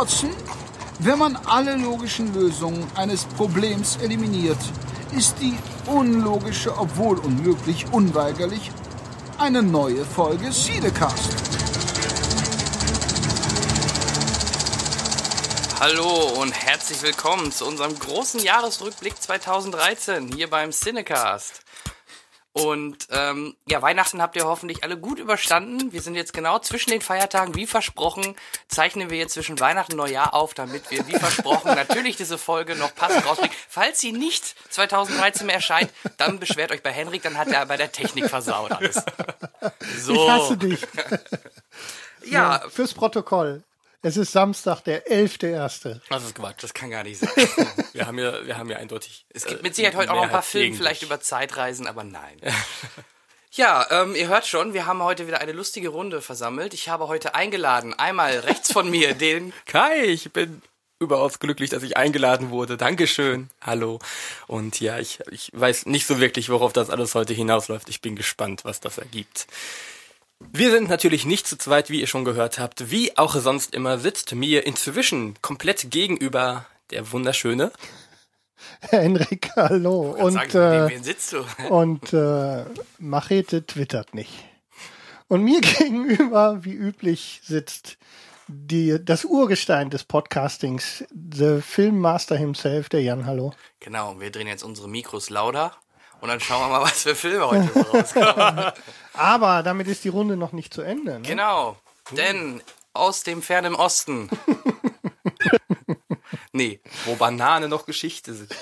Watson, wenn man alle logischen Lösungen eines Problems eliminiert, ist die unlogische, obwohl unmöglich, unweigerlich eine neue Folge Siedecast. Hallo und herzlich willkommen zu unserem großen Jahresrückblick 2013 hier beim Cinecast. Und ähm, ja, Weihnachten habt ihr hoffentlich alle gut überstanden. Wir sind jetzt genau zwischen den Feiertagen, wie versprochen, zeichnen wir jetzt zwischen Weihnachten und Neujahr auf, damit wir, wie versprochen, natürlich diese Folge noch passend rausbringen. Falls sie nicht 2013 mehr erscheint, dann beschwert euch bei Henrik, dann hat er bei der Technik versaut alles. So. Ich hasse dich. ja. ja. Fürs Protokoll. Es ist Samstag, der 11.1. Das ist Quatsch, das kann gar nicht sein. wir haben ja, wir haben ja eindeutig. Es gibt mit Sicherheit heute auch noch ein paar Filme, vielleicht über Zeitreisen, aber nein. Ja, ähm, ihr hört schon, wir haben heute wieder eine lustige Runde versammelt. Ich habe heute eingeladen, einmal rechts von mir den Kai. Ich bin überaus glücklich, dass ich eingeladen wurde. Dankeschön. Hallo. Und ja, ich, ich weiß nicht so wirklich, worauf das alles heute hinausläuft. Ich bin gespannt, was das ergibt. Wir sind natürlich nicht zu zweit, wie ihr schon gehört habt. Wie auch sonst immer sitzt mir inzwischen komplett gegenüber der wunderschöne Henrik, hallo. Und, sagen, äh, wen sitzt du? und äh, Machete twittert nicht. Und mir gegenüber, wie üblich, sitzt die, das Urgestein des Podcastings, the Filmmaster himself, der Jan, hallo. Genau, wir drehen jetzt unsere Mikros lauter und dann schauen wir mal, was für Filme heute so rauskommen. Aber damit ist die Runde noch nicht zu Ende. Ne? Genau. Denn aus dem fernen Osten. nee, wo Banane noch Geschichte sind.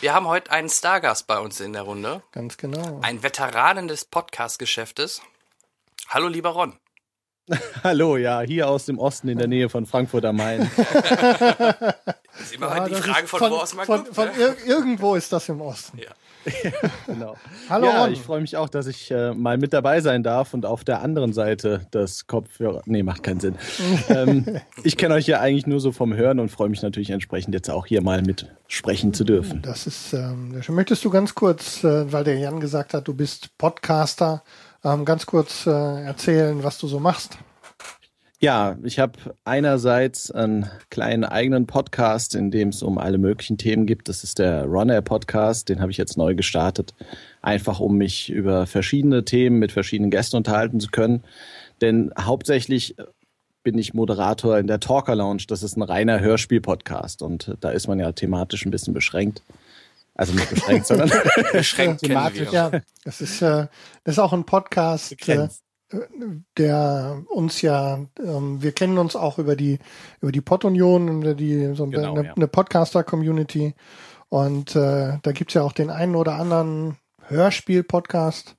Wir haben heute einen Stargast bei uns in der Runde. Ganz genau. Ein Veteranen des Podcast-Geschäftes. Hallo, lieber Ron. Hallo, ja, hier aus dem Osten in der Nähe von Frankfurt am Main. ist immer ja, die Frage, von, von, wo aus man von, kommt. Von ne? ir irgendwo ist das im Osten. Ja. genau. Hallo ja, Ron. ich freue mich auch, dass ich äh, mal mit dabei sein darf und auf der anderen Seite des Kopfhörer. Nee, macht keinen Sinn. ähm, ich kenne euch ja eigentlich nur so vom Hören und freue mich natürlich entsprechend jetzt auch hier mal mit sprechen zu dürfen. Das ist, ähm, möchtest du ganz kurz, äh, weil der Jan gesagt hat, du bist Podcaster, ähm, ganz kurz äh, erzählen, was du so machst? Ja, ich habe einerseits einen kleinen eigenen Podcast, in dem es um alle möglichen Themen gibt. Das ist der Runner Podcast, den habe ich jetzt neu gestartet, einfach um mich über verschiedene Themen mit verschiedenen Gästen unterhalten zu können. Denn hauptsächlich bin ich Moderator in der Talker Lounge. Das ist ein reiner Hörspiel-Podcast und da ist man ja thematisch ein bisschen beschränkt. Also nicht beschränkt, sondern beschränkt thematisch. Ja, das ist, äh, das ist auch ein Podcast, äh, der uns ja, ähm, wir kennen uns auch über die über die Pod-Union, die so genau, eine, ja. eine Podcaster-Community. Und äh, da gibt's ja auch den einen oder anderen Hörspiel-Podcast.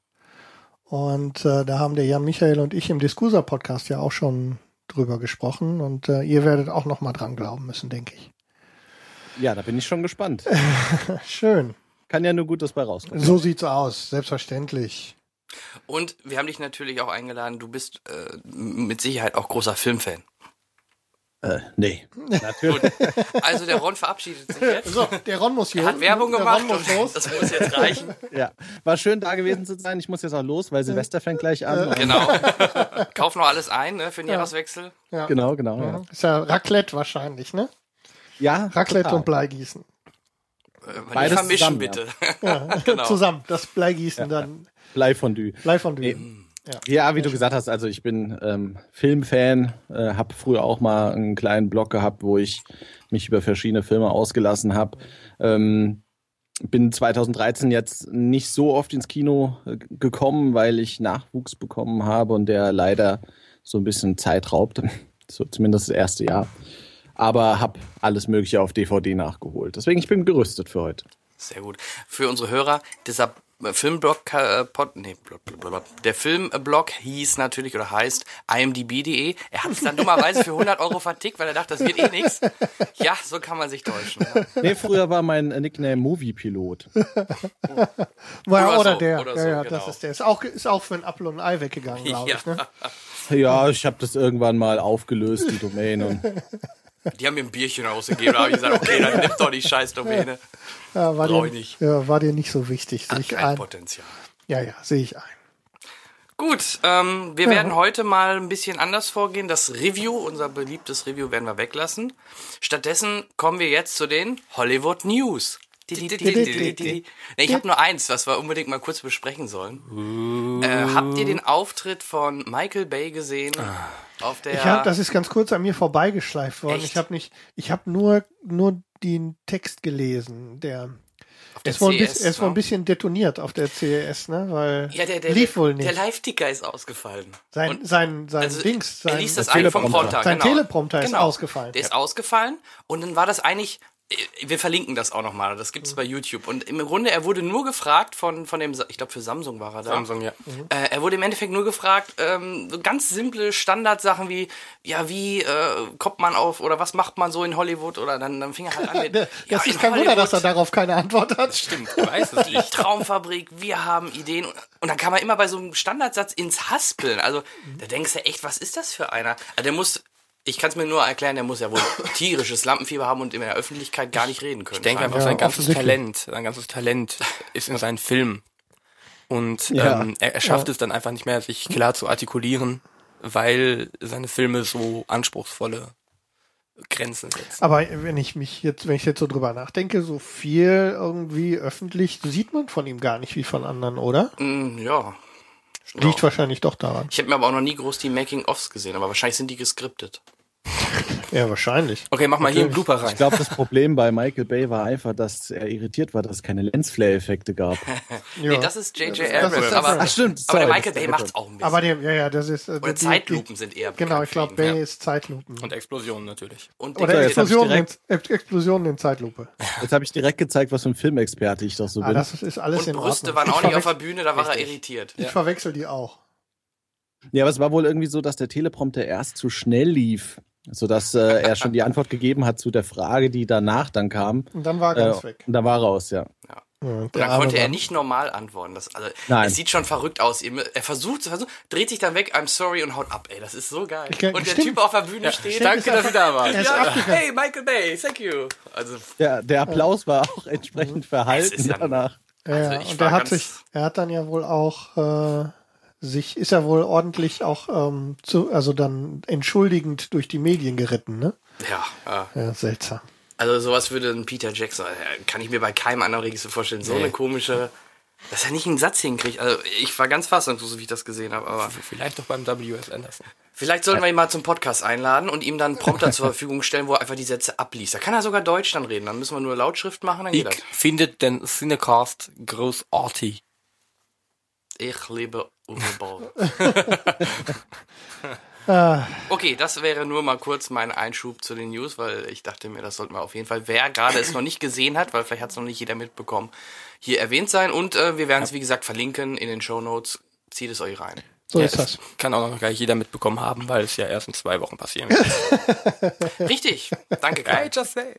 Und äh, da haben der Jan Michael und ich im Discusa-Podcast ja auch schon drüber gesprochen. Und äh, ihr werdet auch noch mal dran glauben müssen, denke ich. Ja, da bin ich schon gespannt. Schön. Kann ja nur Gutes bei rauskommen. So sieht's aus, selbstverständlich. Und wir haben dich natürlich auch eingeladen. Du bist äh, mit Sicherheit auch großer Filmfan. Äh, nee. Natürlich. Also der Ron verabschiedet sich jetzt. So, der Ron muss hier. Er hat Werbung gemacht muss los. das muss jetzt reichen. Ja, war schön da gewesen zu sein. Ich muss jetzt auch los, weil Silvester fängt gleich an. Genau. Kauf noch alles ein, ne, für den ja. Jahreswechsel. Ja. Genau, genau. Ja. Ist ja Raclette wahrscheinlich, ne? Ja. Raclette total. und Bleigießen. Äh, Beides vermischen zusammen, bitte. Ja. genau. Zusammen, das Bleigießen dann Bleifondue. Bleifondue. Ja. ja, wie du gesagt hast, also ich bin ähm, Filmfan, äh, habe früher auch mal einen kleinen Blog gehabt, wo ich mich über verschiedene Filme ausgelassen habe. Ähm, bin 2013 jetzt nicht so oft ins Kino äh, gekommen, weil ich Nachwuchs bekommen habe und der leider so ein bisschen Zeit raubt, so zumindest das erste Jahr. Aber habe alles Mögliche auf DVD nachgeholt. Deswegen ich bin gerüstet für heute. Sehr gut. Für unsere Hörer, dieser Filmblog, äh, Pod, nee, der Filmblog hieß natürlich oder heißt imdb.de. Er hat es dann dummerweise für 100 Euro vertickt, weil er dachte, das wird eh nichts. Ja, so kann man sich täuschen. Ja. Nee, früher war mein Nickname Movie Pilot. oder, oder so, der. Oder ja, so, ja, genau. das ist der. Ist auch, ist auch für ein Apfel und ein Ei weggegangen, glaube ja. ich. Ne? Ja, ich habe das irgendwann mal aufgelöst, die Domain. Und die haben mir ein Bierchen rausgegeben. Da habe ich gesagt, okay, dann nimm doch die scheiß Domäne. Ja, war, dir, nicht. Ja, war dir nicht so wichtig. Hat kein ein. Potenzial. Ja, ja, sehe ich ein. Gut, ähm, wir ja. werden heute mal ein bisschen anders vorgehen. Das Review, unser beliebtes Review, werden wir weglassen. Stattdessen kommen wir jetzt zu den Hollywood News. Ich habe nur eins, was wir unbedingt mal kurz besprechen sollen. Äh, habt ihr den Auftritt von Michael Bay gesehen? Ah. Auf der ich hab, das ist ganz kurz an mir vorbeigeschleift worden. Echt? Ich habe nicht, ich habe nur nur den Text gelesen, der er ist, wohl ein bisschen, er ist wohl ein bisschen detoniert auf der CES, ne? Weil ja, der, der, lief wohl nicht. Der Live-Ticker ist ausgefallen. Sein, und sein, sein also Dings, sein, er liest das eigentlich vom Prompter. Sein genau. Teleprompter ist genau. ausgefallen. Der ist ausgefallen und dann war das eigentlich wir verlinken das auch nochmal, das gibt's mhm. bei YouTube. Und im Grunde, er wurde nur gefragt von, von dem, ich glaube für Samsung war er da. Samsung, ja. Mhm. Äh, er wurde im Endeffekt nur gefragt, ähm, so ganz simple Standardsachen wie, ja, wie äh, kommt man auf oder was macht man so in Hollywood oder dann, dann fing er halt an mit, Das ja, ist kein Wunder, dass er darauf keine Antwort hat. Stimmt, du weißt es nicht. Traumfabrik, wir haben Ideen. Und dann kam er immer bei so einem Standardsatz ins Haspeln. Also, da denkst du echt, was ist das für einer? Also, der muss ich kann es mir nur erklären, der muss ja wohl tierisches Lampenfieber haben und in der Öffentlichkeit gar nicht reden können. Ich denke einfach, ja, sein ganzes Talent, sein ganzes Talent ist in seinen Filmen. Und ja. ähm, er, er schafft ja. es dann einfach nicht mehr, sich klar zu artikulieren, weil seine Filme so anspruchsvolle Grenzen setzen. Aber wenn ich mich jetzt, wenn ich jetzt so drüber nachdenke, so viel irgendwie öffentlich sieht man von ihm gar nicht wie von anderen, oder? Mm, ja. Liegt wahrscheinlich doch daran. Ich habe mir aber auch noch nie groß die Making-ofs gesehen, aber wahrscheinlich sind die geskriptet. Ja, wahrscheinlich. Okay, mach mal Natürlich. hier einen Blooper rein. Ich glaube, das Problem bei Michael Bay war einfach, dass er irritiert war, dass es keine Lensflare-Effekte gab. ja. Nee, das ist J.J. Abrams. Aber, Ach, stimmt, sorry, aber der Michael Bay macht's auch ein bisschen. Aber der, ja, ja, das ist. Äh, Oder die, Zeitlupen die, sind eher Genau, ich glaube, Bay ja. ist Zeitlupen. Und Explosionen natürlich. Und Oder Explosionen, direkt, in, Explosionen in Zeitlupe. Jetzt habe ich direkt gezeigt, was für ein Filmexperte ich doch so ah, bin. Das ist alles Und in Brüste Ordnung. waren auch nicht auf der Bühne, da war er irritiert. Ich verwechsel die auch. Ja, aber es war wohl irgendwie so, dass der Teleprompter erst zu schnell lief, sodass äh, er schon die Antwort gegeben hat zu der Frage, die danach dann kam. Und dann war er ganz äh, weg. Und da war er raus, ja. ja. Und dann konnte er nicht normal antworten. Das, also, Nein. Es sieht schon verrückt aus. Er versucht, versucht, dreht sich dann weg, I'm sorry und haut ab. Ey, das ist so geil. Kann, und der stimmt. Typ auf der Bühne ja, steht. Danke, dass du da warst. Ja. Hey, Michael Bay, thank you. Also, ja, der Applaus war auch entsprechend verhalten danach. Also ja, und er hat sich, er hat dann ja wohl auch äh, sich, ist er wohl ordentlich auch ähm, zu, also dann entschuldigend durch die Medien geritten, ne? Ja, ja. ja seltsam. Also sowas würde ein Peter Jackson, äh, kann ich mir bei keinem anderen Regisseur vorstellen. So nee. eine komische, dass er nicht einen Satz hinkriegt. Also ich war ganz fassungslos, wie ich das gesehen habe. Aber vielleicht doch beim W.S. Anderson. Vielleicht sollten wir ihn mal zum Podcast einladen und ihm dann Prompter zur Verfügung stellen, wo er einfach die Sätze abliest. Da kann er sogar Deutsch dann reden. Dann müssen wir nur Lautschrift machen, dann geht ich das. finde den Cinecast großartig. Ich liebe Uwe Boll. Okay, das wäre nur mal kurz mein Einschub zu den News, weil ich dachte mir, das sollten wir auf jeden Fall, wer gerade es noch nicht gesehen hat, weil vielleicht hat es noch nicht jeder mitbekommen, hier erwähnt sein. Und äh, wir werden es, wie gesagt, verlinken in den Show Notes. Zieht es euch rein. So ja, ist das. Kann auch noch gar nicht jeder mitbekommen haben, weil es ja erst in zwei Wochen passieren wird. Richtig. Danke, Kai. I just say.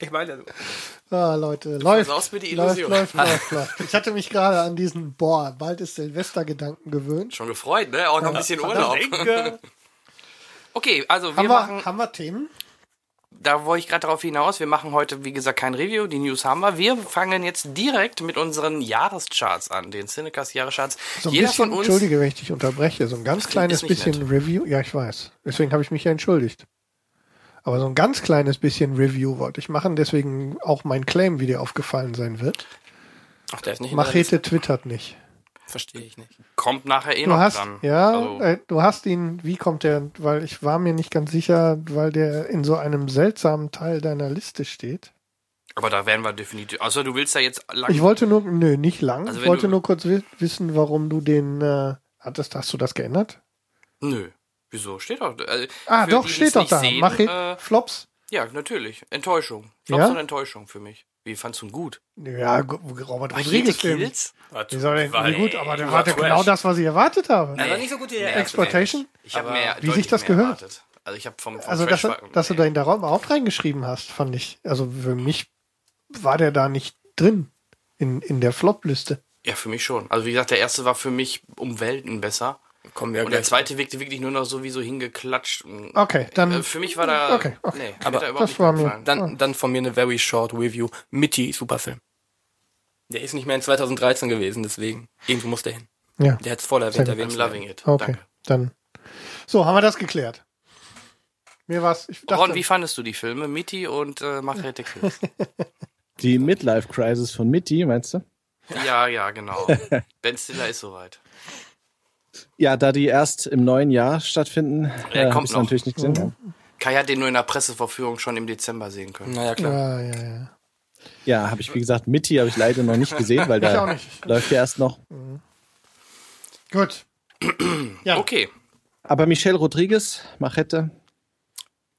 Ich meine, ah, Leute, läuft, läuft, läuft, läuft, läuft. Ich hatte mich gerade an diesen, boah, bald ist Silvester-Gedanken gewöhnt. Schon gefreut, ne? Auch noch ein bisschen Urlaub. okay, also wir haben machen... Wir, haben wir Themen? Da wollte ich gerade darauf hinaus. Wir machen heute, wie gesagt, kein Review. Die News haben wir. Wir fangen jetzt direkt mit unseren Jahrescharts an, den Cinecast Jahrescharts. So ein Jeder bisschen, von uns. Entschuldige, wenn ich dich unterbreche. So ein ganz kleines bisschen nett. Review. Ja, ich weiß. Deswegen habe ich mich ja entschuldigt. Aber so ein ganz kleines bisschen Review wollte ich machen, deswegen auch mein Claim, wie dir aufgefallen sein wird. Ach, der ist nicht Machete twittert nicht. Verstehe ich nicht. Kommt nachher eh du noch hast, dran. Ja, also. äh, du hast ihn, wie kommt der, weil ich war mir nicht ganz sicher, weil der in so einem seltsamen Teil deiner Liste steht. Aber da werden wir definitiv, also du willst da jetzt lang. Ich wollte nur, nö, nicht lang. Also ich wollte nur kurz wissen, warum du den, äh, hattest, hast du das geändert? Nö. Wieso? Steht doch. Also ah, doch, die, steht doch da. Sehen, Mach äh, Flops. Ja, natürlich. Enttäuschung. Flops ja? und Enttäuschung für mich. Wie fandst du ihn gut? Ja, Robert Rodriguez Film. Kills? Wie soll der wie gut, aber der war genau das, was ich erwartet habe. Nee, war nicht so gut wie der nee, Exploitation? Ich habe mehr wie sich das gehört. Erwartet. Also ich habe vom, vom Also dass, dass du da in der Raum auch reingeschrieben hast, fand ich. Also für mich war der da nicht drin in in der Flop-Liste. Ja, für mich schon. Also wie gesagt, der erste war für mich um Welten besser. Kommen wir und der zweite wirkte wirklich nur noch so wie so hingeklatscht. Okay, dann. Äh, für mich war da. Okay, okay. Nee, aber da das war mir. Dann, dann von mir eine very short Review. Mitty, super Film. Der ist nicht mehr in 2013 gewesen, deswegen. Irgendwo muss der hin. Ja. Der hat's voll erwähnt, erwähnt. Loving it. Okay, Danke. dann. So, haben wir das geklärt. Mir war's. Ich dachte, Ron, wie fandest du die Filme? Mitty und äh, Machete Kills? Die Midlife Crisis von Mitty, meinst du? Ja, ja, genau. ben Stiller ist soweit. Ja, da die erst im neuen Jahr stattfinden, er äh, kommt noch. natürlich nicht gesehen. Mhm. Kai hat den nur in der Presseverführung schon im Dezember sehen können. Naja, klar. Ja, ja, ja. Ja, habe ich wie gesagt, Mitty habe ich leider noch nicht gesehen, weil da läuft ja erst noch. Mhm. Gut. ja. Okay. Aber Michelle Rodriguez, Machete,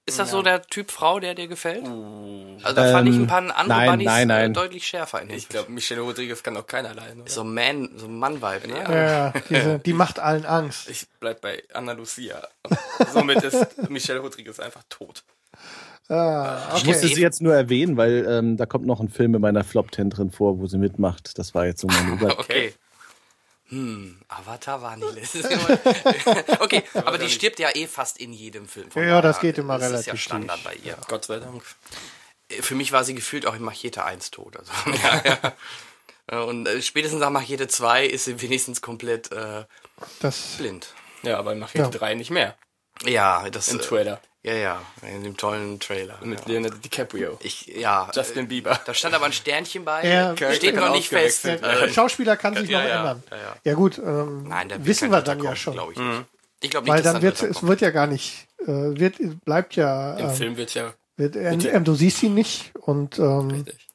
ist das ja. so der Typ Frau, der dir gefällt? Uh. Also da fand ich ein paar andere nein, Bunnies nein, nein. deutlich schärfer. In ich glaube, Michelle Rodriguez kann auch keiner leiden. Oder? So Man, so Mann-Vibe, ne? Ja, ja diese, die macht allen Angst. Ich bleib bei Anna Lucia. somit ist Michelle Rodriguez einfach tot. Ah, okay. Ich musste sie jetzt nur erwähnen, weil ähm, da kommt noch ein Film in meiner Flop 10 drin vor, wo sie mitmacht. Das war jetzt so mein Über. okay. Hm, Avatar war nicht. okay, aber die stirbt ja eh fast in jedem Film. ja, ja, das geht immer das relativ. Das ist ja Standard bei ihr. Gott sei Dank. Äh, für mich war sie gefühlt auch in Machete 1 tot. Also, ja, ja. Und äh, spätestens nach Machete 2 ist sie wenigstens komplett äh, das, blind. Ja, aber in Machete ja. 3 nicht mehr. Ja, das. Im Trailer. Ja, ja, in dem tollen Trailer. Mit ja. Leonardo DiCaprio. Ich, ja. Justin Bieber. Da stand aber ein Sternchen bei. Ja, steht noch nicht fest. Der Schauspieler kann sich ja, noch ja, ändern. Ja, ja. gut, ähm, Nein, wissen wir dann ja schon. Glaube ich mhm. Ich glaube nicht, Weil dann wird es wird ja gar nicht, äh, wird bleibt ja. Im ähm, Film wird ja. Wird, äh, du siehst ihn nicht und ähm, Richtig.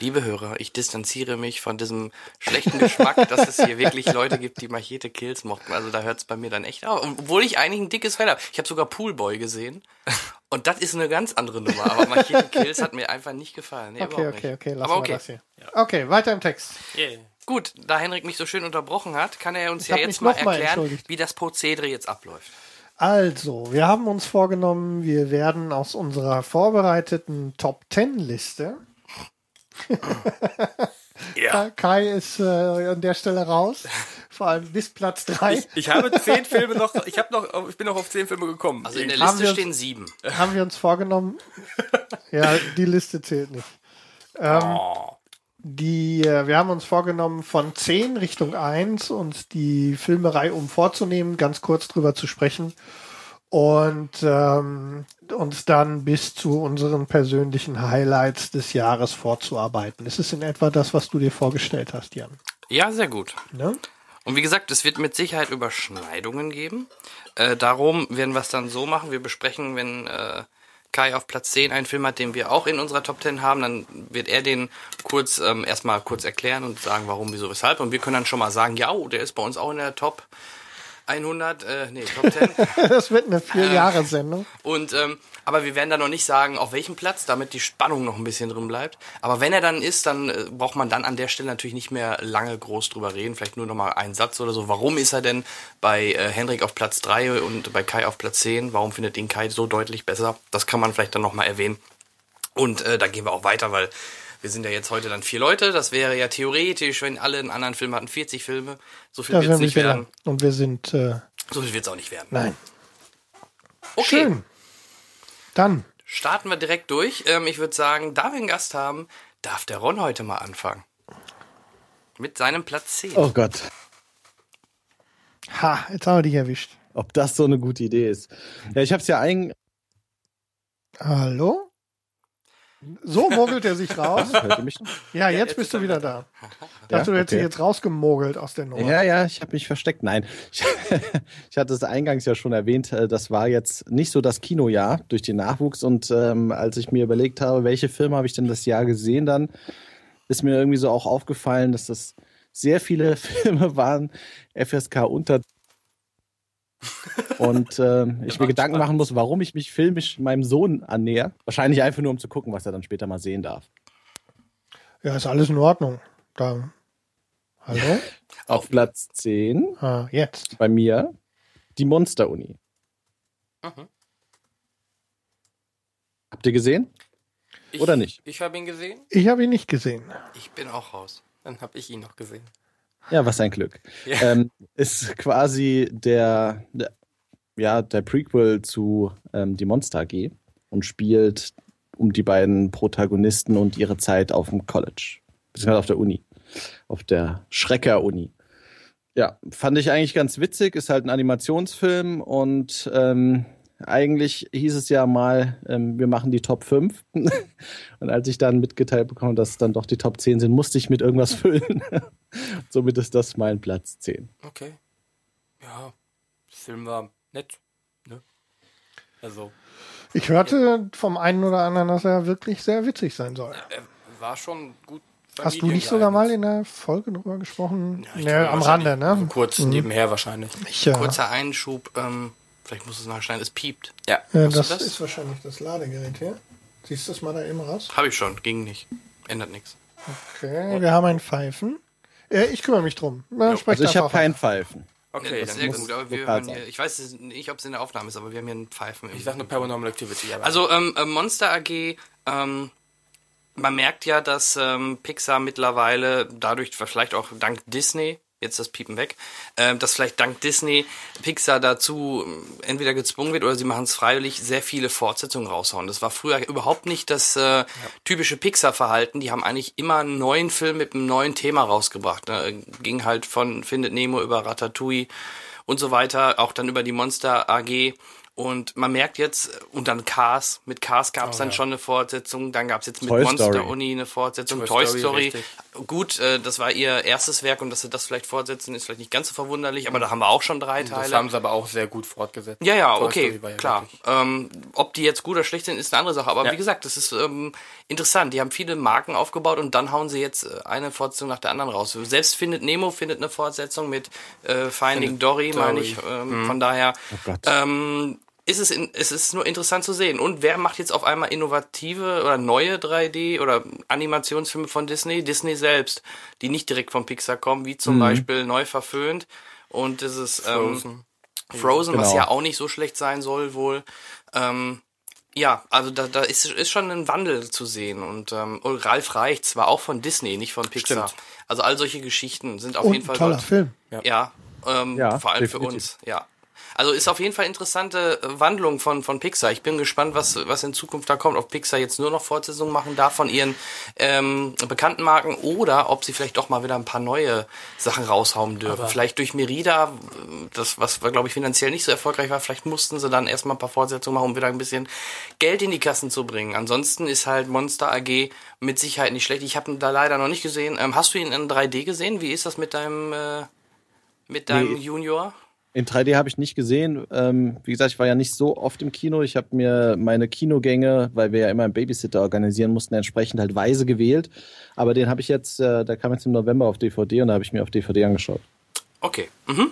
Liebe Hörer, ich distanziere mich von diesem schlechten Geschmack, dass es hier wirklich Leute gibt, die Machete Kills mochten. Also da hört es bei mir dann echt auf. Obwohl ich eigentlich ein dickes Fell habe. Ich habe sogar Poolboy gesehen. Und das ist eine ganz andere Nummer. Aber Machete Kills hat mir einfach nicht gefallen. Nee, okay, okay, okay. Lassen aber okay. Wir das hier. Okay, weiter im Text. Yeah. Gut, da Henrik mich so schön unterbrochen hat, kann er uns ich ja jetzt mal erklären, mal wie das Prozedere jetzt abläuft. Also, wir haben uns vorgenommen, wir werden aus unserer vorbereiteten Top Ten Liste ja. Kai ist äh, an der Stelle raus. Vor allem bis Platz 3. Ich, ich, habe zehn Filme noch, ich habe noch, ich bin noch auf zehn Filme gekommen. Also in der Liste stehen uns, sieben. Haben wir uns vorgenommen. ja, die Liste zählt nicht. Ähm, oh. Die, äh, wir haben uns vorgenommen, von 10 Richtung 1 und die Filmerei um vorzunehmen, ganz kurz drüber zu sprechen und ähm, uns dann bis zu unseren persönlichen Highlights des Jahres vorzuarbeiten. Ist es in etwa das, was du dir vorgestellt hast, Jan? Ja, sehr gut. Ne? Und wie gesagt, es wird mit Sicherheit Überschneidungen geben. Äh, darum werden wir es dann so machen. Wir besprechen, wenn äh, Kai auf Platz 10 einen Film hat, den wir auch in unserer Top 10 haben, dann wird er den kurz ähm, erstmal kurz erklären und sagen, warum, wieso, weshalb. Und wir können dann schon mal sagen, ja, oh, der ist bei uns auch in der Top 100, äh, nee, Top 10. das wird eine vier Jahre Sendung. Und ähm, aber wir werden da noch nicht sagen, auf welchem Platz, damit die Spannung noch ein bisschen drin bleibt. Aber wenn er dann ist, dann äh, braucht man dann an der Stelle natürlich nicht mehr lange groß drüber reden. Vielleicht nur noch mal einen Satz oder so. Warum ist er denn bei äh, Henrik auf Platz 3 und bei Kai auf Platz 10? Warum findet ihn Kai so deutlich besser? Das kann man vielleicht dann noch mal erwähnen. Und äh, da gehen wir auch weiter, weil wir sind ja jetzt heute dann vier Leute. Das wäre ja theoretisch, wenn alle einen anderen Film hatten, 40 Filme. So viel wird es nicht werden. Und wir sind. Äh, so viel wird es auch nicht werden. Nein. Okay. Schön. Dann. Starten wir direkt durch. Ähm, ich würde sagen, da wir einen Gast haben, darf der Ron heute mal anfangen. Mit seinem Platz 10. Oh Gott. Ha, jetzt haben wir dich erwischt. Ob das so eine gute Idee ist. Ja, ich habe es ja ein. Hallo? So mogelt er sich raus. Ja, jetzt, jetzt bist du wieder da. Dachte, ja? du hättest okay. jetzt rausgemogelt aus der Nummer. Ja, ja, ich habe mich versteckt. Nein, ich, ich, hatte es eingangs ja schon erwähnt, äh, das war jetzt nicht so das Kinojahr durch den Nachwuchs. Und ähm, als ich mir überlegt habe, welche Filme habe ich denn das Jahr gesehen, dann ist mir irgendwie so auch aufgefallen, dass das sehr viele Filme waren, FSK unter und äh, ich mir Gedanken machen muss, warum ich mich filmisch meinem Sohn annäher. Wahrscheinlich einfach nur, um zu gucken, was er dann später mal sehen darf. Ja, ist alles in Ordnung. Da. Hallo? Auf Platz 10. Ah, jetzt. Bei mir die Monster-Uni. Mhm. Habt ihr gesehen? Ich, Oder nicht? Ich habe ihn gesehen. Ich habe ihn nicht gesehen. Ich bin auch raus. Dann habe ich ihn noch gesehen. Ja, was ein Glück. Ja. Ähm, ist quasi der, der, ja, der Prequel zu ähm, Die Monster AG und spielt um die beiden Protagonisten und ihre Zeit auf dem College. Beziehungsweise auf der Uni. Auf der Schrecker-Uni. Ja, fand ich eigentlich ganz witzig. Ist halt ein Animationsfilm und ähm, eigentlich hieß es ja mal, ähm, wir machen die Top 5. und als ich dann mitgeteilt bekomme, dass es dann doch die Top 10 sind, musste ich mit irgendwas füllen. Somit ist das mein Platz 10. Okay. Ja, der Film war nett. Ne? Also. Ich hörte vom einen oder anderen, dass er wirklich sehr witzig sein soll. Er war schon gut Hast du nicht sogar mal in der Folge drüber gesprochen? Ja, nee, am Rande, ne? Kurz mhm. nebenher wahrscheinlich. Ich, ja. Kurzer Einschub, ähm, vielleicht muss es nachschneiden, es piept. Ja. ja das, das, ist wahrscheinlich das Ladegerät hier. Siehst du das mal da eben raus? Habe ich schon, ging nicht. Ändert nichts. Okay, Und? wir haben ein Pfeifen. Äh, ich kümmere mich drum. Na, also ich habe kein Pfeifen. Okay, das sehr gut. Aber wir hören hier, ich weiß nicht, ob es in der Aufnahme ist, aber wir haben hier einen Pfeifen. Ich sage eine Paranormal Activity. Also ähm, äh, Monster AG ähm, man merkt ja, dass ähm, Pixar mittlerweile dadurch, vielleicht auch dank Disney, jetzt das Piepen weg, äh, dass vielleicht dank Disney Pixar dazu ähm, entweder gezwungen wird oder sie machen es freiwillig, sehr viele Fortsetzungen raushauen. Das war früher überhaupt nicht das äh, ja. typische Pixar-Verhalten. Die haben eigentlich immer einen neuen Film mit einem neuen Thema rausgebracht. Ne? Ging halt von Findet Nemo über Ratatouille und so weiter, auch dann über die Monster AG. Und man merkt jetzt, und dann Cars, mit Cars gab es oh, dann ja. schon eine Fortsetzung, dann gab es jetzt mit Toy Monster Story. Uni eine Fortsetzung, Toy, Toy Story. Story. Gut, äh, das war ihr erstes Werk und dass sie das vielleicht fortsetzen, ist vielleicht nicht ganz so verwunderlich, aber da haben wir auch schon drei Teile. Das haben sie aber auch sehr gut fortgesetzt. Ja, ja, Toy okay, ja klar. Ähm, ob die jetzt gut oder schlecht sind, ist eine andere Sache. Aber ja. wie gesagt, das ist ähm, interessant. Die haben viele Marken aufgebaut und dann hauen sie jetzt äh, eine Fortsetzung nach der anderen raus. Selbst findet Nemo findet eine Fortsetzung mit äh, Finding Dory, Dory. meine ich. Ähm, mhm. Von daher. Oh ähm, ist es, in, es ist nur interessant zu sehen. Und wer macht jetzt auf einmal innovative oder neue 3D oder Animationsfilme von Disney? Disney selbst, die nicht direkt von Pixar kommen, wie zum mhm. Beispiel Neu verföhnt und dieses ähm, Frozen, Frozen genau. was ja auch nicht so schlecht sein soll wohl. Ähm, ja, also da, da ist, ist schon ein Wandel zu sehen. Und, ähm, Ralf Reich zwar auch von Disney, nicht von Pixar. Stimmt. Also all solche Geschichten sind auf und jeden Fall. Toller dort. Film. Ja, ja, ähm, ja vor allem definitiv. für uns, ja. Also ist auf jeden Fall interessante äh, Wandlung von, von Pixar. Ich bin gespannt, was, was in Zukunft da kommt. Ob Pixar jetzt nur noch Fortsetzungen machen darf von ihren ähm, bekannten Marken oder ob sie vielleicht doch mal wieder ein paar neue Sachen raushauen dürfen. Aber vielleicht durch Merida, das was glaube ich finanziell nicht so erfolgreich war, vielleicht mussten sie dann erstmal ein paar Fortsetzungen machen, um wieder ein bisschen Geld in die Kassen zu bringen. Ansonsten ist halt Monster AG mit Sicherheit nicht schlecht. Ich habe ihn da leider noch nicht gesehen. Ähm, hast du ihn in 3D gesehen? Wie ist das mit deinem äh, mit deinem nee. Junior? In 3D habe ich nicht gesehen. Ähm, wie gesagt, ich war ja nicht so oft im Kino. Ich habe mir meine Kinogänge, weil wir ja immer einen Babysitter organisieren mussten, entsprechend halt weise gewählt. Aber den habe ich jetzt, äh, der kam jetzt im November auf DVD und da habe ich mir auf DVD angeschaut. Okay. Mhm.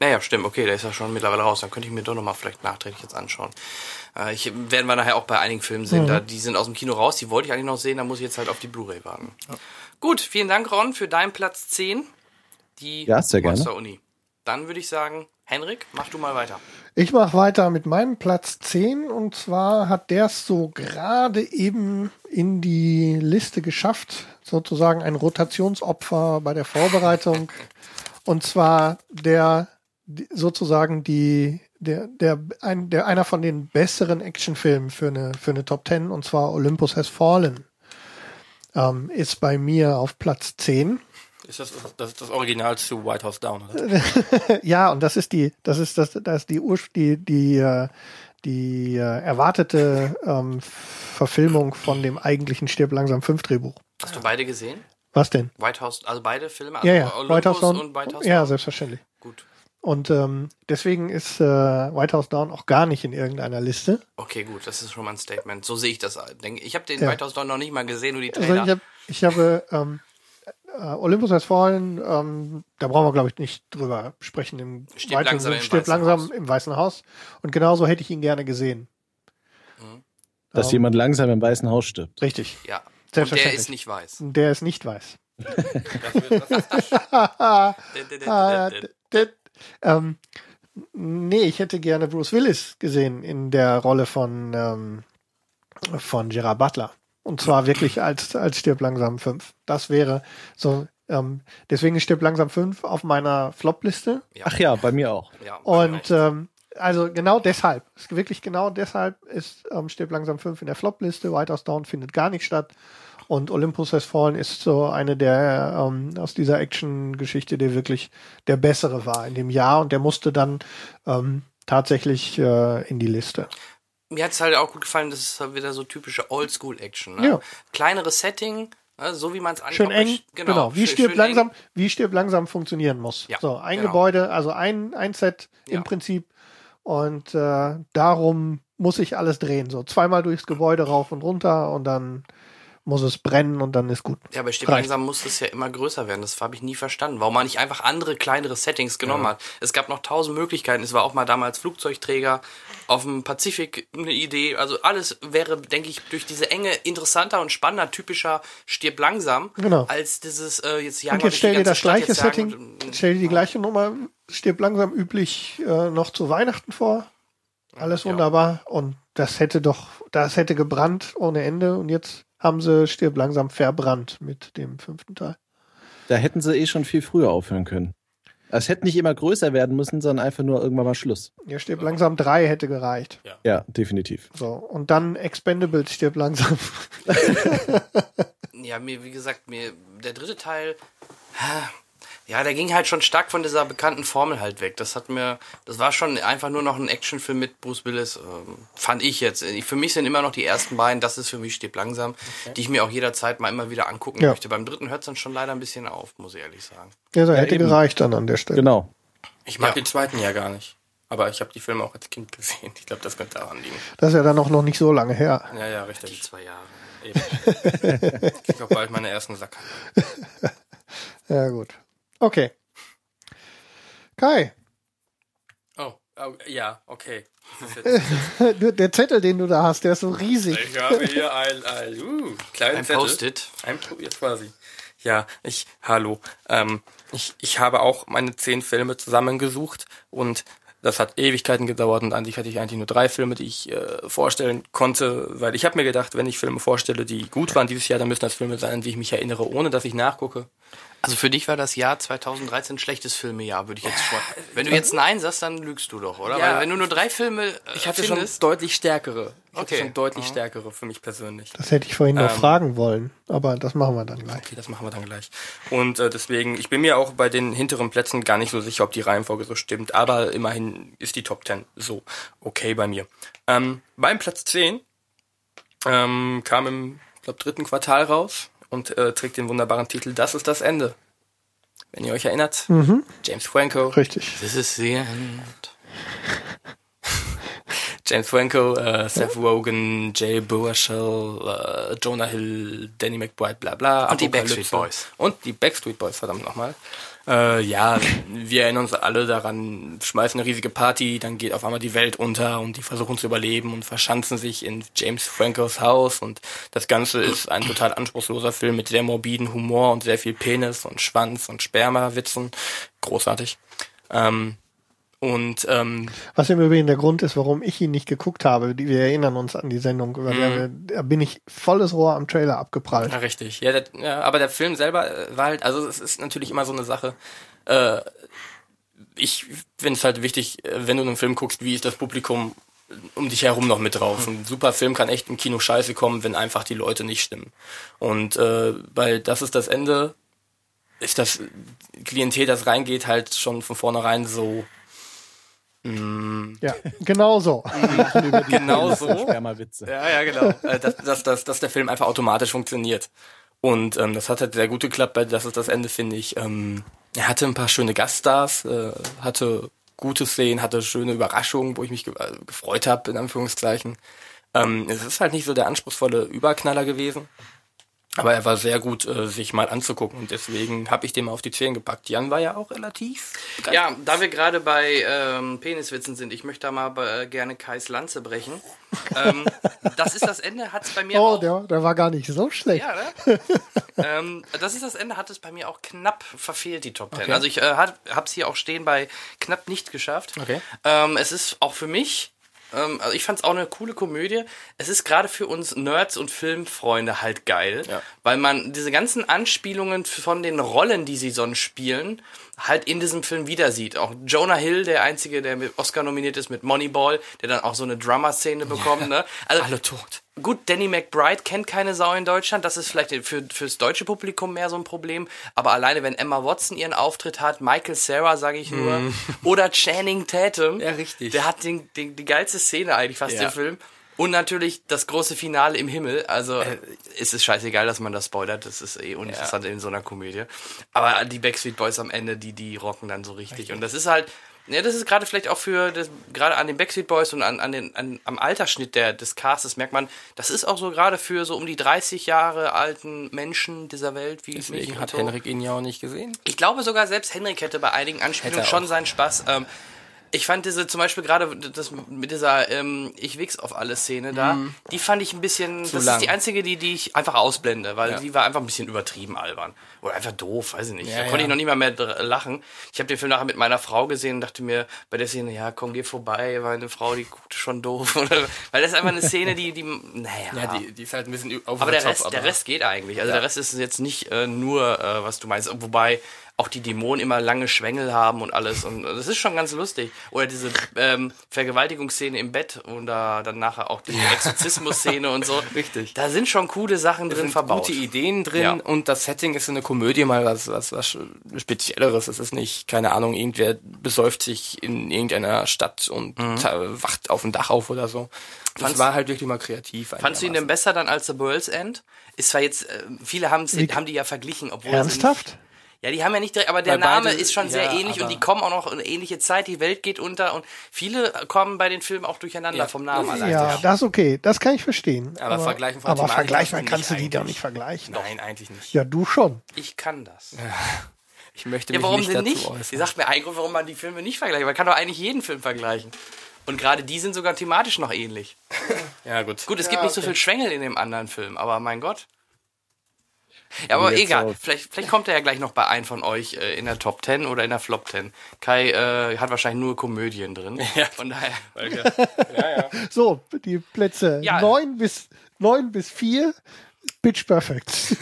Naja, stimmt, okay, der ist ja schon mittlerweile raus. Dann könnte ich mir doch nochmal vielleicht nachträglich jetzt anschauen. Äh, ich werden wir nachher auch bei einigen Filmen sehen. Mhm. Da, die sind aus dem Kino raus, die wollte ich eigentlich noch sehen, da muss ich jetzt halt auf die Blu-ray warten. Ja. Gut, vielen Dank, Ron, für deinen Platz 10. Die ja, sehr Monster gerne. Uni. Dann würde ich sagen, Henrik, mach du mal weiter. Ich mache weiter mit meinem Platz 10 und zwar hat der es so gerade eben in die Liste geschafft, sozusagen ein Rotationsopfer bei der Vorbereitung. Und zwar der sozusagen die der der ein der einer von den besseren Actionfilmen für eine für eine Top 10 und zwar Olympus Has Fallen ähm, ist bei mir auf Platz 10 ist das, das das Original zu White House Down, oder? ja, und das ist die, das ist das, das ist die Ur die, die, äh, die äh, erwartete ähm, Verfilmung von dem eigentlichen Stirb langsam 5 Drehbuch. Hast du beide gesehen? Was denn? White House, also beide Filme? Also ja, ja. Olympus White House Down, und White House Down? Ja, selbstverständlich. Gut. Und ähm, deswegen ist äh, White House Down auch gar nicht in irgendeiner Liste. Okay, gut, das ist schon mal ein Statement. So sehe ich das. Ich habe den ja. White House Down noch nicht mal gesehen, nur die Trailer. Also ich, hab, ich habe ähm, äh, Olympus Has Fallen, ähm, da brauchen wir, glaube ich, nicht drüber sprechen. Im stirbt langsam, im, stirbt Weißen langsam im Weißen Haus. Und genauso hätte ich ihn gerne gesehen. Mhm. Dass um, jemand langsam im Weißen Haus stirbt. Richtig. Ja. Und der ist nicht weiß. Der ist nicht weiß. ähm, nee, ich hätte gerne Bruce Willis gesehen in der Rolle von, ähm, von Gerard Butler. Und zwar wirklich als, als Stirb langsam 5. Das wäre so, ähm, deswegen ist Stirb langsam 5 auf meiner Flop-Liste. Ja. Ach ja, bei mir auch. Ja, und ähm, also genau deshalb, wirklich genau deshalb ist ähm, Stirb langsam 5 in der Flop-Liste, White House Down findet gar nicht statt. Und Olympus Has Fallen ist so eine der ähm, aus dieser Action-Geschichte, der wirklich der bessere war in dem Jahr und der musste dann ähm, tatsächlich äh, in die Liste. Mir hat es halt auch gut gefallen, das ist halt wieder so typische Oldschool-Action. Ne? Ja. Kleineres Setting, ne? so wie man es Schön eng, genau. genau. Wie stirbt langsam, eng. wie stirbt langsam funktionieren muss. Ja, so, ein genau. Gebäude, also ein, ein Set ja. im Prinzip. Und äh, darum muss ich alles drehen. So zweimal durchs Gebäude rauf und runter und dann muss es brennen und dann ist gut. Ja, aber stimmt, langsam muss es ja immer größer werden. Das habe ich nie verstanden. Warum man nicht einfach andere, kleinere Settings genommen ja. hat. Es gab noch tausend Möglichkeiten. Es war auch mal damals Flugzeugträger auf dem Pazifik eine Idee. Also alles wäre, denke ich, durch diese Enge interessanter und spannender, typischer stirb langsam. Genau. Als dieses, äh, jetzt jagen Und jetzt stell dir das gleiche Setting, und, stell dir die gleiche Nummer, stirb langsam üblich äh, noch zu Weihnachten vor. Alles wunderbar. Ja. Und das hätte doch, das hätte gebrannt ohne Ende und jetzt haben sie Stirb langsam verbrannt mit dem fünften Teil. Da hätten sie eh schon viel früher aufhören können. Es hätte nicht immer größer werden müssen, sondern einfach nur irgendwann mal Schluss. Ja, Stirb langsam drei hätte gereicht. Ja, ja definitiv. So, und dann Expendables Stirb langsam. ja, mir, wie gesagt, mir, der dritte Teil, ja, der ging halt schon stark von dieser bekannten Formel halt weg. Das hat mir, das war schon einfach nur noch ein Actionfilm mit Bruce Willis, ähm, fand ich jetzt. Für mich sind immer noch die ersten beiden, das ist für mich steht langsam, okay. die ich mir auch jederzeit mal immer wieder angucken ja. möchte. Beim dritten hört es dann schon leider ein bisschen auf, muss ich ehrlich sagen. Ja, da hätte eben. gereicht dann an der Stelle. Genau. Ich mag ja. den zweiten ja gar nicht. Aber ich habe die Filme auch als Kind gesehen. Ich glaube, das könnte daran liegen. Das ist ja dann auch noch nicht so lange her. Ja, ja, richtig. Die zwei Jahre. Eben. ich krieg auch bald meine ersten Sacker. ja, gut. Okay. Kai. Oh, oh ja, okay. der Zettel, den du da hast, der ist so riesig. Ich habe hier ein, ein, uh, kleinen ein Zettel. Post-it. Ein jetzt quasi. Ja, ich, hallo. Ähm, ich, ich habe auch meine zehn Filme zusammengesucht und das hat Ewigkeiten gedauert und an sich hatte ich eigentlich nur drei Filme, die ich äh, vorstellen konnte, weil ich habe mir gedacht, wenn ich Filme vorstelle, die gut waren dieses Jahr, dann müssen das Filme sein, an die ich mich erinnere, ohne dass ich nachgucke. Also für dich war das Jahr 2013 ein schlechtes Filmejahr, würde ich jetzt schon. Wenn du jetzt Nein sagst, dann lügst du doch, oder? Ja, Weil wenn du nur drei Filme. Äh, ich hatte findest, schon deutlich stärkere. Ich okay. schon deutlich mhm. stärkere für mich persönlich. Das hätte ich vorhin ähm, noch fragen wollen, aber das machen wir dann gleich. Okay, das machen wir dann gleich. Und äh, deswegen, ich bin mir auch bei den hinteren Plätzen gar nicht so sicher, ob die Reihenfolge so stimmt, aber immerhin ist die Top 10 so okay bei mir. Ähm, beim Platz 10 ähm, kam im, glaube dritten Quartal raus und äh, trägt den wunderbaren Titel Das ist das Ende. Wenn ihr euch erinnert, mhm. James Franco. Richtig. This is the end. James Franco, äh, Seth ja. Rogen, Jay Baruchel, äh, Jonah Hill, Danny McBride, bla bla. Und die Backstreet Boys. Und die Backstreet Boys, verdammt nochmal. Äh, ja, wir erinnern uns alle daran, schmeißen eine riesige Party, dann geht auf einmal die Welt unter und die versuchen zu überleben und verschanzen sich in James Francos Haus und das Ganze ist ein total anspruchsloser Film mit sehr morbiden Humor und sehr viel Penis und Schwanz und Sperma-Witzen. Großartig. Ähm, und ähm, was im Übrigen der Grund ist, warum ich ihn nicht geguckt habe. Wir erinnern uns an die Sendung, über mhm. da bin ich volles Rohr am Trailer abgeprallt. Ja, richtig. Ja, der, ja, aber der Film selber äh, war halt, also es ist natürlich immer so eine Sache. Äh, ich finde es halt wichtig, äh, wenn du einen Film guckst, wie ist das Publikum um dich herum noch mit drauf. Ein super Film kann echt im Kino scheiße kommen, wenn einfach die Leute nicht stimmen. Und äh, weil das ist das Ende, ist das Klientel, das reingeht, halt schon von vornherein so Mm. Ja, genau so. genau so. Ja, ja, genau. Äh, dass, dass, dass, dass der Film einfach automatisch funktioniert. Und ähm, das hat halt sehr gut geklappt, weil das ist das Ende, finde ich. Ähm, er hatte ein paar schöne Gaststars, äh, hatte gute Szenen, hatte schöne Überraschungen, wo ich mich ge äh, gefreut habe, in Anführungszeichen. Ähm, es ist halt nicht so der anspruchsvolle Überknaller gewesen. Aber er war sehr gut, äh, sich mal anzugucken und deswegen habe ich den mal auf die Zehen gepackt. Jan war ja auch relativ. Ja, da wir gerade bei ähm, Peniswitzen sind, ich möchte da mal äh, gerne Kais Lanze brechen. ähm, das ist das Ende, hat es bei mir oh, auch. Oh, der, der war gar nicht so schlecht. Ja, ne? ähm, das ist das Ende, hat es bei mir auch knapp verfehlt, die Top Ten. Okay. Also ich äh, habe es hier auch stehen bei knapp nicht geschafft. Okay. Ähm, es ist auch für mich Ähm, also ich fand es auch eine coole Komödie. Es ist gerade für uns Nerds und Filmfreunde halt geil, ja. weil man diese ganzen Anspielungen von den Rollen, die sie sonst spielen, halt in diesem Film wieder sieht. Auch Jonah Hill, der einzige, der mit Oscar nominiert ist mit Moneyball, der dann auch so eine Drummer-Szene bekommt. Ja. Ne? Also, Alle tot. Gut, Danny McBride kennt keine Sau in Deutschland. Das ist vielleicht für, fürs deutsche Publikum mehr so ein Problem. Aber alleine, wenn Emma Watson ihren Auftritt hat, Michael Sarah, sage ich nur, mm. oder Channing Tatum. Ja, richtig. Der hat den, den, die geilste Szene eigentlich fast ja. im Film. Und natürlich das große Finale im Himmel. Also äh, es ist scheißegal, dass man das spoilert. Das ist eh uninteressant ja. in so einer Komödie. Aber die Backstreet Boys am Ende, die, die rocken dann so richtig. richtig. Und das ist halt, ja, das ist gerade vielleicht auch für das, gerade an den Backstreet Boys und an, an den an, am Altersschnitt der des Castes merkt man, das ist auch so gerade für so um die 30 Jahre alten Menschen dieser Welt wie Deswegen mich hat. Henrik ihn ja auch nicht gesehen. Ich glaube sogar selbst Henrik hätte bei einigen Anspielungen schon seinen Spaß. Ähm, ich fand diese zum Beispiel gerade das mit dieser ähm, ich wichs auf alle Szene da, mm. die fand ich ein bisschen. Zu das lang. ist die einzige, die die ich einfach ausblende, weil ja. die war einfach ein bisschen übertrieben albern oder einfach doof, weiß ich nicht. Ja, da konnte ja. ich noch nicht mal mehr lachen. Ich habe den Film nachher mit meiner Frau gesehen und dachte mir bei der Szene, ja komm geh vorbei, weil eine Frau die guckte schon doof, weil das ist einfach eine Szene, die die naja. Ja, die, die ist halt ein bisschen auf Aber der Rest, aber der Rest geht eigentlich. Also der Rest ist jetzt nicht äh, nur äh, was du meinst, wobei auch die Dämonen immer lange Schwängel haben und alles. Und das ist schon ganz lustig. Oder diese ähm, Vergewaltigungsszene im Bett und da dann nachher auch die Exorzismus-Szene und so. Richtig. Da sind schon coole Sachen drin verbaut. Gute Ideen drin ja. und das Setting ist eine Komödie mal was, was, was Spezielleres. Es ist nicht, keine Ahnung, irgendwer besäuft sich in irgendeiner Stadt und mhm. wacht auf dem Dach auf oder so. Das fandst, war halt wirklich mal kreativ. Fandst du ihn denn besser dann als The World's End? Ist zwar jetzt, äh, viele haben die ja verglichen, obwohl Ernsthaft? Ja, die haben ja nicht direkt, aber der bei Name beide, ist schon sehr ja, ähnlich und die kommen auch noch in ähnliche Zeit, die Welt geht unter und viele kommen bei den Filmen auch durcheinander ja. vom Namen allein. Ja, das ist okay, das kann ich verstehen. Aber, aber vergleichen Aber vergleichen kannst du die doch nicht vergleichen. Nein, eigentlich nicht. Ja, du schon. Ich kann das. Ich möchte mich ja, warum nicht denn nicht? Äußern. Sie sagt mir einen Grund, warum man die Filme nicht vergleicht. Man kann doch eigentlich jeden Film vergleichen. Und gerade die sind sogar thematisch noch ähnlich. ja, gut. Gut, es ja, gibt nicht okay. so viel Schwengel in dem anderen Film, aber mein Gott. Ja, aber egal. Vielleicht, vielleicht kommt er ja gleich noch bei einem von euch äh, in der Top 10 oder in der Flop 10. Kai äh, hat wahrscheinlich nur Komödien drin. Ja. Von daher. ja, ja. So, die Plätze ja. 9 bis 9 bis 4. Pitch Perfect.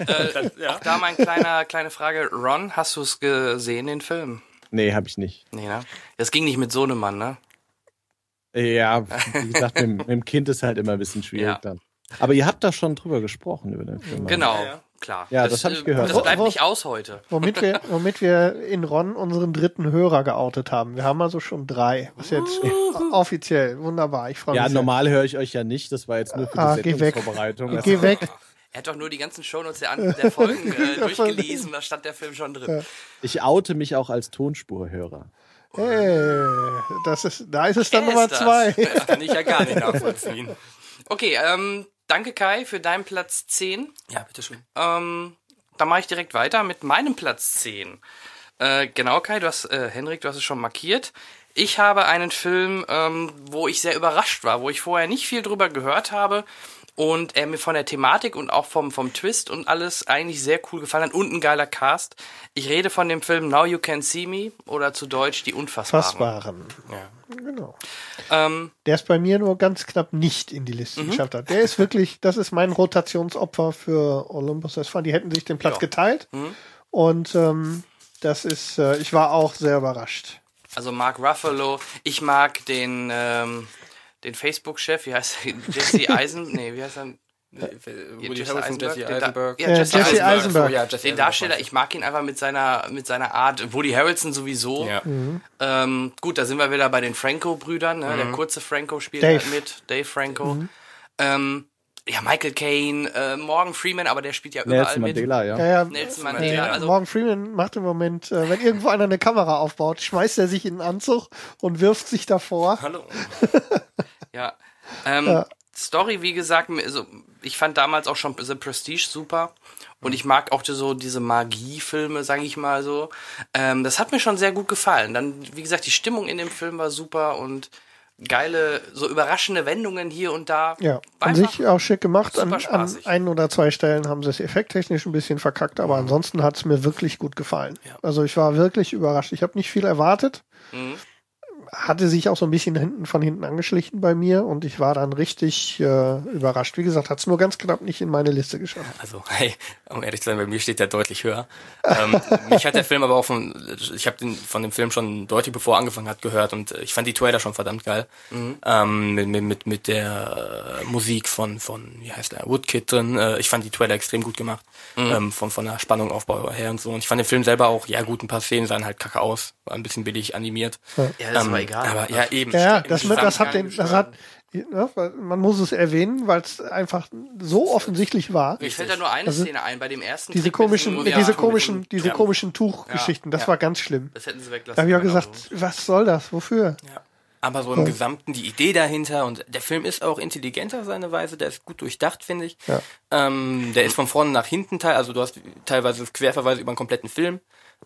äh, ja. Auch da mal eine kleine, kleine Frage. Ron, hast du es gesehen, den Film? Nee, hab ich nicht. Nee, ne? Das ging nicht mit so einem Mann, ne? Ja, wie gesagt, mit, mit, dem Kind ist halt immer ein bisschen schwierig ja. dann. Aber ihr habt da schon drüber gesprochen über den Film. Genau, ja, klar. Ja, das, das habe ich gehört. Das bleibt nicht aus heute. Womit wir, womit wir in Ron unseren dritten Hörer geoutet haben. Wir haben also schon drei. Was jetzt offiziell. Wunderbar. Ich freue mich. Ja, normal höre ich euch ja nicht. Das war jetzt nur für ah, die Sendungsvorbereitung. Geh weg. Er hat doch nur die ganzen Shownotes der, der Folgen äh, durchgelesen, da stand der Film schon drin. Ich oute mich auch als Tonspurhörer. Hey, das ist, da ist es dann Nummer zwei. Das kann ich ja gar nicht nachvollziehen. Okay, ähm, danke Kai für deinen Platz 10. Ja, bitteschön. Ähm, dann mache ich direkt weiter mit meinem Platz 10. Äh, genau, Kai, du hast, äh, Henrik, du hast es schon markiert. Ich habe einen Film, ähm, wo ich sehr überrascht war, wo ich vorher nicht viel drüber gehört habe und er mir von der Thematik und auch vom, vom Twist und alles eigentlich sehr cool gefallen hat und ein geiler Cast. Ich rede von dem Film Now You Can See Me oder zu Deutsch Die Unfassbaren. Fassbaren. Ja. Genau. Ähm, der ist bei mir nur ganz knapp nicht in die Liste mhm. geschafft hat. Der ist wirklich, das ist mein Rotationsopfer für Olympus S. Die hätten sich den Platz ja. geteilt. Mhm. Und ähm, das ist, äh, ich war auch sehr überrascht. Also Mark Ruffalo, ich mag den ähm, den Facebook-Chef, wie heißt er? Jesse Eisen, nee, wie heißt er? Woody Jesse Harrison, Jesse Eisenberg. Ja, Jesse, Jesse Eisenberg. Ja, Jesse den Darsteller, ich mag ihn einfach mit seiner, mit seiner Art. Woody Harrelson sowieso. Ja. Mhm. Ähm, gut, da sind wir wieder bei den Franco-Brüdern. Ne? Mhm. Der kurze Franco spielt Dave. halt mit. Dave Franco. Mhm. Ähm, ja, Michael Caine, äh, Morgan Freeman, aber der spielt ja überall Nelson Mandela, mit. Ja. Ja, ja. Nelson Mandela. Also Morgan Freeman macht im Moment, äh, wenn irgendwo einer eine Kamera aufbaut, schmeißt er sich in den Anzug und wirft sich davor. Hallo. Ja. Ähm, ja. Story, wie gesagt, also ich fand damals auch schon The Prestige super. Und ich mag auch so diese Magiefilme, sage ich mal so. Ähm, das hat mir schon sehr gut gefallen. Dann, wie gesagt, die Stimmung in dem Film war super und geile, so überraschende Wendungen hier und da. Ja, an sich auch schick gemacht. An, an ein oder zwei Stellen haben sie es effekttechnisch ein bisschen verkackt, aber ansonsten hat es mir wirklich gut gefallen. Ja. Also ich war wirklich überrascht. Ich habe nicht viel erwartet. Mhm hatte sich auch so ein bisschen hinten von hinten angeschlichen bei mir und ich war dann richtig äh, überrascht. Wie gesagt, hat es nur ganz knapp nicht in meine Liste geschafft. Also, hey, um ehrlich zu sein, bei mir steht der deutlich höher. ähm, mich hat der Film aber auch von, ich habe den von dem Film schon deutlich bevor er angefangen hat gehört und ich fand die Trailer schon verdammt geil. Mhm. Ähm, mit, mit, mit der äh, Musik von, von, wie heißt der, Woodkid drin. Äh, ich fand die Trailer extrem gut gemacht. Mhm. Ähm, von, von der Spannung Aufbau her und so. Und ich fand den Film selber auch, ja gut, ein paar Szenen sahen halt kacke aus. War ein bisschen billig animiert. Ja, das ähm, war egal. Aber ja, eben. Ja, das, mit, das hat den, das hat, ja, man muss es erwähnen, weil es einfach so offensichtlich war. Mir fällt da nur eine also, Szene ein, bei dem ersten Diese komischen, ja, diese komischen, diese komischen Tuchgeschichten, das war ganz schlimm. Das hätten sie weglassen Da habe ich auch gesagt, so. was soll das? Wofür? Ja. Aber so im ja. Gesamten die Idee dahinter und der Film ist auch intelligenter auf seine Weise, der ist gut durchdacht, finde ich. Ja. Ähm, der ist von vorne nach hinten teil, also du hast teilweise Querverweise über einen kompletten Film.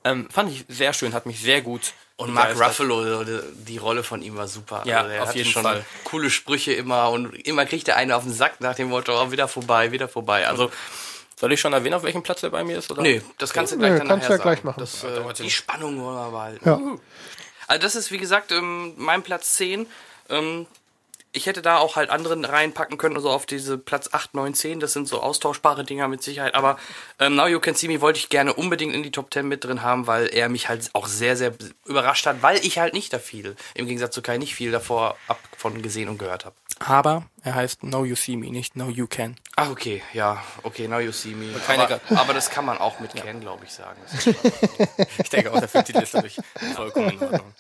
Ähm, fand ich sehr schön, hat mich sehr gut. Und Mark Ruffalo, die Rolle von ihm war super. Ja, also auf jeden Fall. Coole Sprüche immer und immer kriegt er einen auf den Sack nach dem Motto, oh, wieder vorbei, wieder vorbei. Also soll ich schon erwähnen, auf welchem Platz er bei mir ist? Oder? Nee, das kannst du gleich nee, dann kannst nachher ja gleich machen. Das, äh, die Spannung war halt. Ja. Also das ist, wie gesagt, ähm, mein Platz 10. Ähm, ich hätte da auch halt anderen reinpacken können, also auf diese Platz 8, 9, 10. Das sind so austauschbare Dinger mit Sicherheit. Aber ähm, Now You Can See Me wollte ich gerne unbedingt in die Top 10 mit drin haben, weil er mich halt auch sehr, sehr überrascht hat, weil ich halt nicht da viel, im Gegensatz zu Kai, nicht viel davor ab von gesehen und gehört habe. Aber er heißt Now You See Me, nicht Now You Can. Ach, okay, ja, okay, Now You See Me. Aber, aber das kann man auch mit ja. Ken, glaube ich, sagen. ich denke auch, der Filmtitel ist dadurch vollkommen in Ordnung.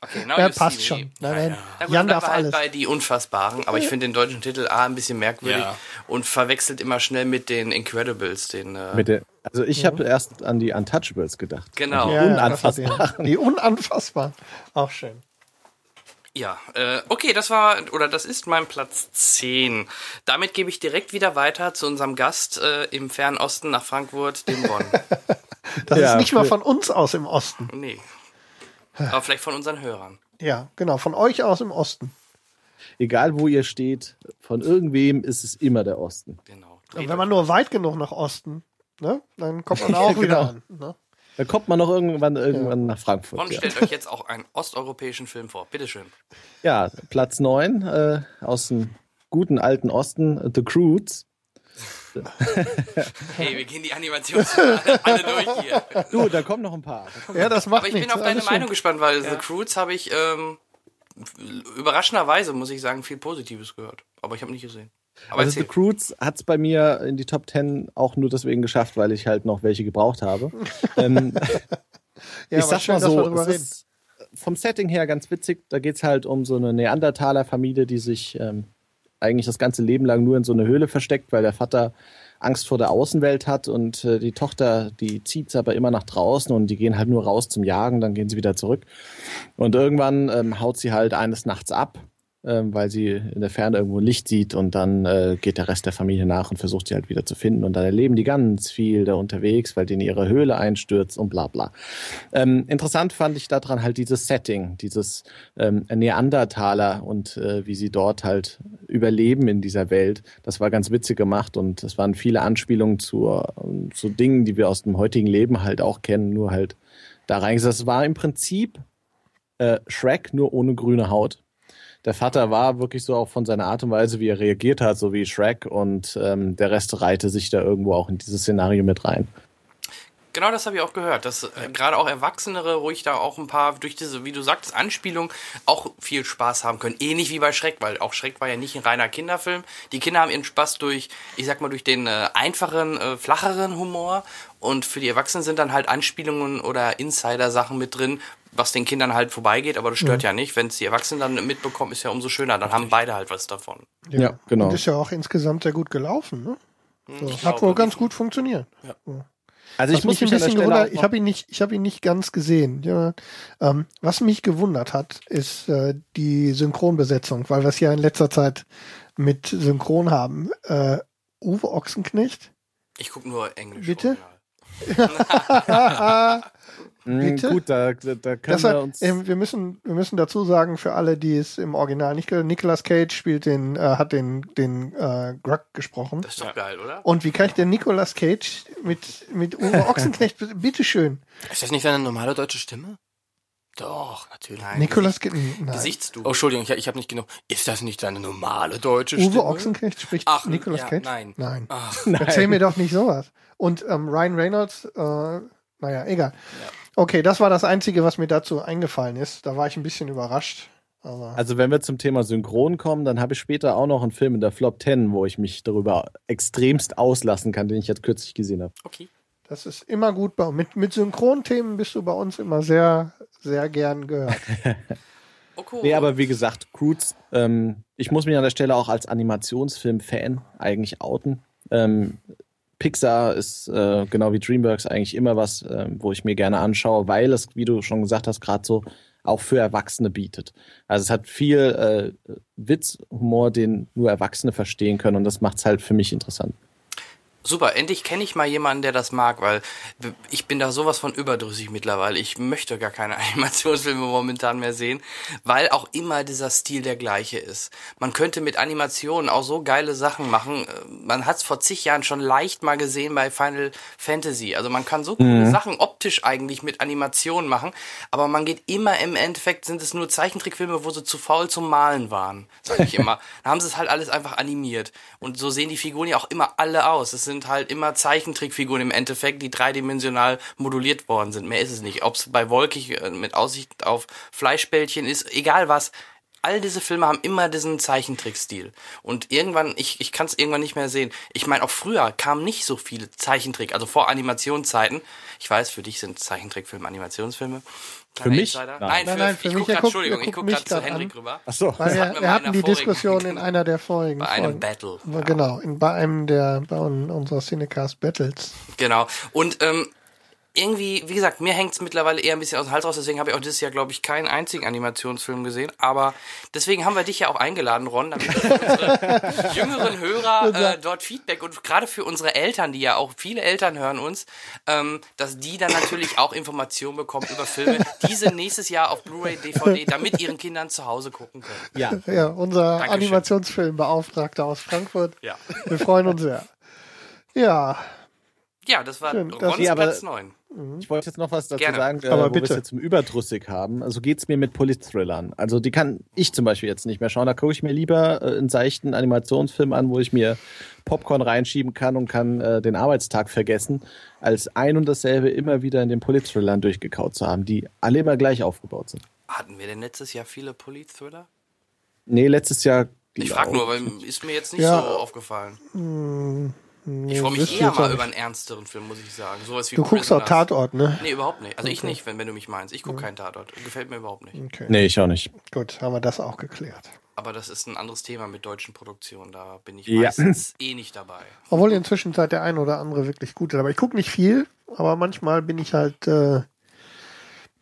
Okay, Now ja, You passt See schon. Me. Nein, nein. Ja, Jan darf halt alles. bei Die Unfassbaren, aber ich finde den deutschen Titel A ein bisschen merkwürdig ja. und verwechselt immer schnell mit den Incredibles, den... Äh, mit der, also ich habe erst an die Untouchables gedacht. Genau. Die Unanfassbaren. Die Unanfassbaren. Auch schön. Ja, äh, okay, das war oder das ist mein Platz 10. Damit gebe ich direkt wieder weiter zu unserem Gast äh, im fernen Osten nach Frankfurt, dem Bonn. das ja, ist nicht mal von uns aus im Osten. Nee. Aber vielleicht von unseren Hörern. Ja, genau, von euch aus im Osten. Egal wo ihr steht, von irgendwem ist es immer der Osten. Genau. Und wenn man nur weit genug nach Osten, ne, dann kommt man auch genau. wieder an. Ne? Da kommt man noch irgendwann irgendwann ja. nach Frankfurt. Und ja. stellt euch jetzt auch einen osteuropäischen Film vor. Bitteschön. Ja, Platz 9 äh, aus dem guten alten Osten, The Croods. hey, wir gehen die Animationsfilme alle, alle durch hier. Du, da kommen noch ein paar. Da ja, das macht Aber ich nichts. bin auf deine Meinung gespannt, weil ja. The Croods habe ich ähm, überraschenderweise, muss ich sagen, viel Positives gehört. Aber ich habe nicht gesehen. Aber also The Croods hat es bei mir in die Top 10 auch nur deswegen geschafft, weil ich halt noch welche gebraucht habe. ähm, ja, ich sag schön, mal so, es ist vom Setting her ganz witzig. Da geht es halt um so eine Neandertaler-Familie, die sich ähm, eigentlich das ganze Leben lang nur in so eine Höhle versteckt, weil der Vater Angst vor der Außenwelt hat und äh, die Tochter, die zieht aber immer nach draußen und die gehen halt nur raus zum Jagen, dann gehen sie wieder zurück. Und irgendwann ähm, haut sie halt eines Nachts ab weil sie in der Ferne irgendwo Licht sieht und dann äh, geht der Rest der Familie nach und versucht sie halt wieder zu finden. Und dann erleben die ganz viel da unterwegs, weil die in ihre Höhle einstürzt und bla bla. Ähm, interessant fand ich daran halt dieses Setting, dieses ähm, Neandertaler und äh, wie sie dort halt überleben in dieser Welt. Das war ganz witzig gemacht und es waren viele Anspielungen zu, zu Dingen, die wir aus dem heutigen Leben halt auch kennen, nur halt da reingesetzt. Das war im Prinzip äh, Shrek, nur ohne grüne Haut der Vater war wirklich so auch von seiner Art und Weise, wie er reagiert hat, so wie Shrek und ähm, der Rest reihte sich da irgendwo auch in dieses Szenario mit rein. Genau das habe ich auch gehört, dass äh, gerade auch Erwachsenere ruhig da auch ein paar durch diese, wie du sagtest, Anspielung auch viel Spaß haben können. Ähnlich wie bei Schreck, weil auch Schreck war ja nicht ein reiner Kinderfilm. Die Kinder haben ihren Spaß durch, ich sag mal, durch den äh, einfachen, äh, flacheren Humor und für die Erwachsenen sind dann halt Anspielungen oder Insider-Sachen mit drin, was den Kindern halt vorbeigeht, aber das stört ja, ja nicht. Wenn es die Erwachsenen dann mitbekommen, ist ja umso schöner. Dann haben beide halt was davon. Ja, ja genau. Und ist ja auch insgesamt sehr gut gelaufen. Ne? Hm, so, hat wohl ganz gut funktioniert. Ja. Also ich was muss mich ein bisschen gewundert, ich habe ihn nicht, ich habe ihn nicht ganz gesehen. Ja, ähm, was mich gewundert hat, ist äh, die Synchronbesetzung, weil wir es ja in letzter Zeit mit Synchron haben. Äh, Uwe Ochsenknecht. Ich gucke nur Englisch. Bitte. Hm, Bitte? Gut, da, da können wir uns. Ähm, wir müssen, wir müssen dazu sagen für alle, die es im Original nicht Nicolas Cage spielt den, äh, hat den, den äh, Grug gesprochen. Das ist doch geil, oder? Und wie kann ich den Nicolas Cage mit mit Uwe Ochsenknecht? Bitteschön. Ist das nicht seine normale deutsche Stimme? Doch, natürlich. Nein, Nicolas Gesicht, nein. Gesichtsdu. Oh, Entschuldigung, ich, ich habe nicht genug. Ist das nicht deine normale deutsche Uwe Stimme? Uwe Ochsenknecht spricht Ach, Nicolas ja, Cage? Nein. Nein. Ach, nein. Erzähl mir doch nicht sowas. Und ähm, Ryan Reynolds, äh, naja, egal. Ja. Okay, das war das Einzige, was mir dazu eingefallen ist. Da war ich ein bisschen überrascht. Aber also wenn wir zum Thema Synchron kommen, dann habe ich später auch noch einen Film in der Flop 10, wo ich mich darüber extremst auslassen kann, den ich jetzt kürzlich gesehen habe. Okay. Das ist immer gut bei mit mit Synchronthemen bist du bei uns immer sehr sehr gern gehört. okay. Nee, aber wie gesagt, Croods, ähm, ich muss mich an der Stelle auch als Animationsfilm-Fan eigentlich outen. Ähm, Pixar ist äh, genau wie DreamWorks eigentlich immer was, äh, wo ich mir gerne anschaue, weil es, wie du schon gesagt hast, gerade so auch für Erwachsene bietet. Also es hat viel äh, Witz, Humor, den nur Erwachsene verstehen können und das macht es halt für mich interessant. Super, endlich kenne ich mal jemanden, der das mag, weil ich bin da sowas von überdrüssig mittlerweile. Ich möchte gar keine Animationsfilme momentan mehr sehen, weil auch immer dieser Stil der gleiche ist. Man könnte mit Animationen auch so geile Sachen machen. Man hat es vor zig Jahren schon leicht mal gesehen bei Final Fantasy. Also man kann so coole mhm. Sachen optisch eigentlich mit Animationen machen, aber man geht immer im Endeffekt sind es nur Zeichentrickfilme, wo sie zu faul zum Malen waren, sage ich immer. da haben sie es halt alles einfach animiert und so sehen die Figuren ja auch immer alle aus. Sind halt immer Zeichentrickfiguren im Endeffekt, die dreidimensional moduliert worden sind. Mehr ist es nicht. Ob es bei Wolkig äh, mit Aussicht auf Fleischbällchen ist, egal was. All diese Filme haben immer diesen Zeichentrickstil. Und irgendwann, ich, ich kann es irgendwann nicht mehr sehen. Ich meine, auch früher kamen nicht so viele Zeichentrick, also vor Animationszeiten. Ich weiß, für dich sind Zeichentrickfilme Animationsfilme. Für mich? Nein, nein, für, nein, für ich mich. Guck grad, Entschuldigung, ich gucke gerade zu Henrik an. rüber. Ach so. Weil wir, wir hatten die Diskussion in einer der Folgen. Bei einem Battle. Genau, in, bei einem der bei unserer Cinecast Battles. Genau. Und ähm, irgendwie, wie gesagt, mir hängt's mittlerweile eher ein bisschen aus dem Hals raus, deswegen habe ich auch dieses Jahr, glaube ich, keinen einzigen Animationsfilm gesehen. Aber deswegen haben wir dich ja auch eingeladen, Ron, damit unsere jüngeren Hörer äh, dort Feedback und gerade für unsere Eltern, die ja auch viele Eltern hören uns, ähm, dass die dann natürlich auch Informationen bekommen über Filme, diese nächstes Jahr auf Blu-ray, DVD, damit ihren Kindern zu Hause gucken können. Ja, ja unser. Animationsfilmbeauftragter aus Frankfurt. Ja. Wir freuen uns sehr. Ja. Ja, das war Schön, Rons Platz 9. Mhm. Ich wollte jetzt noch was dazu Gerne. sagen, äh, Aber wo wir es jetzt zum Überdrüssig haben. Also geht's mir mit Polit-Thrillern. Also die kann ich zum Beispiel jetzt nicht mehr schauen. Da gucke ich mir lieber äh, einen seichten Animationsfilm an, wo ich mir Popcorn reinschieben kann und kann äh, den Arbeitstag vergessen, als ein und dasselbe immer wieder in den Polit-Thrillern durchgekaut zu haben, die alle immer gleich aufgebaut sind. Hatten wir denn letztes Jahr viele Polit-Thriller? Nee, letztes Jahr. Ich frage nur, weil ist mir jetzt nicht ja. so aufgefallen. Hm. Nee, ich freue mich eher mal über einen ernsteren Film, muss ich sagen. Sowas wie du guckst auch Tatort, ne? Nee, überhaupt nicht. Also okay. ich nicht, wenn, wenn du mich meinst. Ich gucke keinen Tatort. Gefällt mir überhaupt nicht. Okay. Nee, ich auch nicht. Gut, haben wir das auch geklärt. Aber das ist ein anderes Thema mit deutschen Produktionen. Da bin ich ja. meistens eh nicht dabei. Obwohl inzwischen seit der ein oder andere wirklich gut ist. Aber ich gucke nicht viel, aber manchmal bin ich halt äh,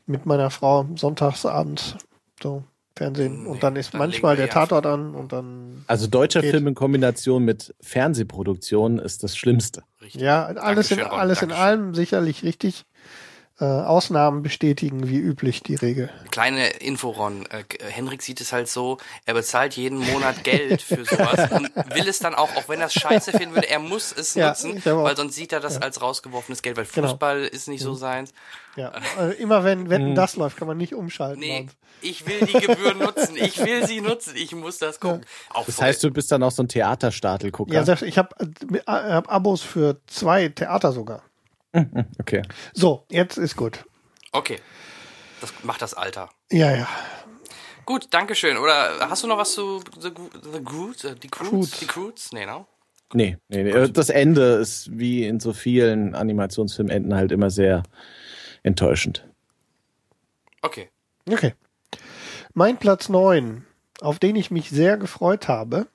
mit meiner Frau sonntagsabends so Fernsehen. Nee, und dann ist dann manchmal der Tatort an und dann. Also deutscher geht. Film in Kombination mit Fernsehproduktion ist das Schlimmste. Richtig. Ja, alles, in, alles in allem sicherlich richtig. Äh, Ausnahmen bestätigen wie üblich die Regel. Kleine Info, Ron. Äh, Henrik sieht es halt so, er bezahlt jeden Monat Geld für sowas und will es dann auch, auch wenn er es scheiße finden würde, er muss es ja, nutzen, weil sonst sieht er das ja. als rausgeworfenes Geld, weil genau. Fußball genau. ist nicht so mhm. seins. Ja, also immer wenn Wetten mhm. das läuft, kann man nicht umschalten. Nee, ich will die Gebühren nutzen, ich will sie nutzen, ich muss das gucken. Ja. das heißt, du bist dann auch so ein Theaterstadel-Gucker? Ja, ich habe äh, hab Abos für zwei Theater sogar. Okay. So, jetzt ist gut. Okay. Das macht das Alter. Ja, ja. Gut, Dankeschön. Oder hast du noch was zu The, the Groots? Äh, die Croods? Die Croods? Nee, no? Nee, nee, nee. Das Ende ist wie in so vielen Animationsfilmenden halt immer sehr enttäuschend. Okay. Okay. Mein Platz 9, auf den ich mich sehr gefreut habe,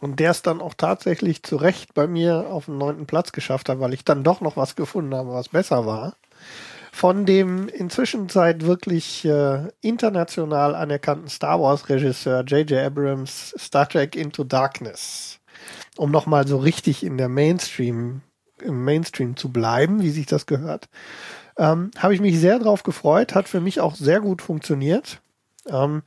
und der es dann auch tatsächlich zu Recht bei mir auf den neunten Platz geschafft hat, weil ich dann doch noch was gefunden habe, was besser war. Von dem inzwischen seit wirklich äh, international anerkannten Star Wars Regisseur J.J. Abrams Star Trek Into Darkness. Um nochmal so richtig in der Mainstream, im Mainstream zu bleiben, wie sich das gehört. Ähm, habe ich mich sehr drauf gefreut, hat für mich auch sehr gut funktioniert. Ähm,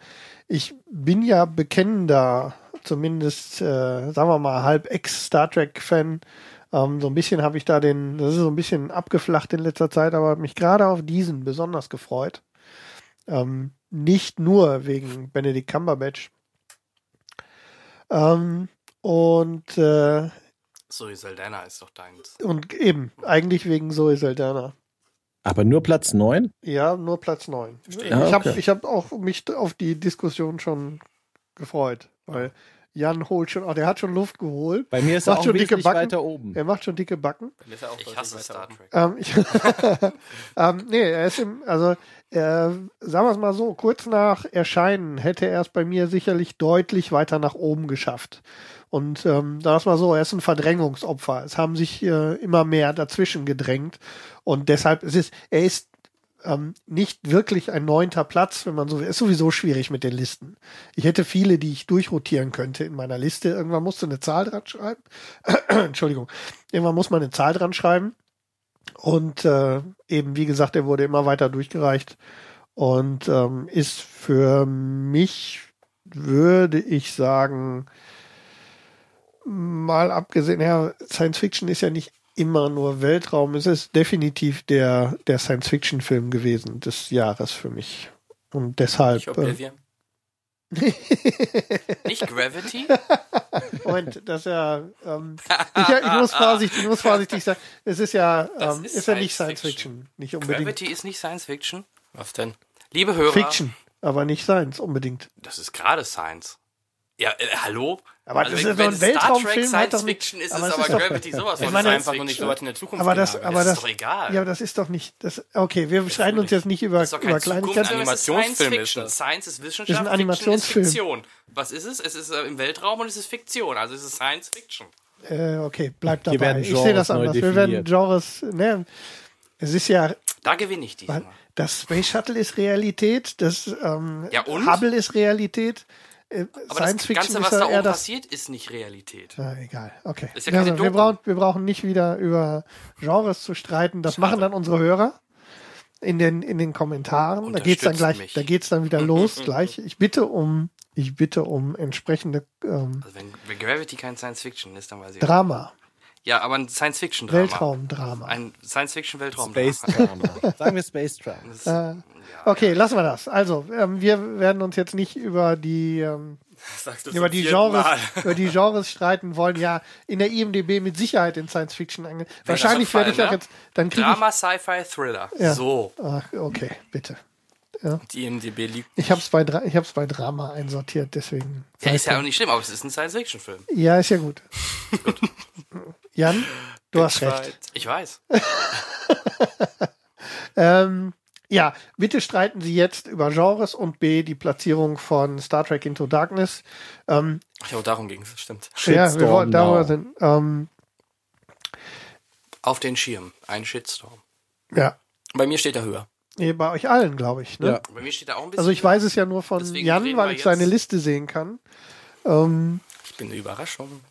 ich bin ja bekennender zumindest, äh, sagen wir mal, halb Ex-Star Trek-Fan. Ähm, so ein bisschen habe ich da den, das ist so ein bisschen abgeflacht in letzter Zeit, aber mich gerade auf diesen besonders gefreut. Ähm, nicht nur wegen Benedict Cumberbatch. Ähm, und äh, Zoe Saldana ist doch deins. Und eben, eigentlich wegen Zoe Saldana. Aber nur Platz 9? Ja, nur Platz 9. Ah, ich okay. habe ich hab auch mich auf die Diskussion schon gefreut, weil Jan holt schon, oh, der hat schon Luft geholt. Bei mir ist er Macht auch schon dicke Backen. weiter oben. Er macht schon dicke Backen. Dann ist er auch Ich hasse Star. Trek. Ähm, ich, ähm, nee, er ist im, also äh, sagen wir es mal so, kurz nach Erscheinen hätte er es bei mir sicherlich deutlich weiter nach oben geschafft. Und ähm, sagen wir es mal so, er ist ein Verdrängungsopfer. Es haben sich äh, immer mehr dazwischen gedrängt. Und deshalb es ist er ist ähm, nicht wirklich ein neunter Platz, wenn man so. Ist sowieso schwierig mit den Listen. Ich hätte viele, die ich durchrotieren könnte in meiner Liste. Irgendwann musst du eine Zahl dran schreiben. Entschuldigung. Irgendwann muss man eine Zahl dran schreiben. Und äh, eben, wie gesagt, er wurde immer weiter durchgereicht und ähm, ist für mich, würde ich sagen, mal abgesehen, ja, Science Fiction ist ja nicht immer nur Weltraum, es ist definitiv der, der Science-Fiction-Film gewesen des Jahres für mich. Und deshalb. Äh, Oblivion. Nicht Gravity? Moment, das ist ja. Ähm, ich, ich muss vorsichtig, ich muss vorsichtig sein. Es ist ja, ähm, ist ist, ja nicht Science Science Fiction, nicht unbedingt Gravity ist nicht Science Fiction. Was denn? Liebe Hörer, Fiction, aber nicht Science unbedingt. das ist gerade Science. Ja, äh, hallo? Aber Also das wenn- ist doch ein wenn Star Trek Weltraumfilm, Science doch nicht- Fiction ist aber es aber ist doch- Gravity sowas Ich von meine, einfach nur nicht so weit in der Zukunft Aber das, aber Das ist das, doch egal. ja, aber das ist doch nicht, das, okay, wir streiten uns jetzt nicht über, Das ist doch kein über Zukunft, Kleinigkeiten. ist Animationsfilm Science ist Fiction. das. Science ist Wissenschaft, Ist ein Animationsfilm. Fiction ist Fiktion. Was ist es? Es ist äh, im Weltraum und es ist Fiktion, also es ist Science Fiction. Äh, okay, bleibt dabei. Ich sehe das anders. Wir werden. Genres, ne, es ist ja, Da gewinne ich diesmal. das Space Shuttle ist Realität, das ähm, Ja, und? Hubble ist Realität, äh, Aber Science das Ganze, ist was ja da oben das. passiert, ist nicht Realität. Na, egal, okay. Ja also, wir, brauchen, wir brauchen nicht wieder über Genres zu streiten. Das machen dann unsere Hörer in den, in den Kommentaren. Da geht's dann Unterstützt gleich, mich. da geht's dann wieder los gleich. Ich bitte um, ich bitte um entsprechende ähm, Also wenn, wenn Gravity kein Science Fiction ist, dann weiß ich. Drama, Ja, aber ein Science Fiction Drama. Weltraumdrama. Ein Science Fiction Weltraum. Space Drama. Sagen wir Space Drama. Äh, okay, lassen wir das. Also, ähm, wir werden uns jetzt nicht über die ähm, über die Genres über die Genres streiten wollen. Ja, in der IMDb mit Sicherheit in Science Fiction ange. Wahrscheinlich werde ich auch ne? jetzt dann Drama, Sci-Fi, Thriller. Ja. So. Ach, okay, bitte. Die IMDB liegt. Ich habe es bei Dra ich hab's bei Drama einsortiert, deswegen. Ja, ist ja auch nicht schlimm, aber es ist ein Science-Fiction-Film. Ja, ist ja gut. Jan, du hast recht. Ich weiß. Ähm, ja, bitte streiten Sie jetzt über Genres und B, die Platzierung von Star Trek Into Darkness. Ähm, Ach ja, darum ging es, stimmt. ja, wir Shitstorm wollen darüber sind. Ähm, Auf den Schirm. Ein Shitstorm. ja, Bei mir steht er höher. nee, bei euch allen, glaube ich. Ne? Ja. Bei mir steht da auch ein bisschen. Also ich weiß es ja nur von Deswegen Jan, weil ich seine Liste sehen kann. Ähm, Ich bin eine Überraschung.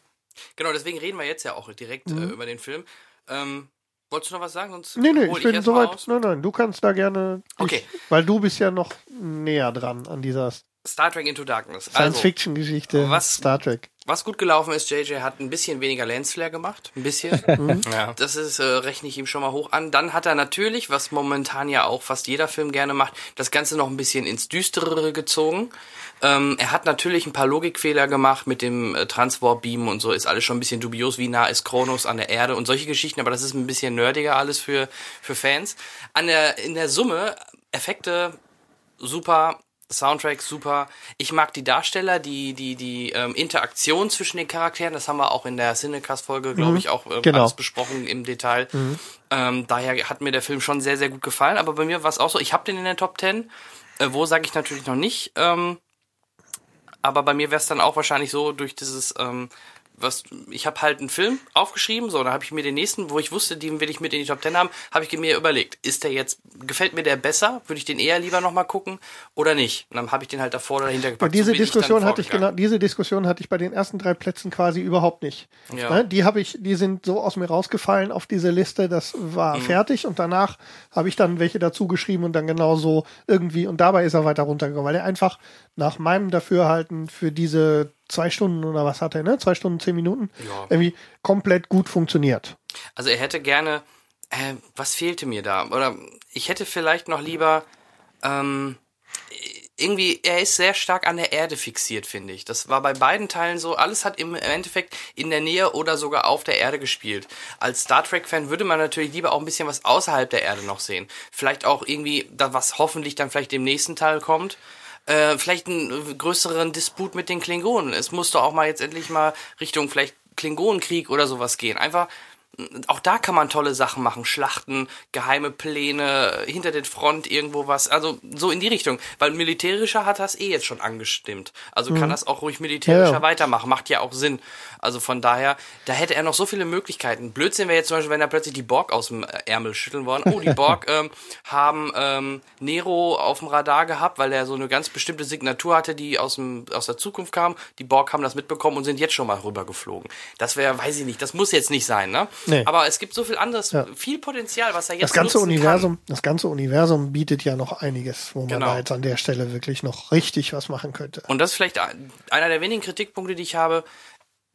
Genau, deswegen reden wir jetzt ja auch direkt Mhm. äh, über den Film. Ähm, wolltest du noch was sagen? Sonst nee, nee, ich bin soweit. Nein, nein, du kannst da gerne. Okay. Ich, weil du bist ja noch näher dran an dieser Star Trek Into Darkness. Also, Science-Fiction-Geschichte was- Star Trek. Was gut gelaufen ist, JJ hat ein bisschen weniger Lensflare gemacht. Ein bisschen. Ja. Das ist, äh, rechne ich ihm schon mal hoch an. Dann hat er natürlich, was momentan ja auch fast jeder Film gerne macht, das Ganze noch ein bisschen ins Düsterere gezogen. Ähm, er hat natürlich ein paar Logikfehler gemacht mit dem äh, Transwarp-Beam und so, ist alles schon ein bisschen dubios, wie nah ist Kronos an der Erde und solche Geschichten, aber das ist ein bisschen nerdiger alles für, für Fans. An der, in der Summe, Effekte super, Soundtrack super. Ich mag die Darsteller, die die die ähm, Interaktion zwischen den Charakteren. Das haben wir auch in der Cinecast-Folge, glaube ich, auch äh, Genau. alles besprochen im Detail. Ähm, daher hat mir der Film schon sehr sehr gut gefallen. Aber bei mir war es auch so. Ich habe den in der Top 10. Äh, wo sage ich natürlich noch nicht. Ähm, aber bei mir wäre es dann auch wahrscheinlich so durch dieses ähm, was ich habe halt einen Film aufgeschrieben, so, dann habe ich mir den nächsten, wo ich wusste, den will ich mit in die Top 10 haben, habe ich mir überlegt, ist der jetzt, gefällt mir der besser? Würde ich den eher lieber nochmal gucken oder nicht? Und dann habe ich den halt davor oder dahinter Und gepackt. diese So Diskussion hatte ich genau, diese Diskussion hatte ich bei den ersten drei Plätzen quasi überhaupt nicht. Ja. Ne, Die habe ich, die sind so aus mir rausgefallen auf diese Liste, das Mhm. war fertig und danach habe ich dann welche dazu geschrieben und dann genauso irgendwie und dabei ist er weiter runtergegangen, weil er einfach nach meinem Dafürhalten für diese zwei Stunden oder was hat er, ne? Zwei Stunden, zehn Minuten, Ja. irgendwie komplett gut funktioniert. Also er hätte gerne, äh, was fehlte mir da? Oder ich hätte vielleicht noch lieber, ähm, irgendwie, er ist sehr stark an der Erde fixiert, finde ich. Das war bei beiden Teilen so. Alles hat im Endeffekt in der Nähe oder sogar auf der Erde gespielt. Als Star Trek-Fan würde man natürlich lieber auch ein bisschen was außerhalb der Erde noch sehen. Vielleicht auch irgendwie, da was hoffentlich dann vielleicht im nächsten Teil kommt. Äh, vielleicht einen größeren Disput mit den Klingonen. Es muss doch auch mal jetzt endlich mal Richtung vielleicht Klingonenkrieg oder sowas gehen. Einfach auch da kann man tolle Sachen machen. Schlachten, geheime Pläne, hinter der Front irgendwo was. Also so in die Richtung. Weil militärischer hat das eh jetzt schon angestimmt. Also mhm. kann das auch ruhig militärischer ja. weitermachen. Macht ja auch Sinn. Also von daher, da hätte er noch so viele Möglichkeiten. Blödsinn wäre jetzt zum Beispiel, wenn er plötzlich die Borg aus dem Ärmel schütteln wollen. Oh, die Borg ähm, haben ähm, Nero auf dem Radar gehabt, weil er so eine ganz bestimmte Signatur hatte, die aus, dem, aus der Zukunft kam. Die Borg haben das mitbekommen und sind jetzt schon mal rübergeflogen. Das wäre, weiß ich nicht, das muss jetzt nicht sein, ne? Nee. Aber es gibt so viel anderes, ja. viel Potenzial, was er jetzt das ganze Universum, kann. Das ganze Universum bietet ja noch einiges, wo man genau. da jetzt an der Stelle wirklich noch richtig was machen könnte. Und das ist vielleicht einer der wenigen Kritikpunkte, die ich habe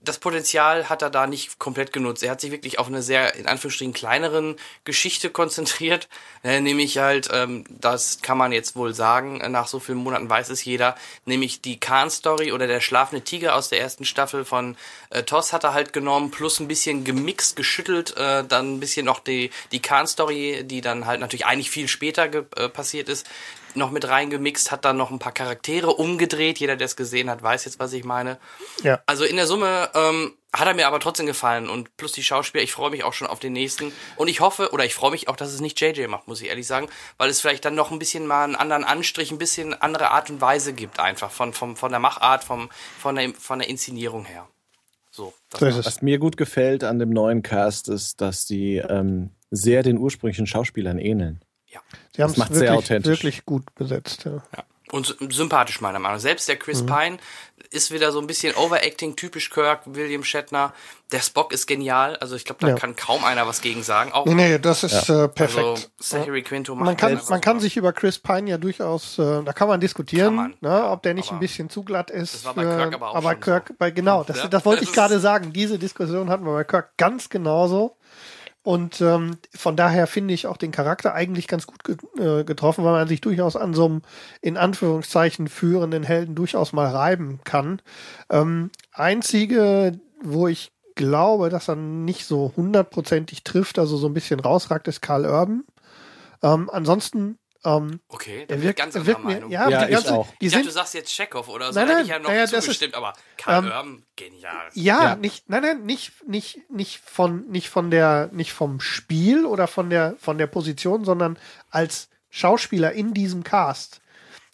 das Potenzial hat er da nicht komplett genutzt. Er hat sich wirklich auf eine sehr, in Anführungsstrichen, kleineren Geschichte konzentriert. Äh, nämlich halt, ähm, das kann man jetzt wohl sagen, nach so vielen Monaten weiß es jeder, nämlich die Khan-Story oder der schlafende Tiger aus der ersten Staffel von äh, Toss hat er halt genommen, plus ein bisschen gemixt, geschüttelt, äh, dann ein bisschen noch die, die Khan-Story, die dann halt natürlich eigentlich viel später äh, passiert ist, noch mit reingemixt, hat dann noch ein paar Charaktere umgedreht. Jeder, der es gesehen hat, weiß jetzt, was ich meine. Ja. Also in der Summe ähm, hat er mir aber trotzdem gefallen und plus die Schauspieler, ich freue mich auch schon auf den nächsten und ich hoffe oder ich freue mich auch, dass es nicht JJ macht, muss ich ehrlich sagen, weil es vielleicht dann noch ein bisschen mal einen anderen Anstrich, ein bisschen andere Art und Weise gibt einfach von von von der Machart, vom von der von der Inszenierung her. So. so was mir gut gefällt an dem neuen Cast ist, dass die ähm, sehr den ursprünglichen Schauspielern ähneln. Ja. Sie haben es wirklich, wirklich gut besetzt. Ja. ja. Und sympathisch meiner Meinung nach. Selbst der Chris mhm. Pine ist wieder so ein bisschen Overacting, typisch Kirk, William Shatner. Der Spock ist genial. Also ich glaube, da ja. kann kaum einer was gegen sagen. Auch nee, nee, das ist ja. äh, perfekt. Also, Zachary Quinto macht man kann, man kann sich über Chris Pine ja durchaus, äh, da kann man diskutieren, kann man, ne, ob der nicht ein bisschen zu glatt ist. Das war bei Kirk aber auch Aber Kirk, so. bei, genau, das, das wollte ich gerade sagen. Diese Diskussion hatten wir bei Kirk ganz genauso. Und ähm, von daher finde ich auch den Charakter eigentlich ganz gut ge äh, getroffen, weil man sich durchaus an so einem in Anführungszeichen führenden Helden durchaus mal reiben kann. Ähm, einzige, wo ich glaube, dass er nicht so hundertprozentig trifft, also so ein bisschen rausragt, ist Karl Urban. Ähm, ansonsten ähm, okay, da wirkt ganz anderer Meinung. Mir, ja, ja die ganze, auch. Die ich sind, dachte, du sagst jetzt Chekhov oder so, nein, nein, hätte ich ja noch naja, zugestimmt, ist, aber Karl ähm, Urban, genial. Ja, ja, nicht, nein, nein, nicht, nicht, nicht von, nicht von der, nicht vom Spiel oder von der, von der Position, sondern als Schauspieler in diesem Cast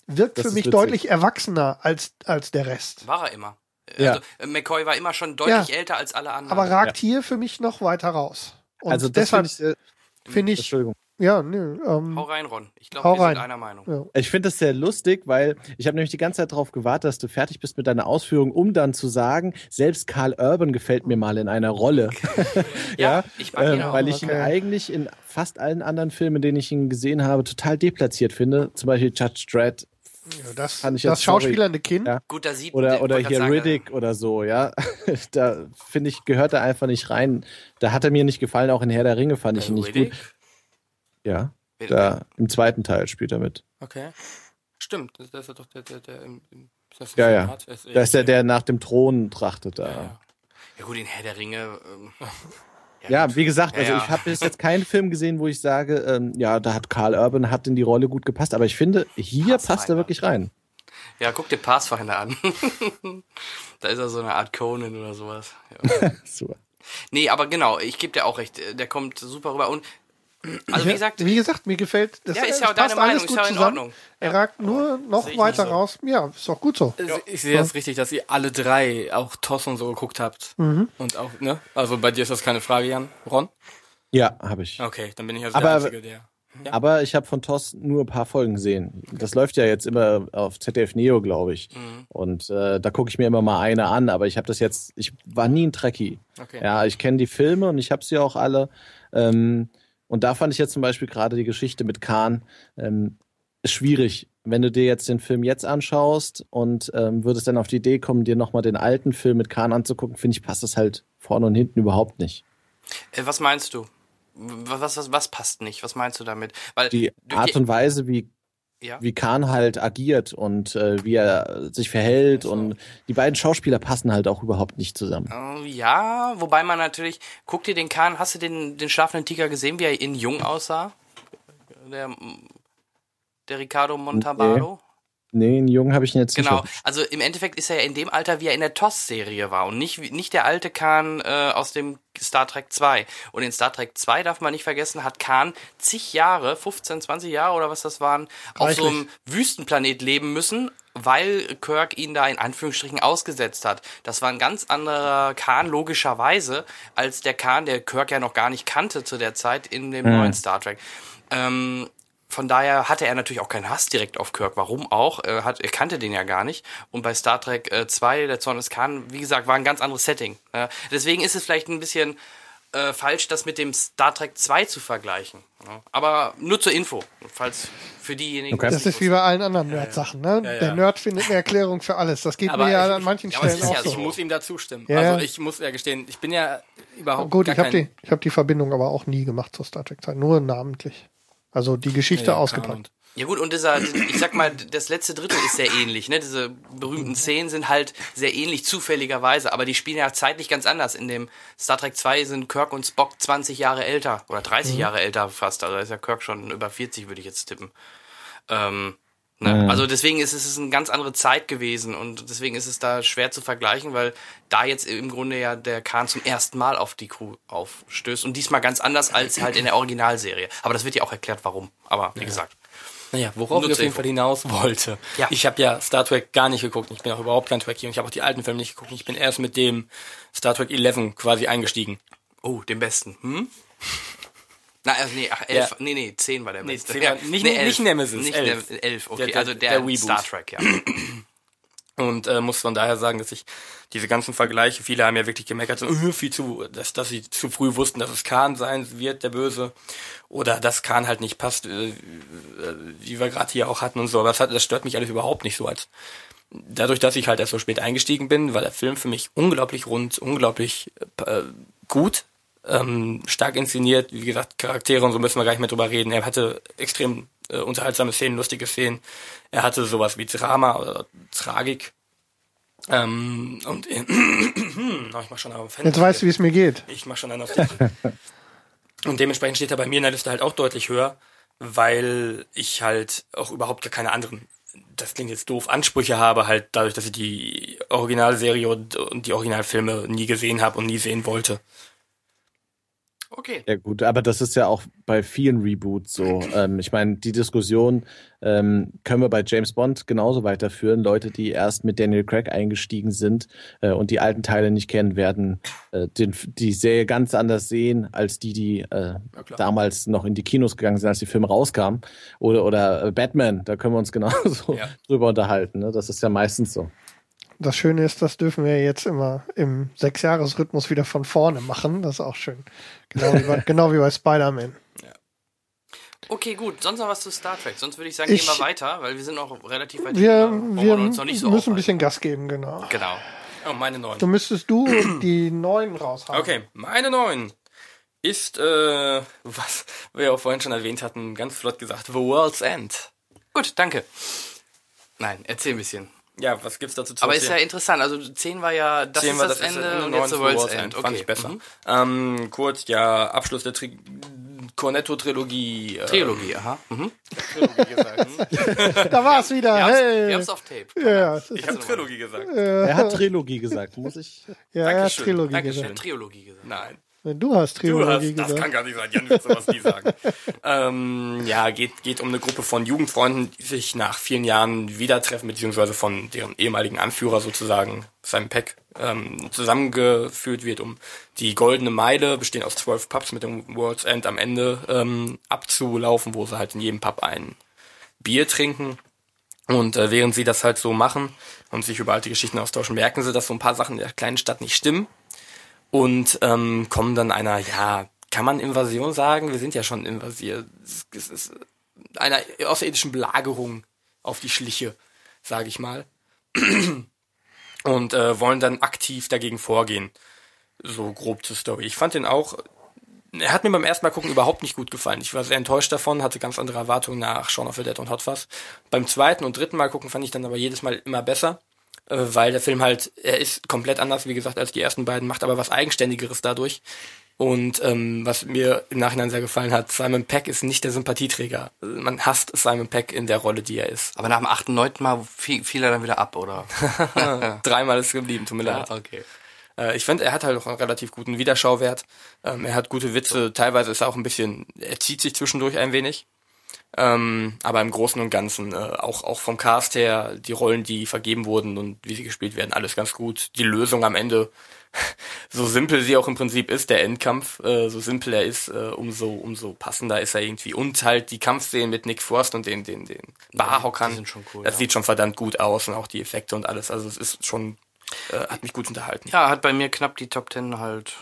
wirkt das für mich witzig. deutlich erwachsener als, als der Rest. War er immer. Ja. Also, äh, McCoy war immer schon deutlich älter als alle anderen. Aber ragt hier für mich noch weiter raus. Und also deshalb finde ich, find ich ja, nö. Ähm, hau rein, Ron. Ich glaube, wir rein. sind einer Meinung. Ja. Ich finde das sehr lustig, weil ich habe nämlich die ganze Zeit darauf gewartet, dass du fertig bist mit deiner Ausführung, um dann zu sagen, selbst Carl Urban gefällt mir mal in einer Rolle. ja, ich mag ihn ähm, auch. Weil ich okay. ihn eigentlich in fast allen anderen Filmen, in denen ich ihn gesehen habe, total deplatziert finde. Zum Beispiel Judge Dredd. Ja, das fand ich das schauspielernde Kind. Ja. Gut, da sieht Oder, oder hier sagen, Riddick oder so, ja. da finde ich, gehört er einfach nicht rein. Da hat er mir nicht gefallen, auch in Herr der Ringe fand ich ihn nicht Riddick? gut. Ja. Da, Im zweiten Teil spielt er mit. Okay. Stimmt, das, ist doch der, der, der im, im Ja, ja. Da ist der, der nach dem Thron trachtet da. Ja, ja. gut, in Herr der Ringe. Ähm, ja, ja wie gesagt, also ja, ich habe bis jetzt keinen Film gesehen, wo ich sage, ähm, ja, da hat Karl Urban hat in die Rolle gut gepasst, aber ich finde, hier passt er wirklich rein. Ja, guck dir Pathfinder an. da ist er so eine Art Conan oder sowas. Ja. super. Nee, aber genau, ich gebe dir auch recht, der kommt super rüber. Und also wie gesagt, wie gesagt, mir gefällt das. Ja, ist ja auch deine Meinung, ist ja in Ordnung. Er ragt nur noch weiter so. raus. Ja, ist doch gut so. Ja. Ich sehe das richtig, dass ihr alle drei auch Toss und so geguckt habt. Mhm. Und auch, ne? Also bei dir ist das keine Frage, Jan. Ron? Ja, habe ich. Okay, dann bin ich also aber, der Einzige, der. Ja. Aber ich habe von Toss nur ein paar Folgen gesehen. Das läuft ja jetzt immer auf ZDF Neo, glaube ich. Mhm. Und äh, da gucke ich mir immer mal eine an, aber ich habe das jetzt, ich war nie ein Trekkie. Okay. Ja, ich kenne die Filme und ich habe sie auch alle. Ähm, und da fand ich jetzt zum Beispiel gerade die Geschichte mit Khan ähm, schwierig. Wenn du dir jetzt den Film jetzt anschaust und ähm, würdest dann auf die Idee kommen, dir nochmal den alten Film mit Khan anzugucken, finde ich, passt das halt vorne und hinten überhaupt nicht. Äh, was meinst du? Was, was, was passt nicht? Was meinst du damit? Weil die Art und Weise, wie ja. wie Khan halt agiert und äh, wie er sich verhält also. und die beiden Schauspieler passen halt auch überhaupt nicht zusammen. Uh, ja, wobei man natürlich, guck dir den Khan, hast du den, den schlafenden Tiger gesehen, wie er in Jung aussah? Der, der Ricardo Montalbano? Nee, einen Jungen habe ich jetzt genau. nicht. Genau, also im Endeffekt ist er ja in dem Alter, wie er in der TOS-Serie war und nicht, nicht der alte Khan äh, aus dem Star Trek 2. Und in Star Trek 2 darf man nicht vergessen, hat Khan zig Jahre, 15, 20 Jahre oder was das waren, Reichlich. auf so einem Wüstenplanet leben müssen, weil Kirk ihn da in Anführungsstrichen ausgesetzt hat. Das war ein ganz anderer Khan logischerweise als der Khan, der Kirk ja noch gar nicht kannte zu der Zeit in dem mhm. neuen Star Trek. Ähm, von daher hatte er natürlich auch keinen Hass direkt auf Kirk. Warum auch? Er, hat, er kannte den ja gar nicht. Und bei Star Trek 2, äh, der Zorn des Khan, wie gesagt, war ein ganz anderes Setting. Äh, deswegen ist es vielleicht ein bisschen äh, falsch, das mit dem Star Trek 2 zu vergleichen. Ja. Aber nur zur Info, falls für diejenigen. Okay. Das ist wie bei allen anderen Nerd-Sachen. Ne? Ja, ja. Der Nerd findet eine Erklärung für alles. Das geht aber mir ja ich, an manchen Stellen auch so. Ich muss ihm da zustimmen. Also ich muss ja gestehen, ich bin ja überhaupt Gut, ich habe die, ich hab die Verbindung aber auch nie gemacht zur Star Trek 2, nur namentlich. Also die Geschichte ja, ausgepackt. Ja gut, und dieser, ich sag mal, das letzte Drittel ist sehr ähnlich, ne? Diese berühmten Szenen sind halt sehr ähnlich, zufälligerweise, aber die spielen ja zeitlich ganz anders. In dem Star Trek 2 sind Kirk und Spock 20 Jahre älter oder 30 mhm. Jahre älter fast, also da ist ja Kirk schon über 40, würde ich jetzt tippen. Ähm, Ne? Mhm. Also deswegen ist es eine ganz andere Zeit gewesen und deswegen ist es da schwer zu vergleichen, weil da jetzt im Grunde ja der Khan zum ersten Mal auf die Crew aufstößt und diesmal ganz anders als halt in der Originalserie. Aber das wird ja auch erklärt, warum. Aber wie ja. gesagt. Naja, worauf ich auf jeden Fall hinaus wollte. Ja. Ich habe ja Star Trek gar nicht geguckt. Ich bin auch überhaupt kein Trekkie und ich habe auch die alten Filme nicht geguckt. Ich bin erst mit dem Star Trek 11 quasi eingestiegen. Oh, dem besten. Hm? Na, also nee, ach, elf, ja. nee, nee, zehn war der nee, beste. Ja, nicht, nee, elf, nicht Nemesis, nicht elf. elf okay, der, der, also der, der Star Trek, ja. Und äh, muss von daher sagen, dass ich diese ganzen Vergleiche, viele haben ja wirklich gemeckert, so, äh, viel zu, dass, dass sie zu früh wussten, dass es Khan sein wird, der Böse, oder dass Khan halt nicht passt, äh, wie wir gerade hier auch hatten und so. Aber das, hat, das stört mich alles überhaupt nicht so als dadurch, dass ich halt erst so spät eingestiegen bin, war der Film für mich unglaublich rund, unglaublich äh, gut ähm, stark inszeniert, wie gesagt, Charaktere und so müssen wir gar nicht mehr drüber reden. Er hatte extrem äh, unterhaltsame Szenen, lustige Szenen. Er hatte sowas wie Drama oder Tragik. Ähm, und in, oh, ich mach schon auf Jetzt weißt du, wie es mir geht. Ich mach schon einen auf und dementsprechend steht er bei mir in der Liste halt auch deutlich höher, weil ich halt auch überhaupt gar keine anderen das klingt jetzt doof, Ansprüche habe, halt dadurch, dass ich die Originalserie und, und die Originalfilme nie gesehen habe und nie sehen wollte. Okay. Ja gut, aber das ist ja auch bei vielen Reboots so. Ähm, ich meine, die Diskussion ähm, können wir bei James Bond genauso weiterführen. Leute, die erst mit Daniel Craig eingestiegen sind äh, und die alten Teile nicht kennen, werden äh, den, die Serie ganz anders sehen als die, die äh, damals noch in die Kinos gegangen sind, als die Filme rauskamen. Oder, oder äh, Batman, da können wir uns genauso ja. drüber unterhalten. Ne? Das ist ja meistens so. Das Schöne ist, das dürfen wir jetzt immer im Sechsjahresrhythmus wieder von vorne machen. Das ist auch schön. Genau wie bei, genau wie bei Spider-Man. Ja. Okay, gut. Sonst noch was zu Star Trek. Sonst würde ich sagen, ich, gehen wir weiter, weil wir sind noch relativ weit. Wir, wir uns noch nicht so müssen ein bisschen Gas geben, genau. Genau. Oh, meine neun. Du müsstest du die neun raushauen. Okay, meine neun ist, äh, was wir auch vorhin schon erwähnt hatten, ganz flott gesagt, The World's End. Gut, danke. Nein, erzähl ein bisschen. Ja, was gibt's dazu zu Aber erzählen? ist ja interessant. Also 10 war ja, das 10 ist war das, das Ende und jetzt The World's, World's End. End. Okay. Fand ich besser. Mhm. Ähm, kurz, ja, Abschluss der Tri Cornetto-Trilogie. Äh, Trilogie, aha. Mhm. Trilogie gesagt. da war's wieder. Wir hey. haben's auf Tape. Ja, ich habe Trilogie gesagt. Er hat Trilogie gesagt, muss ich. Ja, er hat Trilogie Dankeschön. gesagt. Trilogie gesagt. Nein. Du hast Trilogie du hast, Das kann gar nicht sein. Jan wird sowas nie sagen. ähm, ja, geht, geht um eine Gruppe von Jugendfreunden, die sich nach vielen Jahren wieder treffen, beziehungsweise von deren ehemaligen Anführer sozusagen, Simon Peck, ähm, zusammengeführt wird, um die goldene Meile, bestehend aus zwölf Pubs mit dem World's End am Ende, ähm, abzulaufen, wo sie halt in jedem Pub ein Bier trinken. Und äh, während sie das halt so machen und sich über alte Geschichten austauschen, merken sie, dass so ein paar Sachen in der kleinen Stadt nicht stimmen und ähm, kommen dann einer, ja, kann man Invasion sagen? Wir sind ja schon invasiert. Es ist einer außerirdischen Belagerung auf die Schliche, sage ich mal. Und äh, wollen dann aktiv dagegen vorgehen. So grob zur Story. Ich fand den auch er hat mir beim ersten Mal gucken überhaupt nicht gut gefallen. Ich war sehr enttäuscht davon, hatte ganz andere Erwartungen nach Shaun of the Dead und Hot Fuzz. Beim zweiten und dritten Mal gucken fand ich dann aber jedes Mal immer besser, äh, weil der Film halt, er ist komplett anders, wie gesagt, als die ersten beiden, macht aber was Eigenständigeres dadurch. Und ähm, was mir im Nachhinein sehr gefallen hat, Simon Peck ist nicht der Sympathieträger. Man hasst Simon Peck in der Rolle, die er ist. Aber nach dem achten, neunten Mal fiel, fiel er dann wieder ab, oder? Dreimal ist geblieben, tut mir leid. okay. Äh, ich finde, er hat halt auch einen relativ guten Wiederschauwert. Ähm, er hat gute Witze, teilweise ist er auch ein bisschen, er zieht sich zwischendurch ein wenig. Ähm, aber im Großen und Ganzen, äh, auch, auch vom Cast her, die Rollen, die vergeben wurden und wie sie gespielt werden, alles ganz gut. Die Lösung am Ende, so simpel sie auch im Prinzip ist, der Endkampf, äh, so simpel er ist, äh, umso, umso passender ist er irgendwie. Und halt die Kampfszenen mit Nick Forst und den, den, den Barhockern, sind schon cool, das ja. sieht schon verdammt gut aus und auch die Effekte und alles. Also es ist schon, äh, hat mich gut unterhalten. Ja, hat bei mir knapp die Top Ten halt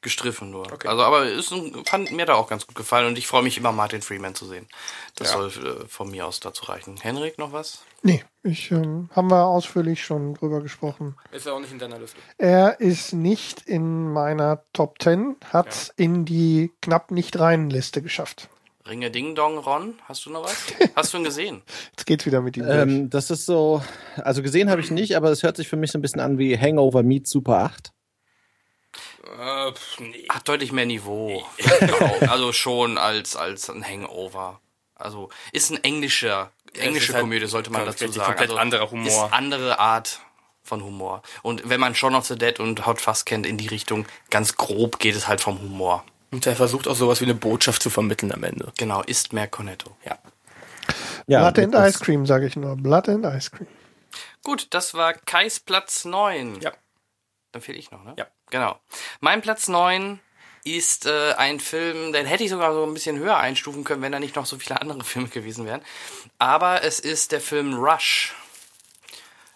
gestriffen nur. Okay. Also, aber ist ein, fand mir da auch ganz gut gefallen und ich freue mich immer, Martin Freeman zu sehen. Das ja. soll äh, von mir aus dazu reichen. Henrik, noch was? Nee, ich ähm, haben wir ausführlich schon drüber gesprochen. Ist er auch nicht in deiner Liste? Er ist nicht in meiner Top 10, hat ja. in die knapp nicht reinen Liste geschafft. Ringe Ding Dong Ron, hast du noch was? Hast du ihn gesehen? Jetzt geht's wieder mit ihm. Ähm, das ist so, also gesehen habe ich nicht, aber es hört sich für mich so ein bisschen an wie Hangover Meets Super 8. Äh, nee. Hat deutlich mehr Niveau. also schon als, als ein Hangover. Also ist ein englischer, englische ja, Komödie, sollte man dazu sagen. Komplett also, anderer Humor. Ist andere Art von Humor. Und wenn man Shaun of the Dead und Hot Fuzz kennt in die Richtung, ganz grob geht es halt vom Humor. Und er versucht auch sowas wie eine Botschaft zu vermitteln am Ende. Genau, ist mehr Cornetto. Ja. ja Blood and Ice Cream, sage ich nur. Blood and Ice Cream. Gut, das war Kais Platz 9. Ja. Dann fehle ich noch, ne? Ja. Genau. Mein Platz 9 ist äh, ein Film, den hätte ich sogar so ein bisschen höher einstufen können, wenn da nicht noch so viele andere Filme gewesen wären. Aber es ist der Film Rush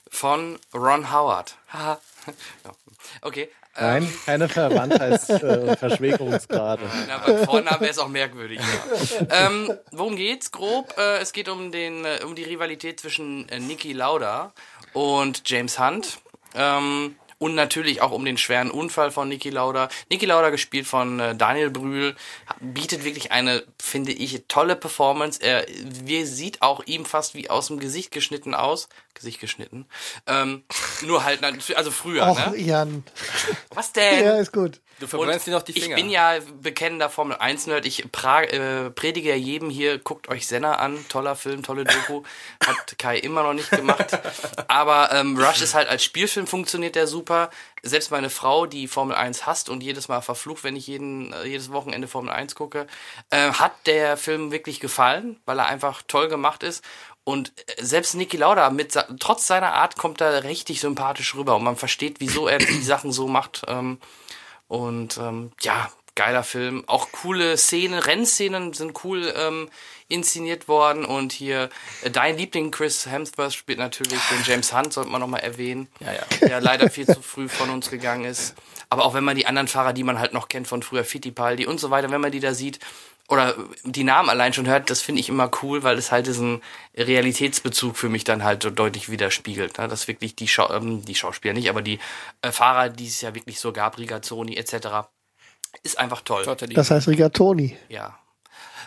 von Ron Howard. Haha. okay. Nein, ähm. keine Verwandtheitsverschwägerungsgrade. Äh, Na, beim Vornamen wäre es auch merkwürdig. Ja. ähm, worum geht's grob? Äh, es geht um den äh, um die Rivalität zwischen äh, Niki Lauda und James Hunt. Ähm, und natürlich auch um den schweren Unfall von Niki Lauda. Niki Lauda, gespielt von äh, Daniel Brühl, bietet wirklich eine, finde ich, tolle Performance. Er wir sieht auch ihm fast wie aus dem Gesicht geschnitten aus. Gesicht geschnitten. Ähm, nur halt, also früher. Och, ne? Jan. Was denn? Ja, ist gut. Du verbrennst dir noch die Finger. Ich bin ja bekennender Formel 1 Nerd. Ich pra äh, predige ja jedem hier, guckt euch Senna an. Toller Film, tolle Doku. Hat Kai immer noch nicht gemacht. Aber ähm, Rush ist halt als Spielfilm funktioniert der super. Selbst meine Frau, die Formel 1 hasst und jedes Mal verflucht, wenn ich jeden, äh, jedes Wochenende Formel 1 gucke, äh, hat der Film wirklich gefallen, weil er einfach toll gemacht ist. Und äh, selbst Niki Lauda, mit, trotz seiner Art, kommt er richtig sympathisch rüber und man versteht, wieso er die Sachen so macht. Ähm, und ähm, ja, geiler Film. Auch coole Szenen, Rennszenen sind cool ähm, inszeniert worden. Und hier äh, dein Liebling Chris Hemsworth spielt natürlich den James Hunt, sollte man nochmal erwähnen. Ja, ja. Der leider viel zu früh von uns gegangen ist. Aber auch wenn man die anderen Fahrer, die man halt noch kennt von früher, Fittipaldi und so weiter, wenn man die da sieht, oder die Namen allein schon hört, das finde ich immer cool, weil es halt diesen Realitätsbezug für mich dann halt so deutlich widerspiegelt. Ne? Dass wirklich die, Schau ähm, die Schauspieler nicht, aber die äh, Fahrer, die es ja wirklich so gab, Rigazzoni etc., ist einfach toll. Das heißt Rigatoni. Ja.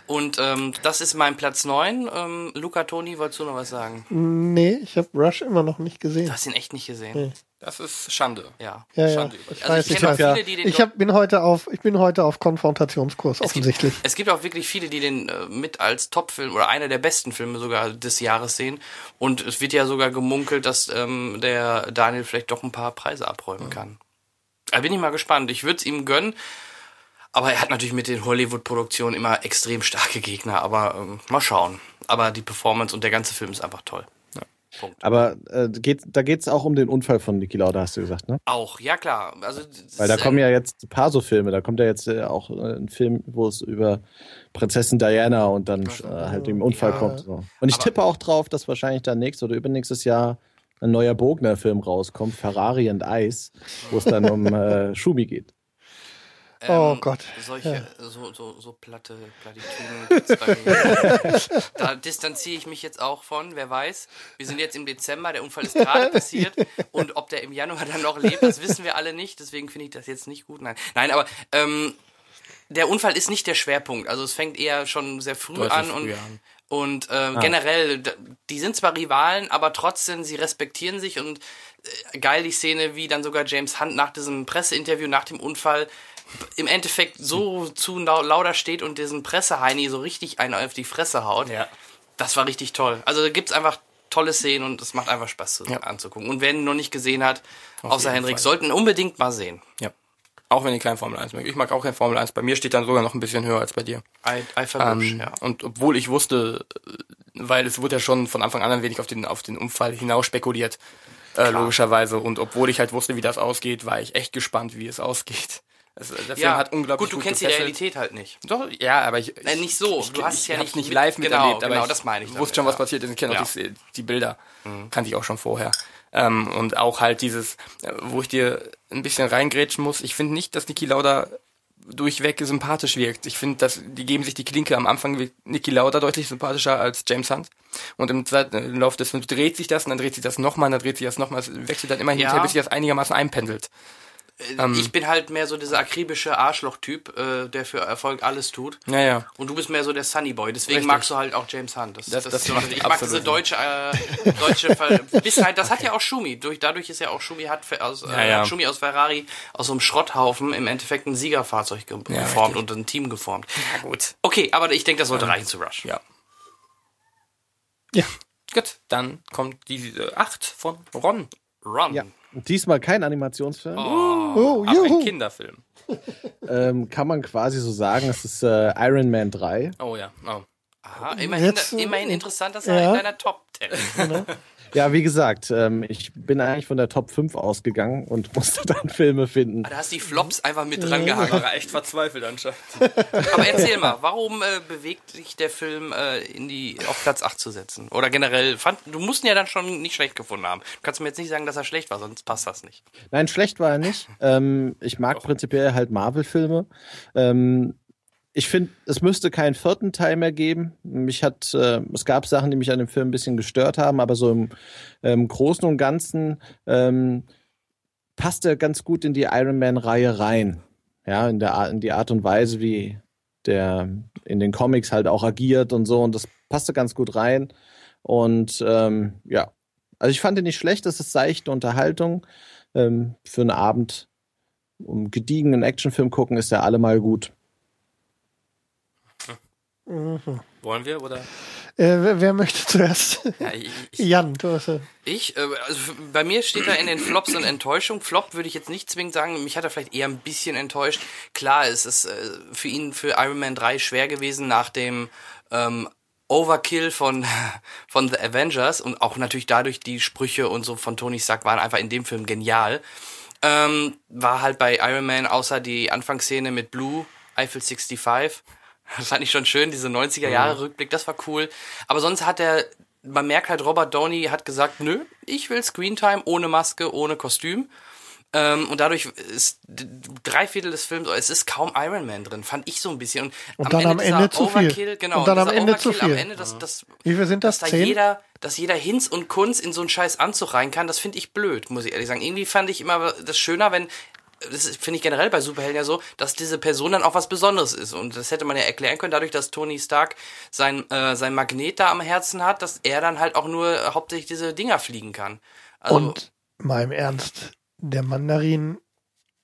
Und ähm, das ist mein Platz 9. Ähm, Luca Toni, wolltest du noch was sagen? Nee, ich habe Rush immer noch nicht gesehen. Du hast ihn echt nicht gesehen. Nee. Das ist Schande. Ja. Ja, Schande. ja. Ich, also weiß, ich ich, kenne viele, die den ich hab, bin heute auf, ich bin heute auf Konfrontationskurs, Es offensichtlich. Gibt, es gibt auch wirklich viele, die den äh, mit als Topfilm oder einer der besten Filme sogar des Jahres sehen. Und es wird ja sogar gemunkelt, dass ähm, der Daniel vielleicht doch ein paar Preise abräumen kann. Da bin ich mal gespannt. Ich würde es ihm gönnen. Aber er hat natürlich mit den Hollywood-Produktionen immer extrem starke Gegner. Aber ähm, mal schauen. Aber die Performance und der ganze Film ist einfach toll. Punkt. Aber äh, geht, da geht's auch um den Unfall von Niki Lauda, hast du gesagt, ne? Auch, ja klar. Also, Weil da kommen ja jetzt ein paar so Filme. Da kommt ja jetzt äh, auch äh, ein Film, wo es über Prinzessin Diana und dann äh, halt dem Unfall Ja. kommt. So. Und ich Aber- tippe auch drauf, dass wahrscheinlich dann nächstes oder übernächstes Jahr ein neuer Bogner-Film rauskommt, Ferrari and Ice, wo es dann um äh, Schubi geht. Oh Gott. Solche, so, so, so platte Plattitüden. Da distanziere ich mich jetzt auch von, wer weiß. Wir sind jetzt im Dezember, der Unfall ist gerade passiert und ob der im Januar dann noch lebt, das wissen wir alle nicht, deswegen finde ich das jetzt nicht gut. Nein, Nein aber ähm, der Unfall ist nicht der Schwerpunkt. Also es fängt eher schon sehr früh Deutlich an und an. Und äh, ah. generell, die sind zwar Rivalen, aber trotzdem, sie respektieren sich und äh, geil die Szene, wie dann sogar James Hunt nach diesem Presseinterview, nach dem Unfall, im Endeffekt so zu lauter steht und diesen Presseheini so richtig einen auf die Fresse haut. Ja. Das war richtig toll. Also da gibt's einfach tolle Szenen und es macht einfach Spaß zu, ja. anzugucken. Und wer ihn noch nicht gesehen hat, auf außer Henrik, Fall. sollten unbedingt mal sehen. Ja. Auch wenn ich kein Formel 1 mag. Ich mag auch kein Formel 1. Bei mir steht dann sogar noch ein bisschen höher als bei dir. I ähm, ja. Und obwohl ich wusste, weil es wurde ja schon von Anfang an ein wenig auf den, auf den Unfall hinaus spekuliert, äh, logischerweise. Und obwohl ich halt wusste, wie das ausgeht, war ich echt gespannt, wie es ausgeht. Also, der Film ja, hat unglaublich gut. Du gut kennst gefesselt. die Realität halt nicht. Doch, ja, aber ich. Nein, nicht so. Ich, du hast es ja nicht, nicht live genau, miterlebt, aber genau, das meine ich. Ich wusste schon, was passiert ist. Ich kenne ja. auch die, die Bilder. Mhm. Kannte ich auch schon vorher. Ähm, und auch halt dieses, äh, wo ich dir ein bisschen reingrätschen muss. Ich finde nicht, dass Niki Lauda durchweg sympathisch wirkt. Ich finde, dass die geben sich die Klinke am Anfang wirkt Niki Lauda deutlich sympathischer als James Hunt. Und im zweiten im Laufe des Films dreht sich das und dann dreht sich das nochmal, dann dreht sich das nochmal. Es wechselt dann immer hin und bis sich das einigermaßen einpendelt. Äh, ähm, ich bin halt mehr so dieser akribische Arschloch-Typ, äh, der für Erfolg alles tut. Ja, ja. Und du bist mehr so der Sunny Boy. Deswegen Richtig. magst du halt auch James Hunt. Das, das, das, das macht ich mag diese deutsche, äh, deutsche bis halt, das hat ja auch Schumi. Durch, dadurch ist ja auch Schumi hat aus, äh, ja, ja. Schumi aus Ferrari aus so einem Schrotthaufen im Endeffekt ein Siegerfahrzeug ge ja, geformt richtig. und ein Team geformt. Ja, gut. Okay, aber ich denke, das sollte reichen zu Rush. Ja. Ja. Gut, dann kommt die 8 von Ron. Ron. Ja. Diesmal kein Animationsfilm. Oh, oh aber ein Kinderfilm. ähm, kann man quasi so sagen, es ist äh, Iron Man 3. Oh ja. Oh. Aha, immerhin, Jetzt, immerhin interessant, dass er ja. in deiner Top 10 genau. Ja, wie gesagt, ähm, ich bin eigentlich von der Top 5 ausgegangen und musste dann Filme finden. Ah, da hast du die Flops einfach mit dran gehangen. War echt verzweifelt anscheinend. Aber erzähl mal, warum äh, bewegt sich der Film äh, in die auf Platz 8 zu setzen? Oder generell, fand, du musst ihn ja dann schon nicht schlecht gefunden haben. Du kannst mir jetzt nicht sagen, dass er schlecht war, sonst passt das nicht. Nein, schlecht war er nicht. Ähm, ich mag Doch. prinzipiell halt Marvel-Filme. Ähm, ich finde, es müsste keinen vierten Teil mehr geben. Mich hat, äh, es gab Sachen, die mich an dem Film ein bisschen gestört haben, aber so im ähm, Großen und Ganzen ähm, passt er ganz gut in die Iron Man-Reihe rein. Ja, in, der Art, in die Art und Weise, wie der in den Comics halt auch agiert und so. Und das passte ganz gut rein. Und ähm, ja, also ich fand ihn nicht schlecht. Das ist seichte Unterhaltung. Ähm, für einen Abend um gediegenen Actionfilm gucken ist er allemal gut. Mhm. Wollen wir oder? Äh, wer, wer, möchte zuerst? Ja, ich, Jan, du hast ja. Ich, äh, also bei mir steht da in den Flops und Enttäuschung. Flop würde ich jetzt nicht zwingend sagen. Mich hat er vielleicht eher ein bisschen enttäuscht. Klar, es ist äh, für ihn für Iron Man 3 schwer gewesen nach dem ähm, Overkill von, von The Avengers und auch natürlich dadurch die Sprüche und so von Tony Stark waren einfach in dem Film genial. Ähm, war halt bei Iron Man außer die Anfangsszene mit Blue, Eiffel 65 das fand ich schon schön, diese 90er Jahre Rückblick, das war cool. Aber sonst hat er, man merkt halt, Robert Downey hat gesagt, nö, ich will Screentime ohne Maske, ohne Kostüm. Ähm, und dadurch ist drei Viertel des Films, es ist kaum Iron Man drin, fand ich so ein bisschen. Und, und dann am Ende zu viel. Genau, und dann am Ende zu viel. Am Ende, dass, dass, Wie viel sind das? Dass da jeder, dass jeder Hinz und Kunz in so einen scheiß Anzug rein kann, das finde ich blöd, muss ich ehrlich sagen. Irgendwie fand ich immer das schöner, wenn das finde ich generell bei Superhelden ja so, dass diese Person dann auch was Besonderes ist. Und das hätte man ja erklären können, dadurch, dass Tony Stark sein, äh, sein Magnet da am Herzen hat, dass er dann halt auch nur hauptsächlich diese Dinger fliegen kann. Also, Und mal im Ernst, der Mandarin.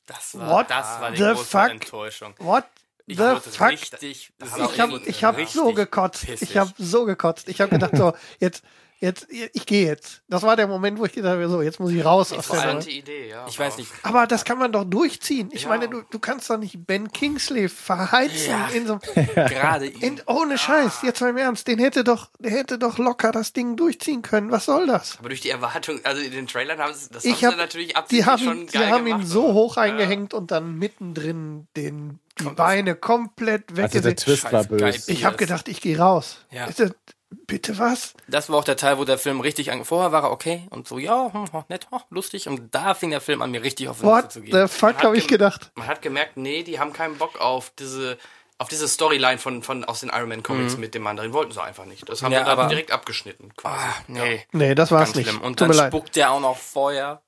Das war, What das war die große fuck? Enttäuschung. What ich the fuck? Richtig, ich habe ich hab so gekotzt. Pissig. Ich habe so gekotzt. Ich habe gedacht so, jetzt jetzt, ich gehe jetzt. Das war der Moment, wo ich gedacht habe, so, jetzt muss ich raus aus der Idee, ja. Ich weiß nicht. Aber das kann man doch durchziehen. Ich ja. meine, du, du kannst doch nicht Ben Kingsley verheizen ja. in so gerade in, ohne Scheiß, jetzt mal im Ernst, den hätte doch, der hätte doch locker das Ding durchziehen können. Was soll das? Aber durch die Erwartung, also in den Trailern haben sie das ich haben hab, sie natürlich absichtlich die haben, schon geil Die haben gemacht, ihn so oder? hoch eingehängt ja. und dann mittendrin den die Beine komplett weg. Also der Twist war böse. Ich habe gedacht, ich gehe raus. Ja. Bitte was? Das war auch der Teil, wo der Film richtig an. Vorher war er okay und so, ja, hm, hm, nett, hm, lustig. Und da fing der Film an, mir richtig auf den What zu gehen. The fuck habe ich gedacht. Man hat gemerkt, nee, die haben keinen Bock auf diese auf diese Storyline von, von aus den Iron Man Comics mhm. mit dem Mandarin wollten sie einfach nicht. Das haben ja, wir aber direkt abgeschnitten. Quasi. Ah, nee. Nee, das war's nicht. Schlimm. Und Tut dann spuckt der auch noch Feuer.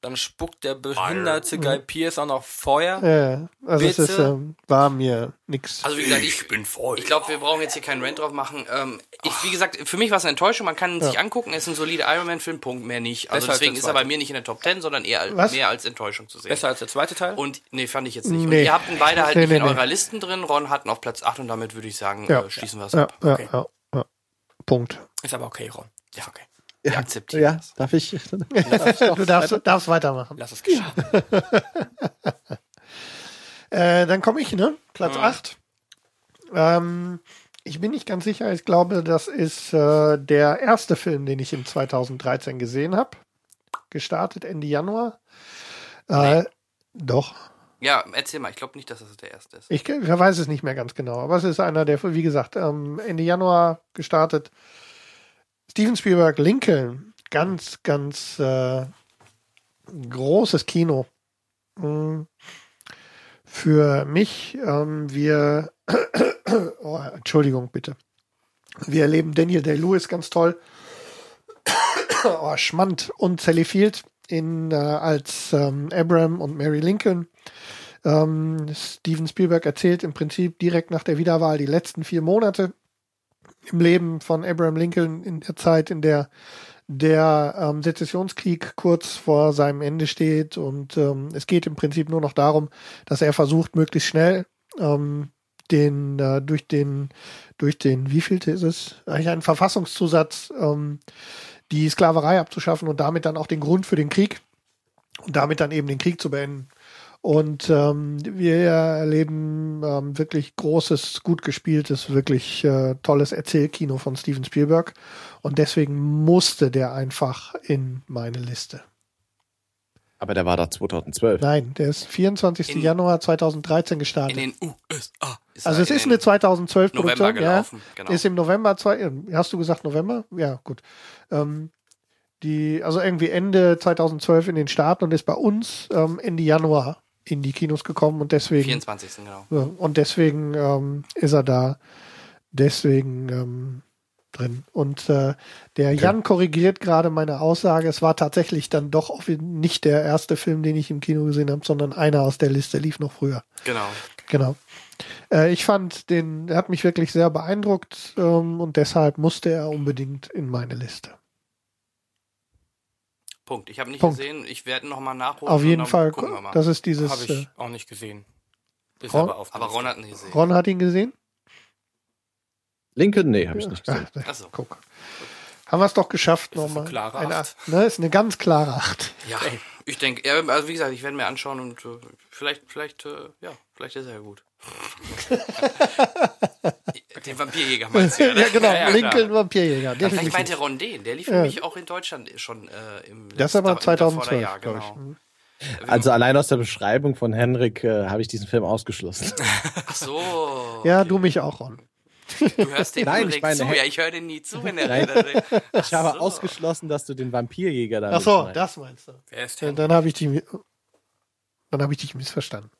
Dann spuckt der behinderte Guy Pierce auch noch Feuer. Ja, also Bitte? es ist, ähm, war mir nix. Also wie gesagt, ich, ich bin voll. Ich glaube, wir brauchen jetzt hier keinen Rant drauf machen. Ähm, ich, wie gesagt, für mich war es eine Enttäuschung. Man kann ihn ja. sich angucken. Es ist ein solider Iron Man Film, Punkt, mehr nicht. Also Besser deswegen ist er bei mir nicht in der Top 10, sondern eher Was? mehr als Enttäuschung zu sehen. Besser als der zweite Teil? Und nee, fand ich jetzt nicht. Nee. Und ihr habt ihn beide halt nee, nicht nee, in eurer Listen drin. Ron hat auf Platz 8 und damit würde ich sagen, ja. äh, schließen wir es ab. Okay. Punkt. Ist aber okay, Ron. Ja, okay. Ja, akzeptieren. Ja, darf ich? du darfst, darfst weitermachen. Lass es geschehen. äh, dann komme ich, ne? Platz mhm. 8. Ähm, ich bin nicht ganz sicher. Ich glaube, das ist äh, der erste Film, den ich in 2013 gesehen habe. Gestartet Ende Januar. Äh, nee. Doch. Ja, erzähl mal. Ich glaube nicht, dass das der erste ist. Ich, ich, weiß es nicht mehr ganz genau. Aber es ist einer, der, wie gesagt, ähm, Ende Januar gestartet. Steven Spielberg, Lincoln, ganz, ganz äh, großes Kino. Hm. Für mich, ähm, wir, oh, Entschuldigung bitte, wir erleben Daniel Day-Lewis ganz toll. oh, Schmand und Sally Field in, äh, als ähm, Abraham und Mary Lincoln. Ähm, Steven Spielberg erzählt im Prinzip direkt nach der Wiederwahl die letzten vier Monate im Leben von Abraham Lincoln in der Zeit, in der der ähm, Sezessionskrieg kurz vor seinem Ende steht und ähm, es geht im Prinzip nur noch darum, dass er versucht, möglichst schnell ähm, den äh, durch den durch den wie viel ist es eigentlich einen Verfassungszusatz ähm, die Sklaverei abzuschaffen und damit dann auch den Grund für den Krieg und damit dann eben den Krieg zu beenden. Und ähm, wir erleben ähm, wirklich großes, gut gespieltes, wirklich äh, tolles Erzählkino von Steven Spielberg. Und deswegen musste der einfach in meine Liste. Aber der war da 2012. Nein, der ist 24. In, Januar 2013 gestartet. In den USA. Ist also es ist eine 2012 Produktion. Ja, genau. Ist im November, zwei, hast du gesagt November? Ja, gut. Ähm, die, also irgendwie Ende 2012 in den Staaten und ist bei uns ähm, Ende Januar in die Kinos gekommen und deswegen. 24. genau. Und deswegen ähm, ist er da. Deswegen ähm, drin. Und äh, der okay. Jan korrigiert gerade meine Aussage. Es war tatsächlich dann doch nicht der erste Film, den ich im Kino gesehen habe, sondern einer aus der Liste lief noch früher. Genau. Genau. Äh, ich fand den, er hat mich wirklich sehr beeindruckt ähm, und deshalb musste er unbedingt in meine Liste. Punkt. Ich habe nicht Punkt. gesehen. Ich werde noch mal nachholen. Auf jeden Fall. Das ist dieses. Habe ich äh, auch nicht gesehen. Ist Ron, aber, aber Ron hat ihn gesehen. Ron hat ihn gesehen? Lincoln? Nee, habe ich nicht gesehen. Ach, so. Guck. Haben wir es doch geschafft nochmal. Ist eine klare Acht. Ne, ist eine ganz klare Acht. Ja, ich denke, also wie gesagt, ich werde mir anschauen und äh, vielleicht, vielleicht, äh, ja, vielleicht ist er ja gut. den Vampirjäger meinst du ja, ne? ja genau, ja, ja, Lincoln Vampirjäger. Vielleicht meinte Ron den, der lief für mich auch in Deutschland schon äh, im Das aber 2012, Jahr, genau. Mhm. Also allein aus der Beschreibung von Henrik äh, habe ich diesen Film ausgeschlossen. Ach so. Ja, du mich auch, Ron. Du hörst den Nein, ich meine, zu. Ja, ich höre den nie zu, wenn er redet. Ich habe so. ausgeschlossen, dass du den Vampirjäger da Ach so, meinst. das meinst du. Wer ist Henrik? Dann habe ich dich, dann habe ich dich missverstanden.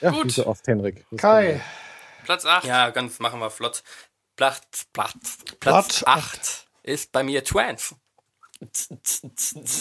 Ja, Gut. wie so oft, Henrik. Kai. Platz 8. Ja, ganz machen wir flott. Platz, Platz, Platz 8 ist bei mir Trance.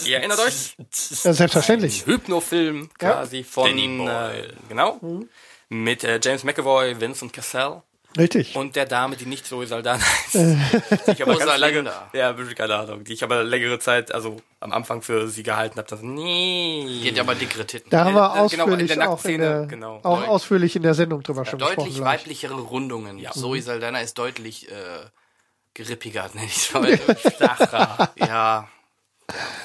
Ihr erinnert euch? Ja, selbstverständlich. Ein Hypnofilm quasi ja. von, äh, genau, mhm. mit äh, James McAvoy, Vincent Cassell Richtig. Und der Dame, die nicht Zoe Saldana ist. die ich aber ganz lange, ja, keine Ahnung, die ich aber längere Zeit, also am Anfang für sie gehalten habe, das nee. Die hat ja aber dickere Titten. Da haben wir genau, ausführlich in der auch, in der, genau. auch Deut ausführlich in der Sendung drüber ja, schon deutlich gesprochen. Deutlich weiblichere Rundungen. Ja. Zoe Saldana ist deutlich äh, gerippiger, nenne ich es mal. Flacher. ja.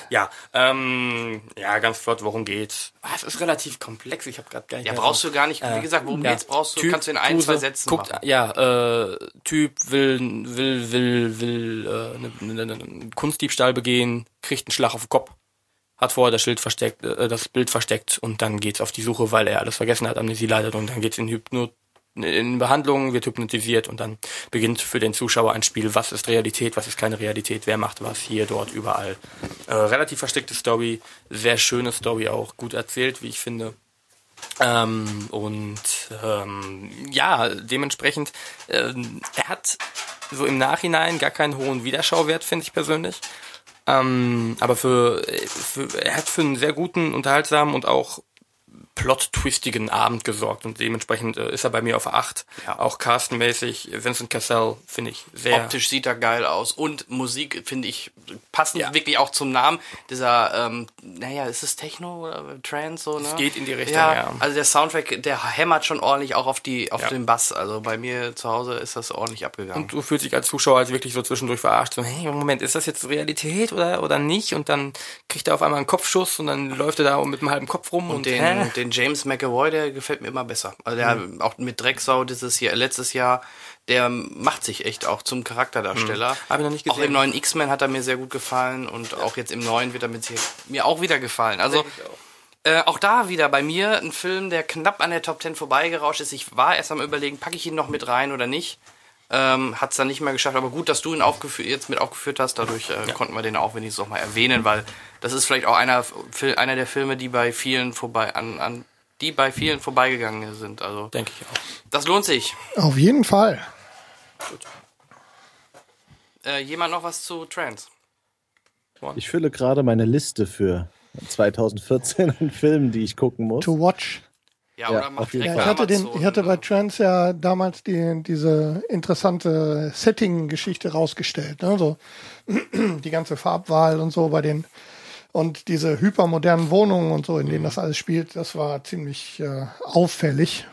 Ja, ähm, ja, ganz flott, worum geht's? Ah, es ist relativ komplex, ich habe gerade gar nicht Ja, brauchst du gar nicht, wie äh, gesagt, worum ja. geht's? Brauchst du, typ, kannst du in ein, zwei Sätzen guckt, machen. Ja, äh, Typ will, will, will, will, äh, einen ne, ne, ne Kunstdiebstahl begehen, kriegt einen Schlag auf den Kopf, hat vorher das Schild versteckt, äh, das Bild versteckt und dann geht's auf die Suche, weil er alles vergessen hat, Amnesie leidet und dann geht's in Hypno in Behandlung, wird hypnotisiert und dann beginnt für den Zuschauer ein Spiel, was ist Realität, was ist keine Realität, wer macht was, hier, dort, überall. Äh, relativ versteckte Story, sehr schöne Story auch, gut erzählt, wie ich finde. Ähm, und ähm, ja, dementsprechend, äh, er hat so im Nachhinein gar keinen hohen Wiederschauwert, finde ich persönlich. Ähm, aber für, für, er hat für einen sehr guten, unterhaltsamen und auch plot-twistigen Abend gesorgt und dementsprechend äh, ist er bei mir auf 8. Ja. Auch castenmäßig, Vincent Cassell finde ich sehr. Optisch sieht er geil aus und Musik finde ich passend ja. wirklich auch zum Namen dieser, ähm, naja, ist es Techno oder Trance so, ne? Es geht in die Richtung, ja. ja. Also der Soundtrack, der hämmert schon ordentlich auch auf die, auf den Bass. Also bei mir zu Hause ist das ordentlich abgegangen. Und du fühlst dich als Zuschauer als wirklich so zwischendurch verarscht, so, hey, Moment, ist das jetzt Realität oder, oder nicht? Und dann kriegt er auf einmal einen Kopfschuss und dann läuft er da mit einem halben Kopf rum und, und den, den James McAvoy, der gefällt mir immer besser. Also der mhm. auch mit Drecksau dieses hier letztes Jahr, der macht sich echt auch zum Charakterdarsteller. Mhm. Habe ich noch nicht gesehen. Auch im neuen X-Men hat er mir sehr gut gefallen und auch jetzt im neuen wird er mit mir auch wieder gefallen. Also auch. Äh, auch da wieder bei mir ein Film, der knapp an der Top 10 vorbeigerauscht ist. Ich war erst am überlegen, packe ich ihn noch mit rein oder nicht. Ähm, hat es dann nicht mehr geschafft, aber gut, dass du ihn jetzt mit aufgeführt hast. Dadurch äh, ja. konnten wir den auch wenigstens auch mal erwähnen, weil das ist vielleicht auch einer, einer der Filme, die bei vielen vorbei an, an die bei vielen vorbeigegangen sind. Also denke ich auch. Das lohnt sich. Auf jeden Fall. Gut. Äh, jemand noch was zu Trans? Ich fülle gerade meine Liste für 2014 an Filmen, die ich gucken muss. To watch. Ja, ja, oder macht ja, ich hatte den, ich hatte bei Trans ja damals die, diese interessante Setting-Geschichte rausgestellt. Ne? So, die ganze Farbwahl und so bei den und diese hypermodernen Wohnungen und so, in denen das alles spielt, das war ziemlich äh, auffällig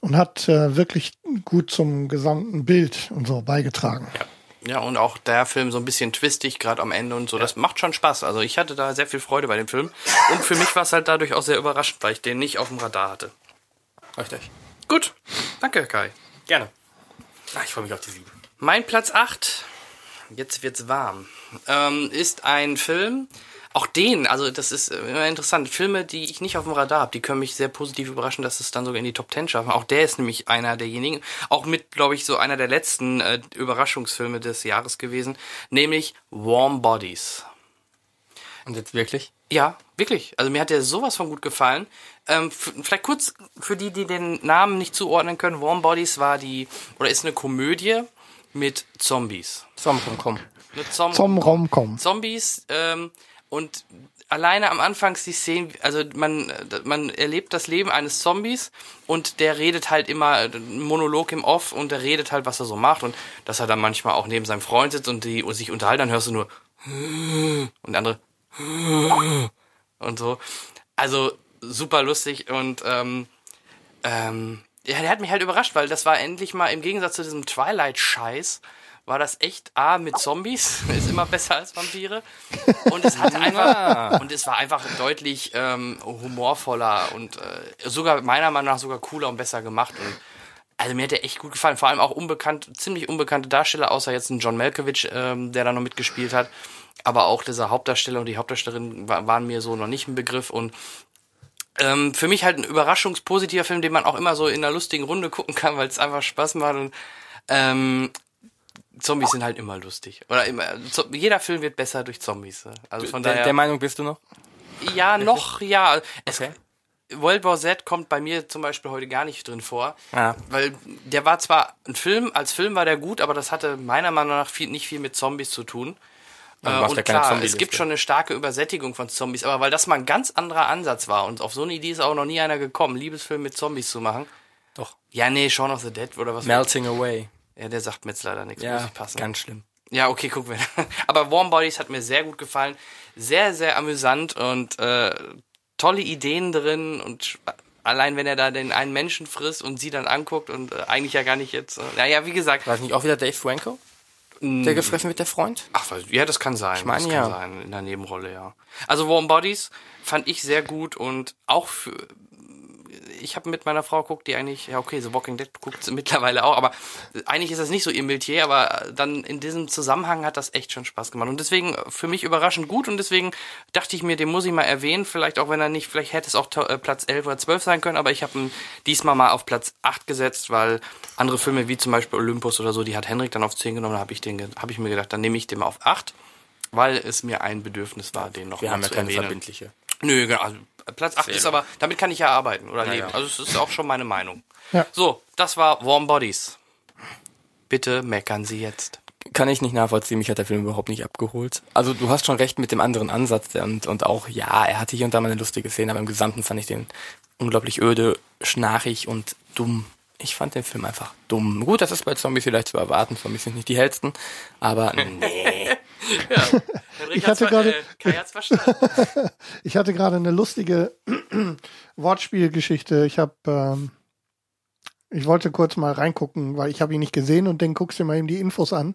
und hat äh, wirklich gut zum gesamten Bild und so beigetragen. Ja. Ja, und auch der Film so ein bisschen twistig, gerade am Ende und so. Ja. Das macht schon Spaß. Also ich hatte da sehr viel Freude bei dem Film. Und für mich war es halt dadurch auch sehr überraschend, weil ich den nicht auf dem Radar hatte. Richtig. Gut. Danke, Kai. Gerne. Ach, ich freue mich auf die Sieben. Mein Platz 8, jetzt wird's warm, ähm, ist ein Film, auch den, also das ist immer interessant. Filme, die ich nicht auf dem Radar habe, die können mich sehr positiv überraschen, dass es dann sogar in die Top Ten schaffen. Auch der ist nämlich einer derjenigen, auch mit, glaube ich, so einer der letzten äh, Überraschungsfilme des Jahres gewesen, nämlich Warm Bodies. Und jetzt wirklich? Ja, wirklich. Also mir hat der sowas von gut gefallen. Ähm, vielleicht kurz für die, die den Namen nicht zuordnen können. Warm Bodies war die, oder ist eine Komödie mit Zombies. Zom-Rom-Com. Zom-Rom-Com. Zombies, ähm, und alleine am Anfang die Szene, also man, man erlebt das Leben eines Zombies und der redet halt immer Monolog im Off und der redet halt, was er so macht und dass er dann manchmal auch neben seinem Freund sitzt und die und sich unterhalten, dann hörst du nur und andere und so. Also super lustig und ähm, ähm, ja, der hat mich halt überrascht, weil das war endlich mal im Gegensatz zu diesem Twilight-Scheiß, war das echt A mit Zombies, ist immer besser als Vampire. Und es hatte einfach und es war einfach deutlich ähm, humorvoller und äh, sogar meiner Meinung nach sogar cooler und besser gemacht. Und also mir hat der echt gut gefallen. Vor allem auch unbekannt, ziemlich unbekannte Darsteller, außer jetzt ein John Malkovich, ähm, der da noch mitgespielt hat. Aber auch dieser Hauptdarsteller und die Hauptdarstellerin waren mir so noch nicht ein Begriff und ähm, für mich halt ein überraschungspositiver Film, den man auch immer so in einer lustigen Runde gucken kann, weil es einfach Spaß macht und ähm, Zombies sind halt immer lustig. Oder immer, jeder Film wird besser durch Zombies. Also von der, daher. Der Meinung bist du noch? Ja, noch, ja. Es, okay. World War Z kommt bei mir zum Beispiel heute gar nicht drin vor. Ja. Weil der war zwar ein Film, als Film war der gut, aber das hatte meiner Meinung nach viel, nicht viel mit Zombies zu tun. Äh, und klar, es gibt schon eine starke Übersättigung von Zombies, aber weil das mal ein ganz anderer Ansatz war und auf so eine Idee ist auch noch nie einer gekommen, Liebesfilm mit Zombies zu machen. Doch. Ja, nee, Shaun of the Dead oder was? Melting Away. Ja, der sagt mir jetzt leider nichts. Ja, muss ich passen. ganz schlimm. Ja, okay, gucken wir. Aber Warm Bodies hat mir sehr gut gefallen. Sehr, sehr amüsant und äh, tolle Ideen drin und allein wenn er da den einen Menschen frisst und sie dann anguckt und äh, eigentlich ja gar nicht jetzt. Äh, naja, wie gesagt. War nicht auch wieder Dave Franco? Der gefressen wird, der Freund? Ach, ja, das kann sein. Ich meine, das ja. kann sein, in der Nebenrolle, ja. Also Warm Bodies fand ich sehr gut und auch für, ich habe mit meiner Frau guckt, die eigentlich, ja okay, so Walking Dead guckt sie mittlerweile auch, aber eigentlich ist das nicht so ihr Metier, aber dann in diesem Zusammenhang hat das echt schon Spaß gemacht. Und deswegen für mich überraschend gut und deswegen dachte ich mir, den muss ich mal erwähnen, vielleicht auch wenn er nicht, vielleicht hätte es auch äh, Platz 11 oder 12 sein können, aber ich habe ihn diesmal mal auf Platz 8 gesetzt, weil andere Filme wie zum Beispiel Olympus oder so, die hat Henrik dann auf 10 genommen, da habe ich, den, hab ich mir gedacht, dann nehme ich den mal auf 8 weil es mir ein Bedürfnis war, den noch Wir mal haben ja keine erwähnen. verbindliche. Nö, genau. Also Platz 8 ist aber, damit kann ich ja arbeiten oder ja, leben. Ja. Also es ist auch schon meine Meinung. Ja. So, das war Warm Bodies. Bitte meckern Sie jetzt. kann ich nicht nachvollziehen. Mich hat der Film überhaupt nicht abgeholt. Also du hast schon recht mit dem anderen Ansatz und, und auch, ja, er hatte hier und da mal eine lustige Szene, aber im Gesamten fand ich den unglaublich öde, schnarchig und dumm. Ich fand den Film einfach dumm. Gut, das ist bei Zombies vielleicht zu erwarten. Zombies sind nicht die hellsten, aber nee. Ja, ich hatte gerade, äh, ich hatte gerade eine lustige Wortspielgeschichte. Ich habe ähm, ich wollte kurz mal reingucken, weil ich habe ihn nicht gesehen und dann guckst du mal eben die Infos an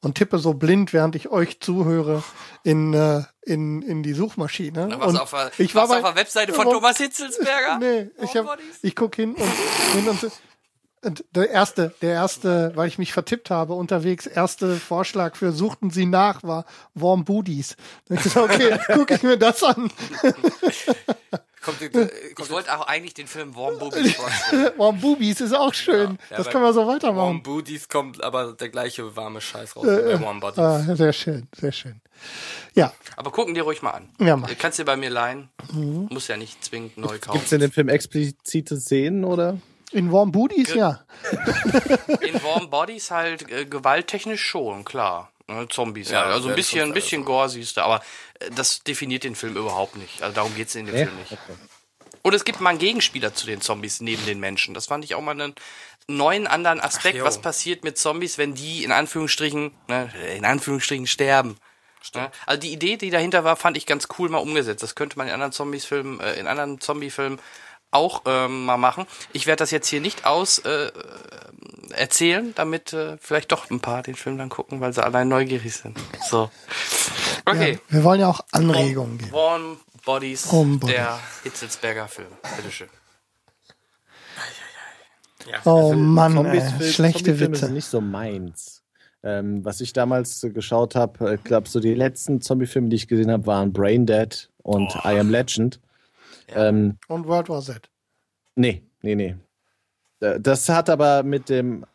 und tippe so blind, während ich euch zuhöre, in, äh, in, in die Suchmaschine. Was und auf der, ich war bei, auf der Webseite von Thomas Hitzelsberger? nee, ich, hab, ich guck hin und, hin und der erste, der erste, weil ich mich vertippt habe unterwegs, erste Vorschlag für suchten Sie nach war Warm Booties. Dann ich gesagt, okay, gucke ich mir das an. Kommt, äh, kommt ich wollte auch eigentlich den Film Warm Boobies vorstellen. Warm Boobies ist auch schön. Ja, das können wir so weitermachen. Warm Boobies kommt aber der gleiche warme Scheiß raus äh, bei Warm Bodies. Ah, sehr schön, sehr schön. Ja. Aber gucken dir ruhig mal an. Ja, mach. Kannst dir bei mir leihen. Mhm. Muss ja nicht zwingend neu kaufen. Gibt es in dem Film explizite Szenen oder? In Warm Bodies, Ge ja. In Warm Bodies halt äh, gewalttechnisch schon, klar. Ne, Zombies, ja, halt. also ein bisschen, ein bisschen Gore siehst du, aber äh, das definiert den Film überhaupt nicht. Also darum geht es in dem ja? Film nicht. Okay. Und es gibt mal einen Gegenspieler zu den Zombies neben den Menschen. Das fand ich auch mal einen neuen anderen Aspekt, was passiert mit Zombies, wenn die in Anführungsstrichen, ne, in Anführungsstrichen sterben. Ne? Also die Idee, die dahinter war, fand ich ganz cool mal umgesetzt. Das könnte man in anderen Zombies-Filmen, äh, in anderen Zombie-Filmen auch ähm, mal machen. Ich werde das jetzt hier nicht aus äh, erzählen, damit äh, vielleicht doch ein paar den Film dann gucken, weil sie allein neugierig sind. So. Okay. Ja, wir wollen ja auch Anregungen geben. Warm Bodies, Warm Bodies. der Hitzelsberger Film. Bitteschön. Ja. Oh also, Mann, äh, schlechte Witze. sind nicht so meins. Ähm, was ich damals äh, geschaut habe, ich glaube, so die letzten Zombie-Filme, die ich gesehen habe, waren Brain Dead und oh. I Am Legend. Ja. Ähm, und World War Z. Nee, nee, nee. Äh, das hat aber mit dem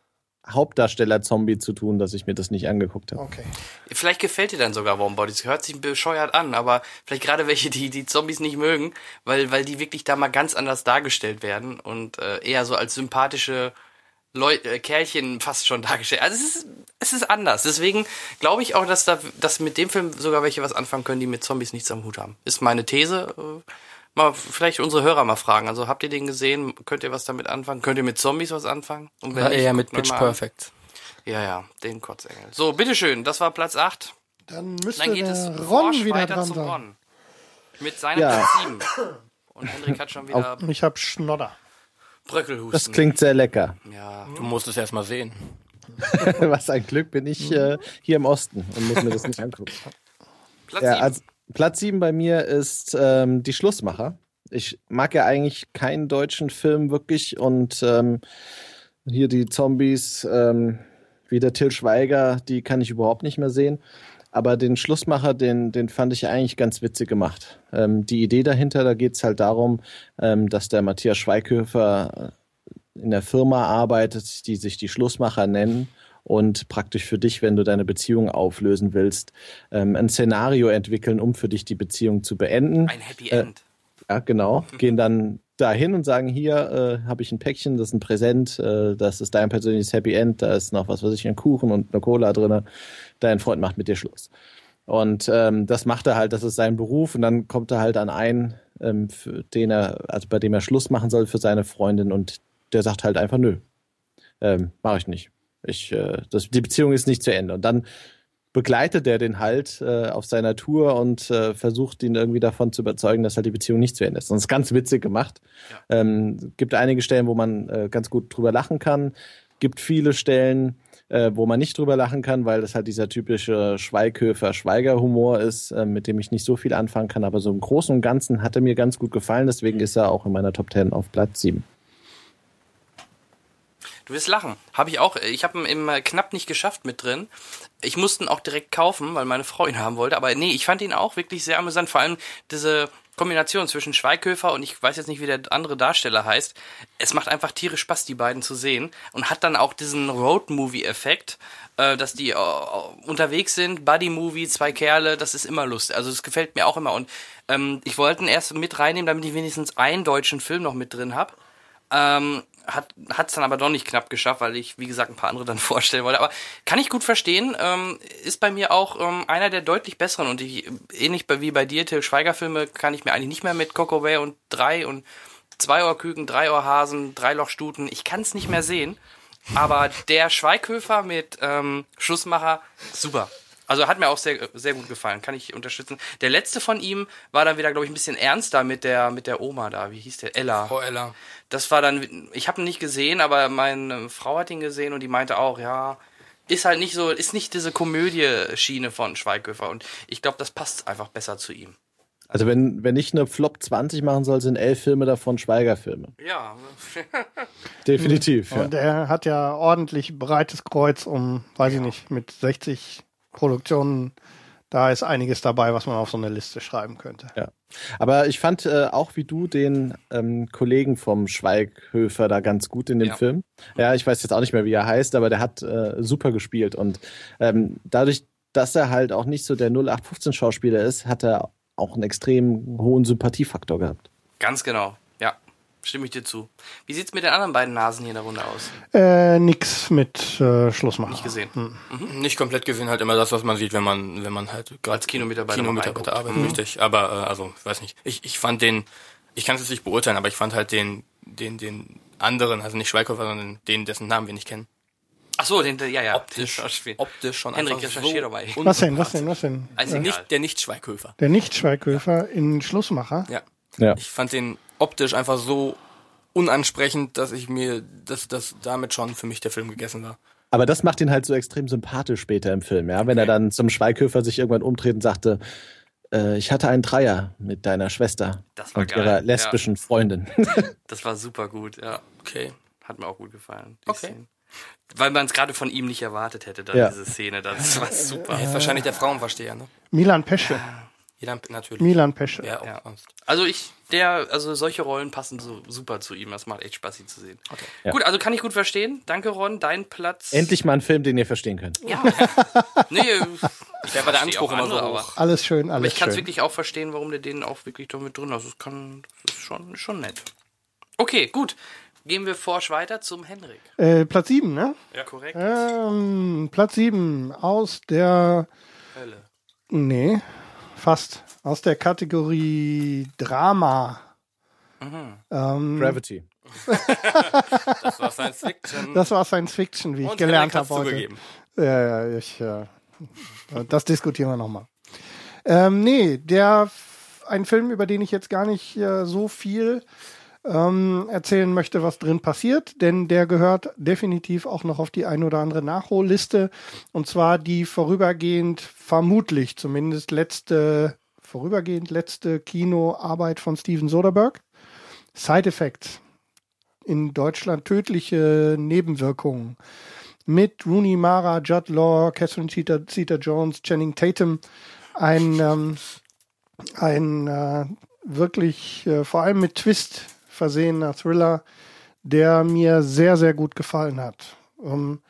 Hauptdarsteller-Zombie zu tun, dass ich mir das nicht angeguckt habe. Okay. Vielleicht gefällt dir dann sogar Warm Bodies. Hört sich bescheuert an, aber vielleicht gerade welche, die die Zombies nicht mögen, weil, weil die wirklich da mal ganz anders dargestellt werden und äh, eher so als sympathische Leute, äh, Kerlchen fast schon dargestellt. Also es ist, es ist anders. Deswegen glaube ich auch, dass da, dass mit dem Film sogar welche was anfangen können, die mit Zombies nichts am Hut haben. Ist meine These. Äh, mal vielleicht unsere Hörer mal fragen. Also habt ihr den gesehen? Könnt ihr was damit anfangen? Könnt ihr mit Zombies was anfangen? Und wenn ja, eher mit Pitch Perfect. Ja, ja, den Kotzengel. So, bitteschön, das war Platz 8. Dann müsste Dann geht es Ron wieder weiter dran zu Ron. Mit seinem ja. Platz 7. Und Hendrik hat schon wieder. Auch, ich hab Schnodder. Bröckelhusten. Das klingt sehr lecker. Ja. Du musst es erst mal sehen. Was ein Glück bin ich äh, hier im Osten und muss mir das nicht angucken. Platz ja, 7. Also, Platz 7 bei mir ist ähm, Die Schlussmacher. Ich mag ja eigentlich keinen deutschen Film wirklich und ähm, hier die Zombies, ähm, wie der Till Schweiger, die kann ich überhaupt nicht mehr sehen. Aber den Schlussmacher, den, den fand ich eigentlich ganz witzig gemacht. Ähm, die Idee dahinter, da geht es halt darum, ähm, dass der Matthias Schweighöfer in der Firma arbeitet, die sich die Schlussmacher nennen und praktisch für dich, wenn du deine Beziehung auflösen willst, ähm, ein Szenario entwickeln, um für dich die Beziehung zu beenden. Ein Happy End. Äh, ja, genau. Gehen dann dahin und sagen, hier äh, habe ich ein Päckchen, das ist ein Präsent, äh, das ist dein persönliches Happy End, da ist noch was weiß ich, ein Kuchen und eine Cola drin. Dein Freund macht mit dir Schluss. Und ähm, das macht er halt, das ist sein Beruf und dann kommt er halt an einen, ähm, für den er, also bei dem er Schluss machen soll für seine Freundin und der sagt halt einfach, nö, ähm, mache ich nicht. Ich, äh, das, die Beziehung ist nicht zu Ende. Und dann begleitet er den halt äh, auf seiner Tour und äh, versucht ihn irgendwie davon zu überzeugen, dass halt die Beziehung nicht zu Ende ist. Und das ist ganz witzig gemacht. Ja. Ähm, gibt einige Stellen, wo man äh, ganz gut drüber lachen kann. Gibt viele Stellen, äh, wo man nicht drüber lachen kann, weil das halt dieser typische Schweighöfer-Schweiger-Humor ist, äh, mit dem ich nicht so viel anfangen kann. Aber so im Großen und Ganzen hat er mir ganz gut gefallen. Deswegen ist er auch in meiner Top 10 auf Platz 7. Du wirst lachen. Habe ich auch. Ich habe ihn im knapp nicht geschafft mit drin. Ich musste ihn auch direkt kaufen, weil meine Frau ihn haben wollte. Aber nee, ich fand ihn auch wirklich sehr amüsant. Vor allem diese Kombination zwischen Schweighöfer und ich weiß jetzt nicht, wie der andere Darsteller heißt. Es macht einfach tierisch Spaß, die beiden zu sehen. Und hat dann auch diesen Road-Movie-Effekt, äh, dass die äh, unterwegs sind. Buddy-Movie, zwei Kerle, das ist immer lustig. Also das gefällt mir auch immer. Und ähm, ich wollte ihn erst mit reinnehmen, damit ich wenigstens einen deutschen Film noch mit drin habe. Ähm, hat es dann aber doch nicht knapp geschafft, weil ich, wie gesagt, ein paar andere dann vorstellen wollte. Aber kann ich gut verstehen, ähm, ist bei mir auch ähm, einer der deutlich besseren und ich, ähnlich wie bei dir, Till Schweiger Filme, kann ich mir eigentlich nicht mehr mit Coco Bay und drei und zwei Ohrküken, drei Ohrhasen, drei Lochstuten, ich kann es nicht mehr sehen. Aber der Schweighöfer mit ähm, Schussmacher, super. Also hat mir auch sehr, sehr gut gefallen, kann ich unterstützen. Der letzte von ihm war dann wieder, glaube ich, ein bisschen ernster mit der, mit der Oma da. Wie hieß der? Ella. Frau Ella. Das war dann, ich habe ihn nicht gesehen, aber meine Frau hat ihn gesehen und die meinte auch, ja, ist halt nicht so, ist nicht diese Komödie-Schiene von Schweighöfer und ich glaube, das passt einfach besser zu ihm. Also wenn, wenn ich eine Flop 20 machen soll, sind elf Filme davon Schweigerfilme. Ja. Definitiv. Und er hat ja ordentlich breites Kreuz um, weiß ja. ich nicht, mit 60 Produktionen. Da ist einiges dabei, was man auf so eine Liste schreiben könnte. Ja. Aber ich fand äh, auch wie du den ähm, Kollegen vom Schweighöfer da ganz gut in dem ja. Film. Ja, ich weiß jetzt auch nicht mehr, wie er heißt, aber der hat äh, super gespielt. Und ähm, dadurch, dass er halt auch nicht so der 0815-Schauspieler ist, hat er auch einen extrem hohen Sympathiefaktor gehabt. Ganz genau. Stimme ich dir zu. Wie sieht es mit den anderen beiden Nasen hier in der Runde aus? Äh, nix mit äh, Schlussmachen. Nicht gesehen. Hm. Mhm. Nicht komplett gesehen, halt immer das, was man sieht, wenn man, wenn man halt gerade Kinomitarbeiter, Kinomitarbeiter arbeitet, mhm. richtig. Aber äh, also, ich weiß nicht. Ich, ich fand den, ich kann es jetzt nicht beurteilen, aber ich fand halt den, den, den anderen, also nicht Schweighofer, sondern den, dessen Namen wir nicht kennen. Ach so, den, ja, ja. Optisch, optisch schon Henrik, recherchiere so dabei. Was denn, was denn, was denn? Also nicht, der Nicht-Schweighöfer. Der Nicht-Schweighöfer in Schlussmacher? Ja. ja. Ich fand den optisch einfach so unansprechend, dass ich mir, dass das damit schon für mich der Film gegessen war. Aber das macht ihn halt so extrem sympathisch später im Film, ja. Wenn er dann zum Schweighöfer sich irgendwann umdreht und sagte, äh, ich hatte einen Dreier mit deiner Schwester und geil. ihrer lesbischen ja. Freundin. das war super gut, ja. Okay. Hat mir auch gut gefallen. Okay. Szene. Weil man es gerade von ihm nicht erwartet hätte, dann ja. diese Szene. Das war super. Er ist wahrscheinlich der Frauenversteher, ne? Milan Pesce. Milan, natürlich. Milan Pesce. Ja, ja. Also ich, der, also solche Rollen passen so super zu ihm. Das macht echt Spaß, ihn zu sehen. Okay. Ja. Gut, also kann ich gut verstehen. Danke, Ron. Dein Platz. Endlich mal ein Film, den ihr verstehen könnt. Ja. nee, ich wäre bei der Anspruch immer so hoch. Alles schön, alles Aber ich kann es wirklich auch verstehen, warum du den auch wirklich da mit drin hast. Das kann, das ist schon, schon nett. Okay, gut. Gehen wir forsch weiter zum Henrik. Äh, Platz 7, ne? Ja, korrekt. Ähm, Platz 7 aus der. Hölle. Nee, fast. Aus der Kategorie Drama. Mhm. Ähm, Gravity. das war Science Fiction. Das war Science Fiction, wie Und ich gelernt habe heute. Zugegeben. Ja, ja, ich. Äh, das diskutieren wir nochmal. Ähm, nee, der ein Film, über den ich jetzt gar nicht äh, so viel ähm, erzählen möchte, was drin passiert, denn der gehört definitiv auch noch auf die ein oder andere Nachholliste. Und zwar die vorübergehend, vermutlich zumindest letzte, vorübergehend letzte Kinoarbeit von Steven Soderbergh. Side Effects. In Deutschland tödliche Nebenwirkungen. Mit Rooney Mara, Judd Law, Catherine Zeta-Jones, Channing Tatum. Ein, ähm, ein äh, wirklich äh, vor allem mit Twist versehener Thriller, der mir sehr, sehr gut gefallen hat. Um,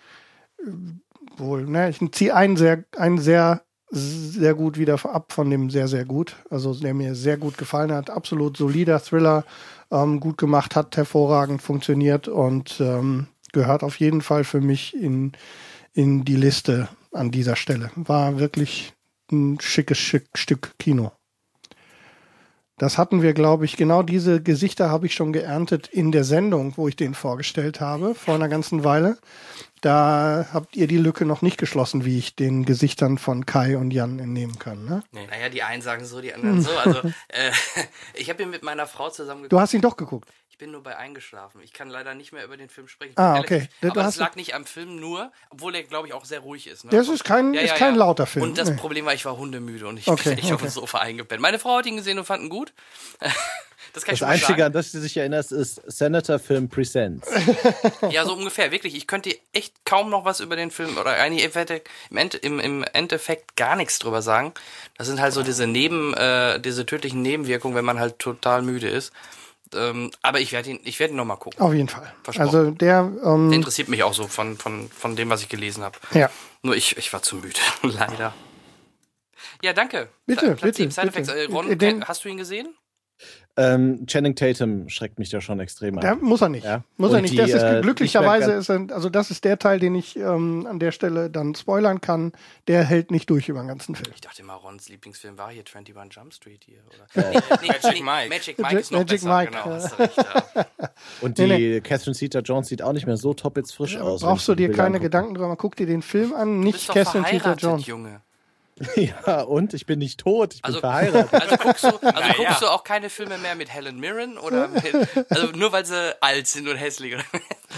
wohl, ne, ich ziehe einen sehr, einen sehr, sehr gut wieder ab von dem sehr, sehr gut. Also der mir sehr gut gefallen hat. Absolut solider Thriller, ähm, gut gemacht, hat hervorragend funktioniert und ähm, gehört auf jeden Fall für mich in, in die Liste an dieser Stelle. War wirklich ein schickes schick Stück Kino. Das hatten wir, glaube ich, genau diese Gesichter habe ich schon geerntet in der Sendung, wo ich den vorgestellt habe, vor einer ganzen Weile. Da habt ihr die Lücke noch nicht geschlossen, wie ich den Gesichtern von Kai und Jan entnehmen kann. Ne? Nee. Naja, die einen sagen so, die anderen so. Also äh, ich habe ihn mit meiner Frau zusammen geguckt. Du hast ihn doch geguckt bin nur bei eingeschlafen. Ich kann leider nicht mehr über den Film sprechen. Ah, okay. Aber es lag nicht am Film nur, obwohl er, glaube ich, auch sehr ruhig ist. Ne? Das ist kein, ja, ja, ist kein ja. lauter Film. Und das nee. Problem war, ich war hundemüde und ich okay, bin nicht okay. auf dem Sofa eingepennt. Meine Frau hat ihn gesehen und fand ihn gut. Das, kann das Einzige, an das du dich erinnerst, ist Senator Film Presents. ja, so ungefähr, wirklich. Ich könnte echt kaum noch was über den Film oder eigentlich im, End, im, im Endeffekt gar nichts drüber sagen. Das sind halt so diese Neben, äh, diese tödlichen Nebenwirkungen, wenn man halt total müde ist. Ähm, aber ich werde ihn, ich werde ihn noch mal gucken. Auf jeden Fall. Also der, ähm, der interessiert mich auch so von, von, von dem, was ich gelesen habe. Ja. Nur ich, ich war zu müde, leider. Ja, danke. Bitte, Platz bitte. Side bitte. Äh, Ron, Den, hast du ihn gesehen? Ähm, Channing Tatum schreckt mich da schon extrem ab. muss er nicht. Ja? Muss Und er nicht. Die, das ist äh, glücklicherweise ist also das ist der Teil, den ich ähm, an der Stelle dann spoilern kann. Der hält nicht durch über den ganzen Film. Ich dachte immer, Rons Lieblingsfilm war hier 21 Jump Street hier. Oder? nee, nee, Magic Mike. Magic Mike ist noch Magic besser. Mike. Genau, hast recht, ja. Und die nee, Catherine Zeta-Jones sieht auch nicht mehr so top jetzt frisch aus. Brauchst du dir keine Gedanken drüber. Guck dir den Film an, nicht Catherine Zeta-Jones. Junge. Ja, und ich bin nicht tot, ich bin also, verheiratet. Also guckst, du, also naja. guckst du auch keine Filme mehr mit Helen Mirren oder mit, also nur weil sie alt sind und hässlich oder?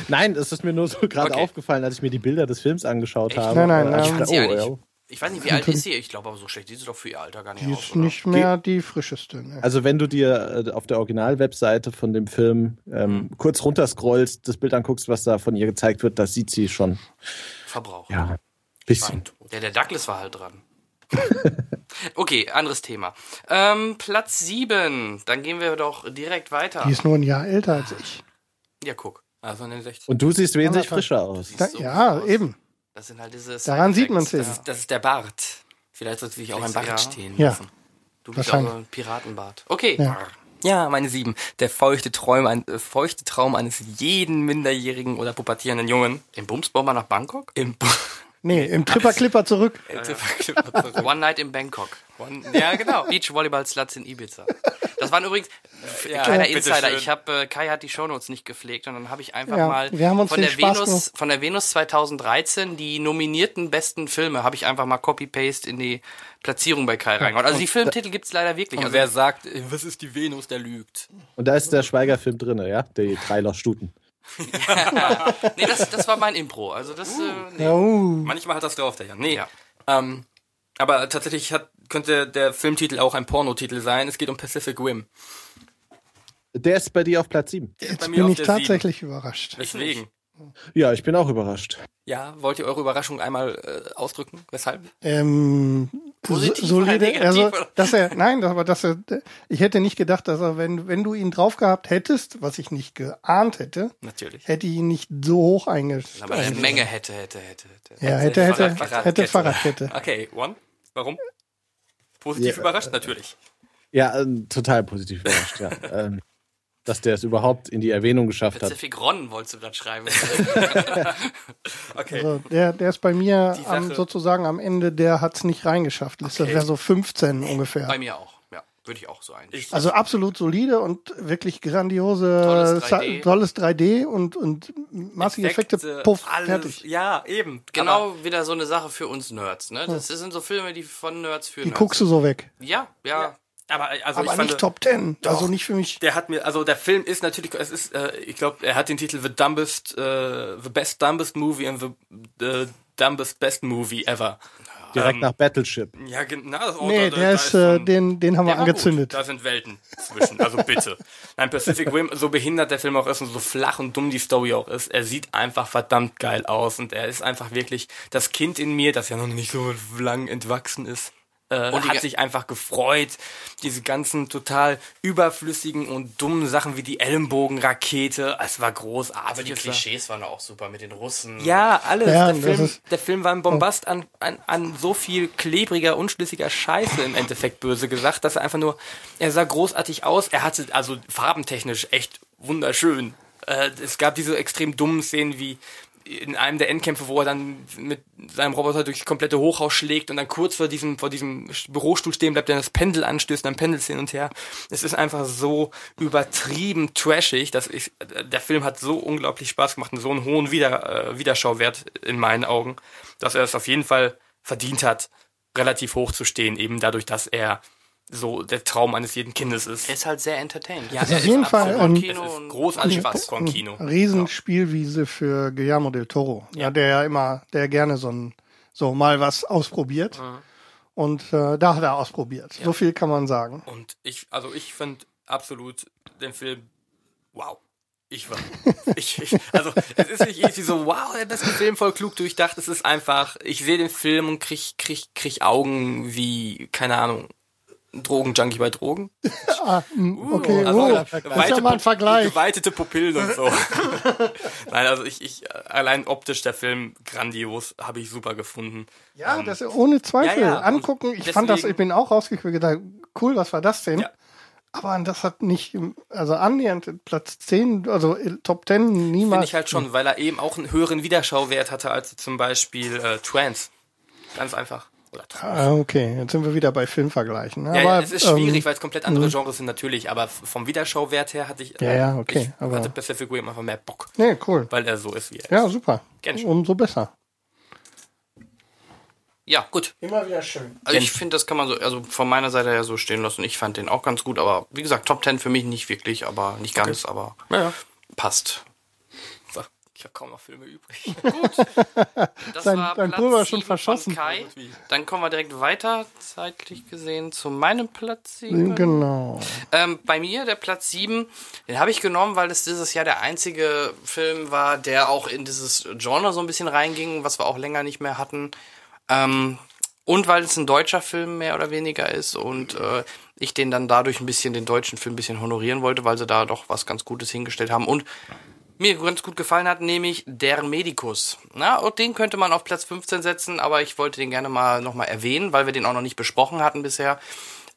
Nein, es ist mir nur so gerade okay. aufgefallen, als ich mir die Bilder des Films angeschaut Echt? habe. Nein, nein, nein. Ich, oh, ja. ich weiß nicht, wie alt ist sie? Ich glaube aber so schlecht sieht sie doch für ihr Alter gar nicht die aus. Die ist nicht mehr die frischeste. Ne? Also wenn du dir äh, auf der Original-Webseite von dem Film ähm, mhm. kurz runterscrollst, das Bild anguckst, was da von ihr gezeigt wird, da sieht sie schon. Verbraucht. Ja, bisschen. Ja, der Douglas war halt dran. okay, anderes Thema. Ähm, Platz 7. Dann gehen wir doch direkt weiter. Die ist nur ein Jahr älter als ich. Ja, guck. Also eine 60. Und du siehst wesentlich frischer aus. Da, so ja, aus. eben. Das sind halt diese Daran sieht man es das, das ist der Bart. Vielleicht sollte sich auch ein Bart ja. stehen ja. lassen. Du bist auch ein Piratenbart. Okay. Ja. ja. meine sieben. Der feuchte Traum, ein, äh, feuchte Traum eines jeden minderjährigen oder pubertierenden Jungen. Im Bumsbomber nach Bangkok? Im Nee, im Tripper Clipper zurück. Im Tripper Clipper zurück. One Night in Bangkok. One, ja, genau. Beach Volleyball Sluts in Ibiza. Das waren übrigens ja, kleiner Insider. Ich habe äh, Kai hat die Shownotes nicht gepflegt und dann habe ich einfach ja, mal von der Venus von der Venus 2013 die nominierten besten Filme habe ich einfach mal Copy Paste in die Platzierung bei Kai reingehauen. Also die Filmtitel gibt's leider wirklich. Und also wer sagt, was ist die Venus, der lügt. Und da ist der Schweiger-Film drin, ja? Die Dreiler Stuten. Ja. Nee, das, das war mein Impro. Also das. Uh. Äh, nee. uh. Manchmal hat das drauf, der Jan. Nee. Ja. Ähm, aber tatsächlich hat, könnte der Filmtitel auch ein Pornotitel sein. Es geht um Pacific Rim. Der ist bei dir auf Platz 7. Jetzt bin ich tatsächlich 7. überrascht. Deswegen. Ja, ich bin auch überrascht. Ja, wollt ihr eure Überraschung einmal äh, ausdrücken? Weshalb? Ähm, Positiv solide, also dass er, nein, aber dass er, ich hätte nicht gedacht, dass er, wenn wenn du ihn drauf gehabt hättest, was ich nicht geahnt hätte, natürlich, hätte ich ihn nicht so hoch eingestellt. Aber eine Menge hätte, hätte, hätte, hätte. Ja, hätte, hätte, hätte, hätte Fahrradkette. Okay, one. Warum? Positiv ja, überrascht natürlich. Ja, äh, total positiv überrascht. ja. dass der es überhaupt in die Erwähnung geschafft Pacific hat. Pacific Ron wolltest du gerade schreiben. okay. Also der, der ist bei mir am, sozusagen am Ende, der hat es nicht reingeschafft. Okay. Das wäre so 15 ungefähr. Bei mir auch, ja. Würde ich auch so einstellen. Also absolut solide und wirklich grandiose, tolles 3D, tolles 3D und, und massige Effekte, Effekte puff, alles, fertig. Ja, eben. Genau Aber wieder so eine Sache für uns Nerds. Ne? Das sind so Filme, die von Nerds für Die Nerds guckst du so weg. Ja, ja. ja. Aber, also aber ich nicht Top Ten, doch, also nicht für mich. Der hat mir, also der Film ist natürlich, es ist, äh, ich glaube, er hat den Titel The Dumbest, äh, The Best Dumbest Movie and the, the Dumbest Best Movie Ever. Direkt ähm, nach Battleship. Ja, genau. Oh, nee, da, der da ist, äh, den, den haben wir angezündet. Da sind Welten zwischen, also bitte. Nein, Pacific Rim, so behindert der Film auch ist und so flach und dumm die Story auch ist, er sieht einfach verdammt geil aus und er ist einfach wirklich das Kind in mir, das ja noch nicht so lang entwachsen ist äh, und hat sich einfach gefreut. Diese ganzen total überflüssigen und dummen Sachen wie die Ellenbogenrakete, es war großartig. Aber die Klischees waren auch super mit den Russen. Ja, alles. Ja, der, Film, der Film war ein Bombast an, an, an so viel klebriger, unschlüssiger Scheiße im Endeffekt böse gesagt, dass er einfach nur, er sah großartig aus, er hatte also farbentechnisch echt wunderschön. Äh, es gab diese extrem dummen Szenen wie in einem der Endkämpfe, wo er dann mit seinem Roboter durch komplette Hochhaus schlägt und dann kurz vor diesem, vor diesem Bürostuhl stehen bleibt, dann das Pendel anstößt, dann pendelt hin und her. Es ist einfach so übertrieben trashig, dass ich, der Film hat so unglaublich Spaß gemacht und so einen hohen Wieder, äh, Wiederschauwert in meinen Augen, dass er es auf jeden Fall verdient hat, relativ hoch zu stehen, eben dadurch, dass er so der Traum eines jeden Kindes ist. Er ist halt sehr entertained. Ja, ist auf jeden Fall ein, Kino es ist großartig Spaß vom Kino. Riesenspielwiese für Guillermo del Toro, ja. der ja immer, der gerne so ein, so mal was ausprobiert. Mhm. Und äh, da hat er ausprobiert. Ja. So viel kann man sagen. Und ich, also ich finde absolut den Film wow. Ich war. Ich, ich, also es ist nicht irgendwie so, wow, der beste Film voll klug durchdacht. Es ist einfach, ich sehe den Film und krieg, krieg, krieg Augen wie, keine Ahnung, Drogenjunkie bei Drogen. ah, hm, uh, okay, also, oh, das ist ja mal ein Vergleich. Geweitete Pupillen und so. Nein, also ich, ich, allein optisch der Film grandios, habe ich super gefunden. Ja, ähm, das ohne Zweifel. Ja, ja, Angucken, ich deswegen, fand das, ich bin auch rausgekommen, gedacht, cool, was war das denn? Ja. Aber das hat nicht, also annähernd Platz 10, also Top 10 niemals. Finde ich halt schon, weil er eben auch einen höheren Wiederschauwert hatte als zum Beispiel äh, Trans. Ganz einfach. Ah, okay, jetzt sind wir wieder bei Filmvergleichen. Ja, aber, es ist schwierig, ähm, weil es komplett andere mhm. Genres sind natürlich, aber vom Wiederschauwert her hatte ich, ja, ja, okay, ich aber hatte Pacific Rim einfach mehr Bock. Nee, cool. Weil er so ist, wie er ist. Ja, super. Umso besser. Ja, gut. Immer wieder schön. Also ich finde, das kann man so, also von meiner Seite her so stehen lassen. Ich fand den auch ganz gut, aber wie gesagt, Top 10 für mich nicht wirklich, aber nicht ganz, okay. aber ja. passt. Ich habe kaum noch Filme übrig. Gut. Das sein, war sein Pulver schon verschossen. Kai. Dann kommen wir direkt weiter, zeitlich gesehen, zu meinem Platz 7. Genau. Ähm, bei mir, der Platz 7, den habe ich genommen, weil es dieses Jahr der einzige Film war, der auch in dieses Genre so ein bisschen reinging, was wir auch länger nicht mehr hatten. Ähm, und weil es ein deutscher Film mehr oder weniger ist und äh, ich den dann dadurch ein bisschen, den deutschen Film ein bisschen honorieren wollte, weil sie da doch was ganz Gutes hingestellt haben. Und mir ganz gut gefallen hat, nämlich Der Medikus. Na, und den könnte man auf Platz 15 setzen, aber ich wollte den gerne mal nochmal erwähnen, weil wir den auch noch nicht besprochen hatten bisher.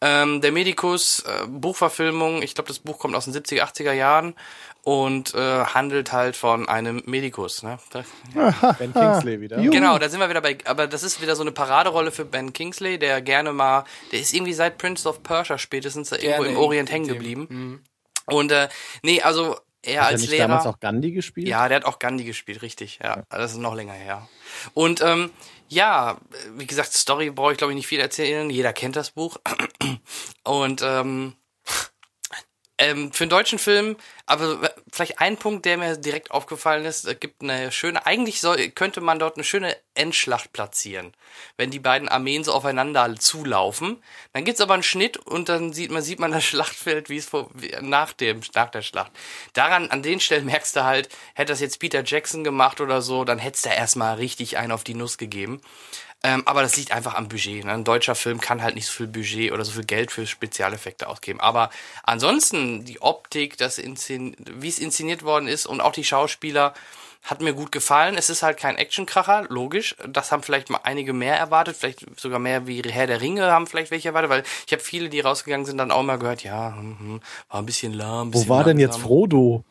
Ähm, der Medikus, äh, Buchverfilmung, ich glaube, das Buch kommt aus den 70er, 80er Jahren und äh, handelt halt von einem Medikus. Ne? Da, ja. Ben Kingsley wieder. Genau, da sind wir wieder bei, aber das ist wieder so eine Paraderolle für Ben Kingsley, der gerne mal, der ist irgendwie seit Prince of Persia spätestens irgendwo im Orient hängen geblieben. Mhm. Und äh, nee, also er hat als er nicht Lehrer. damals auch Gandhi gespielt? Ja, der hat auch Gandhi gespielt, richtig. Ja, ja. das ist noch länger her. Und ähm, ja, wie gesagt, Story brauche ich glaube ich nicht viel erzählen. Jeder kennt das Buch. Und ähm, ähm, für einen deutschen Film, aber vielleicht ein Punkt, der mir direkt aufgefallen ist, gibt eine schöne, eigentlich soll, könnte man dort eine schöne Endschlacht platzieren. Wenn die beiden Armeen so aufeinander zulaufen, dann gibt's aber einen Schnitt und dann sieht man, sieht man das Schlachtfeld, wie es vor, wie, nach dem, nach der Schlacht. Daran, an den Stellen merkst du halt, hätte das jetzt Peter Jackson gemacht oder so, dann hättest du erstmal richtig einen auf die Nuss gegeben. Ähm, aber das liegt einfach am Budget. Ne? Ein deutscher Film kann halt nicht so viel Budget oder so viel Geld für Spezialeffekte ausgeben. Aber ansonsten die Optik, das Inszen wie es inszeniert worden ist und auch die Schauspieler hat mir gut gefallen. Es ist halt kein Actionkracher, logisch. Das haben vielleicht mal einige mehr erwartet, vielleicht sogar mehr wie Herr der Ringe haben vielleicht welche erwartet, weil ich habe viele, die rausgegangen sind, dann auch mal gehört, ja, hm, hm, war ein bisschen lahm. Ein bisschen Wo war langsam. denn jetzt Frodo?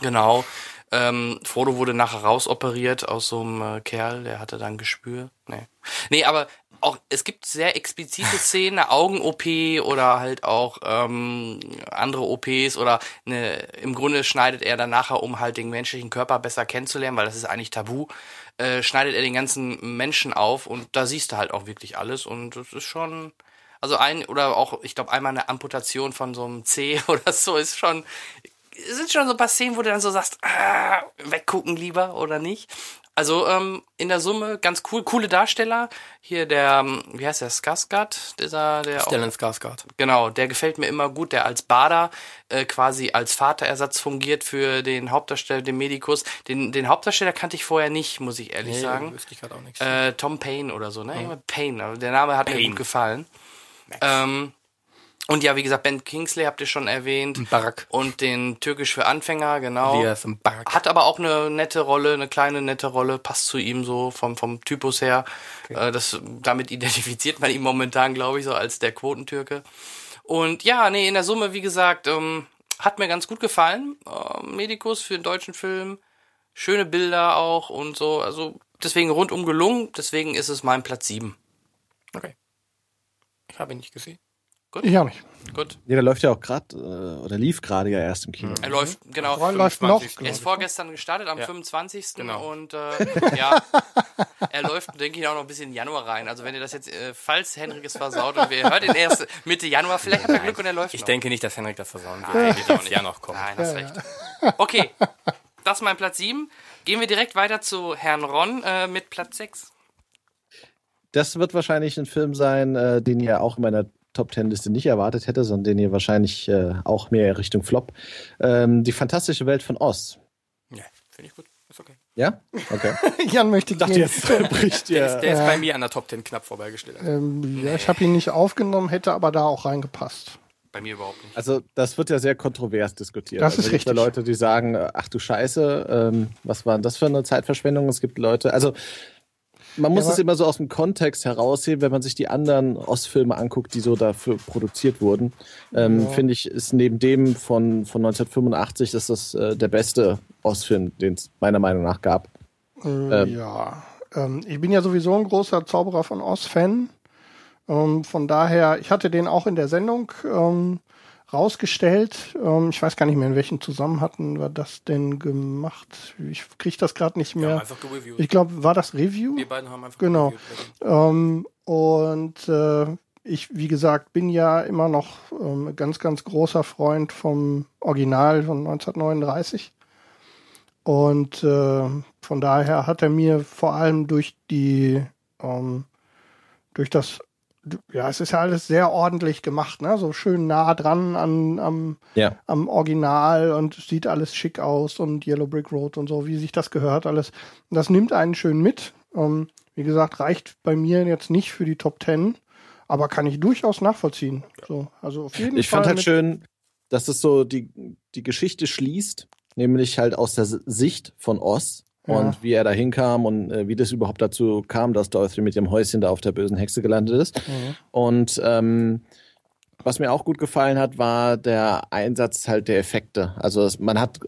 Genau. Ähm, Frodo wurde nachher rausoperiert aus so einem äh, Kerl, der hatte dann Gespür. Nee. Nee, aber auch, es gibt sehr explizite Szenen, eine Augen-OP oder halt auch ähm, andere OPs oder eine, im Grunde schneidet er dann nachher, um halt den menschlichen Körper besser kennenzulernen, weil das ist eigentlich tabu, äh, schneidet er den ganzen Menschen auf und da siehst du halt auch wirklich alles und das ist schon, also ein, oder auch, ich glaube, einmal eine Amputation von so einem C oder so ist schon, sind schon so ein paar Szenen, wo du dann so sagst, ah, weggucken lieber oder nicht. Also ähm, in der Summe ganz cool, coole Darsteller. Hier der, ähm, wie heißt der, Skarsgård? Dieser, der Stellan Skarsgård. Genau, der gefällt mir immer gut, der als Bader äh, quasi als Vaterersatz fungiert für den Hauptdarsteller, den Medikus. Den, den Hauptdarsteller kannte ich vorher nicht, muss ich ehrlich nee, sagen. Wüsste ich auch nichts. Äh, Tom Payne oder so, ne? Mhm. Payne, also der Name hat Payne. mir gut gefallen. Ähm, und ja, wie gesagt, Ben Kingsley habt ihr schon erwähnt. Barak. Und den Türkisch für Anfänger, genau. Barak. Hat aber auch eine nette Rolle, eine kleine nette Rolle, passt zu ihm so vom, vom Typus her. Okay. Äh, das, damit identifiziert man ihn momentan, glaube ich, so als der Quotentürke. Und ja, nee, in der Summe, wie gesagt, ähm, hat mir ganz gut gefallen. Äh, Medikus für den deutschen Film. Schöne Bilder auch und so. Also deswegen rundum gelungen. Deswegen ist es mein Platz 7. Okay. Ich habe ihn nicht gesehen. Gut. Ich auch nicht. Gut. Nee, der läuft ja auch gerade, äh, oder lief gerade ja erst im Kino. Er läuft, genau. Er läuft noch. Er ist vorgestern gestartet, am ja. 25. Genau. Und äh, ja, er läuft, denke ich, auch noch ein bisschen Januar rein. Also wenn ihr das jetzt, äh, falls Henrik es versaut und wir hört ihn erst Mitte Januar, vielleicht hat er Glück und er läuft Ich noch. denke nicht, dass Henrik das versauen wird. Nein, wird auch nicht. Ja noch kommen. Nein, hast recht. Okay, das ist mein Platz 7. Gehen wir direkt weiter zu Herrn Ron äh, mit Platz 6. Das wird wahrscheinlich ein Film sein, äh, den ihr auch in meiner Top Ten Liste nicht erwartet hätte, sondern den ihr wahrscheinlich äh, auch mehr Richtung Flop. Ähm, die fantastische Welt von Oz. Ja, finde ich gut. Ist okay. Ja? Okay. Jan möchte ich dachte, jetzt bricht der, ist, der ist bei mir an der Top Ten knapp vorbeigestellt. Ähm. Ja, ich habe ihn nicht aufgenommen, hätte aber da auch reingepasst. Bei mir überhaupt nicht. Also das wird ja sehr kontrovers diskutiert. Das also, ist richtig. Es Leute, die sagen, ach du Scheiße, ähm, was war das für eine Zeitverschwendung? Es gibt Leute, also man muss ja, es immer so aus dem Kontext herausheben, wenn man sich die anderen Ostfilme anguckt, die so dafür produziert wurden. Ähm, ja. Finde ich, ist neben dem von, von 1985 ist das äh, der beste Ostfilm, den es meiner Meinung nach gab. Äh, ähm, ja, ähm, ich bin ja sowieso ein großer Zauberer von Oz-Fan. Ähm, von daher, ich hatte den auch in der Sendung ähm, rausgestellt. Ähm, ich weiß gar nicht mehr, in welchem Zusammenhang hatten wir das denn gemacht. Ich kriege das gerade nicht mehr. Ich glaube, war das Review? Wir beiden haben einfach genau. Ähm, und äh, ich, wie gesagt, bin ja immer noch ähm, ganz, ganz großer Freund vom Original von 1939. Und äh, von daher hat er mir vor allem durch die ähm, durch das ja, es ist ja alles sehr ordentlich gemacht, ne? So schön nah dran an, am, ja. am Original und sieht alles schick aus und Yellow Brick Road und so, wie sich das gehört, alles. Das nimmt einen schön mit. Ähm, wie gesagt, reicht bei mir jetzt nicht für die Top Ten, aber kann ich durchaus nachvollziehen. So, also auf jeden ich Fall. Ich fand halt schön, dass es so die, die Geschichte schließt, nämlich halt aus der Sicht von Oz und wie er da hinkam und äh, wie das überhaupt dazu kam, dass Dorothy mit ihrem Häuschen da auf der bösen Hexe gelandet ist. Mhm. Und ähm, was mir auch gut gefallen hat, war der Einsatz halt der Effekte. Also es, man hat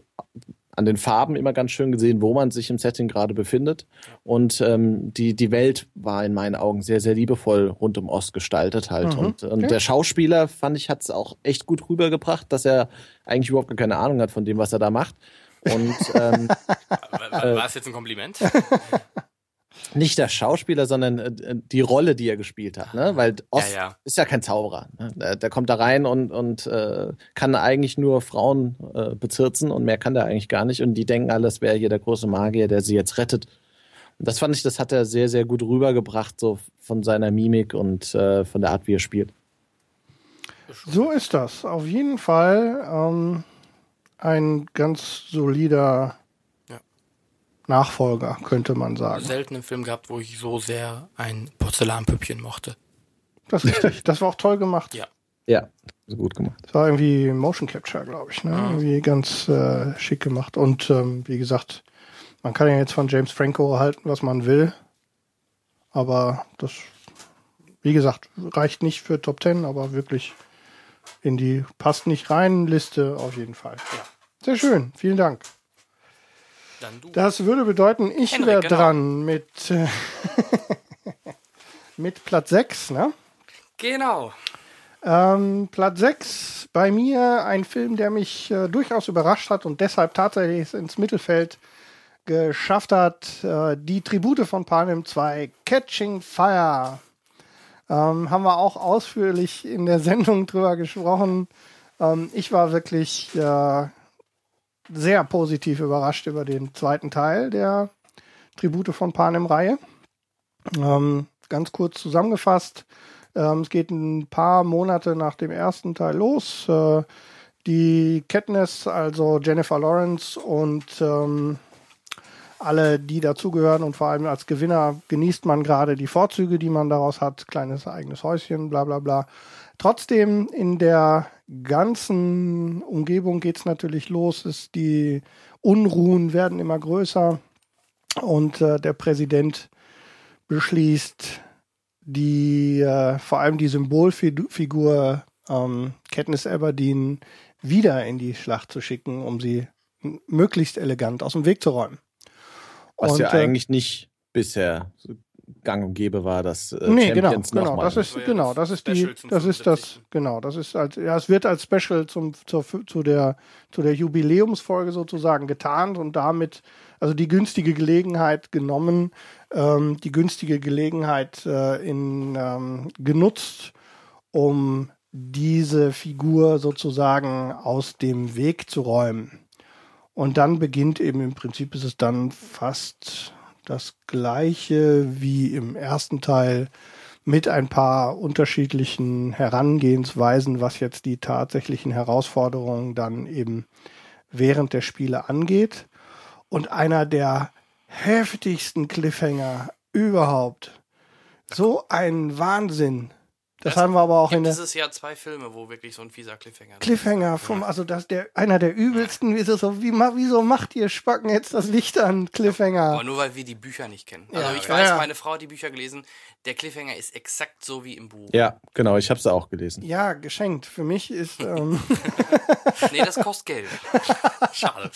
an den Farben immer ganz schön gesehen, wo man sich im Setting gerade befindet. Und ähm, die, die Welt war in meinen Augen sehr, sehr liebevoll rund um Ost gestaltet halt. Mhm. Und, und okay. der Schauspieler, fand ich, hat es auch echt gut rübergebracht, dass er eigentlich überhaupt keine Ahnung hat von dem, was er da macht. Und ähm, war, war es jetzt ein Kompliment? nicht der Schauspieler, sondern äh, die Rolle, die er gespielt hat, ne? Weil Ost ja, ja. ist ja kein Zauberer. Ne? Der, der, kommt da rein und, und äh, kann eigentlich nur Frauen äh, bezirzen und mehr kann der eigentlich gar nicht. Und die denken alles, wäre hier der große Magier, der sie jetzt rettet. Und das fand ich, das hat er sehr, sehr gut rübergebracht, so von seiner Mimik und äh, von der Art, wie er spielt. So ist das. Auf jeden Fall. Ähm ein ganz solider ja. Nachfolger, könnte man sagen. Selten einen Film gehabt, wo ich so sehr ein Porzellanpüppchen mochte. Das ist richtig. Das war auch toll gemacht. Ja. Ja, gut gemacht. Das war irgendwie Motion Capture, glaube ich. Ne? Mhm. Irgendwie ganz äh, schick gemacht. Und ähm, wie gesagt, man kann ja jetzt von James Franco halten, was man will. Aber das, wie gesagt, reicht nicht für Top Ten, aber wirklich in die passt nicht rein Liste auf jeden Fall. Ja. Sehr schön, vielen Dank. Das würde bedeuten, ich wäre genau. dran mit, äh, mit Platz 6, ne? Genau. Ähm, Platz 6 bei mir ein Film, der mich äh, durchaus überrascht hat und deshalb tatsächlich ins Mittelfeld geschafft hat. Äh, die Tribute von Panem 2, Catching Fire. Ähm, haben wir auch ausführlich in der Sendung drüber gesprochen. Ähm, ich war wirklich äh, sehr positiv überrascht über den zweiten Teil der Tribute von Panem-Reihe. Ähm, ganz kurz zusammengefasst, ähm, es geht ein paar Monate nach dem ersten Teil los. Äh, die Katniss, also Jennifer Lawrence und ähm, alle, die dazugehören und vor allem als Gewinner genießt man gerade die Vorzüge, die man daraus hat, kleines eigenes Häuschen, bla bla bla. Trotzdem in der ganzen Umgebung geht es natürlich los, ist die Unruhen werden immer größer und äh, der Präsident beschließt, die äh, vor allem die Symbolfigur ähm, Katniss Aberdeen wieder in die Schlacht zu schicken, um sie möglichst elegant aus dem Weg zu räumen. Was und, ja äh, eigentlich nicht bisher gang und gäbe war, dass äh, nee, genau, Champions genau, genau, das ist das genau, das ist die, das ist das, genau, das ist als, ja, es wird als Special zum zur, zu der zu der Jubiläumsfolge sozusagen getarnt und damit also die günstige Gelegenheit genommen, ähm, die günstige Gelegenheit äh, in ähm, genutzt, um diese Figur sozusagen aus dem Weg zu räumen. Und dann beginnt eben im Prinzip ist es dann fast das gleiche wie im ersten Teil mit ein paar unterschiedlichen Herangehensweisen, was jetzt die tatsächlichen Herausforderungen dann eben während der Spiele angeht. Und einer der heftigsten Cliffhanger überhaupt. So ein Wahnsinn. Das, das haben wir aber auch in der. Dieses Jahr zwei Filme, wo wirklich so ein fieser Cliffhanger. Cliffhanger vom, also das der einer der übelsten. Wieso so? Wie wieso macht ihr Spacken jetzt das Licht an Cliffhanger? Aber nur weil wir die Bücher nicht kennen. Also ich weiß, ja. meine Frau hat die Bücher gelesen. Der Cliffhanger ist exakt so wie im Buch. Ja, genau. Ich habe es auch gelesen. Ja, geschenkt. Für mich ist. Ähm nee, das kostet Geld. Schade.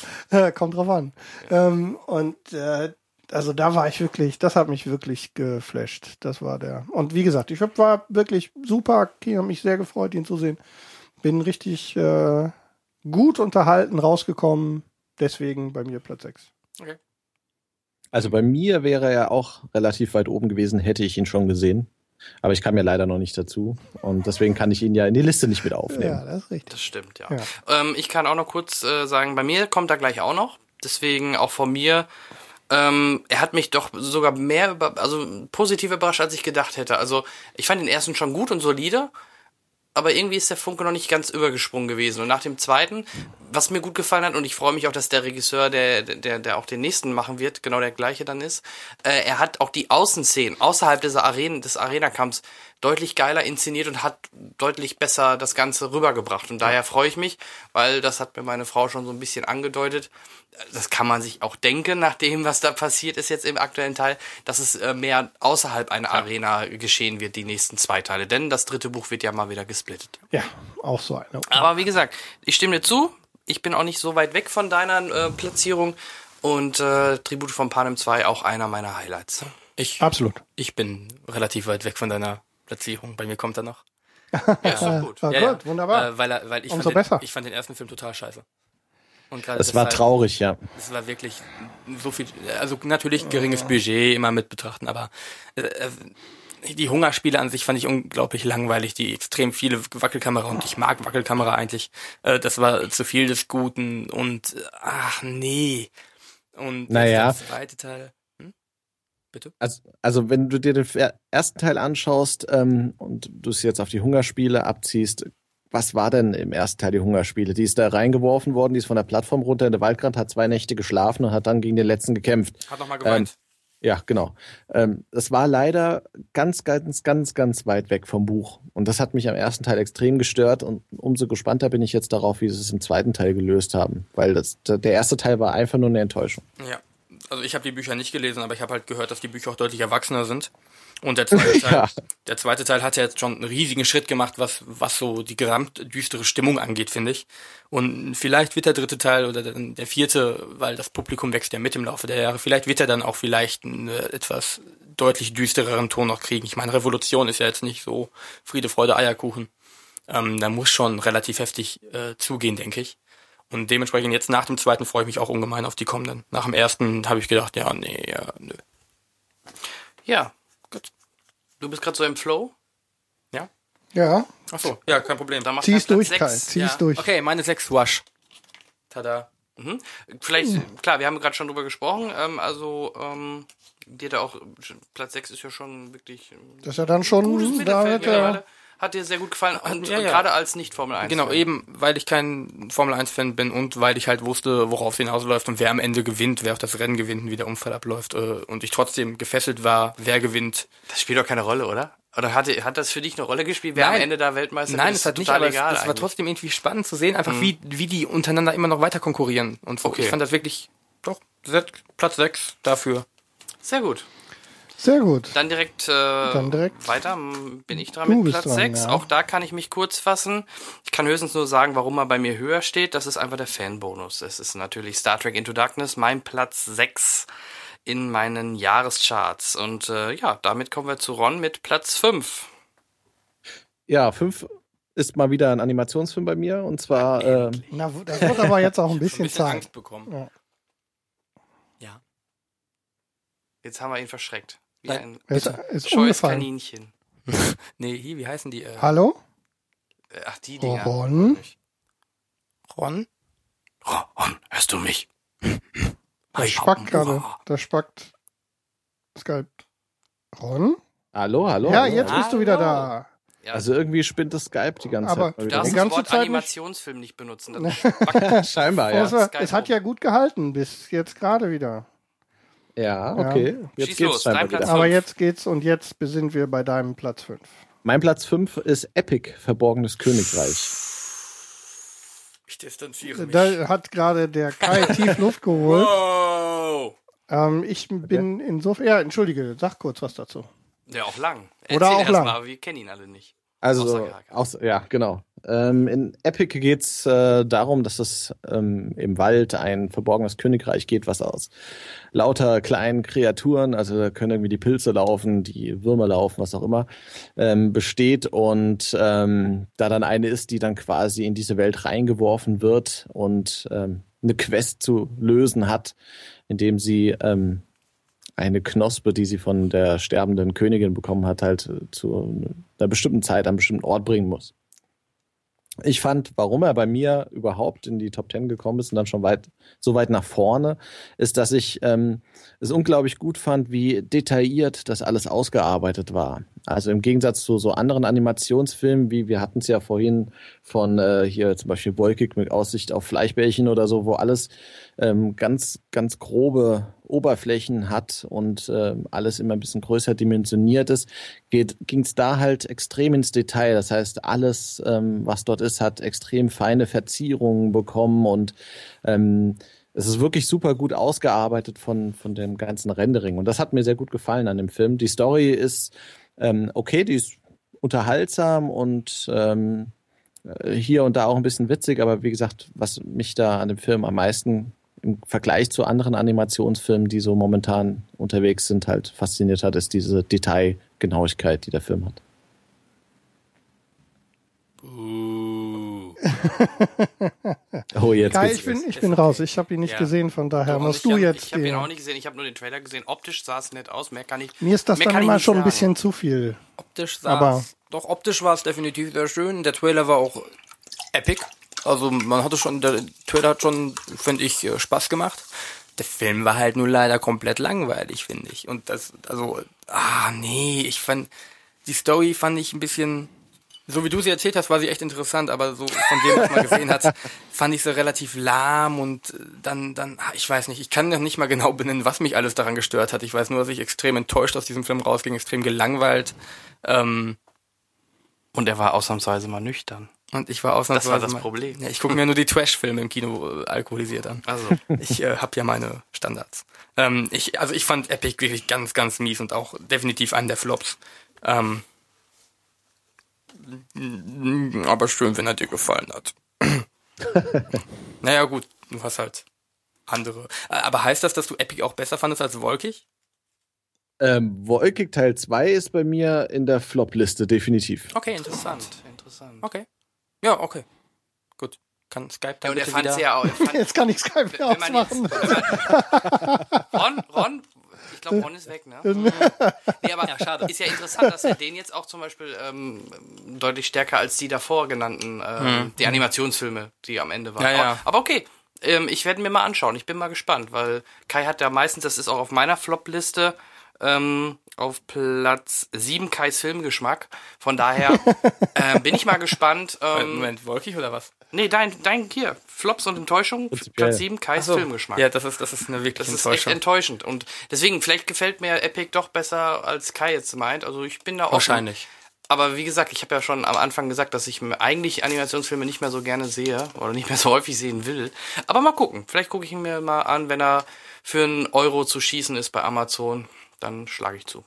Kommt drauf an. Ja. Ähm, und äh, also da war ich wirklich, das hat mich wirklich geflasht. Das war der. Und wie gesagt, ich war wirklich super. Ich habe mich sehr gefreut, ihn zu sehen. Bin richtig äh, gut unterhalten rausgekommen. Deswegen bei mir Platz 6. Okay. Also bei mir wäre er auch relativ weit oben gewesen, hätte ich ihn schon gesehen. Aber ich kam ja leider noch nicht dazu. Und deswegen kann ich ihn ja in die Liste nicht mit aufnehmen. Ja, das ist richtig. Das stimmt, ja. ja. Ähm, ich kann auch noch kurz äh, sagen, bei mir kommt er gleich auch noch. Deswegen auch von mir ähm, er hat mich doch sogar mehr über, also positiv überrascht, als ich gedacht hätte. Also ich fand den ersten schon gut und solide, aber irgendwie ist der Funke noch nicht ganz übergesprungen gewesen. Und nach dem zweiten, was mir gut gefallen hat, und ich freue mich auch, dass der Regisseur, der, der, der auch den nächsten machen wird, genau der gleiche dann ist, äh, er hat auch die Außenszenen außerhalb dieser Arenen, des Arena-Kampfs deutlich geiler inszeniert und hat deutlich besser das Ganze rübergebracht. Und daher freue ich mich, weil das hat mir meine Frau schon so ein bisschen angedeutet. Das kann man sich auch denken, nach dem, was da passiert ist jetzt im aktuellen Teil, dass es äh, mehr außerhalb einer ja. Arena geschehen wird, die nächsten zwei Teile. Denn das dritte Buch wird ja mal wieder gesplittet. Ja, auch so eine. Aber wie gesagt, ich stimme dir zu. Ich bin auch nicht so weit weg von deiner äh, Platzierung. Und äh, Tribute von Panem 2 auch einer meiner Highlights. Ich, Absolut. Ich bin relativ weit weg von deiner Platzierung. Bei mir kommt er noch. ja, ist doch gut. Ja, ja, gut, wunderbar. Äh, weil, er, weil ich, Umso fand besser. Den, ich fand den ersten Film total scheiße. Und es war traurig, ja. Es war wirklich so viel, also natürlich geringes Budget immer mit betrachten, aber äh, äh, die Hungerspiele an sich fand ich unglaublich langweilig, die extrem viele Wackelkamera und ich mag Wackelkamera eigentlich. Äh, das war zu viel des Guten und ach nee. Und naja. der zweite Teil. Bitte? Also, also wenn du dir den ersten Teil anschaust ähm, und du es jetzt auf die Hungerspiele abziehst, was war denn im ersten Teil die Hungerspiele? Die ist da reingeworfen worden, die ist von der Plattform runter in der Waldrand, hat zwei Nächte geschlafen und hat dann gegen den letzten gekämpft. Hat nochmal geweint. Ähm, ja, genau. Ähm, das war leider ganz, ganz, ganz, ganz weit weg vom Buch. Und das hat mich am ersten Teil extrem gestört. Und umso gespannter bin ich jetzt darauf, wie sie es im zweiten Teil gelöst haben. Weil das, der erste Teil war einfach nur eine Enttäuschung. Ja, also ich habe die Bücher nicht gelesen, aber ich habe halt gehört, dass die Bücher auch deutlich erwachsener sind. Und der zweite Teil, ja. der zweite Teil hat ja jetzt schon einen riesigen Schritt gemacht, was, was so die gesamtdüstere Stimmung angeht, finde ich. Und vielleicht wird der dritte Teil oder der vierte, weil das Publikum wächst ja mit im Laufe der Jahre, vielleicht wird er dann auch vielleicht einen etwas deutlich düstereren Ton noch kriegen. Ich meine, Revolution ist ja jetzt nicht so Friede, Freude, Eierkuchen. Ähm, da muss schon relativ heftig äh, zugehen, denke ich. Und dementsprechend jetzt nach dem zweiten freue ich mich auch ungemein auf die kommenden. Nach dem ersten habe ich gedacht, ja, nee, ja, nö. Ja, gut. Du bist gerade so im Flow? Ja? Ja. Ach so, ja, kein Problem. Dann Zieh's durch, Kai, zieh's ja. durch. Okay, meine sechs Wash. Tada. Mhm. Vielleicht, mhm. klar, wir haben gerade schon drüber gesprochen, ähm, also ähm, dir da auch, Platz 6 ist ja schon wirklich. Das ist ja dann schon, da wird er, hat dir sehr gut gefallen, und, ja, ja. gerade als Nicht-Formel 1. Genau, eben, weil ich kein Formel 1-Fan bin und weil ich halt wusste, worauf es hinausläuft und wer am Ende gewinnt, wer auch das Rennen gewinnt und wie der Unfall abläuft. Äh, und ich trotzdem gefesselt war, wer gewinnt. Das spielt doch keine Rolle, oder? Oder hat, hat das für dich eine Rolle gespielt, wer Nein. am Ende da Weltmeister Nein, es hat nicht, aber egal es, es war trotzdem irgendwie spannend zu sehen, einfach mhm. wie, wie die untereinander immer noch weiter konkurrieren. Und so. Okay. ich fand das wirklich, doch, Platz 6 dafür. Sehr gut. Sehr gut. Dann direkt, äh, Dann direkt weiter bin ich dran mit Platz dran, 6. Ja. Auch da kann ich mich kurz fassen. Ich kann höchstens nur sagen, warum er bei mir höher steht. Das ist einfach der Fanbonus. Es ist natürlich Star Trek Into Darkness, mein Platz 6 in meinen Jahrescharts. Und äh, ja, damit kommen wir zu Ron mit Platz 5. Ja, 5 ist mal wieder ein Animationsfilm bei mir und zwar. Äh, Na, das wird aber jetzt auch ein bisschen, ein bisschen Zeit. Angst bekommen. Ja. ja. Jetzt haben wir ihn verschreckt. Wie ein ist, ist scheues Kaninchen. nee, hier, wie heißen die? Äh, Hallo? Äh, ach, die Dinger. Ron? Ron? Ron, hörst du mich? Das spackt gerade. Das spackt Skype. Ron? Hallo, hallo. Ja, hallo. jetzt hallo. bist du wieder da. Ja. Also irgendwie spinnt das Skype die ganze Aber Zeit. Aber du darfst das Wort Zeit Animationsfilm nicht benutzen. Scheinbar, ja. Es hat ja gut gehalten, bis jetzt gerade wieder. Ja, okay. Ja. Jetzt Schieß geht's los, dein Platz Aber jetzt geht's und jetzt sind wir bei deinem Platz 5. Mein Platz 5 ist Epic, Verborgenes Königreich. Ich distanziere mich. Da hat gerade der Kai tief Luft geholt. Wow. Ähm, ich bin okay. insofern, ja, entschuldige, sag kurz was dazu. Ja, auch lang. Erzähl Oder auch lang. Mal, wir kennen ihn alle nicht. Also, aus, ja, genau. Ähm, in Epic geht's äh, darum, dass es ähm, im Wald ein verborgenes Königreich geht, was aus lauter kleinen Kreaturen, also da können irgendwie die Pilze laufen, die Würmer laufen, was auch immer, ähm, besteht und ähm, da dann eine ist, die dann quasi in diese Welt reingeworfen wird und ähm, eine Quest zu lösen hat, indem sie ähm, eine Knospe, die sie von der sterbenden Königin bekommen hat, halt zu einer bestimmten Zeit an einem bestimmten Ort bringen muss. Ich fand, warum er bei mir überhaupt in die Top Ten gekommen ist und dann schon weit, so weit nach vorne, ist, dass ich ähm, es unglaublich gut fand, wie detailliert das alles ausgearbeitet war. Also im Gegensatz zu so anderen Animationsfilmen, wie wir hatten es ja vorhin von äh, hier zum Beispiel Wolkig mit Aussicht auf Fleischbällchen oder so, wo alles ähm, ganz, ganz grobe Oberflächen hat und äh, alles immer ein bisschen größer dimensioniert ist, ging es da halt extrem ins Detail. Das heißt, alles, ähm, was dort ist, hat extrem feine Verzierungen bekommen und ähm, es ist wirklich super gut ausgearbeitet von, von dem ganzen Rendering. Und das hat mir sehr gut gefallen an dem Film. Die Story ist ähm, okay, die ist unterhaltsam und ähm, hier und da auch ein bisschen witzig, aber wie gesagt, was mich da an dem Film am meisten im Vergleich zu anderen Animationsfilmen, die so momentan unterwegs sind, halt fasziniert hat, ist diese Detailgenauigkeit, die der Film hat. oh, jetzt Kai, ich bin, ich bin raus. Ich habe ihn nicht ja. gesehen, von daher musst du jetzt. Ich habe ihn auch nicht gesehen. Ich habe nur den Trailer gesehen. Optisch sah es nett aus. Mehr kann ich. Mir ist das dann immer schon ein bisschen zu viel. Optisch sah Aber doch optisch war es definitiv sehr schön. Der Trailer war auch epic. Also man hatte schon, der Trailer hat schon, finde ich, äh, Spaß gemacht. Der Film war halt nur leider komplett langweilig, finde ich. Und das, also, ah, nee, ich fand, die Story fand ich ein bisschen, so wie du sie erzählt hast, war sie echt interessant, aber so von dem, was man gesehen hat, fand ich sie relativ lahm und dann, dann, ah, ich weiß nicht, ich kann noch nicht mal genau benennen, was mich alles daran gestört hat. Ich weiß nur, dass ich extrem enttäuscht aus diesem Film rausging, extrem gelangweilt. Ähm, und er war ausnahmsweise mal nüchtern. Und ich war ausnahmsweise. Das war das mal, Problem. Ja, ich gucke mir nur die Trash-Filme im Kino äh, alkoholisiert an. Also. Ich äh, habe ja meine Standards. Ähm, ich, also ich fand Epic wirklich ganz, ganz mies und auch definitiv einen der Flops. Ähm, aber schön, wenn er dir gefallen hat. naja, gut, du hast halt andere. Aber heißt das, dass du Epic auch besser fandest als Wolkig? Ähm, Wolkig Teil 2 ist bei mir in der Flop-Liste, definitiv. Okay, interessant, interessant. Okay. Ja, okay. Gut. Kann Skype dann ja, und er fand ja auch. Fand, jetzt kann ich Skype wenn, ausmachen. Jetzt, Ron, Ron, glaube, Ron ist weg, ne? nee, aber ja, schade. Ist ja interessant, dass er den jetzt auch zum Beispiel ähm, deutlich stärker als die davor genannten, ähm, hm. die Animationsfilme, die am Ende waren. Ja, ja. Aber okay, ähm, ich werde mir mal anschauen. Ich bin mal gespannt, weil Kai hat ja meistens, das ist auch auf meiner Flop-Liste, ähm, auf Platz 7 Kais Filmgeschmack. Von daher äh, bin ich mal gespannt. Ähm, Moment, wolkig oder was? Nee, dein, dein hier, Flops und Enttäuschung, Platz 7 Kais so. Filmgeschmack. Ja, das ist, das ist eine wirklich das Enttäuschung. Das ist echt enttäuschend. Und deswegen, vielleicht gefällt mir Epic doch besser, als Kai jetzt meint. Also ich bin da auch. Wahrscheinlich. Aber wie gesagt, ich habe ja schon am Anfang gesagt, dass ich eigentlich Animationsfilme nicht mehr so gerne sehe oder nicht mehr so häufig sehen will. Aber mal gucken. Vielleicht gucke ich ihn mir mal an, wenn er für einen Euro zu schießen ist bei Amazon dann schlage ich zu.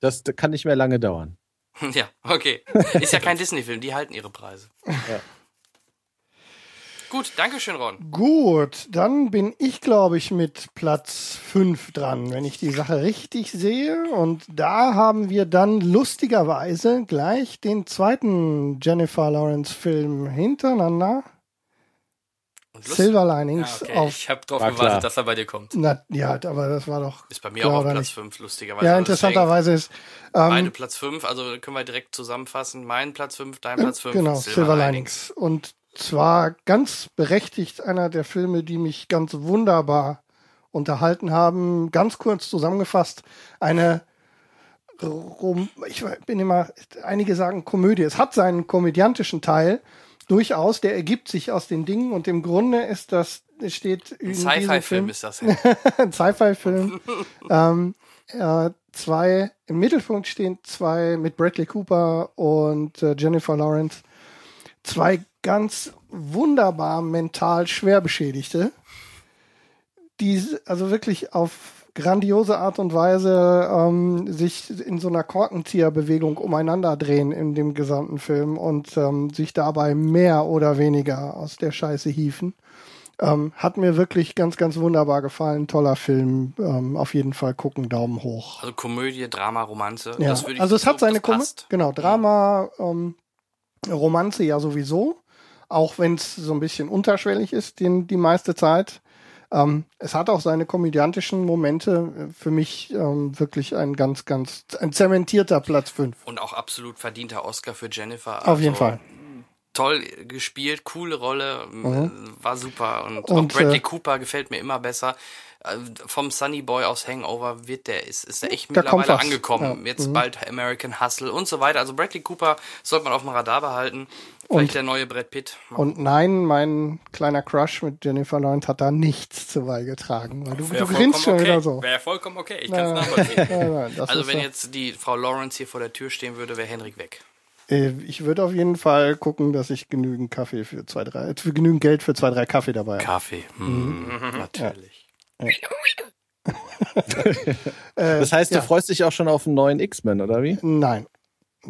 Das kann nicht mehr lange dauern. ja, okay. Ist ja kein Disney-Film, die halten ihre Preise. Ja. Gut, danke schön, Ron. Gut, dann bin ich, glaube ich, mit Platz 5 dran, wenn ich die Sache richtig sehe. Und da haben wir dann lustigerweise gleich den zweiten Jennifer Lawrence-Film hintereinander. Silver Linings. Ja, okay. auf, ich habe darauf gewartet, klar. dass er bei dir kommt. Na, ja, aber das war doch. Ist bei mir auch auf Platz 5, lustigerweise. Ja, interessanterweise ist. Ähm, Meine Platz 5, also können wir direkt zusammenfassen. Mein Platz 5, dein Platz 5. Genau, Silver, Silver Linings. Und zwar ganz berechtigt einer der Filme, die mich ganz wunderbar unterhalten haben. Ganz kurz zusammengefasst, eine ich bin immer, einige sagen Komödie. Es hat seinen komödiantischen Teil, durchaus, der ergibt sich aus den Dingen und im Grunde ist das, steht in Ein Sci-Fi-Film ist das. Ja. Ein Sci-Fi-Film. ähm, äh, zwei, im Mittelpunkt stehen zwei mit Bradley Cooper und äh, Jennifer Lawrence, zwei ganz wunderbar mental schwer Beschädigte, die also wirklich auf grandiose Art und Weise ähm, sich in so einer Korkenzieherbewegung umeinander drehen in dem gesamten Film und ähm, sich dabei mehr oder weniger aus der Scheiße hieven. Ähm, hat mir wirklich ganz, ganz wunderbar gefallen. Toller Film. Ähm, auf jeden Fall gucken, Daumen hoch. Also Komödie, Drama, Romanze. Ja. also es hat seine Komödie. Genau, Drama, ähm, Romanze ja sowieso. Auch wenn es so ein bisschen unterschwellig ist, die, die meiste Zeit. Ähm, es hat auch seine komödiantischen Momente. Für mich ähm, wirklich ein ganz, ganz, ein zementierter Platz 5. Und auch absolut verdienter Oscar für Jennifer. Auf jeden also Fall. Toll gespielt, coole Rolle, mhm. war super. Und, und auch Bradley äh, Cooper gefällt mir immer besser äh, vom Sunny Boy aus Hangover wird der, ist, ist er echt mittlerweile angekommen. Ja. Jetzt mhm. bald American Hustle und so weiter. Also Bradley Cooper sollte man auf dem Radar behalten. Vielleicht und, der neue Brett Pitt. Und nein, mein kleiner Crush mit Jennifer Lawrence hat da nichts zu beigetragen. Weil du, du grinst schon okay. wieder so. Wäre vollkommen okay, ich kann es nachvollziehen. Nein, nein, also wenn so. jetzt die Frau Lawrence hier vor der Tür stehen würde, wäre Henrik weg. Äh, ich würde auf jeden Fall gucken, dass ich genügend Kaffee für zwei, drei, für genügend Geld für zwei, drei Kaffee dabei habe. Kaffee, mhm. mhm. natürlich. Ja. das heißt, du ja. freust dich auch schon auf einen neuen X-Men, oder wie? Nein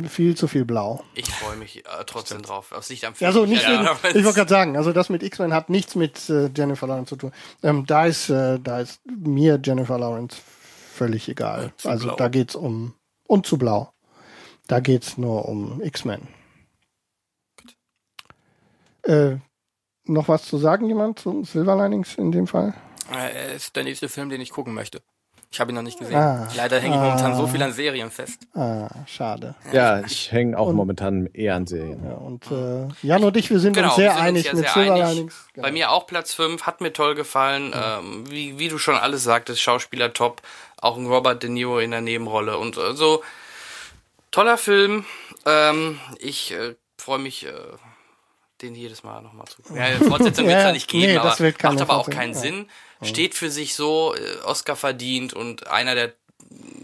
viel zu viel blau. Ich freue mich äh, trotzdem drauf. Aus Licht am Film. Also nicht ja, wegen, ich wollte gerade sagen, also das mit X-Men hat nichts mit äh, Jennifer Lawrence zu tun. Ähm, da ist, äh, da ist mir Jennifer Lawrence völlig egal. Zu also blau. da geht's um und zu blau. Da geht's nur um X-Men. Äh, noch was zu sagen, jemand zu Silver Linings in dem Fall? Er ist der nächste Film, den ich gucken möchte. Ich habe ihn noch nicht gesehen. Ah, Leider hänge ich momentan so viel an Serien fest. Ah, schade. Ja, ich hänge auch und, momentan eher an Serien. Ja, und äh, Jan und ich, wir sind genau, uns sehr sind einig uns mit Silver Linings. Genau. Bei mir auch Platz 5, hat mir toll gefallen. Ja. Ähm, wie, wie du schon alles sagtest, Schauspieler top. Auch ein Robert De Niro in der Nebenrolle. Und äh, so, toller Film. Ähm, ich äh, freue mich... Äh, den jedes Mal nochmal zu. Ja, Fortsetzung wird es ja nicht geben, nee, aber macht aber auch keinen Sinn steht für sich so, äh, Oscar verdient und einer der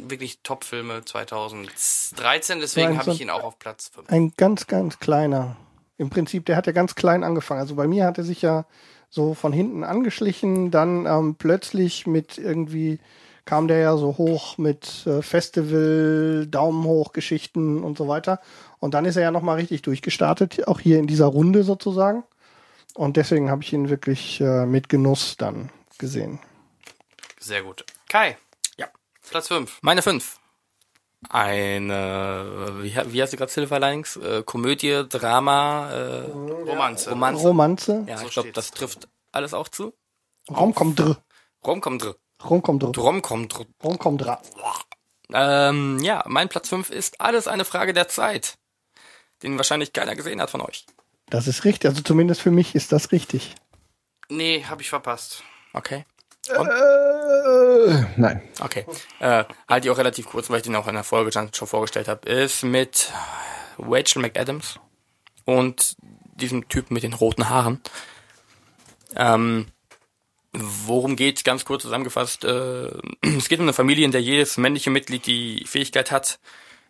wirklich Top-Filme 2013, deswegen habe ich ihn auch auf Platz 5. Ein ganz, ganz kleiner. Im Prinzip, der hat ja ganz klein angefangen. Also bei mir hat er sich ja so von hinten angeschlichen, dann ähm, plötzlich mit irgendwie kam der ja so hoch mit äh, Festival, Daumen hoch Geschichten und so weiter. Und dann ist er ja nochmal richtig durchgestartet, auch hier in dieser Runde sozusagen. Und deswegen habe ich ihn wirklich äh, mit Genuss dann gesehen. Sehr gut. Kai. Ja. Platz 5. Meine 5. Eine, wie, wie heißt du gerade Silver Linings? Äh, Komödie, Drama, äh, Romanze. Romanze. Romanze. Ja, so ich glaube, das trifft alles auch zu. Romcom dr. Romcom dr. Romcom dr. Romcom dr. Romcom dr. Ähm, ja, mein Platz 5 ist alles eine Frage der Zeit. Den wahrscheinlich keiner gesehen hat von euch. Das ist richtig. Also zumindest für mich ist das richtig. Nee, habe ich verpasst. Okay. Äh, nein. Okay. Äh, halt die auch relativ kurz, weil ich den auch in der Folge schon vorgestellt habe. Ist mit Rachel McAdams und diesem Typ mit den roten Haaren. Ähm, worum geht ganz kurz zusammengefasst? Äh, es geht um eine Familie, in der jedes männliche Mitglied die Fähigkeit hat,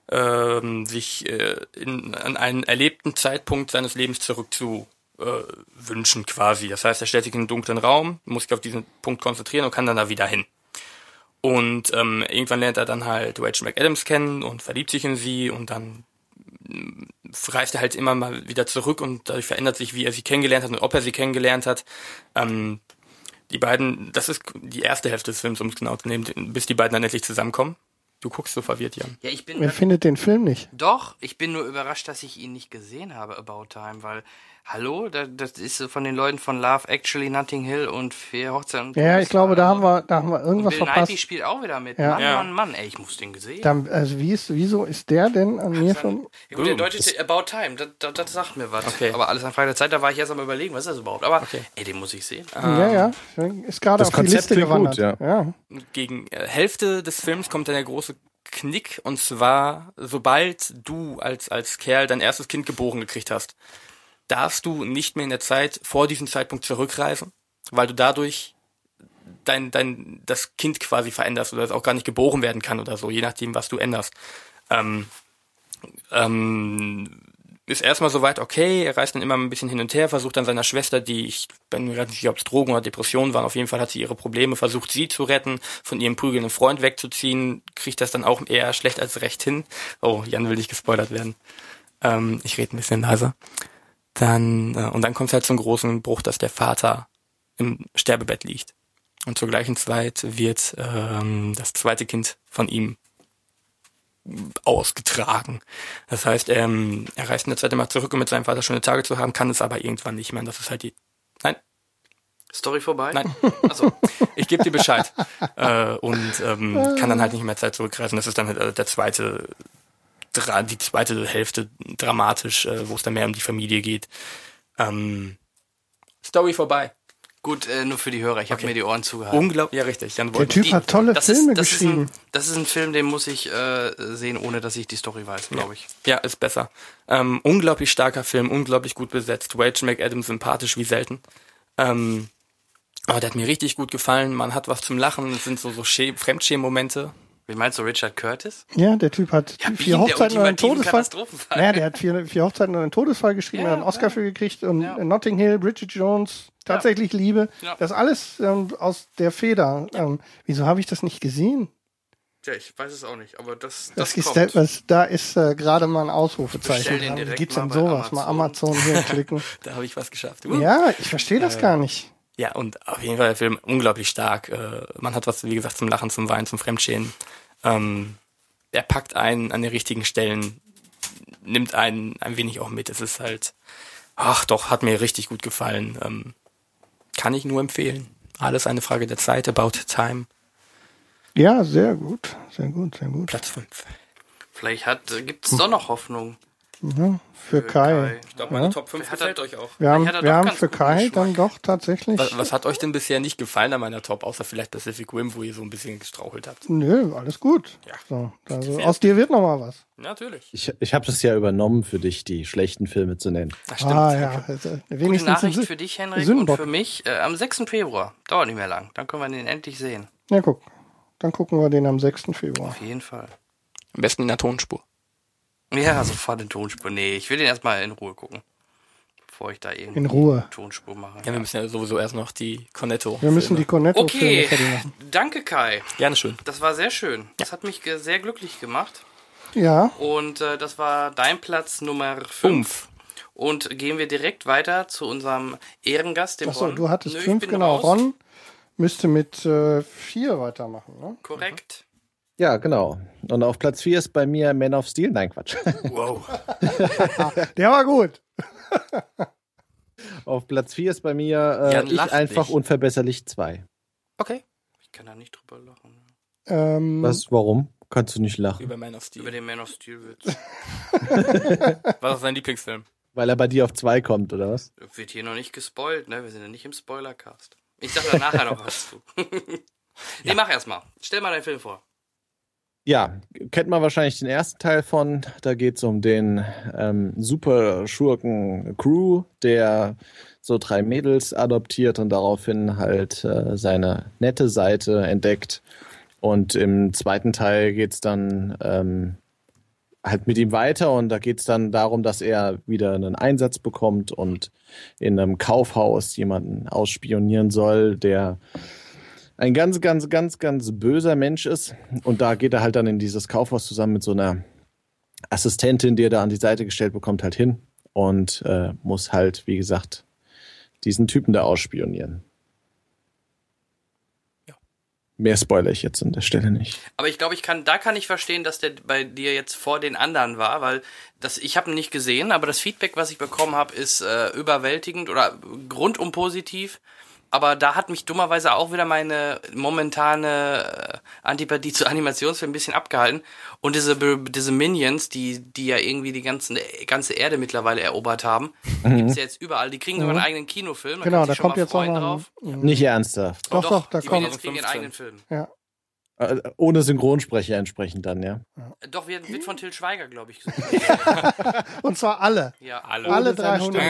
äh, sich äh, in, an einen erlebten Zeitpunkt seines Lebens zurückzu äh, wünschen quasi. Das heißt, er stellt sich in einen dunklen Raum, muss sich auf diesen Punkt konzentrieren und kann dann da wieder hin. Und ähm, irgendwann lernt er dann halt Rachel McAdams kennen und verliebt sich in sie und dann mm, reist er halt immer mal wieder zurück und dadurch verändert sich, wie er sie kennengelernt hat und ob er sie kennengelernt hat. Ähm, die beiden, das ist die erste Hälfte des Films, um es genau zu nehmen, bis die beiden dann endlich zusammenkommen. Du guckst so verwirrt, Jan. Ja, ich bin. Wer findet den Film nicht? Doch, ich bin nur überrascht, dass ich ihn nicht gesehen habe, About Time, weil Hallo, das ist von den Leuten von Love Actually, Notting Hill und Vier Hochzeiten. Und ja, ich glaube, da haben wir, da haben wir irgendwas Bill verpasst. Nighy spielt auch wieder mit. Ja. Mann, ja. Mann, Mann, ey, ich muss den gesehen. Dann, also wie ist, wieso ist der denn an mir schon? Ja, gut, der deutsche ist About Time, das, das, das, sagt mir was. Okay. Aber alles an Frage der Zeit, da war ich erst am überlegen, was ist das überhaupt? Aber okay. ey, den muss ich sehen. Ja, ja, ist gerade auf Konzept die Liste gewandert. Gut, ja. ja. Gegen äh, Hälfte des Films kommt dann der große Knick und zwar, sobald du als, als Kerl dein erstes Kind geboren gekriegt hast, darfst du nicht mehr in der Zeit vor diesem Zeitpunkt zurückreisen, weil du dadurch dein, dein, das Kind quasi veränderst oder es auch gar nicht geboren werden kann oder so, je nachdem, was du änderst. Ähm, ähm, ist erstmal soweit okay, er reist dann immer ein bisschen hin und her, versucht dann seiner Schwester, die ich bin mir nicht sicher, ob es Drogen oder Depressionen waren, auf jeden Fall hat sie ihre Probleme, versucht sie zu retten, von ihrem prügelnden Freund wegzuziehen, kriegt das dann auch eher schlecht als recht hin. Oh, Jan will nicht gespoilert werden. Ähm, ich rede ein bisschen leiser. Dann, äh, und dann kommt es halt zum großen Bruch, dass der Vater im Sterbebett liegt. Und zur gleichen Zeit wird ähm, das zweite Kind von ihm ausgetragen. Das heißt, ähm, er reist eine zweite Mal zurück, um mit seinem Vater schöne Tage zu haben, kann es aber irgendwann nicht mehr. Und das ist halt die. Nein. Story vorbei? Nein. Also, ich gebe dir Bescheid. äh, und ähm, kann dann halt nicht mehr Zeit zurückreisen. Das ist dann halt äh, der zweite, die zweite Hälfte dramatisch, äh, wo es dann mehr um die Familie geht. Ähm, Story vorbei. Gut, äh, nur für die Hörer, ich habe mir die Ohren zugehalten. Unglaublich, ja richtig. Jan Der Typ die, hat tolle Filme ist, geschrieben. Ist ein, das ist ein Film, den muss ich äh, sehen, ohne dass ich die Story weiß, glaube ich. Ja, ist besser. Ähm, unglaublich starker Film, unglaublich gut besetzt. Rachel McAdams sympathisch wie selten. Ähm, aber der hat mir richtig gut gefallen. Man hat was zum Lachen. Es sind so, so Fremdschämen-Momente. Wie meinst du Richard Curtis? Ja, der Typ hat ja, vier Hochzeiten und einen Todesfall. Naja, der hat vier, vier Hochzeiten und einen Todesfall geschrieben, ja, hat einen Oscar ja. für gekriegt und ja. Notting Hill, Bridget Jones, tatsächlich. Liebe. Das alles ähm, aus der Feder. Ähm, wieso habe ich das nicht gesehen? Ja, ich weiß es auch nicht, aber das, das, das ist kommt. was, da ist äh, gerade mal ein Ausrufezeichen. Wie gibt's denn sowas? Mal Amazon, mal Amazon hier klicken. da habe ich was geschafft. Uh. Ja, ich verstehe das äh, gar nicht. Ja, und auf jeden Fall der Film unglaublich stark. Äh, man hat was, wie gesagt, zum Lachen, zum Weinen, zum Fremdschämen. Ähm, er packt einen an den richtigen Stellen, nimmt einen ein wenig auch mit. Es ist halt, ach doch, hat mir richtig gut gefallen. Ähm, kann ich nur empfehlen. Alles eine Frage der Zeit, about time. Ja, sehr gut, sehr gut, sehr gut. Platz 5. Vielleicht hat, äh, gibt's doch noch Hoffnung. Mhm, für, für Kai. Kai. Ich glaube, meine ja. Top 5 gefällt euch auch. Wir haben, wir haben für Kai dann doch tatsächlich. Was, was, hat euch denn bisher nicht gefallen an meiner Top, außer vielleicht Pacific Rim, wo ihr so ein bisschen gestrauchelt habt? Nö, alles gut. Ja. So, also aus dir wird noch mal was. Natürlich. Ich, ich habe das ja übernommen für dich, die schlechten Filme zu nennen. Ach, stimmt. Ah, ja. Also, Gute Nachricht für dich, Henrik, Sündenbock. und für mich. Äh, am 6. Februar. Dauert nicht mehr lang. Dann können wir den endlich sehen. Ja, guck. Dann gucken wir den am 6. Februar. Auf jeden Fall. Am besten in der Tonspur. Ja, sofort in Tonspur. Nee, ich will den erstmal in Ruhe gucken. Bevor ich da irgendwie in Ruhe. Tonspur mache. Ja, wir müssen ja sowieso erst noch die Cornetto. Wir müssen die Cornetto. Okay, danke Kai. Gerne schön. Das war sehr schön. Das hat mich sehr glücklich gemacht. Ja. Und äh, das war dein Platz Nummer 5. Und gehen wir direkt weiter zu unserem Ehrengast, dem Achso, Ron. du hattest 5, genau. Raus. Ron müsste mit 4 äh, weitermachen, ne? Korrekt. Ja, genau. Und auf Platz 4 ist bei mir Man of Steel. Nein, Quatsch. Wow. Der war gut. auf Platz 4 ist bei mir äh, ich einfach nicht. unverbesserlich 2. Okay. Ich kann da nicht drüber lachen. Ähm, Was, warum? Kannst du nicht lachen? Über Man of Steel. Über den Man of Steel Witz. was ist dein Lieblingsfilm? Weil er bei dir auf 2 kommt, oder was? Wird hier noch nicht gespoilt, ne? Wir sind ja nicht im Spoilercast. Ich sag da nachher noch was zu. nee, ja. mach erst mal. Stell mal deinen Film vor. Ja, kennt man wahrscheinlich den ersten Teil von. Da geht es um den ähm, super Schurken Crew, der so drei Mädels adoptiert und daraufhin halt äh, seine nette Seite entdeckt. Und im zweiten Teil geht es dann ähm, halt mit ihm weiter und da geht es dann darum, dass er wieder einen Einsatz bekommt und in einem Kaufhaus jemanden ausspionieren soll, der ein ganz, ganz, ganz, ganz böser Mensch ist. Und da geht er halt dann in dieses Kaufhaus zusammen mit so einer Assistentin, die er da an die Seite gestellt bekommt, halt hin und äh, muss halt, wie gesagt, diesen Typen da ausspionieren. Ja. Mehr spoilere ich jetzt an der Stelle nicht. Aber ich glaube, ich kann, da kann ich verstehen, dass der bei dir jetzt vor den anderen war, weil das, ich habe ihn nicht gesehen, aber das Feedback, was ich bekommen habe, ist äh, überwältigend oder rundum positiv aber da hat mich dummerweise auch wieder meine momentane äh, Antipathie zu Animationsfilmen ein bisschen abgehalten. Und diese, diese Minions, die, die ja irgendwie die ganzen, ganze Erde mittlerweile erobert haben, mhm. gibt's ja jetzt überall. Die kriegen mhm. sogar einen eigenen Kinofilm. Da genau, da kommt jetzt auch drauf. Nicht ernsthaft. Doch, doch, doch da die kommt. Minions kriegen ihren eigenen Film. Ja. Äh, ohne Synchronsprecher entsprechend dann, ja. Doch, wird, wird von Till Schweiger, glaube ich. Und zwar alle. Ja, alle. Alle 300.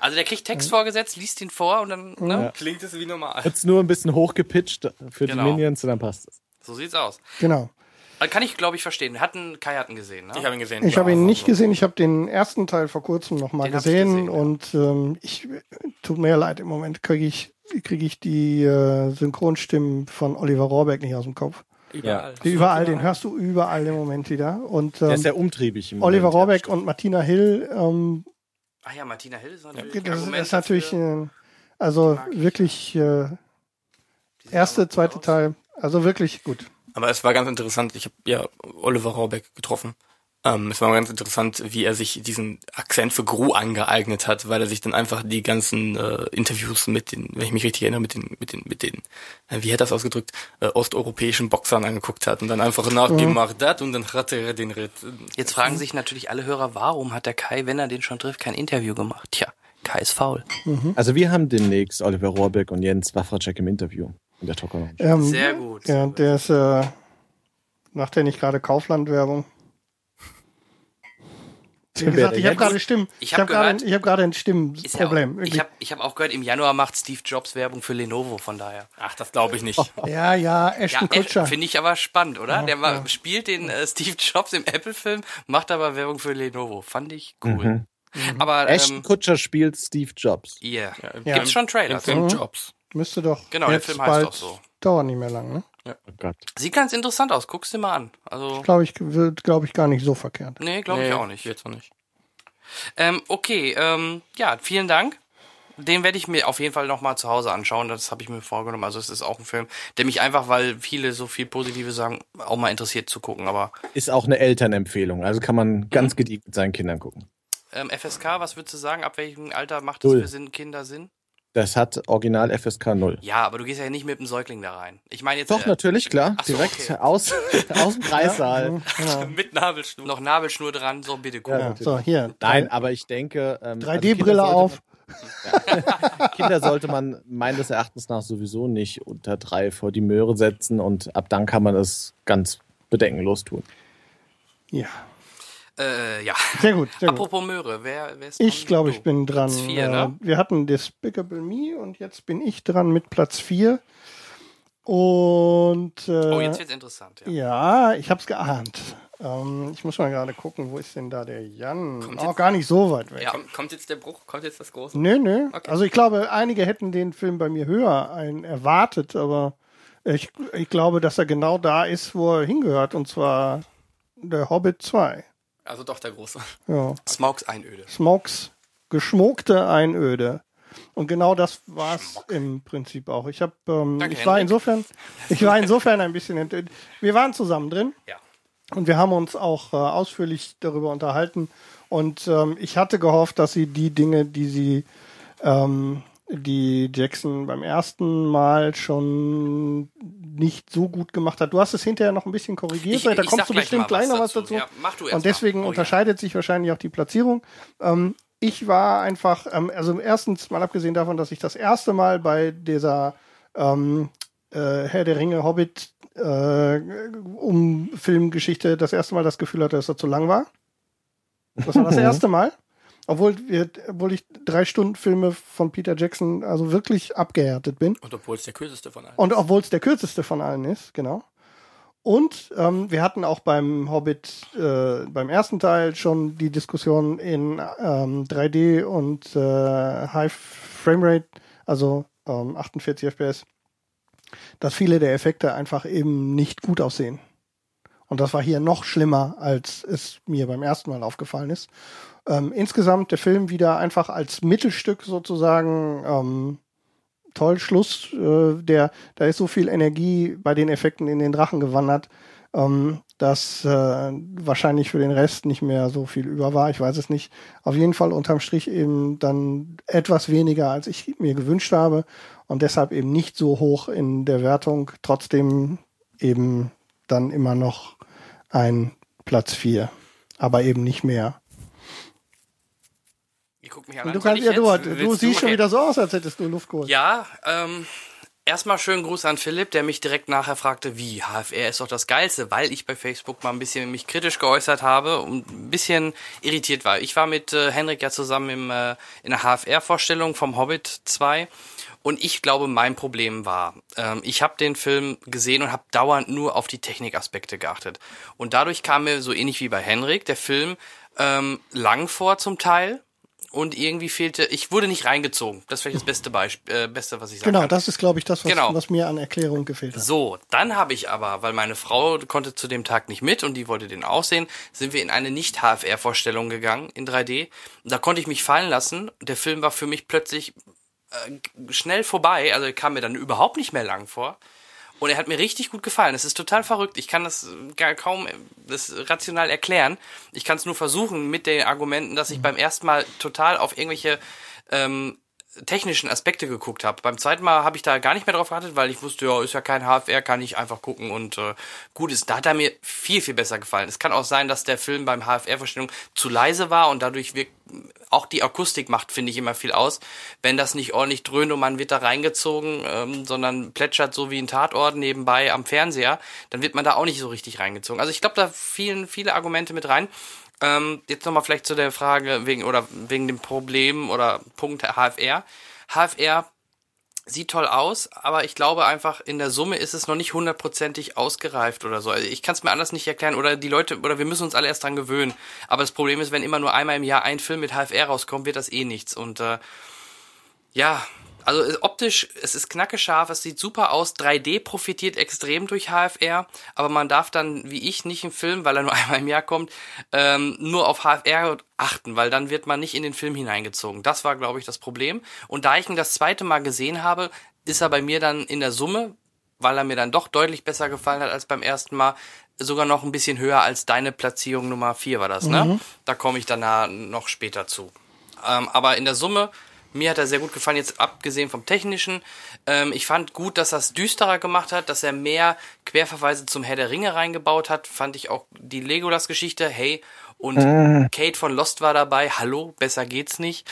Also der kriegt Text vorgesetzt, liest ihn vor und dann ne? Klingt es wie normal. Wird's nur ein bisschen hochgepitcht für Genau. die Minions und dann passt es. so sieht's aus. Genau. Also Kann ich, glaube ich, verstehen. Hatten, Kai hatten gesehen, ne? Ich habe ihn gesehen. Ich ja, habe ihn nicht gesehen. Ich habe den ersten Teil vor kurzem noch mal Den hab ich gesehen, gesehen, ja. und ähm, ich tut mir leid im Moment kriege ich kriege ich die äh, Synchronstimmen von Oliver Rohrbeck nicht aus dem Kopf. Überall. Die überall, den hörst du überall im Moment wieder. Und Der ähm, ist sehr umtriebig im Oliver Moment, ja. Rohrbeck und Martina Hill, ähm, Ach ja, Martina Hill ist natürlich das, ist- Argument das ist natürlich, äh, also wirklich äh, erste, zweite aus. Teil, also wirklich gut. Aber es war ganz interessant. Ich habe ja Oliver Rohrbeck getroffen. Ähm, es war ganz interessant, wie er sich diesen Akzent für Gru angeeignet hat, weil er sich dann einfach die ganzen äh, Interviews mit den, wenn ich mich richtig erinnere, mit den, mit den, mit den, äh, wie hat er das ausgedrückt, äh, osteuropäischen Boxern angeguckt hat und dann einfach nachgemacht hat und dann hat er den Ritt. Jetzt fragen sich natürlich alle Hörer, warum hat der Kai, wenn er den schon trifft, kein Interview gemacht? Tja, Kai ist faul. Also wir haben demnächst Oliver Rohrbeck und Jens Wafracek im Interview in der Talker. Ähm, Sehr gut. Ja, der ist, äh, macht der nicht gerade Kaufland-Werbung? Wie gesagt, ich habe gerade Stimmen. Ich hab habe gerade, gehört- ich habe gerade ein Ist ja ich habe ich hab auch gehört, im Januar macht Steve Jobs Werbung für Lenovo, von daher. Ach, das glaube ich nicht. ja, ja, Ja, Ashton Kutscher. finde ich aber spannend, oder? Ja, der war, ja. spielt den äh, Steve Jobs im Apple-Film, macht aber Werbung für Lenovo. Fand ich cool. Mhm. Aber, Ashton ähm, Kutscher spielt Steve Jobs. yeah. Ja, im Ja. Gibt's schon Im Trailers? Film Mhm. Jobs. Müsste doch. Genau, der Film heißt bald, auch so. Dauert nicht mehr lang, ne? Oh Gott. Sieht ganz interessant aus, guck's dir mal an. Also, Glaube ich, wird, glaube ich, gar nicht so verkehrt. nee, glaube ich auch nicht. Jetzt noch nicht. Ähm, okay, ähm, ja, vielen Dank. Den werde ich mir auf jeden Fall nochmal zu Hause anschauen. Das habe ich mir vorgenommen. Also es ist auch ein Film, der mich einfach, weil viele so viel Positive sagen, auch mal interessiert zu gucken. Aber Ist auch eine Elternempfehlung. Also kann man ganz gediegt mit seinen Kindern gucken. ähm, FSK, was würdest du sagen? Ab welchem Alter macht das Null. für Sinn, Kinder Sinn? Das hat Original FSK 0. Ja, aber du gehst ja nicht mit dem Säugling da rein. Ich meine jetzt Doch, äh, natürlich, klar. Ach so, Direkt okay. aus, aus dem Kreissaal. Mit Nabelschnur. noch Nabelschnur dran, so bitte cool. Ja, so, hier. Nein, aber ich denke. Ähm, also 3D-Brille Kinder sollte auf. Man, Kinder sollte man meines Erachtens nach sowieso nicht unter drei vor die Möhre setzen und ab dann kann man es ganz bedenkenlos tun. Ja, Äh, ja. sehr gut. Sehr gut. Apropos Möhre, wer, wer ist Ich glaube, ich bin dran. Platz vier, Äh, ne? Wir hatten Despicable Me und jetzt bin ich dran mit Platz 4. Und äh, Oh, jetzt wird's interessant, ja. ja, ich habe es geahnt. Ähm, ich muss mal gerade gucken, wo ist denn da der Jan? Kommt Auch jetzt- gar nicht so weit weg. Ja. Kommt, kommt jetzt der Bruch? Kommt jetzt das große? Nö, nö. Okay. Also ich glaube, einige hätten den Film bei mir höher ein erwartet, aber ich, ich glaube, dass er genau da ist, wo er hingehört, und zwar der Hobbit 2. Also doch der große. Ja. Smokes Einöde. Smokes geschmuckte Einöde. Und genau das war es im Prinzip auch. Ich habe, ähm, Danke, ich war Henrik. insofern, ich war insofern ein bisschen enttäuscht. Wir waren zusammen drin Ja. und wir haben uns auch äh, ausführlich darüber unterhalten. Und ähm, ich hatte gehofft, dass sie die Dinge, die sie, ähm, die Jackson beim ersten Mal schon nicht so gut gemacht hat. Du hast es hinterher noch ein bisschen korrigiert, Ich- da ich kommst du bestimmt gleich was noch was dazu. dazu. Ja, mach du erst Und deswegen mal. Oh, ja. unterscheidet sich wahrscheinlich auch die Platzierung. Ähm, ich war einfach, ähm, also erstens mal abgesehen davon, dass ich das erste Mal bei dieser ähm, äh, Herr der Ringe Hobbit äh, um Filmgeschichte das erste Mal das Gefühl hatte, dass er zu lang war. Das war das erste Mal. Obwohl, wir, obwohl ich drei Stunden Filme von Peter Jackson also wirklich abgehärtet bin. Und obwohl es der kürzeste von allen Und obwohl es der kürzeste von allen ist, genau. Und ähm, wir hatten auch beim Hobbit, äh, beim ersten Teil schon die Diskussion in ähm, 3D und äh, High Framerate, also ähm, 48 FPS, dass viele der Effekte einfach eben nicht gut aussehen. Und das war hier noch schlimmer, als es mir beim ersten Mal aufgefallen ist. Ähm, insgesamt der Film wieder einfach als Mittelstück sozusagen ähm, toll, Schluss. Äh, der, da ist so viel Energie bei den Effekten in den Drachen gewandert, ähm, dass äh, wahrscheinlich für den Rest nicht mehr so viel über war. Ich weiß es nicht. Auf jeden Fall unterm Strich eben dann etwas weniger, als ich mir gewünscht habe und deshalb eben nicht so hoch in der Wertung. Trotzdem eben dann immer noch ein Platz 4, aber eben nicht mehr. Ihr guckt mich an. Und du kannst, ja, du, du Willst siehst schon wieder so aus, als hättest du Luft geholt. Ja, ähm, Erstmal schönen Gruß an Philipp, der mich direkt nachher fragte, wie HFR ist doch das Geilste, weil ich bei Facebook mal ein bisschen mich kritisch geäußert habe und ein bisschen irritiert war. Ich war mit äh, Henrik ja zusammen im, äh, in der HFR-Vorstellung vom Hobbit 2 und ich glaube, mein Problem war, ähm, ich habe den Film gesehen und habe dauernd nur auf die Technikaspekte geachtet. Und dadurch kam mir so ähnlich wie bei Henrik der Film ähm, lang vor zum Teil und irgendwie fehlte, ich wurde nicht reingezogen. Das ist vielleicht das beste Beispiel, äh, beste, was ich sagen Genau, kann. das ist, glaube ich, das, was, genau. was mir an Erklärung gefehlt hat. So, dann habe ich aber, weil meine Frau konnte zu dem Tag nicht mit und die wollte den auch sehen, sind wir in eine Nicht-HFR-Vorstellung gegangen in 3D. Da konnte ich mich fallen lassen. Der Film war für mich plötzlich äh, schnell vorbei, also kam mir dann überhaupt nicht mehr lang vor. Und er hat mir richtig gut gefallen. Es ist total verrückt. Ich kann das gar kaum das rational erklären. Ich kann es nur versuchen mit den Argumenten, dass ich mhm. beim ersten Mal total auf irgendwelche ähm, technischen Aspekte geguckt habe. Beim zweiten Mal habe ich da gar nicht mehr drauf geachtet, weil ich wusste, ja, ist ja kein HFR, kann ich einfach gucken und äh, gut ist. Da hat er mir viel, viel besser gefallen. Es kann auch sein, dass der Film beim HFR-Vorstellung zu leise war und dadurch wirkt, auch die Akustik macht, finde ich, immer viel aus. Wenn das nicht ordentlich dröhnt und man wird da reingezogen, ähm, sondern plätschert so wie ein Tatort nebenbei am Fernseher, dann wird man da auch nicht so richtig reingezogen. Also ich glaube, da fielen viele Argumente mit rein. Ähm, jetzt nochmal vielleicht zu der Frage wegen oder wegen dem Problem oder Punkt HFR. HFR sieht toll aus, aber ich glaube einfach, in der Summe ist es noch nicht hundertprozentig ausgereift oder so. Also ich kann es mir anders nicht erklären oder die Leute, oder wir müssen uns alle erst dran gewöhnen. Aber das Problem ist, wenn immer nur einmal im Jahr ein Film mit HFR rauskommt, wird das eh nichts. Und äh, ja, also optisch, es ist knackescharf, es sieht super aus. 3D profitiert extrem durch HFR, aber man darf dann, wie ich, nicht im Film, weil er nur einmal im Jahr kommt, ähm, nur auf HFR achten, weil dann wird man nicht in den Film hineingezogen. Das war, glaube ich, das Problem. Und da ich ihn das zweite Mal gesehen habe, ist er bei mir dann in der Summe, weil er mir dann doch deutlich besser gefallen hat als beim ersten Mal, sogar noch ein bisschen höher als deine Platzierung Nummer 4 war das, ne? mhm. ne? Da komme ich danach noch später zu. Ähm, aber in der Summe mir hat er sehr gut gefallen, jetzt abgesehen vom Technischen. Ähm, ich fand gut, dass er es düsterer gemacht hat, dass er mehr Querverweise zum Herr der Ringe reingebaut hat. Fand ich auch die Legolas-Geschichte, hey, und äh. Kate von Lost war dabei. Hallo, besser geht's nicht.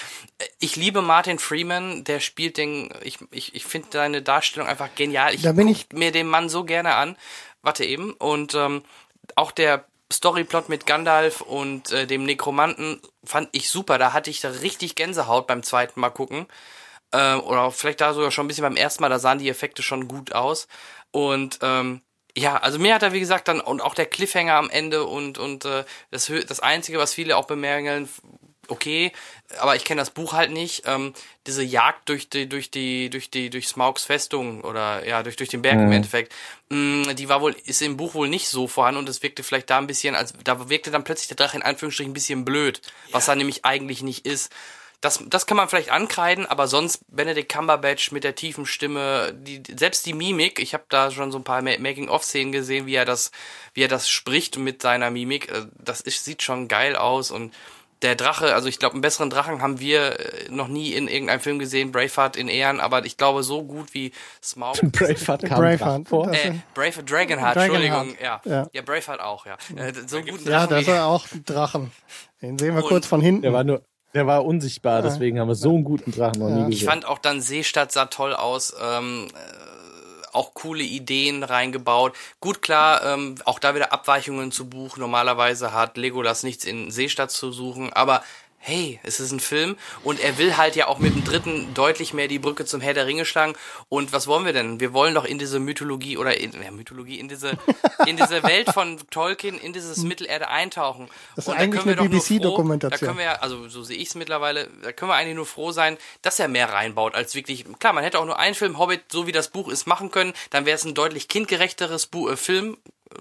Ich liebe Martin Freeman, der spielt den, ich, ich, ich finde seine Darstellung einfach genial. Ich da bin ich mir den Mann so gerne an. Warte eben. Und ähm, auch der Storyplot mit Gandalf und äh, dem Nekromanten fand ich super. Da hatte ich da richtig Gänsehaut beim zweiten Mal gucken. Äh, oder vielleicht da sogar schon ein bisschen beim ersten Mal, da sahen die Effekte schon gut aus. Und ähm, ja, also mir hat er, wie gesagt, dann, und auch der Cliffhanger am Ende und, und äh, das, das Einzige, was viele auch bemerken, okay, aber ich kenne das Buch halt nicht. Ähm, diese Jagd durch die, durch die, durch die, durch Smaugs Festung oder ja, durch, durch den Berg mhm. im Endeffekt, mh, mm, die war wohl, ist im Buch wohl nicht so vorhanden und es wirkte vielleicht da ein bisschen, als da wirkte dann plötzlich der Drache in Anführungsstrichen ein bisschen blöd, ja. was er nämlich eigentlich nicht ist. Das, das kann man vielleicht ankreiden, aber sonst Benedict Cumberbatch mit der tiefen Stimme, die, selbst die Mimik, ich habe da schon so ein paar Making-of-Szenen gesehen, wie er das, wie er das spricht mit seiner Mimik, äh, das ist, sieht schon geil aus und der Drache, also ich glaube, einen besseren Drachen haben wir äh, noch nie in irgendeinem Film gesehen, Braveheart in Ehren, aber ich glaube, so gut wie Smaug. Braveheart kam Braveheart vor. Äh, Brave, Dragonheart, Entschuldigung, ja. ja. Ja, Braveheart auch, ja. Äh, so gut ja, das war auch ein Drachen. Den sehen wir Und kurz von hinten. Der war nur, der war unsichtbar, deswegen haben wir so einen guten Drachen noch nie gesehen. Ich fand auch dann Seestadt sah toll aus. Ähm, auch coole Ideen reingebaut. Gut, klar, ähm, auch da wieder Abweichungen zu Buch. Normalerweise hat Legolas nichts in Seestadt zu suchen, aber hey, es ist ein Film und er will halt ja auch mit dem dritten deutlich mehr die Brücke zum Herr der Ringe schlagen. Und was wollen wir denn? Wir wollen doch in diese Mythologie oder in ja, Mythologie, in diese, in diese Welt von Tolkien, in dieses hm. Mittelerde eintauchen. Das ist und eigentlich eine BBC-Dokumentation. Da können wir ja, also so sehe ich es mittlerweile, da können wir eigentlich nur froh sein, dass er mehr reinbaut als wirklich. Klar, man hätte auch nur einen Film Hobbit, so wie das Buch ist, machen können. Dann wäre es ein deutlich kindgerechteres Bu äh, Film, äh,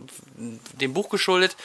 dem Buch geschuldet.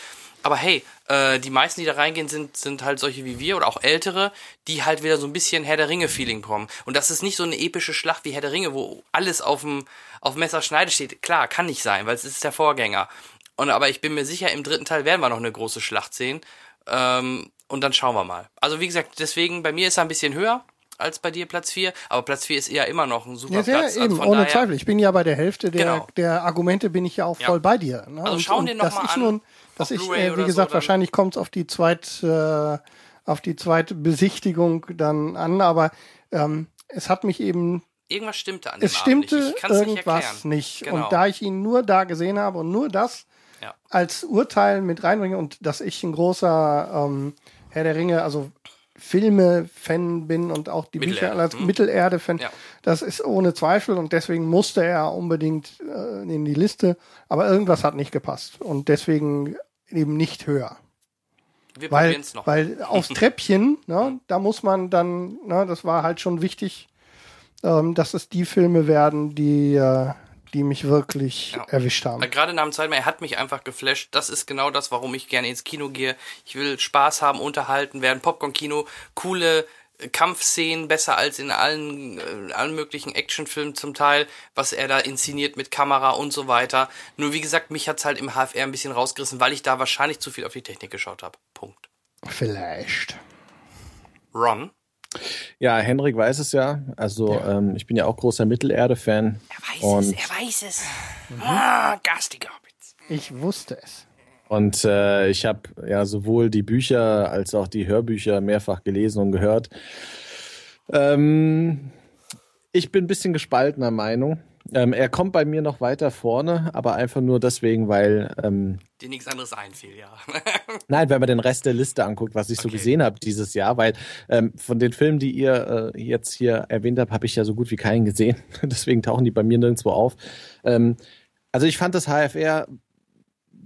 Aber hey, äh, die meisten, die da reingehen, sind, sind halt solche wie wir oder auch ältere, die halt wieder so ein bisschen Herr der Ringe-Feeling kommen. Und das ist nicht so eine epische Schlacht wie Herr der Ringe, wo alles auf dem auf Messerschneide steht. Klar, kann nicht sein, weil es ist der Vorgänger. Und aber ich bin mir sicher, im dritten Teil werden wir noch eine große Schlacht sehen. Ähm, und dann schauen wir mal. Also wie gesagt, deswegen, bei mir ist er ein bisschen höher als bei dir Platz 4, aber Platz 4 ist eher immer noch ein super ja, sehr, Platz. Also eben, ohne daher, Zweifel. Ich bin ja bei der Hälfte der, genau. der Argumente bin ich ja auch voll bei dir. Ne? Also schauen dir nochmal an. Nun, dass ich, äh, wie gesagt, so, wahrscheinlich kommt es auf die zweit, äh, auf die zweite Besichtigung dann an, aber ähm, es hat mich eben Irgendwas stimmte an dem Es stimmte nicht. irgendwas nicht. nicht. Genau. Und da ich ihn nur da gesehen habe und nur das ja. als Urteil mit reinbringe und dass ich ein großer ähm, Herr der Ringe, also Filme-Fan bin und auch die Mittelerde. Bücher als hm. Mittelerde-Fan, ja. das ist ohne Zweifel und deswegen musste er unbedingt äh, in die Liste. Aber irgendwas hat nicht gepasst und deswegen eben nicht höher. Wir weil, noch. weil aufs Treppchen, ne, da muss man dann, ne, das war halt schon wichtig, ähm, dass es die Filme werden, die, äh, die mich wirklich ja. erwischt haben. Gerade nach dem zweiten Mal, er hat mich einfach geflasht. Das ist genau das, warum ich gerne ins Kino gehe. Ich will Spaß haben, unterhalten werden, Popcorn-Kino, coole Kampfszenen besser als in allen, äh, allen möglichen Actionfilmen zum Teil, was er da inszeniert mit Kamera und so weiter. Nur wie gesagt, mich hat's halt im HFR ein bisschen rausgerissen, weil ich da wahrscheinlich zu viel auf die Technik geschaut habe. Punkt. Vielleicht. Ron? Ja, Henrik weiß es ja. Also ja. Ähm, ich bin ja auch großer Mittelerde-Fan. Er weiß es, er weiß es. Mhm. Ah, garstige Hobbits. Ich wusste es. Und äh, ich habe ja sowohl die Bücher als auch die Hörbücher mehrfach gelesen und gehört. Ähm, ich bin ein bisschen gespaltener Meinung. Ähm, er kommt bei mir noch weiter vorne, aber einfach nur deswegen, weil. Ähm, Dir nichts anderes einfiel, ja. nein, wenn man den Rest der Liste anguckt, was ich okay. so gesehen habe dieses Jahr, weil ähm, von den Filmen, die ihr äh, jetzt hier erwähnt habt, habe ich ja so gut wie keinen gesehen. deswegen tauchen die bei mir nirgendwo auf. Ähm, also ich fand das HFR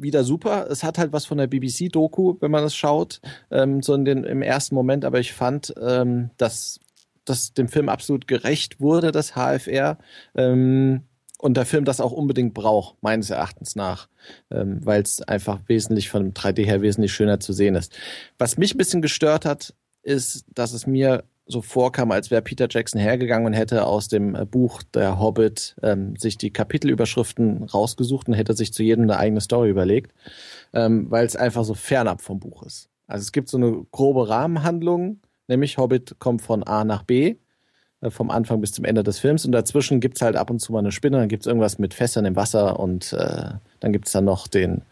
wieder super. Es hat halt was von der BBC-Doku, wenn man es schaut, ähm, so in den, im ersten Moment, aber ich fand, ähm, dass das dem Film absolut gerecht wurde, das HFR. Ähm, und der Film das auch unbedingt braucht, meines Erachtens nach, ähm, weil es einfach wesentlich von 3D her wesentlich schöner zu sehen ist. Was mich ein bisschen gestört hat, ist, dass es mir so vorkam, als wäre Peter Jackson hergegangen und hätte aus dem äh, Buch Der Hobbit ähm, sich die Kapitelüberschriften rausgesucht und hätte sich zu jedem eine eigene Story überlegt, ähm, weil es einfach so fernab vom Buch ist. Also es gibt so eine grobe Rahmenhandlung, nämlich Hobbit kommt von A nach B, äh, vom Anfang bis zum Ende des Films und dazwischen gibt's halt ab und zu mal eine Spinne, dann gibt's irgendwas mit Fässern im Wasser und äh, dann gibt's dann noch den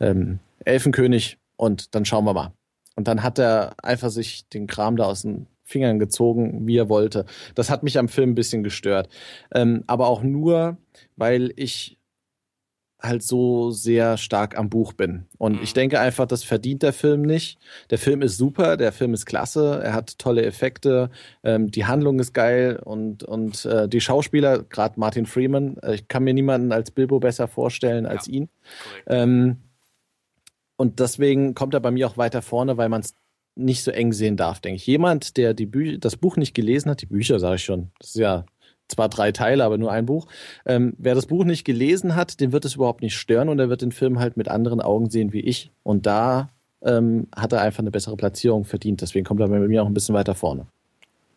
ähm, Elfenkönig und dann schauen wir mal. Und dann hat er einfach sich den Kram da aus den Fingern gezogen, wie er wollte. Das hat mich am Film ein bisschen gestört. Ähm, aber auch nur, weil ich halt so sehr stark am Buch bin. Und mhm. ich denke einfach, das verdient der Film nicht. Der Film ist super, der Film ist klasse, er hat tolle Effekte, ähm, die Handlung ist geil und, und äh, die Schauspieler, gerade Martin Freeman, äh, ich kann mir niemanden als Bilbo besser vorstellen als ja. ihn. Ähm, und deswegen kommt er bei mir auch weiter vorne, weil man es nicht so eng sehen darf, denke ich. Jemand, der die Bü das Buch nicht gelesen hat, die Bücher sage ich schon, das ist ja zwar drei Teile, aber nur ein Buch. Ähm, wer das Buch nicht gelesen hat, den wird es überhaupt nicht stören und er wird den Film halt mit anderen Augen sehen wie ich. Und da ähm, hat er einfach eine bessere Platzierung verdient. Deswegen kommt er bei mir auch ein bisschen weiter vorne.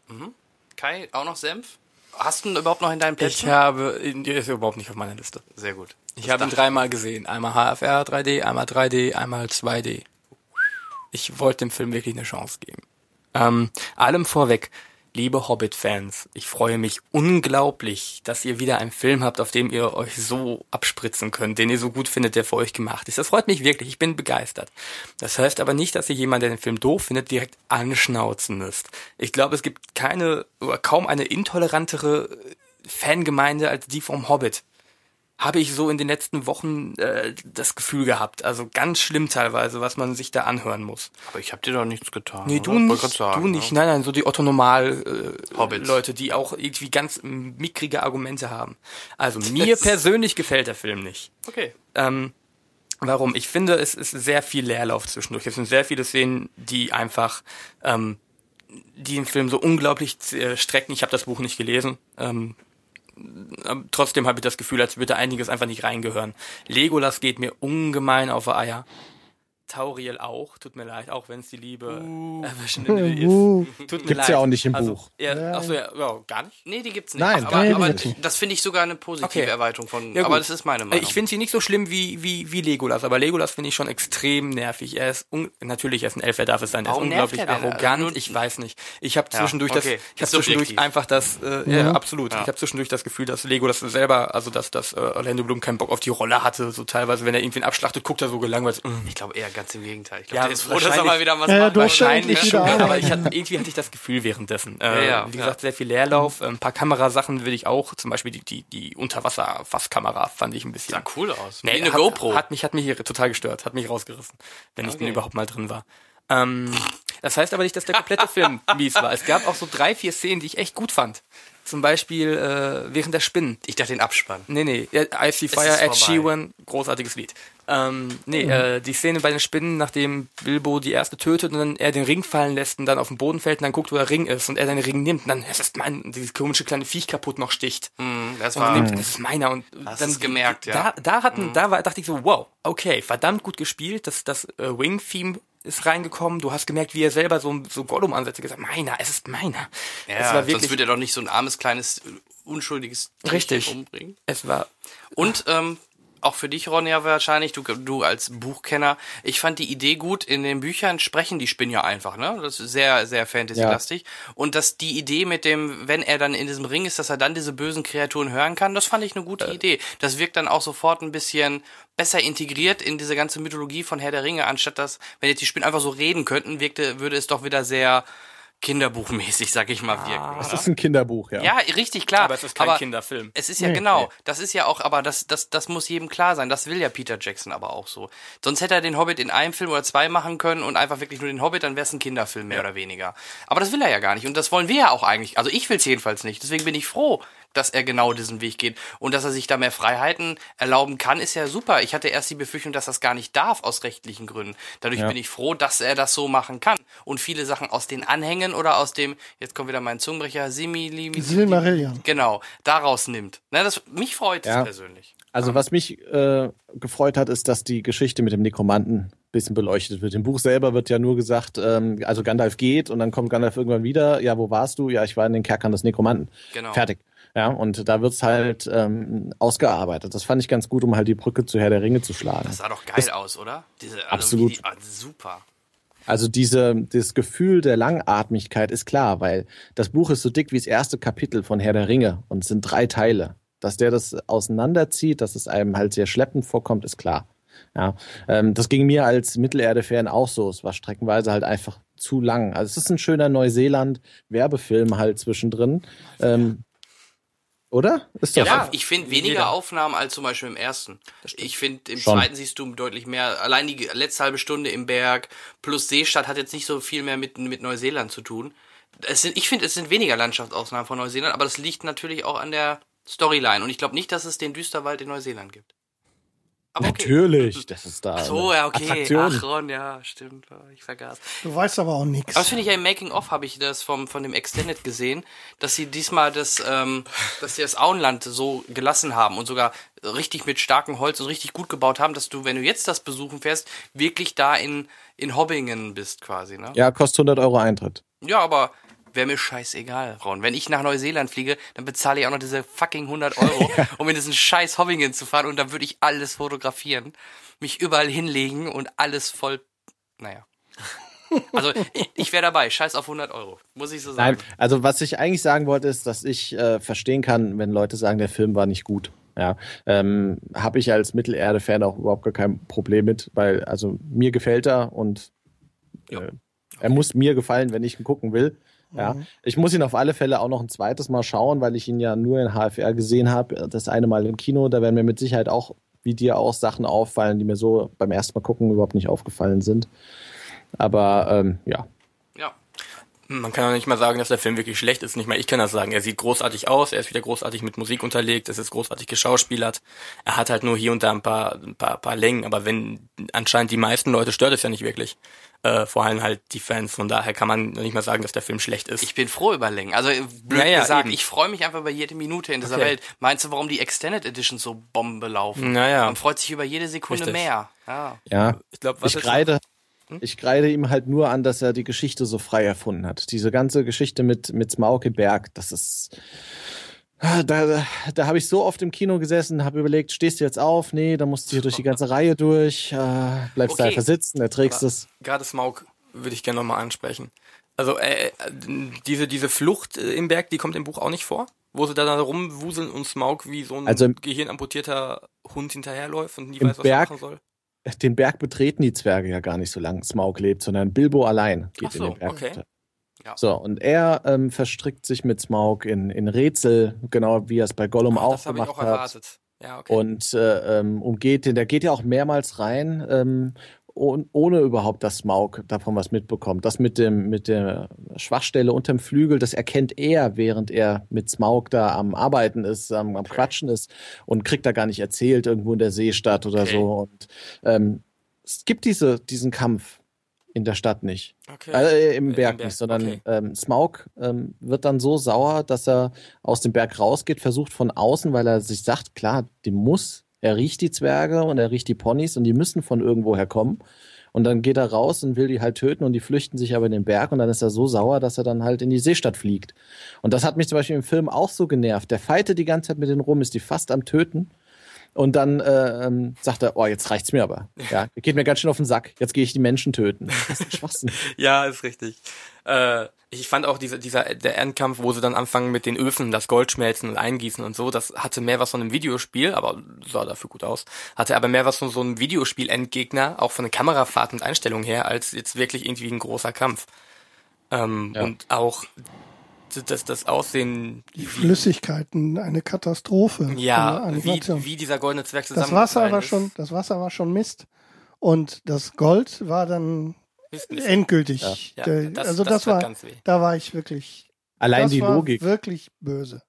Mhm. Kai, auch noch Senf? Hast du ihn überhaupt noch in deinem Plätzchen? Ich habe, der ist überhaupt nicht auf meiner Liste. Sehr gut. Ich habe ihn dreimal gesehen. Einmal HFR 3D, einmal 3D, einmal 2D ich wollte dem Film wirklich eine Chance geben. Ähm, allem vorweg, liebe Hobbit-Fans, ich freue mich unglaublich, dass ihr wieder einen Film habt, auf dem ihr euch so abspritzen könnt, den ihr so gut findet, der für euch gemacht ist. Das freut mich wirklich, ich bin begeistert. Das heißt aber nicht, dass ihr jemand, der den Film doof findet, direkt anschnauzen müsst. Ich glaube, es gibt keine oder kaum eine intolerantere Fangemeinde als die vom Hobbit habe ich so in den letzten Wochen äh, das Gefühl gehabt. Also ganz schlimm teilweise, was man sich da anhören muss. Aber ich habe dir doch nichts getan. Nee, du nicht, sagen, du nicht. Ne? Nein, nein, so die Otto-Normal-Leute, äh, die auch irgendwie ganz mickrige Argumente haben. Also mir persönlich gefällt der Film nicht. Okay. Ähm, warum? Ich finde, es ist sehr viel Leerlauf zwischendurch. Es sind sehr viele Szenen, die einfach ähm, die den Film so unglaublich äh, strecken. Ich habe das Buch nicht gelesen. Ähm, trotzdem habe ich das Gefühl, als würde einiges einfach nicht reingehören. Legolas geht mir ungemein auf Eier. Tauriel auch, tut mir leid, auch wenn es die Liebe uh. erwischende ist. Uh. Tut mir gibt's leid. ja auch nicht im also, Buch. Ja, achso, ja, ja, gar nicht? Nee, die gibt's nicht. Nein, aber, aber, aber das finde ich sogar eine positive okay. Erweiterung von, ja, aber das ist meine Meinung. Ich finde sie nicht so schlimm wie, wie, wie Legolas, aber Legolas finde ich schon extrem nervig. Er ist, natürlich, er ist ein Elf, er darf es sein, er ist unglaublich arrogant, also ich weiß nicht. Ich habe zwischendurch okay. das, ich habe zwischendurch einfach das, äh, ja, mhm. absolut, ich habe zwischendurch das Gefühl, dass Legolas selber, also dass, dass äh, Orlando Bloom keinen Bock auf die Rolle hatte, so teilweise, wenn er irgendwen abschlachtet, guckt er so gelangweilt. Ich glaube eher Ganz im Gegenteil. Ich glaube, ja, der ist froh, dass er mal wieder was ja, macht. Wahrscheinlich schon, aber ich hatte, irgendwie hatte ich das Gefühl währenddessen. Äh, ja, ja, wie gesagt, sehr viel Leerlauf. Ein paar Kamerasachen will ich auch. Zum Beispiel die, die, die Unterwasser-Fasskamera fand ich ein bisschen. Sah cool aus. Nee, eine hat, GoPro. Hat mich, hat mich hier total gestört. Hat mich rausgerissen, wenn okay. ich denn überhaupt mal drin war. Ähm, das heißt aber nicht, dass der komplette Film mies war. Es gab auch so drei, vier Szenen, die ich echt gut fand. Zum Beispiel äh, während der Spinnen. Ich dachte den Abspann. Nee, nee. I See Fire, Ed Sheeran, großartiges Lied. Ähm, nee, mhm. äh, die Szene bei den Spinnen, nachdem Bilbo die erste tötet und dann er den Ring fallen lässt und dann auf den Boden fällt und dann guckt, wo der Ring ist und er seinen Ring nimmt und dann, es ist mein, dieses komische kleine Viech kaputt noch sticht. Mhm, das war, nimmt, das ist meiner und hast dann gemerkt, ja. Da, da hatten, mhm. da war, dachte ich so, wow, okay, verdammt gut gespielt, das, das äh, Wing-Theme ist reingekommen. Du hast gemerkt, wie er selber so, so Gollum-Ansätze gesagt hat. Meiner, es ist meiner. Ja, es war wirklich, sonst würde er doch nicht so ein armes, kleines, unschuldiges Richtig. umbringen. Es war. Und ähm, auch für dich, Ronja, wahrscheinlich, du, du als Buchkenner, ich fand die Idee gut, in den Büchern sprechen die Spinnen ja einfach, ne? Das ist sehr, sehr fantasy-lastig. Ja. Und dass die Idee mit dem, wenn er dann in diesem Ring ist, dass er dann diese bösen Kreaturen hören kann, das fand ich eine gute äh. Idee. Das wirkt dann auch sofort ein bisschen besser integriert in diese ganze Mythologie von Herr der Ringe, anstatt dass, wenn jetzt die Spinnen einfach so reden könnten, wirkte, würde es doch wieder sehr, Kinderbuchmäßig, sag ich mal, wirken. Ah, es ist ein Kinderbuch, ja. Ja, richtig klar. Aber es ist kein aber Kinderfilm. Es ist ja nee, genau. Nee. Das ist ja auch, aber das, das, das muss jedem klar sein. Das will ja Peter Jackson aber auch so. Sonst hätte er den Hobbit in einem Film oder zwei machen können und einfach wirklich nur den Hobbit, dann wäre es ein Kinderfilm mehr ja. oder weniger. Aber das will er ja gar nicht. Und das wollen wir ja auch eigentlich. Also ich will es jedenfalls nicht. Deswegen bin ich froh, dass er genau diesen Weg geht. Und dass er sich da mehr Freiheiten erlauben kann, ist ja super. Ich hatte erst die Befürchtung, dass das gar nicht darf aus rechtlichen Gründen. Dadurch ja. bin ich froh, dass er das so machen kann. Und viele Sachen aus den Anhängen oder aus dem, jetzt kommt wieder mein Zungenbrecher, Simili, Silmarillion. Genau, daraus nimmt. Ne, das, mich freut ja. es persönlich. Also was mich äh, gefreut hat, ist, dass die Geschichte mit dem Nekromanten bisschen beleuchtet wird. Im Buch selber wird ja nur gesagt, ähm, also Gandalf geht und dann kommt Gandalf irgendwann wieder. Ja, wo warst du? Ja, ich war in den Kerkern des Nekromanten. Genau. Fertig. Ja, und da wird's halt ähm, ausgearbeitet. Das fand ich ganz gut, um halt die Brücke zu Herr der Ringe zu schlagen. Das sah doch geil das, aus, oder? Diese, also absolut. Die, also super. Also diese, das Gefühl der Langatmigkeit ist klar, weil das Buch ist so dick wie das erste Kapitel von Herr der Ringe und es sind drei Teile. Dass der das auseinanderzieht, dass es einem halt sehr schleppend vorkommt, ist klar. Ja, ähm, das ging mir als Mittelerde-Fan auch so. Es war streckenweise halt einfach zu lang. Also es ist ein schöner Neuseeland-Werbefilm halt zwischendrin. Ähm, oder? Ist das ja, so? ich finde weniger Jeder. Aufnahmen als zum Beispiel im ersten. Ich finde, im Schon. zweiten siehst du deutlich mehr. Allein die letzte halbe Stunde im Berg plus Seestadt hat jetzt nicht so viel mehr mit, mit Neuseeland zu tun. Es sind, ich finde, es sind weniger Landschaftsaufnahmen von Neuseeland, aber das liegt natürlich auch an der Storyline. Und ich glaube nicht, dass es den Düsterwald in Neuseeland gibt. Aber Natürlich, okay. das ist da. Ach so, ja, okay. Attraktion. Ach, Ron, ja, stimmt. Ich vergaß. Du weißt aber auch nichts. Aber finde ich ja im Making-of habe ich das vom, von dem Extended gesehen, dass sie diesmal das, ähm, dass sie das Auenland so gelassen haben und sogar richtig mit starkem Holz und richtig gut gebaut haben, dass du, wenn du jetzt das besuchen fährst, wirklich da in, in Hobbingen bist quasi, ne? Ja, kostet 100 Euro Eintritt. Ja, aber wäre mir scheißegal, Ron. Wenn ich nach Neuseeland fliege, dann bezahle ich auch noch diese fucking 100 Euro, um in diesen scheiß Hobbingen zu fahren und dann würde ich alles fotografieren, mich überall hinlegen und alles voll, naja. Also ich, ich wäre dabei, scheiß auf 100 Euro, muss ich so sagen. Nein, also was ich eigentlich sagen wollte, ist, dass ich äh, verstehen kann, wenn Leute sagen, der Film war nicht gut. Ja, ähm, habe ich als Mittelerde-Fan auch überhaupt gar kein Problem mit, weil also mir gefällt er und äh, er muss mir gefallen, wenn ich ihn gucken will. Ja, mhm. ich muss ihn auf alle Fälle auch noch ein zweites Mal schauen, weil ich ihn ja nur in HFR gesehen habe. Das eine Mal im Kino. Da werden mir mit Sicherheit auch, wie dir auch, Sachen auffallen, die mir so beim ersten Mal gucken überhaupt nicht aufgefallen sind. Aber ähm, ja. Ja. Man kann auch nicht mal sagen, dass der Film wirklich schlecht ist. Nicht mal ich kann das sagen. Er sieht großartig aus, er ist wieder großartig mit Musik unterlegt, es ist großartig geschauspielert. Er hat halt nur hier und da ein paar, ein paar, paar Längen, aber wenn anscheinend die meisten Leute stört es ja nicht wirklich äh, vor allem halt die Fans. Von daher kann man nicht mal sagen, dass der Film schlecht ist. Ich bin froh über Längen. Also blöd naja, gesagt, eben. ich freue mich einfach über jede Minute in dieser okay. Welt. Meinst du, warum die Extended Edition so Bombe laufen? Naja. Man freut sich über jede Sekunde Richtig. mehr. Ja, ja. ich glaube, was ich kreide. Hm? Ich kreide ihm halt nur an, dass er die Geschichte so frei erfunden hat. Diese ganze Geschichte mit, mit Smauke Berg, das ist, da, da, da habe ich so oft im Kino gesessen, habe überlegt, stehst du jetzt auf? Nee, dann musst du hier durch die ganze Reihe durch, äh, bleibst okay. da versitzen, erträgst es. Gerade Smaug würde ich gerne nochmal ansprechen. Also äh, diese, diese Flucht äh, im Berg, die kommt im Buch auch nicht vor? Wo sie da rumwuseln und Smaug wie so ein also gehirnamputierter Hund hinterherläuft und nie im weiß, was Berg, er machen soll? den Berg betreten die Zwerge ja gar nicht so lange Smaug lebt, sondern Bilbo allein geht so, in den Berg. Okay. Ja. So, und er ähm, verstrickt sich mit Smaug in, in Rätsel, genau wie er es bei Gollum Ach, auch gemacht auch hat. Erwartet. Ja, okay. Und äh, ähm, umgeht den, der geht ja auch mehrmals rein, ähm, oh, ohne überhaupt, dass Smaug davon was mitbekommt. Das mit dem mit der Schwachstelle unterm Flügel, das erkennt er, während er mit Smaug da am Arbeiten ist, am, am. Quatschen ist und kriegt da gar nicht erzählt irgendwo in der Seestadt oder okay. so. Und ähm, es gibt diese, diesen Kampf in der Stadt nicht. Okay. Äh, im, Berg Im Berg nicht, sondern okay. ähm, Smaug ähm, wird dann so sauer, dass er aus dem Berg rausgeht, versucht von außen, weil er sich sagt, klar, die muss, er riecht die Zwerge und er riecht die Ponys und die müssen von irgendwoher kommen. Und dann geht er raus und will die halt töten und die flüchten sich aber in den Berg und dann ist er so sauer, dass er dann halt in die Seestadt fliegt. Und das hat mich zum Beispiel im Film auch so genervt. Der fightet die ganze Zeit mit denen rum, ist die fast am Töten und dann äh, ähm, sagt er, oh, jetzt reicht's mir aber. Ja, geht mir ganz schön auf den Sack. Jetzt gehe ich die Menschen töten. Das ist Schwachsinn. ja, ist richtig. Äh, ich fand auch dieser, dieser, der Endkampf, wo sie dann anfangen mit den Öfen, das Gold schmelzen und eingießen und so, das hatte mehr was von einem Videospiel, aber sah dafür gut aus. Hatte aber mehr was von so einem Videospiel-Endgegner, auch von der Kamerafahrt und Einstellung her, als jetzt wirklich irgendwie ein großer Kampf. Ähm, ja. Und auch das, das Aussehen. Die Flüssigkeiten, eine Katastrophe. Ja, wie, wie dieser goldene Zwerg zusammen. Das Wasser war ist. schon, das Wasser war schon Mist. Und das Gold war dann endgültig. Ja. Ja, das, also das, das war, da war ich wirklich. Allein die Logik. Wirklich böse.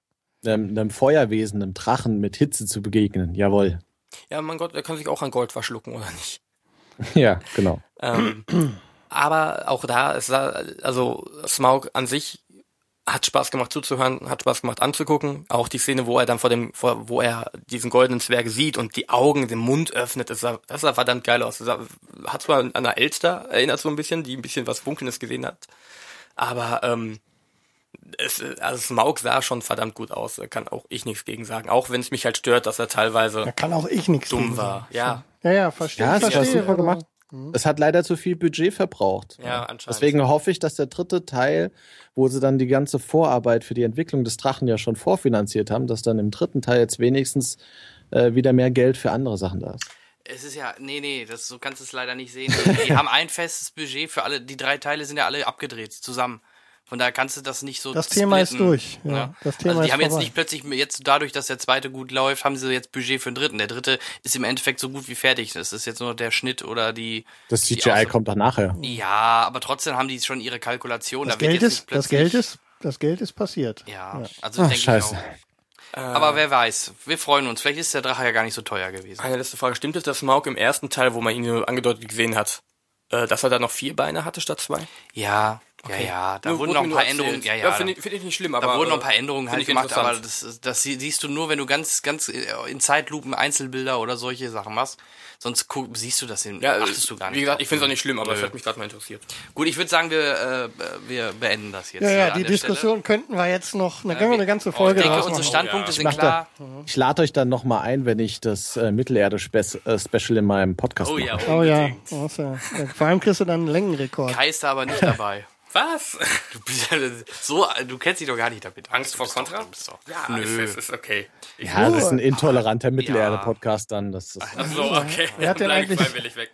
Einem, einem Feuerwesen, einem Drachen mit Hitze zu begegnen, jawohl. Ja, mein Gott, er kann sich auch an Gold verschlucken, oder nicht? ja, genau. Ähm, aber auch da, ist also Smaug an sich hat Spaß gemacht zuzuhören, hat Spaß gemacht anzugucken. Auch die Szene, wo er dann vor dem, vor, wo er diesen goldenen Zwerg sieht und die Augen, den Mund öffnet, das sah, das sah verdammt geil aus. Das sah, hat zwar an einer Elster erinnert so ein bisschen, die ein bisschen was Funkelndes gesehen hat. Aber ähm, es, also Smaug sah schon verdammt gut aus. Da kann auch ich nichts gegen sagen. Auch wenn es mich halt stört, dass er teilweise da kann auch ich nichts dumm war. Ja. Ja, ja, verstehe. Ja, verstehe. super gemacht. Mhm. Es hat leider zu viel Budget verbraucht. Ja, anscheinend. Deswegen hoffe ich, dass der dritte Teil, wo sie dann die ganze Vorarbeit für die Entwicklung des Drachen ja schon vorfinanziert haben, dass dann im dritten Teil jetzt wenigstens äh, wieder mehr Geld für andere Sachen da ist. Es ist ja, nee, nee, das, so kannst du es leider nicht sehen. Die haben ein festes Budget für alle, die drei Teile sind ja alle abgedreht, zusammen. Von daher kannst du das nicht so. Das Thema ist durch. Ja, ja. Das Thema also die ist haben vorbei. jetzt nicht plötzlich jetzt dadurch, dass der zweite gut läuft, haben sie jetzt Budget für den dritten. Der dritte ist im Endeffekt so gut wie fertig. Das ist jetzt nur der Schnitt oder die. Das CGI kommt doch nachher. Ja, aber trotzdem haben die schon ihre Kalkulation. Das, da Geld, ist, das Geld ist, das Geld ist passiert. Ja, ja. also denke ich auch. Aber wer weiß, wir freuen uns. Vielleicht ist der Drache ja gar nicht so teuer gewesen. Eine letzte Frage. Stimmt es, dass Smaug im ersten Teil, wo man ihn nur angedeutet gesehen hat, äh, dass er da noch vier Beine hatte statt zwei? Ja, Okay. Ja, ja, da nur, wurden noch ein paar Änderungen. Ja, ja, ja finde ich, find ich nicht schlimm, aber. Da wurden noch ein paar Änderungen halt gemacht, aber das, das siehst du nur, wenn du ganz, ganz äh, in Zeitlupen Einzelbilder oder solche Sachen machst. Sonst guck, siehst du das in, ja, achtest du gar nicht. Wie gesagt, ich finde es auch nicht schlimm, aber es hat mich gerade mal interessiert. Gut, ich würde sagen, wir, äh, wir beenden das jetzt. Ja, ja, die Diskussion Stelle. könnten wir jetzt noch, da können wir eine ganze Folge oh, Ich denke, unsere Standpunkte oh, ja. sind klar. Da, ich lade euch dann nochmal ein, wenn ich das äh, Mittelerde-Special in meinem Podcast oh, mache. Ja, oh ja, oh, ja. Vor allem kriegst du dann einen Längenrekord. Kai ist da aber nicht dabei. Was? Du bist ja so, du kennst dich doch gar nicht damit. Angst vor Contra? Doch, ja, Nö. Ist, ist okay. ja, das ist ein intoleranter Mittelerde-Podcast dann. Das ist Ach so, okay. Wer hat denn eigentlich,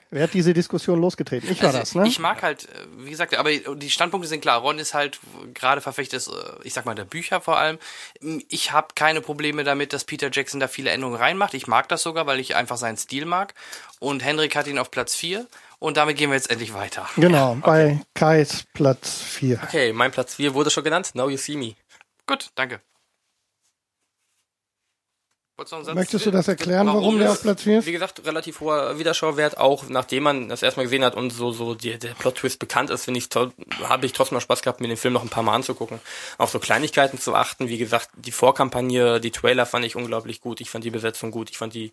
wer hat diese Diskussion losgetreten? Ich war also, das, ne? Ich mag halt, wie gesagt, aber die Standpunkte sind klar. Ron ist halt gerade verfechtet, ich sag mal, der Bücher vor allem. Ich habe keine Probleme damit, dass Peter Jackson da viele Änderungen reinmacht. Ich mag das sogar, weil ich einfach seinen Stil mag. Und Henrik hat ihn auf Platz 4. Und damit gehen wir jetzt endlich weiter. Genau, okay. bei Kais Platz 4. Okay, mein Platz 4 wurde schon genannt. Now You See Me. Gut, danke. Möchtest du das erklären, warum, warum der auf Platz 4 ist? Wie gesagt, relativ hoher Wiederschauwert, auch nachdem man das erstmal gesehen hat und so, so die, der Plot-Twist bekannt ist, finde ich toll, habe ich trotzdem mal Spaß gehabt, mir den Film noch ein paar Mal anzugucken. Auf so Kleinigkeiten zu achten, wie gesagt, die Vorkampagne, die Trailer fand ich unglaublich gut, ich fand die Besetzung gut, ich fand die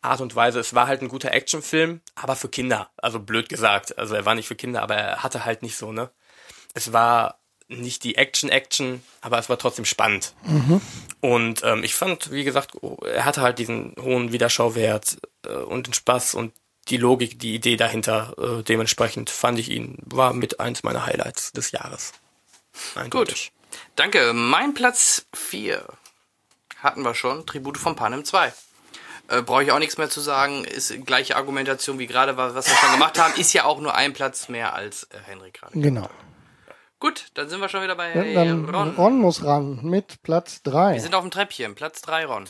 Art und Weise. Es war halt ein guter Actionfilm, aber für Kinder. Also blöd gesagt. Also er war nicht für Kinder, aber er hatte halt nicht so, ne? Es war nicht die Action-Action, aber es war trotzdem spannend. Mhm. Und ähm, ich fand, wie gesagt, oh, er hatte halt diesen hohen Wiederschauwert äh, und den Spaß und die Logik, die Idee dahinter. Äh, dementsprechend fand ich ihn, war mit eins meiner Highlights des Jahres. Eindeutig. Gut. Danke. Mein Platz 4 hatten wir schon, Tribute von Panem 2. Äh, Brauche ich auch nichts mehr zu sagen. Ist gleiche Argumentation wie gerade, was wir schon gemacht haben. Ist ja auch nur ein Platz mehr als äh, Henrik gerade. Genau. Gut, dann sind wir schon wieder bei ja, dann Ron. Ron muss ran mit Platz 3. Wir sind auf dem Treppchen, Platz 3, Ron.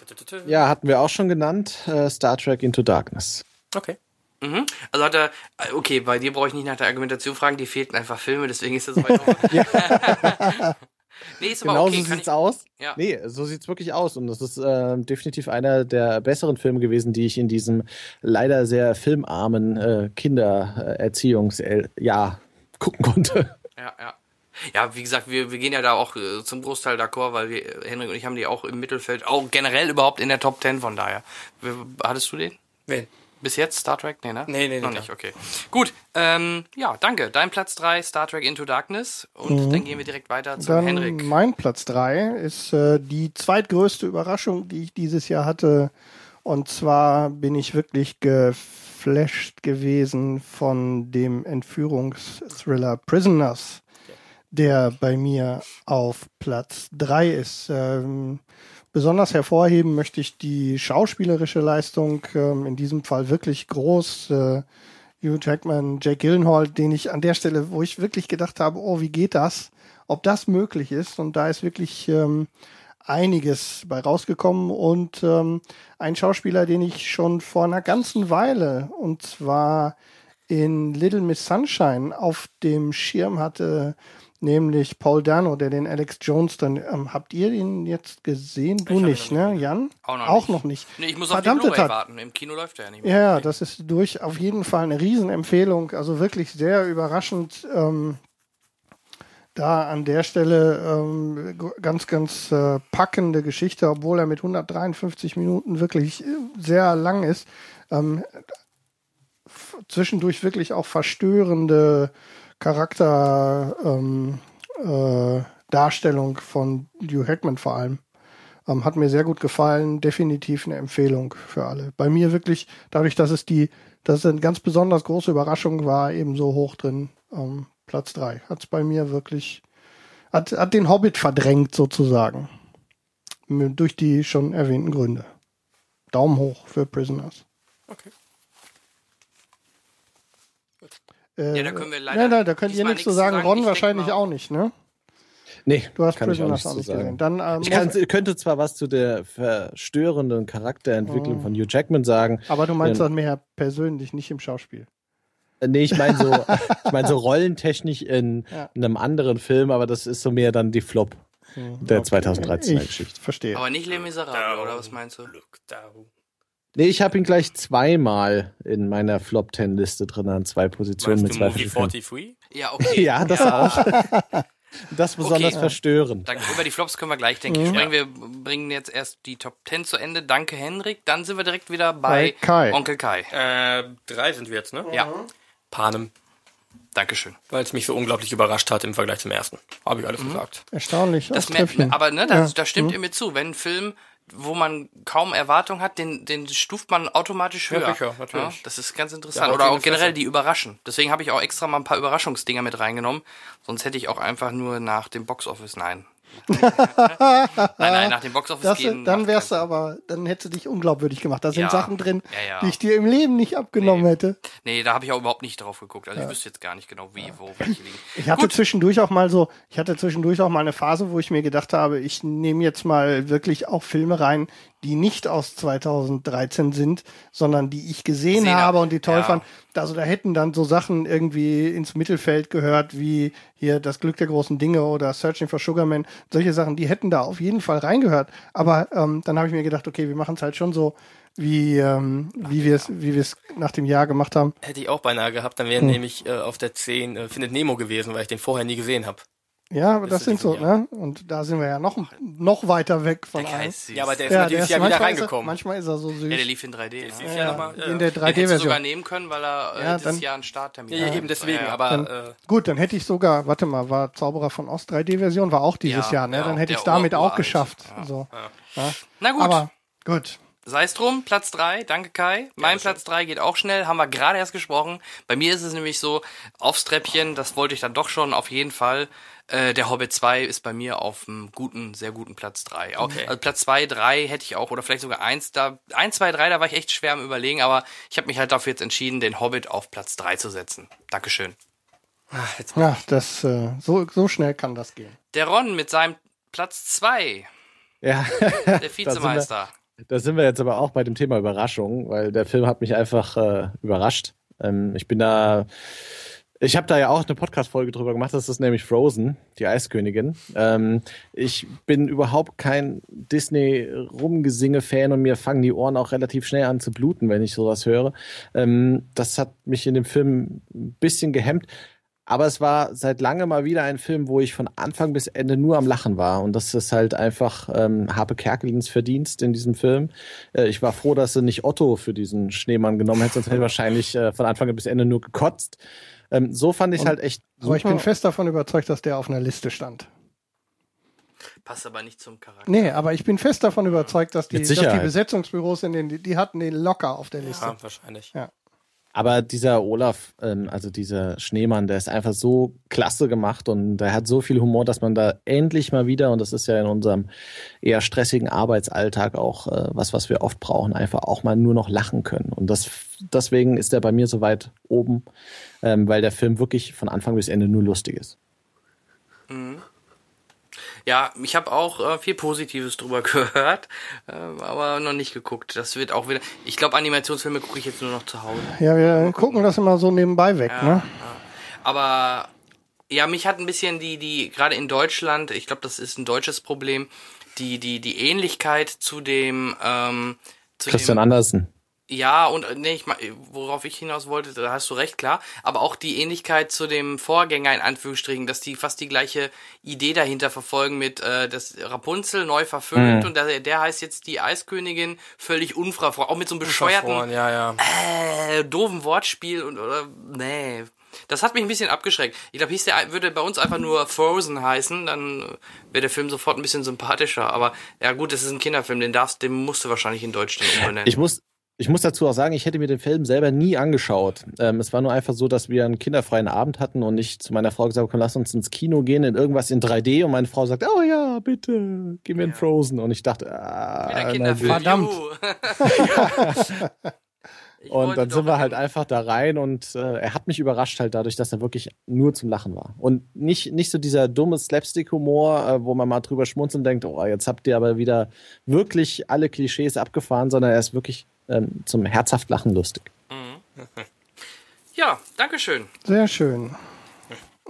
Ja, hatten wir auch schon genannt. Äh, Star Trek Into Darkness. Okay. Mhm. Also hat er, äh, okay, bei dir brauche ich nicht nach der Argumentation fragen, die fehlten einfach Filme, deswegen ist das weiter. nee, ist aber genau okay, so sieht's ich... aus. Ja. Nee, so sieht's wirklich aus. Und das ist äh, definitiv einer der besseren Filme gewesen, die ich in diesem leider sehr filmarmen äh, Kindererziehungsjahr gucken konnte. Ja, ja. Ja, wie gesagt, wir, wir gehen ja da auch äh, zum Großteil d'accord, weil wir, Henrik und ich haben die auch im Mittelfeld, auch generell überhaupt in der Top 10 von daher. Hattest du den? Wen? Bis jetzt Star Trek? Nee, ne? Nee, nee, Noch nicht, okay. Gut, ähm, ja, danke. Dein Platz 3, Star Trek Into Darkness. Und mhm. dann gehen wir direkt weiter dann Henrik. Mein Platz 3 ist äh, die zweitgrößte Überraschung, die ich dieses Jahr hatte. Und zwar bin ich wirklich geflasht gewesen von dem Entführungsthriller Prisoners der bei mir auf Platz drei ist. Ähm, besonders hervorheben möchte ich die schauspielerische Leistung, ähm, in diesem Fall wirklich groß. Äh, Hugh Jackman, Jake Gyllenhaal, den ich an der Stelle, wo ich wirklich gedacht habe, oh, wie geht das? Ob das möglich ist? Und da ist wirklich ähm, einiges bei rausgekommen und ähm, ein Schauspieler, den ich schon vor einer ganzen Weile und zwar in Little Miss Sunshine auf dem Schirm hatte, nämlich Paul Dano, der den Alex Jones dann. Ähm, habt ihr ihn jetzt gesehen? Du nicht, ne, Jan? Auch noch Auch nicht. Noch nicht. Nee, ich muss Verdammte auf den warten. Im Kino läuft er ja nicht mehr. Ja, das ist durch auf jeden Fall eine Riesenempfehlung. Also wirklich sehr überraschend. Ähm, da an der Stelle ähm, ganz, ganz äh, packende Geschichte, obwohl er mit 153 Minuten wirklich äh, sehr lang ist. Ähm, zwischendurch wirklich auch verstörende Charakterdarstellung ähm, äh, von Hugh Hackman vor allem. Ähm, hat mir sehr gut gefallen, definitiv eine Empfehlung für alle. Bei mir wirklich, dadurch, dass es die, dass es eine ganz besonders große Überraschung war, eben so hoch drin, ähm, Platz drei. Hat es bei mir wirklich, hat, hat den Hobbit verdrängt sozusagen. Durch die schon erwähnten Gründe. Daumen hoch für Prisoners. Okay. Äh, ja, da können wir leider. Nein, nein, da könnt ihr nichts zu sagen. sagen. Ron wahrscheinlich auch nicht, ne? Nee, du hast Prisoners auch nicht, auch nicht gesehen. Dann, ähm, ich kann, könnte zwar was zu der verstörenden Charakterentwicklung oh. von Hugh Jackman sagen. Aber du meinst dann mehr persönlich, nicht im Schauspiel. Äh, nee, ich meine so, ich meine so rollentechnisch in, ja. in, einem anderen Film, aber das ist so mehr dann die Flop hm, der okay. 2013er Geschichte. Verstehe. Aber nicht Les Miserables, oder was meinst du? Look down. Nee, ich habe ihn gleich zweimal in meiner Flop Ten Liste drin an zwei Positionen Meinst mit zwei Movie 43? Ja, okay. ja, das ja. auch. Das besonders okay. verstörend. Dann über die Flops können wir gleich, denke ich, sprechen. Wir bringen jetzt erst die Top 10 zu Ende. Danke, Henrik. Dann sind wir direkt wieder bei, bei Kai. Onkel Kai. Äh, drei sind wir jetzt, ne? Ja. Panem. Dankeschön. Weil es mich so unglaublich überrascht hat im Vergleich zum ersten. Habe ich alles mhm. gesagt. Erstaunlich. Das mehr, aber ne, da, ja. da stimmt mhm. ihr mir zu. Wenn ein Film wo man kaum Erwartung hat, den, den stuft man automatisch höher. Ja, sicher, natürlich. Ja, das ist ganz interessant. Ja, Oder auch generell die überraschen. Deswegen habe ich auch extra mal ein paar Überraschungsdinger mit reingenommen. Sonst hätte ich auch einfach nur nach dem Boxoffice, nein, nein, nein, nach dem Boxoffice das, gehen. Dann wärst du aber, dann hättest du dich unglaubwürdig gemacht. Da sind ja, Sachen drin, ja, ja. die ich dir im Leben nicht abgenommen nee. hätte. Nee, da habe ich auch überhaupt nicht drauf geguckt. Also ich wüsste jetzt gar nicht genau, wie, wo, welche liegen. Ich hatte Gut. zwischendurch auch mal so, ich hatte zwischendurch auch mal eine Phase, wo ich mir gedacht habe, ich nehme jetzt mal wirklich auch Filme rein, die nicht aus 2013 sind, sondern die ich gesehen Sehen habe und die toll ja. fand. Also da hätten dann so Sachen irgendwie ins Mittelfeld gehört, wie hier Das Glück der großen Dinge oder Searching for Sugarman. Solche Sachen, die hätten da auf jeden Fall reingehört. Aber ähm, dann habe ich mir gedacht, okay, wir machen es halt schon so, wie, ähm, wie wir es wie wir es nach dem Jahr gemacht haben. Hätte ich auch beinahe gehabt, dann wäre hm. nämlich äh, auf der 10 äh, Findet Nemo gewesen, weil ich den vorher nie gesehen habe. Ja, aber das sind so, Jahr. ne? Und da sind wir ja noch, noch weiter weg von allem. Ja, aber der ist ja, natürlich ja wieder reingekommen. Er, manchmal ist er so süß. Ja, der lief in 3D. Ne? Ja, ja, mal, in der 3D-Version. Den sogar nehmen können, weil er äh, ja, dieses dann, Jahr einen Starttermin hat. Ja, eben deswegen, aber... Dann, äh, gut, dann hätte ich sogar, warte mal, war Zauberer von Ost 3D-Version, war auch dieses Jahr, ne? Dann hätte ich es damit auch geschafft. So. Na gut. Aber gut. sei es drum, Platz 3, danke Kai. Mein ja, Platz 3 geht auch schnell, haben wir gerade erst gesprochen. Bei mir ist es nämlich so, aufs Treppchen, das wollte ich dann doch schon auf jeden Fall. Äh, der Hobbit 2 ist bei mir auf einem guten, sehr guten Platz 3. Okay. Also Platz 2, 3 hätte ich auch, oder vielleicht sogar 1, da, 1, 2, 3, da war ich echt schwer am überlegen, aber ich habe mich halt dafür jetzt entschieden, den Hobbit auf Platz 3 zu setzen. Dankeschön. Ach, ja, das, äh, so, so schnell kann das gehen. Der Ron mit seinem Platz 2. Ja. Der Vizemeister. Da sind wir jetzt aber auch bei dem Thema Überraschung, weil der Film hat mich einfach äh, überrascht. Ähm, ich bin da, ich habe da ja auch eine Podcast-Folge drüber gemacht, das ist nämlich Frozen, die Eiskönigin. Ähm, ich bin überhaupt kein Disney-Rumgesinge-Fan und mir fangen die Ohren auch relativ schnell an zu bluten, wenn ich sowas höre. Ähm, das hat mich in dem Film ein bisschen gehemmt. Aber es war seit langem mal wieder ein Film, wo ich von Anfang bis Ende nur am Lachen war. Und das ist halt einfach ähm, Harpe Kerkelins Verdienst in diesem Film. Äh, ich war froh, dass sie nicht Otto für diesen Schneemann genommen hätte, sonst hätte ich wahrscheinlich äh, von Anfang bis Ende nur gekotzt. Ähm, so fand ich es halt echt super. Aber ich bin fest davon überzeugt, dass der auf einer Liste stand. Passt aber nicht zum Charakter. Nee, aber ich bin fest davon überzeugt, dass die, dass die Besetzungsbüros in den, die hatten den locker auf der Liste. Ja, wahrscheinlich. Ja. Aber dieser Olaf, ähm, also dieser Schneemann, der ist einfach so klasse gemacht und der hat so viel Humor, dass man da endlich mal wieder, und das ist ja in unserem eher stressigen Arbeitsalltag auch äh, was, was wir oft brauchen, einfach auch mal nur noch lachen können. Und das, deswegen ist er bei mir so weit oben, ähm, weil der Film wirklich von Anfang bis Ende nur lustig ist. Mhm. Ja, ich habe auch äh, viel Positives drüber gehört, äh, aber noch nicht geguckt. Das wird auch wieder. Ich glaube, Animationsfilme gucke ich jetzt nur noch zu Hause. Ja, wir gucken das immer so nebenbei weg, ja, ne? Ja. Aber ja, mich hat ein bisschen die, die, gerade in Deutschland, ich glaube, das ist ein deutsches Problem, die, die, die Ähnlichkeit zu dem, ähm, zu Christian dem, Andersen. Ja, und äh, nee, ich, worauf ich hinaus wollte, da hast du recht, klar. Aber auch die Ähnlichkeit zu dem Vorgänger in Anführungsstrichen, dass die fast die gleiche Idee dahinter verfolgen mit äh, das Rapunzel neu verfilmt mhm. und der, der heißt jetzt die Eiskönigin völlig unfrau, auch mit so einem bescheuerten, ja, ja. Äh, doofen Wortspiel und oder nee. Das hat mich ein bisschen abgeschreckt. Ich glaube, hieß der würde bei uns einfach nur Frozen heißen, dann wäre der Film sofort ein bisschen sympathischer. Aber ja gut, das ist ein Kinderfilm, den darfst, den musst du wahrscheinlich in Deutschland umbenennen. Ich muss, ich muss dazu auch sagen, ich hätte mir den Film selber nie angeschaut. Ähm, es war nur einfach so, dass wir einen kinderfreien Abend hatten und ich zu meiner Frau gesagt habe, lass uns ins Kino gehen in irgendwas in 3D und meine Frau sagt, oh ja, bitte, geh mir ja. in Frozen. Und ich dachte, ah, verdammt. und dann sind wir halt einfach da rein und äh, er hat mich überrascht halt dadurch, dass er wirklich nur zum Lachen war. Und nicht, nicht so dieser dumme Slapstick-Humor, äh, wo man mal drüber schmunzeln denkt, oh, jetzt habt ihr aber wieder wirklich alle Klischees abgefahren, sondern er ist wirklich ähm, zum herzhaft Lachen lustig. Ja, Dankeschön. Sehr schön.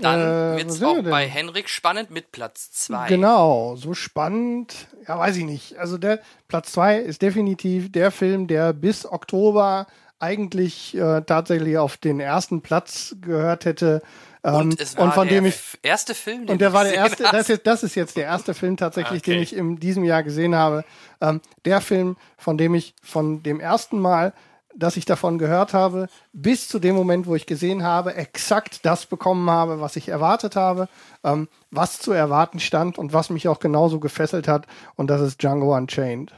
Dann äh, wird es auch bei Henrik spannend mit Platz 2. Genau, so spannend, ja, weiß ich nicht. Also der Platz 2 ist definitiv der Film, der bis Oktober eigentlich äh, tatsächlich auf den ersten Platz gehört hätte. Ähm, und es war und von der dem ich, erste Film, den Und der war der erste, das ist, das ist jetzt der erste Film tatsächlich, okay. den ich in diesem Jahr gesehen habe. Ähm, der Film, von dem ich von dem ersten Mal dass ich davon gehört habe, bis zu dem Moment, wo ich gesehen habe, exakt das bekommen habe, was ich erwartet habe, ähm, was zu erwarten stand und was mich auch genauso gefesselt hat. Und das ist Django Unchained.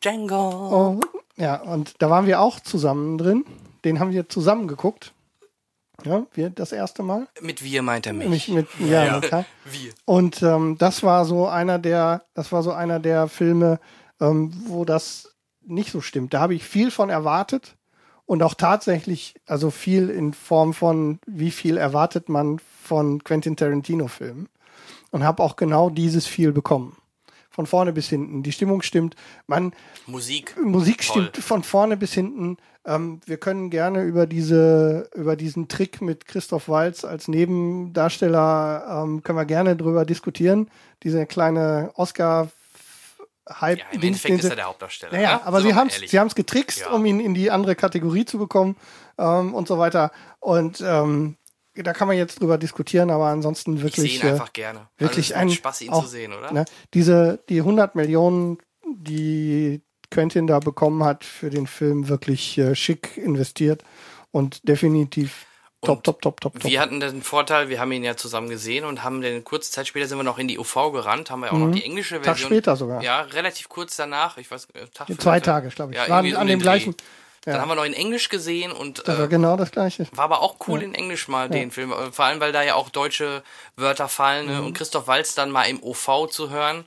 Django. Oh, ja, und da waren wir auch zusammen drin. Den haben wir zusammen geguckt. Ja, wir das erste Mal. Mit wir meint er mich. mich mit, ja, ja. Okay. wir. Und ähm, das war so einer der, das war so einer der Filme, ähm, wo das nicht so stimmt. Da habe ich viel von erwartet und auch tatsächlich, also viel in Form von, wie viel erwartet man von Quentin Tarantino-Filmen. Und habe auch genau dieses viel bekommen. Von vorne bis hinten. Die Stimmung stimmt. Man, Musik. Musik Toll. stimmt von vorne bis hinten. Ähm, wir können gerne über diese, über diesen Trick mit Christoph Walz als Nebendarsteller, ähm, können wir gerne drüber diskutieren. Diese kleine Oscar Hype. Ja, Im Endeffekt ist er der Hauptdarsteller. Naja, ja, aber sie haben es sie haben's getrickst, ja. um ihn in die andere Kategorie zu bekommen ähm, und so weiter. Und ähm, da kann man jetzt drüber diskutieren, aber ansonsten wirklich. Ich sehe ihn einfach gerne. Wirklich also ein Spaß, ihn auch, zu sehen, oder? Ne, diese, die 100 Millionen, die Quentin da bekommen hat für den Film, wirklich äh, schick investiert und definitiv Top, top, top, top, top. Wir hatten den Vorteil, wir haben ihn ja zusammen gesehen und haben den kurze Zeit später sind wir noch in die UV gerannt, haben wir auch mhm. noch die englische Version. Tag später sogar. Ja, relativ kurz danach, ich weiß, äh, Tag Zwei Tage, glaube ich. Ja, Waren an dem gleichen. Ja. Dann haben wir noch in Englisch gesehen und das war äh, genau das gleiche. War aber auch cool ja. in Englisch mal den Film, äh, vor allem weil da ja auch deutsche Wörter fallen ne? mhm. und Christoph Walz dann mal im OV zu hören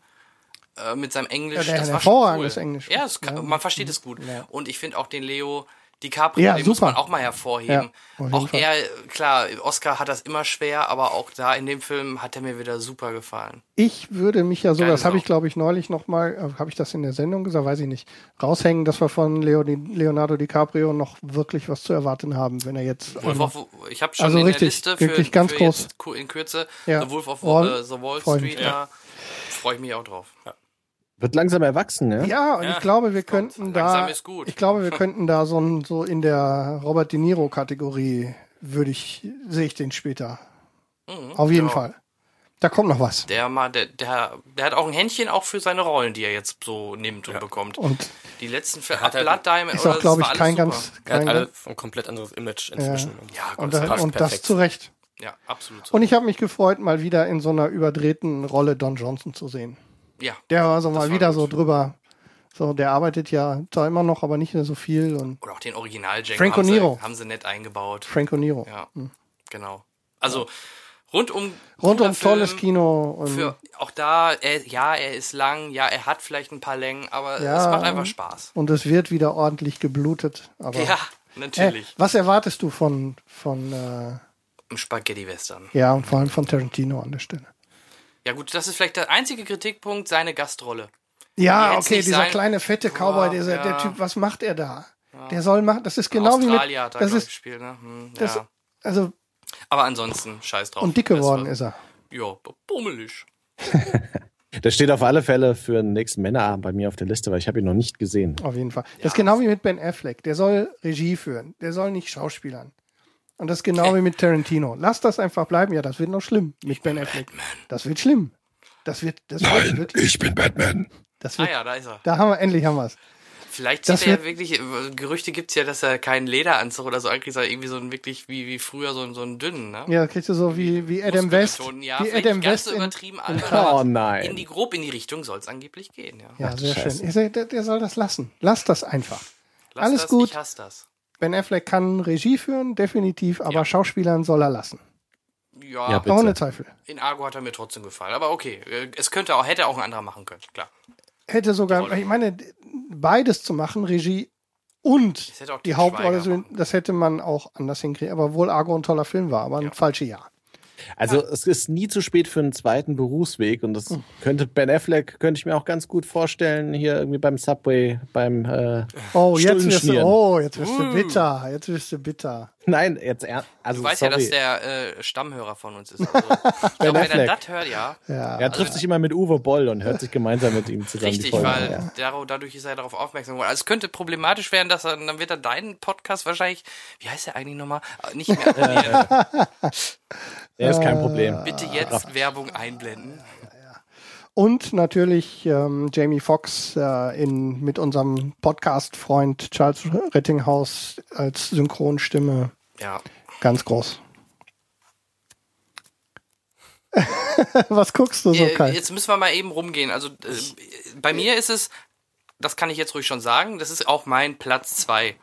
äh, mit seinem Englisch. Ja, der das war hervorragendes cool. Englisch. Ja, kann, man versteht es gut. Und ich finde auch den Leo DiCaprio, ja, den super. muss man auch mal hervorheben. Ja, auch er, klar, Oscar hat das immer schwer, aber auch da in dem Film hat er mir wieder super gefallen. Ich würde mich ja so, Geil das habe ich glaube ich neulich nochmal, äh, habe ich das in der Sendung gesagt, weiß ich nicht, raushängen, dass wir von Leo, Leonardo DiCaprio noch wirklich was zu erwarten haben, wenn er jetzt. Wolf of, ich habe schon also in richtig, der Liste für, wirklich ganz für groß. in Kürze ja. The Wolf of Wall, uh, the Wall Street, da freue ich mich auch drauf. Ja. Wird langsam erwachsen, ne? Ja, und ja, ich glaube, wir könnten da, ich glaube, wir könnten da so, ein, so in der Robert De Niro Kategorie würde ich, sehe ich den später. Mhm, Auf jeden ja. Fall. Da kommt noch was. Der mal, der, der, der hat auch ein Händchen auch für seine Rollen, die er jetzt so nimmt und ja. bekommt. Und die letzten für halt Blood Diamond ist auch, glaube ich, kein super. ganz, kein er hat ein komplett anderes Image inzwischen. Ja, ja und, das, und das zu Recht. Ja, absolut. Und ich habe mich gefreut, mal wieder in so einer überdrehten Rolle Don Johnson zu sehen. Ja. Der war so mal wieder gut. so drüber. So, der arbeitet ja zwar immer noch, aber nicht mehr so viel. Und Oder auch den Original Django Franco haben, Nero. Sie, haben sie nett eingebaut. Franco Nero. Ja, hm. genau. Also rundum rundum tolles Kino. Und für, auch da, er, ja, er ist lang, ja, er hat vielleicht ein paar Längen, aber ja, es macht einfach Spaß. Und es wird wieder ordentlich geblutet. Aber, ja, natürlich. Äh, was erwartest du von von äh, Spaghetti-Western? Ja, und vor allem von Tarantino an der Stelle. Ja gut, das ist vielleicht der einzige Kritikpunkt, seine Gastrolle. Ja, okay, dieser sein... kleine fette Cowboy, dieser, ja. der Typ, was macht er da? Ja. Der soll machen, das ist genau Australier wie mit, hat er, das ist, gespielt, ne? Hm, das, ja. also, aber ansonsten, scheiß drauf. Und dick geworden ist er. Ja, bummelig. Der steht auf alle Fälle für den nächsten Männerabend bei mir auf der Liste, weil ich habe ihn noch nicht gesehen. Auf jeden Fall. Das ist genau wie mit Ben Affleck. Der soll Regie führen. Der soll nicht Schauspielern. Und das ist genau wie mit Tarantino. Lass das einfach bleiben. Ja, das wird noch schlimm mit Ben Affleck. Batman. Das wird schlimm. Das wird, das Nein, wird, ich bin Batman. Das wird, ah ja, da ist er. Da haben wir, endlich haben wir es. Vielleicht zieht er ja wirklich, Gerüchte gibt's ja, dass er keinen Lederanzug oder so ankriegt, sondern irgendwie so ein wirklich wie, wie früher so, so einen dünnen, ne? Ja, kriegst du so wie, wie Adam West. Ja, wie Adam West. So übertrieben, in, in oh nein. In die, grob in die Richtung soll es angeblich gehen, ja. Ja, sehr Scheiße. schön. Der, soll das lassen. Lass das einfach. Lass Alles das, gut. Ich hasse das. Ben Affleck kann Regie führen, definitiv, aber ja. Schauspielern soll er lassen. Ja, ja ohne Zweifel. In Argo hat er mir trotzdem gefallen, aber okay, äh, es könnte auch, hätte auch ein anderer machen können, klar. Hätte sogar, ich meine, beides zu machen, Regie und die Hauptrolle, das hätte man auch anders hinkriegen. Aber wohl Argo ein toller Film war, aber ein ja. falsches Jahr. Also es ist nie zu spät für einen zweiten Berufsweg und das könnte Ben Affleck könnte ich mir auch ganz gut vorstellen hier irgendwie beim Subway beim äh, Oh jetzt wirst du oh jetzt wirst du uh. bitter jetzt wirst du bitter. Nein jetzt also du weißt sorry. ja dass der äh, Stammhörer von uns ist also, ich glaube, wenn er das hört ja, ja. er trifft also, sich immer mit Uwe Boll und hört sich gemeinsam mit ihm zusammen richtig weil ja. dadurch ist er darauf aufmerksam geworden also es könnte problematisch werden dass er dann wird er deinen Podcast wahrscheinlich wie heißt der eigentlich nochmal nicht mehr Ja, ist kein Problem. Bitte jetzt Werbung einblenden. Und natürlich ähm, Jamie Foxx äh, in, mit unserem Podcast-Freund Charles Rettinghaus als Synchronstimme. Ja. Ganz groß. Was guckst du so, äh, Kai? Jetzt müssen wir mal eben rumgehen. Also äh, bei mir ist es, das kann ich jetzt ruhig schon sagen, das ist auch mein Platz zwei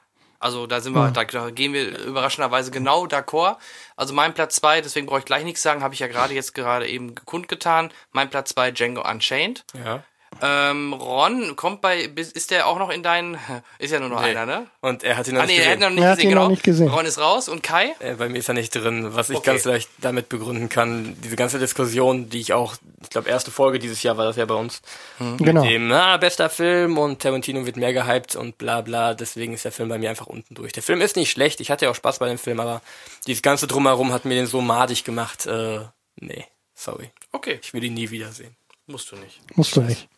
also da sind wir, da, da gehen wir überraschenderweise genau d'accord. Also mein Platz zwei, deswegen brauche ich gleich nichts sagen, habe ich ja gerade jetzt gerade eben kundgetan. Mein Platz zwei Django Unchained. Ja. Ähm, Ron kommt bei, ist der auch noch in deinen, ist ja nur noch nee. einer, ne? Und er hat ihn noch ah, nee, nicht gesehen. Er hat ihn noch nicht, gesehen, genau. nicht gesehen. Ron ist raus und Kai? Äh, bei mir ist er nicht drin, was ich okay. ganz leicht damit begründen kann. Diese ganze Diskussion, die ich auch, ich glaube, erste Folge dieses Jahr war das ja bei uns. Mhm. Genau. Mit dem, na, bester Film und Tarantino wird mehr gehypt und bla bla. Deswegen ist der Film bei mir einfach unten durch. Der Film ist nicht schlecht, ich hatte ja auch Spaß bei dem Film, aber dieses ganze Drumherum hat mir den so madig gemacht. Äh, nee, sorry. Okay. Ich will ihn nie wiedersehen. Musst du nicht. Musst du nicht.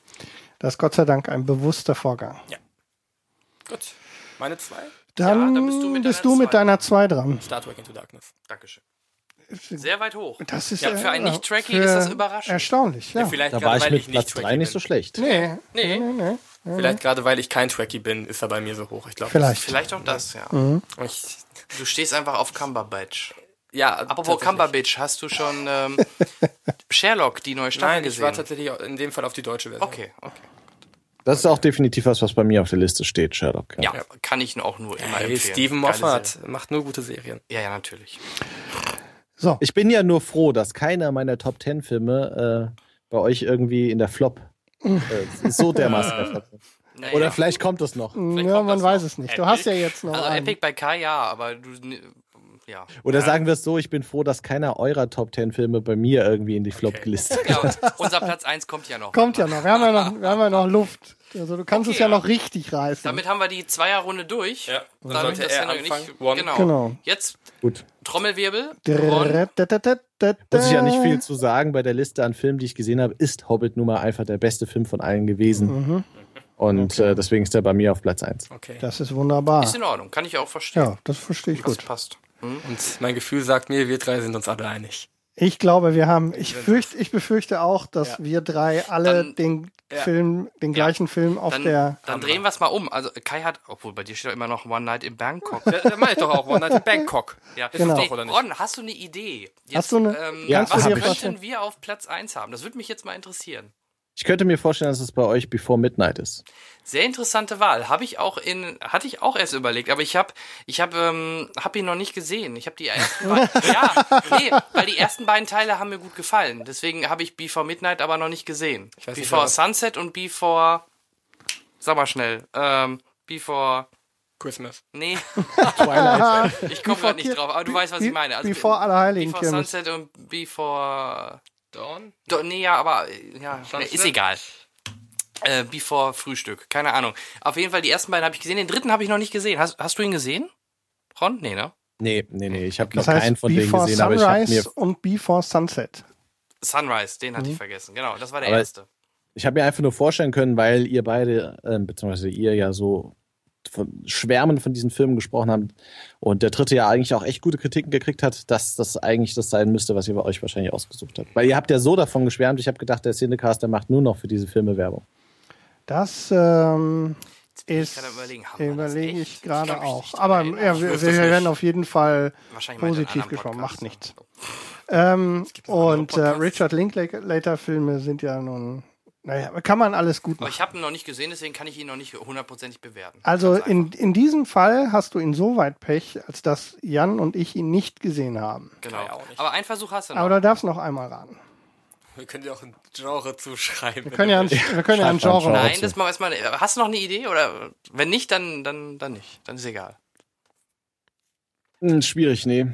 Das ist Gott sei Dank ein bewusster Vorgang. Ja. Gut. Meine zwei? Dann, ja, dann bist du mit, bist deiner, du mit zwei. deiner zwei dran. Star Trek Into Darkness. Dankeschön. Sehr weit hoch. Das ist ja, für einen Nicht-Tracky ist das überraschend. Erstaunlich, ja. ja vielleicht da war ich mit Platz 3 nicht so schlecht. Nee. Nee. nee, nee, nee. Vielleicht gerade weil ich kein Tracky bin, ist er bei mir so hoch. Ich glaube, vielleicht. Vielleicht auch das, ja. Mhm. Ich, du stehst einfach auf Cumberbatch. Ja, Apropos Cumberbatch, hast du schon ähm, Sherlock, die neue Staffel Nein, ich gesehen? war tatsächlich in dem Fall auf die deutsche Version. Okay, okay. Das ist auch definitiv was, was bei mir auf der Liste steht, Sherlock. Ja, kann ich auch nur immer Hey, empfehlen. Steven Moffat macht nur gute Serien. Ja, ja, natürlich. So, Ich bin ja nur froh, dass keiner meiner Top Ten Filme äh, bei euch irgendwie in der Flop äh, so dermaßen sind. Naja. Oder vielleicht kommt es noch. Vielleicht ja, man weiß noch. es nicht. Epic. Du hast ja jetzt noch Also einen. Epic bei Kai, ja, aber du, ja. Oder sagen wir es so, ich bin froh, dass keiner eurer Top Ten Filme bei mir irgendwie in die Flop gelistet ja unser Platz 1 kommt ja noch. Kommt ja noch. Wir haben ja noch, wir haben ja noch Luft. Also du kannst Okay, es ja ja. noch richtig reißen. Damit haben wir die Zweierrunde durch. Ja, dann Damit sollte das er anfangen. nicht, genau. Genau. Jetzt Gut. Trommelwirbel. Muss ich ja nicht viel zu sagen. Bei der Liste an Filmen, die ich gesehen habe, ist Hobbit nun mal einfach der beste Film von allen gewesen. Und äh, deswegen ist er bei mir auf Platz 1. Okay. Das ist wunderbar. Ist in Ordnung, kann ich auch verstehen. Ja, das verstehe ich das gut. passt. Und mein Gefühl sagt mir, wir drei sind uns alle einig. Ich glaube, wir haben, ich fürchte, ich befürchte auch, dass Ja. wir drei alle Dann- den Ja. Film, den gleichen Film auf Dann, der. dann drehen wir es mal um. Also Kai hat, obwohl bei dir steht doch immer noch One Night in Bangkok. Der, der meine ich doch auch, One Night in Bangkok. Ja, Ist Genau. doch, oder nicht? Ron, hast du eine Idee? Jetzt, Hast du eine- ähm, Ja, was kannst du dir könnten vorstellen? wir auf Platz 1 haben? Das würde mich jetzt mal interessieren. Ich könnte mir vorstellen, dass es bei euch Before Midnight ist. Sehr interessante Wahl. Habe ich auch in, hatte ich auch erst überlegt, aber ich habe, ich habe, ähm, habe ihn noch nicht gesehen. Ich habe die ersten beiden, ja, nee, weil die ersten beiden Teile haben mir gut gefallen. Deswegen habe ich Before Midnight aber noch nicht gesehen. weiß nicht, Before was- Sunset und Before, sag mal schnell, ähm, Before, Christmas. nee, Twilight. ich komme gerade nicht drauf, aber du weißt, was ich meine. Also, Before Allerheiligen Before. Sunset und Before, Dawn? Do, nee, ja, aber äh, ja, Sunset? ist egal. Äh, Before Frühstück, keine Ahnung. Auf jeden Fall die ersten beiden habe ich gesehen, den dritten habe ich noch nicht gesehen. Hast, hast du ihn gesehen? Ron? Nee, ne? Nee, nee, nee. Ich habe noch heißt, keinen von denen Before gesehen, aber ich habe Sunrise mir, und Before Sunset. Sunrise, den hatte ich vergessen. Genau, das war der Aber- erste. ich hab mir einfach nur vorstellen können, weil ihr beide, ähm, beziehungsweise ihr ja so von Schwärmen von diesen Filmen gesprochen habt und der dritte ja eigentlich auch echt gute Kritiken gekriegt hat, dass das eigentlich das sein müsste, was ihr euch wahrscheinlich ausgesucht habt. Weil ihr habt ja so davon geschwärmt, ich habe gedacht, der Cinecast, der macht nur noch für diese Filme Werbung. Das ähm, ist, überlege ich gerade auch. Aber ja, wir, wir werden auf jeden Fall positiv gesprochen. Macht nichts. Ähm, noch andere und äh. Richard Linklater-Filme sind ja nun, naja, kann man alles gut Aber machen. ich habe ihn noch nicht gesehen, deswegen kann ich ihn noch nicht hundertprozentig bewerten. Also in, in diesem Fall hast du insoweit Pech, als dass Jan und ich ihn nicht gesehen haben. Genau. Kai auch nicht. Aber einen Versuch hast du noch. Aber da darfst du noch einmal raten. Wir können dir auch ein Genre zuschreiben. Wir können ja ein, wir können ja ein mal Genre. Nein, das machen wir erstmal. Hast du noch eine Idee? Oder wenn nicht, dann, dann, dann nicht. Dann ist egal. Hm, schwierig, nee.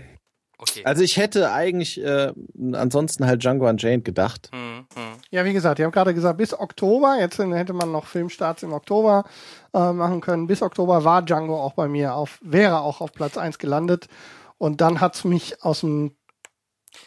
Okay. Also ich hätte eigentlich äh, ansonsten halt Django Unchained gedacht. Hm, hm. Ja, wie gesagt, ich habe gerade gesagt, bis Oktober, jetzt hätte man noch Filmstarts im Oktober äh, machen können. Bis Oktober war Django auch bei mir auf, wäre auch auf Platz 1 gelandet. Und dann hat's mich aus dem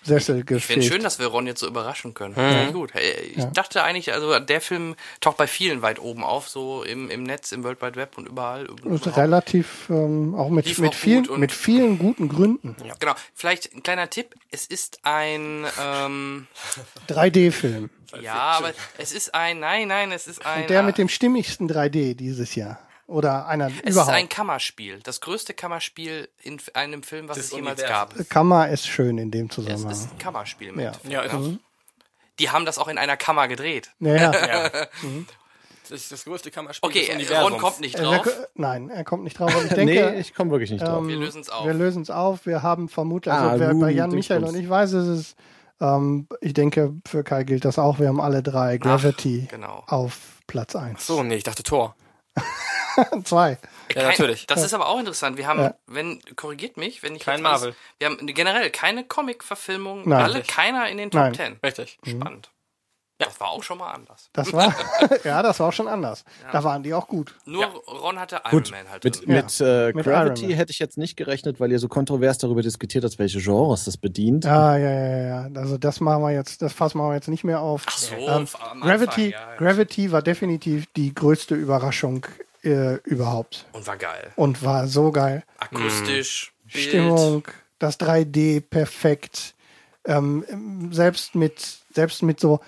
Sessel Ich finde schön, dass wir Ron jetzt so überraschen können. Mhm. Ja, gut. Ich Ja. dachte eigentlich, also der Film taucht bei vielen weit oben auf, so im, im Netz, im World Wide Web und überall. überhaupt. relativ, ähm, auch mit, mit, auch vielen, und- mit vielen guten Gründen. Genau. Vielleicht ein kleiner Tipp. Es ist ein, ähm, 3D-Film. ja, aber es ist ein, nein, nein, es ist ein, Der mit dem stimmigsten 3D dieses Jahr. Oder einer es überhaupt. ist ein Kammerspiel. Das größte Kammerspiel in einem Film, was Des es jemals gab. Kammer ist schön in dem Es Zusammenhang. ist ein Kammerspiel. im Ja. Endeffekt. Ja, Mhm. Die haben das auch in einer Kammer gedreht. Naja, ja. Das ist das größte Kammerspiel Okay, des Ron Universums. kommt nicht drauf. wir, nein, er kommt nicht drauf. Und ich denke, nee, ich komme wirklich nicht drauf. ähm, Wir lösen's auf. Wir lösen es auf. Wir haben vermutlich, Ah, also wer bei Jan Michael und ich weiß, es ist, ähm, ich denke, für Kai gilt das auch. Wir haben alle drei Gravity genau. auf Platz 1. So, nee, ich dachte Tor. Zwei. Ja, natürlich. Das ist aber auch interessant. Wir haben, Ja. wenn, korrigiert mich, wenn ich Kein Marvel. Wir haben generell keine Comic-Verfilmung, Nein. alle, keiner in den Top Nein. Ten. Richtig. Spannend. Das war auch schon mal anders. Das war, ja, das war auch schon anders. Da waren die auch gut. Nur Ron hatte Iron Gut, Man halt mit, drin. mit, äh, mit Gravity hätte ich jetzt nicht gerechnet, weil ihr so kontrovers darüber diskutiert habt, welche Genres das bedient. Ah, ja, ja, ja, ja. Also das machen wir jetzt, das fassen wir jetzt nicht mehr auf. Ach so, Ähm, am Anfang, Gravity, ja, ja. Gravity war definitiv die größte Überraschung äh, überhaupt. Und war geil. Und war so geil. Akustisch, Bild. Stimmung, das 3D perfekt. Ähm, selbst mit selbst mit so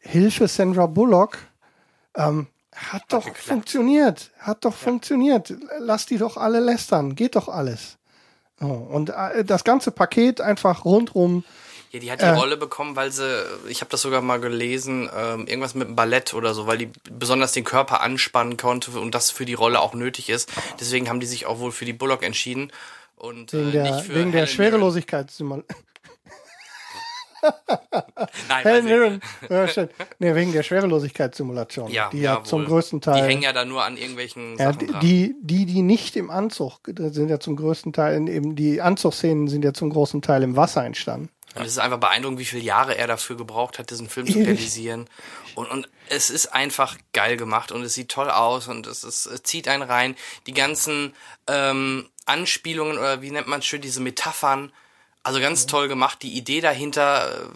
Hilfe Sandra Bullock ähm, hat doch funktioniert, hat doch funktioniert. Lass die doch alle lästern, geht doch alles. Oh, und äh, das ganze Paket einfach rundrum. Ja, die hat die äh, Rolle bekommen, weil sie, ich habe das sogar mal gelesen, ähm, irgendwas mit dem Ballett oder so, weil die besonders den Körper anspannen konnte und das für die Rolle auch nötig ist. Deswegen haben die sich auch wohl für die Bullock entschieden. Und, wegen äh, der, wegen der Schwerelosigkeitssimulation. Nein, Helen Mirren. Ja, schön. nee, wegen der Schwerelosigkeitssimulation. Ja, die ja, ja zum größten Teil. Die hängen ja da nur an irgendwelchen ja, Sachen dran. Die, die, die nicht im Anzug sind ja zum größten Teil, eben die Anzugszenen sind ja zum großen Teil im Wasser entstanden. Und es ist einfach beeindruckend, wie viele Jahre er dafür gebraucht hat, diesen Film zu realisieren. Und, und es ist einfach geil gemacht und es sieht toll aus und es, ist, es zieht einen rein. Die ganzen ähm, Anspielungen oder wie nennt man es schön, diese Metaphern, also ganz toll gemacht. Die Idee dahinter, äh,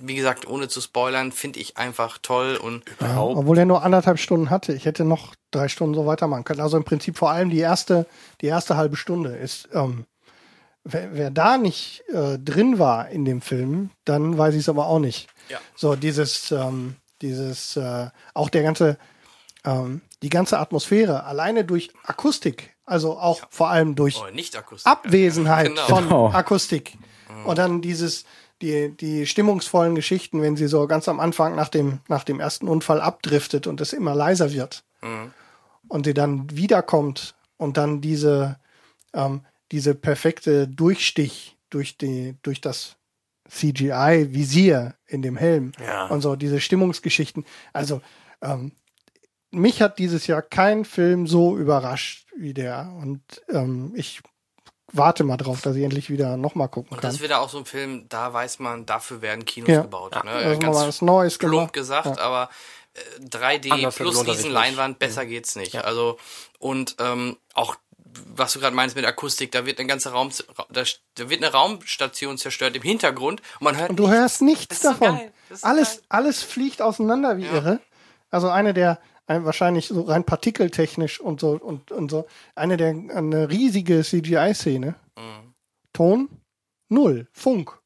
wie gesagt, ohne zu spoilern, finde ich einfach toll und ja, obwohl er nur anderthalb Stunden hatte. Ich hätte noch drei Stunden so weitermachen können. Also im Prinzip vor allem die erste, die erste halbe Stunde ist. Ähm, wer, wer da nicht äh, drin war in dem Film, dann weiß ich es aber auch nicht. Ja. So dieses, ähm, dieses, äh, auch der ganze, ähm, die ganze Atmosphäre alleine durch Akustik, also auch ja. vor allem durch oh, Abwesenheit genau. von genau. Akustik und dann dieses, die, die stimmungsvollen Geschichten, wenn sie so ganz am Anfang nach dem, nach dem ersten Unfall abdriftet und es immer leiser wird. Mhm. Und sie dann wiederkommt und dann diese, ähm, diese perfekte Durchstich durch die, durch das CGI-Visier in dem Helm ja. und so, diese Stimmungsgeschichten. Also, ähm, mich hat dieses Jahr kein Film so überrascht wie der. Und ähm, ich warte mal drauf, dass ich endlich wieder nochmal gucken und kann. Und das ist wieder auch so ein Film, da weiß man, dafür werden Kinos ja. gebaut. Ja. Ne? Also Ganz was Neues plump gemacht. gesagt, ja. aber äh, 3D Anders plus Riesenleinwand, besser mhm. geht's nicht. Ja. Also und ähm, auch was du gerade meinst mit Akustik, da wird eine ganze Raum, da, da, wird eine Raumstation zerstört im Hintergrund und man hört. Und du nichts. hörst nichts davon. alles, geil. alles fliegt auseinander wie irre. Also eine der, ein, wahrscheinlich so rein partikeltechnisch und so und, und so eine der eine riesige CGI-Szene. Mhm. Ton null, Funk.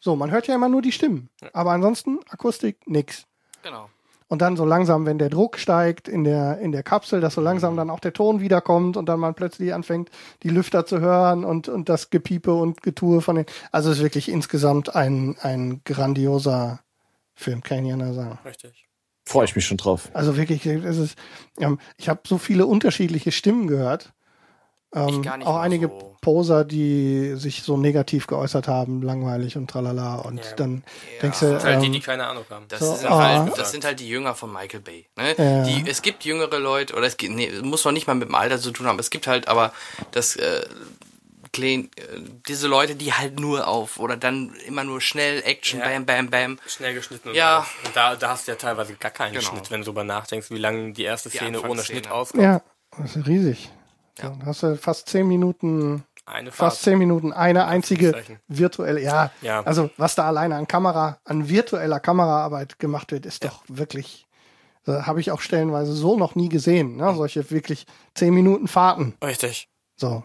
So, man hört ja immer nur die Stimmen, ja. aber ansonsten Akustik nix. Genau. Und dann so langsam, wenn der Druck steigt in der in der Kapsel, dass so langsam mhm. dann auch der Ton wiederkommt und dann man plötzlich anfängt, die Lüfter zu hören und und das Gepiepe und Getue von den. Also es ist wirklich insgesamt ein ein grandioser Film, kann ich nicht sagen. Richtig. Freue ich mich schon drauf. Also wirklich, es ist, ähm, ich habe so viele unterschiedliche Stimmen gehört. Ähm, auch einige so. Poser, die sich so negativ geäußert haben, langweilig und tralala. Und ja. dann ja. denkst du. Das halt die, die ähm, keine Ahnung haben. Das, so, sind halt, ah. das sind halt die Jünger von Michael Bay. Ne? Ja. Die, es gibt jüngere Leute, oder es gibt, nee, muss noch nicht mal mit dem Alter zu tun haben. Es gibt halt aber das äh, Klein, äh, diese Leute, die halt nur auf oder dann immer nur schnell Action, ja. bam, bam, bam. Schnell geschnitten. Und ja. Und da, da hast du ja teilweise gar keinen genau. Schnitt, wenn du darüber nachdenkst, wie lange die erste die Szene ohne Schnitt auskommt. Ja, das ist riesig. Ja. Dann hast du fast zehn Minuten, eine fast zehn Minuten, eine einzige virtuelle, ja, ja, also was da alleine an Kamera, an virtueller Kameraarbeit gemacht wird, ist ja. doch wirklich, äh, habe ich auch stellenweise so noch nie gesehen, ne? solche wirklich zehn Minuten Fahrten. Richtig. So,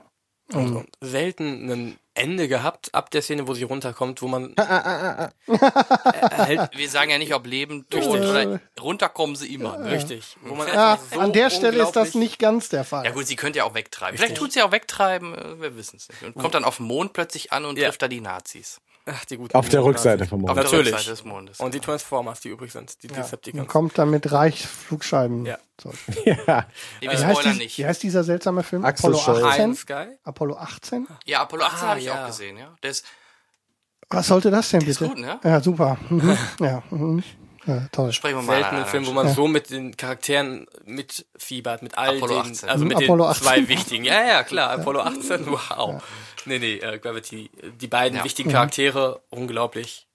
und mhm. selten ein Ende gehabt ab der Szene, wo sie runterkommt, wo man hält, wir sagen ja nicht, ob Leben durch den oder runterkommen sie immer. Ne? Richtig. Wo man ja, so an der Stelle ist das nicht ganz der Fall. Ja gut, sie könnte ja auch wegtreiben. Richtig. Vielleicht tut sie auch wegtreiben, äh, wir wissen es nicht. Und kommt dann auf den Mond plötzlich an und ja. trifft da die Nazis. Ach, die guten Auf der Rückseite vom Mond. Auf Natürlich. der Rückseite des Mondes. Und die Transformers, die übrig sind, die ja. Decepticons. Und kommt dann mit Reichsflugscheiben. Ja. So. ja. Nee, wie, heißt die, nicht. wie heißt dieser seltsame Film? Axel Apollo 18? Sky? Apollo 18? Ja, Apollo 18 ah, habe ich ja. auch gesehen, ja. Der ist, Was sollte das denn bitte? Ist gut, ne? Ja, super. Mhm. ja. Mhm. Ja, toll. Sprechen wir mal Selten ein Film, wo man ja. so mit den Charakteren mitfiebert, mit all Apollo den, 18. also mit Apollo den 18. zwei wichtigen. Ja, ja, klar, Apollo 18, wow. Nee, nee, äh, Gravity. Die beiden wichtigen Charaktere, unglaublich.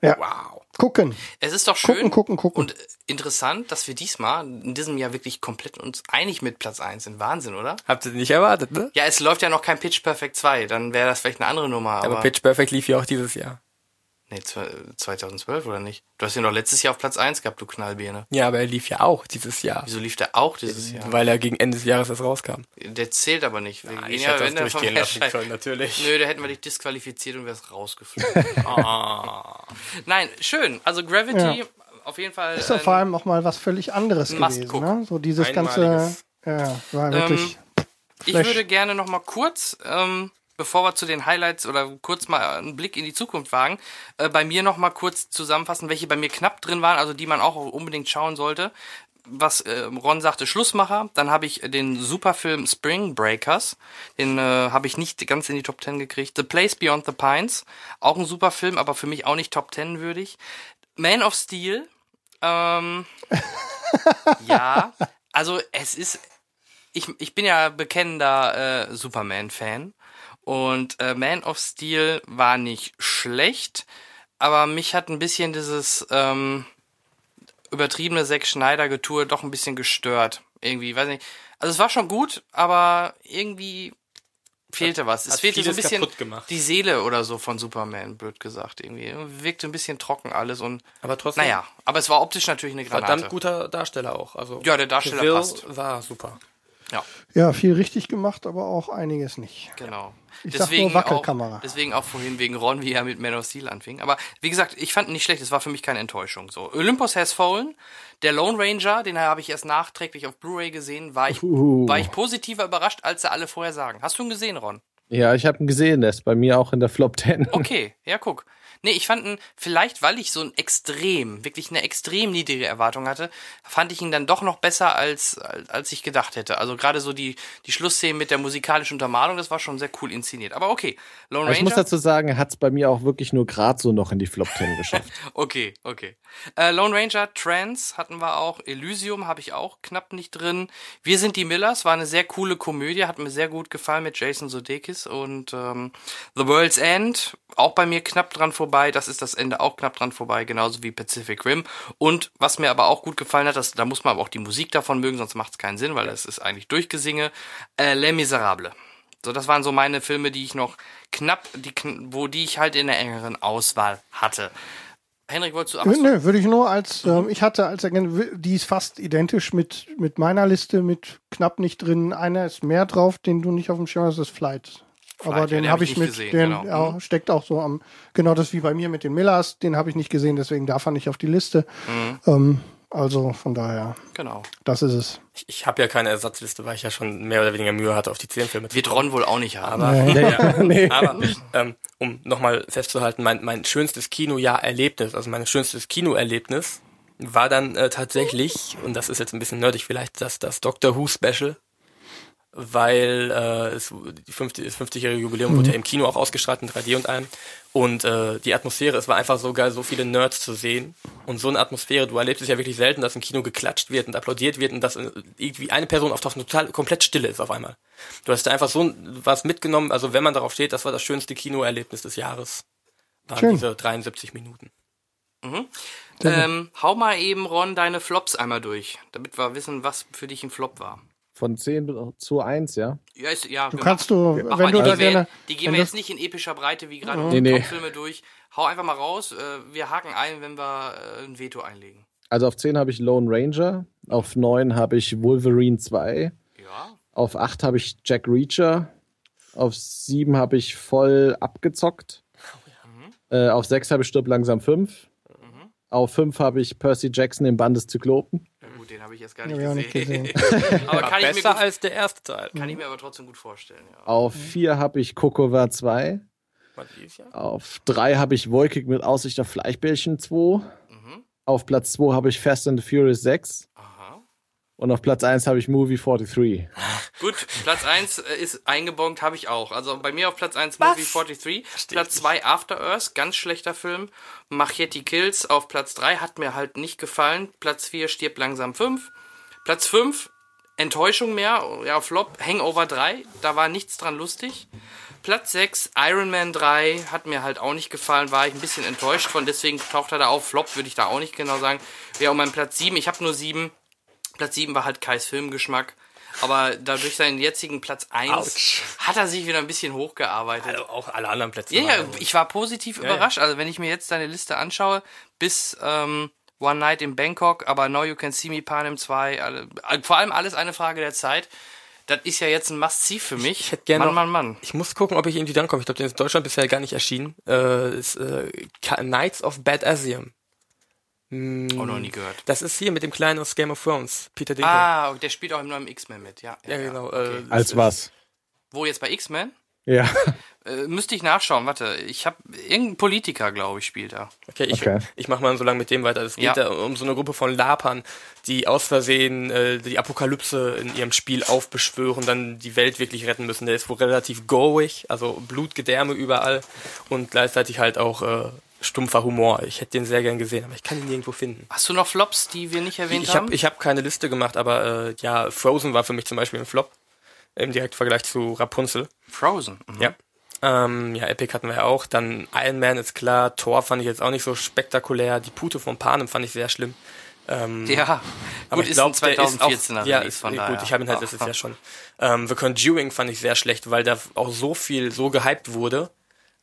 Ja. Wow. Gucken. Es ist doch schön gucken, gucken, gucken. und interessant, dass wir diesmal in diesem Jahr wirklich komplett uns einig mit Platz 1 sind. Wahnsinn, oder? Habt ihr nicht erwartet, ne? Ja, es läuft ja noch kein Pitch Perfect 2, dann wäre das vielleicht eine andere Nummer. Aber, aber Pitch Perfect lief ja auch dieses Jahr. Nee, 2012 oder nicht? Du hast ihn doch letztes Jahr auf Platz 1 gehabt, du Knallbirne. Ja, aber er lief ja auch dieses Jahr. Wieso lief der auch dieses Jahr? Weil er gegen Ende des Jahres erst rauskam. Der zählt aber nicht. Ja, ich ja, hätte das durchgehen lassen können, natürlich. Nö, da hätten wir dich disqualifiziert und wärst rausgeflogen. ah. Nein, schön. Also Gravity, ja. auf jeden Fall. Ist ja vor allem auch mal was völlig anderes gewesen. Ne? So dieses ganze, ja, war wirklich. Ähm, ich würde gerne noch mal kurz ähm, bevor wir zu den Highlights oder kurz mal einen Blick in die Zukunft wagen, äh, bei mir noch mal kurz zusammenfassen, welche bei mir knapp drin waren, also die man auch unbedingt schauen sollte. Was äh, Ron sagte, Schlussmacher. Dann habe ich den Superfilm Spring Breakers. Den äh, habe ich nicht ganz in die Top Ten gekriegt. The Place Beyond the Pines. Auch ein super Film, aber für mich auch nicht Top Ten würdig. Man of Steel. Ähm, ja, also es ist ich, ich bin ja bekennender äh, Superman-Fan und äh, Man of Steel war nicht schlecht, aber mich hat ein bisschen dieses ähm, übertriebene Zack Schneider-Getue doch ein bisschen gestört. Irgendwie, weiß nicht. Also es war schon gut, aber irgendwie fehlte was. Es fehlte so ein bisschen die Seele oder so von Superman, blöd gesagt. Irgendwie wirkte ein bisschen trocken alles und. Aber trotzdem. Naja, aber es war optisch natürlich eine Granate. Verdammt guter Darsteller auch. Also ja, der Darsteller Will passt. war super. Ja. Ja, viel richtig gemacht, aber auch einiges nicht. Genau. Ich deswegen, sag nur Wackelkamera. Auch, deswegen auch vorhin wegen Ron, wie er mit Man of Steel anfing. Aber wie gesagt, ich fand ihn nicht schlecht. Es war für mich keine Enttäuschung. So, Olympus Has Fallen, der Lone Ranger, den habe ich erst nachträglich auf Blu-ray gesehen, war ich, uh. war ich positiver überrascht, als sie alle vorher sagen. Hast du ihn gesehen, Ron? Ja, ich habe ihn gesehen. Der ist bei mir auch in der Flop 10. Okay, ja, guck. Nee, ich fand ihn, vielleicht weil ich so ein extrem, wirklich eine extrem niedrige Erwartung hatte, fand ich ihn dann doch noch besser, als, als, ich gedacht hätte. Also gerade so die, die Schlussszene mit der musikalischen Untermalung, das war schon sehr cool inszeniert. Aber okay, Lone Ranger. Ich muss dazu sagen, hat es bei mir auch wirklich nur gerade so noch in die Flop 10 geschafft. okay, okay. Äh, Lone Ranger, Trance hatten wir auch, Elysium habe ich auch knapp nicht drin. Wir sind die Millers, war eine sehr coole Komödie, hat mir sehr gut gefallen mit Jason Sudeikis und ähm, The World's End, auch bei mir knapp dran vorbei vorbei, das ist das Ende auch knapp dran vorbei, genauso wie Pacific Rim. Und was mir aber auch gut gefallen hat, das, da muss man aber auch die Musik davon mögen, sonst macht es keinen Sinn, weil das ist eigentlich Durchgesinge. Äh, Les Miserables. So, das waren so meine Filme, die ich noch knapp, die, wo die ich halt in der engeren Auswahl hatte. Henrik, wolltest du abschließen? Nö, würde ich nur als, ähm, ich hatte als die ist fast identisch mit, mit meiner Liste, mit knapp nicht drin. Einer ist mehr drauf, den du nicht auf dem Schirm hast, ist Flight aber den, habe ich, mit, gesehen, den genau. ja, mhm. steckt auch so am, genau das wie bei mir mit den Millers, den habe ich nicht gesehen, deswegen darf er nicht auf die Liste. Mhm. Ähm, also von daher. Genau. Das ist es. Ich, ich habe ja keine Ersatzliste, weil ich ja schon mehr oder weniger Mühe hatte, auf die zehn Filme zu Wird Ron wohl auch nicht haben. Aber, nee. ja, nee. aber ähm, um nochmal festzuhalten, mein, mein schönstes Kinojahr-Erlebnis, also mein schönstes Kinoerlebnis, war dann äh, tatsächlich, und das ist jetzt ein bisschen nerdig vielleicht, das, das Doctor Who Special weil äh, es, die 50, das 50-jährige Jubiläum mhm. wurde ja im Kino auch ausgestrahlt in 3D und allem. Und äh, die Atmosphäre, es war einfach so geil, so viele Nerds zu sehen. Und so eine Atmosphäre, du erlebst es ja wirklich selten, dass im Kino geklatscht wird und applaudiert wird und dass irgendwie eine Person auftaucht total komplett stille ist auf einmal. Du hast da einfach so was mitgenommen, also wenn man darauf steht, das war das schönste Kinoerlebnis des Jahres. Waren Schön. diese 73 Minuten. Mhm. Ähm, hau mal eben, Ron, deine Flops einmal durch, damit wir wissen, was für dich ein Flop war. Von 10 zu 1, ja? Ja, ist, ja du kannst du, wenn du die da gerne. Die gehen wir jetzt nicht in epischer Breite wie gerade nee, nee. Filme durch. Hau einfach mal raus. Äh, wir haken ein, wenn wir äh, ein Veto einlegen. Also auf 10 habe ich Lone Ranger, auf 9 habe ich Wolverine 2. Ja. Auf 8 habe ich Jack Reacher. Auf 7 habe ich voll abgezockt. Oh, ja. äh, auf 6 habe ich Stirb langsam 5. Mhm. Auf 5 habe ich Percy Jackson im Band des Zyklopen den habe ich jetzt gar nicht ja, gesehen. Nicht gesehen. aber kann besser gut, als der erste Teil. Kann ich mir aber trotzdem gut vorstellen. Ja. Auf 4 habe ich Kokova 2. Auf 3 habe ich Wolkig mit Aussicht auf Fleischbällchen 2. Mhm. Auf Platz 2 habe ich Fast and the Furious 6. Und auf Platz 1 habe ich Movie 43. Gut, Platz 1 äh, ist eingebongt, habe ich auch. Also bei mir auf Platz 1 Movie 43. Versteht Platz 2 After Earth, ganz schlechter Film. Machete Kills auf Platz 3 hat mir halt nicht gefallen. Platz 4 stirbt langsam 5. Platz 5 Enttäuschung mehr, ja, Flop, Hangover 3, da war nichts dran lustig. Platz 6, Iron Man 3, hat mir halt auch nicht gefallen, war ich ein bisschen enttäuscht von, deswegen taucht er da auf. Flop würde ich da auch nicht genau sagen. Wäre auch mein Platz 7, ich habe nur 7. Platz 7 war halt Kais Filmgeschmack. Aber dadurch seinen jetzigen Platz 1 Ouch. hat er sich wieder ein bisschen hochgearbeitet. Also auch alle anderen Plätze. Ja, ja, ich war positiv ja, überrascht. Ja. Also wenn ich mir jetzt deine Liste anschaue, bis ähm, One Night in Bangkok, aber Now You Can See Me Panem 2, alle, vor allem alles eine Frage der Zeit. Das ist ja jetzt ein Must-See für mich. Ich hätte gerne Mann, Mann, Mann. Ich muss gucken, ob ich irgendwie dann komme. Ich glaube, der ist in Deutschland bisher gar nicht erschienen. Äh, ist, äh, Knights of Bad Asium. Hm, auch noch nie gehört. Das ist hier mit dem Kleinen aus Game of Thrones, Peter Dinklage. Ah, der spielt auch im neuen X-Men mit, ja. Ja, ja genau. Okay. Äh, Als was? Wo jetzt bei X-Men? Ja. Äh, müsste ich nachschauen, warte. Ich habe irgendein Politiker, glaube ich, spielt da. Okay, ich, okay. ich mache mal so lange mit dem weiter. Es geht ja. da um so eine Gruppe von Lapern, die aus Versehen äh, die Apokalypse in ihrem Spiel aufbeschwören, dann die Welt wirklich retten müssen. Der ist wohl relativ gorig, also Blutgedärme überall und gleichzeitig halt auch äh, stumpfer Humor. Ich hätte den sehr gern gesehen, aber ich kann ihn nirgendwo finden. Hast du noch Flops, die wir nicht erwähnt ich haben? ich habe keine Liste gemacht, aber äh, ja, Frozen war für mich zum Beispiel ein Flop im Direktvergleich zu Rapunzel. Frozen? Mhm. Ja. Ähm, ja, Epic hatten wir ja auch. Dann Iron Man ist klar. Thor fand ich jetzt auch nicht so spektakulär. Die Pute von Panem fand ich sehr schlimm. Ähm, ja, aber gut, ich glaube, 2014 ist auch, ja, ist, von gut, ich habe ihn halt letztes Jahr schon. Ähm, The Conjuring fand ich sehr schlecht, weil da auch so viel so gehypt wurde,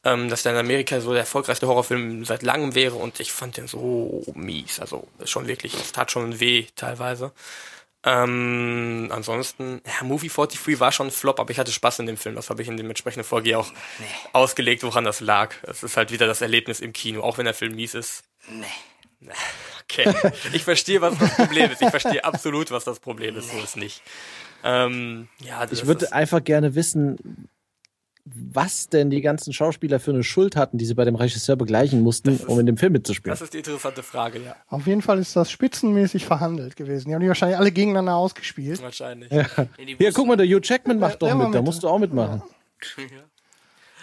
ähm, dass der in Amerika so der erfolgreichste Horrorfilm seit langem wäre und ich fand den so mies. Also schon wirklich, es tat schon weh teilweise. Ähm, ansonsten, ja, Movie 43 war schon ein Flop, aber ich hatte Spaß in dem Film. Das habe ich in dem entsprechenden Folge auch nee. ausgelegt, woran das lag. Es ist halt wieder das Erlebnis im Kino, auch wenn der Film mies ist. Nee. Okay. Ich verstehe, was das Problem ist. Ich verstehe absolut, was das Problem ist. So ist nicht. Ähm, ja, ich würde einfach gerne wissen, was denn die ganzen Schauspieler für eine Schuld hatten, die sie bei dem Regisseur begleichen mussten, ist, um in dem Film mitzuspielen. Das ist die interessante Frage, ja. Auf jeden Fall ist das spitzenmäßig verhandelt gewesen. Die haben die wahrscheinlich alle gegeneinander ausgespielt. Wahrscheinlich. Ja. Hier, guck mal, der Hugh Jackman macht doch mit, mit, da musst du auch mitmachen.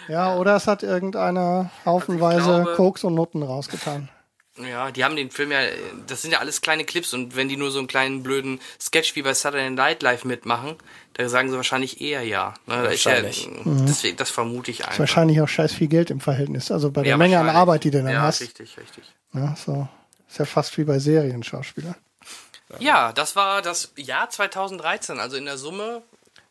Ja, oder es hat irgendeiner haufenweise also glaube, Koks und Nutten rausgetan. Ja, die haben den Film ja, das sind ja alles kleine Clips und wenn die nur so einen kleinen blöden Sketch wie bei Saturday Night Live mitmachen, da sagen sie wahrscheinlich eher ja. Ne, wahrscheinlich. Ja, mhm. deswegen, das vermute ich einfach. Ist wahrscheinlich auch scheiß viel Geld im Verhältnis, also bei der ja, Menge an Arbeit, die du dann ja, hast. Ja, richtig, richtig. Ja, so. Ist ja fast wie bei Serienschauspielern. Ja, das war das Jahr 2013, also in der Summe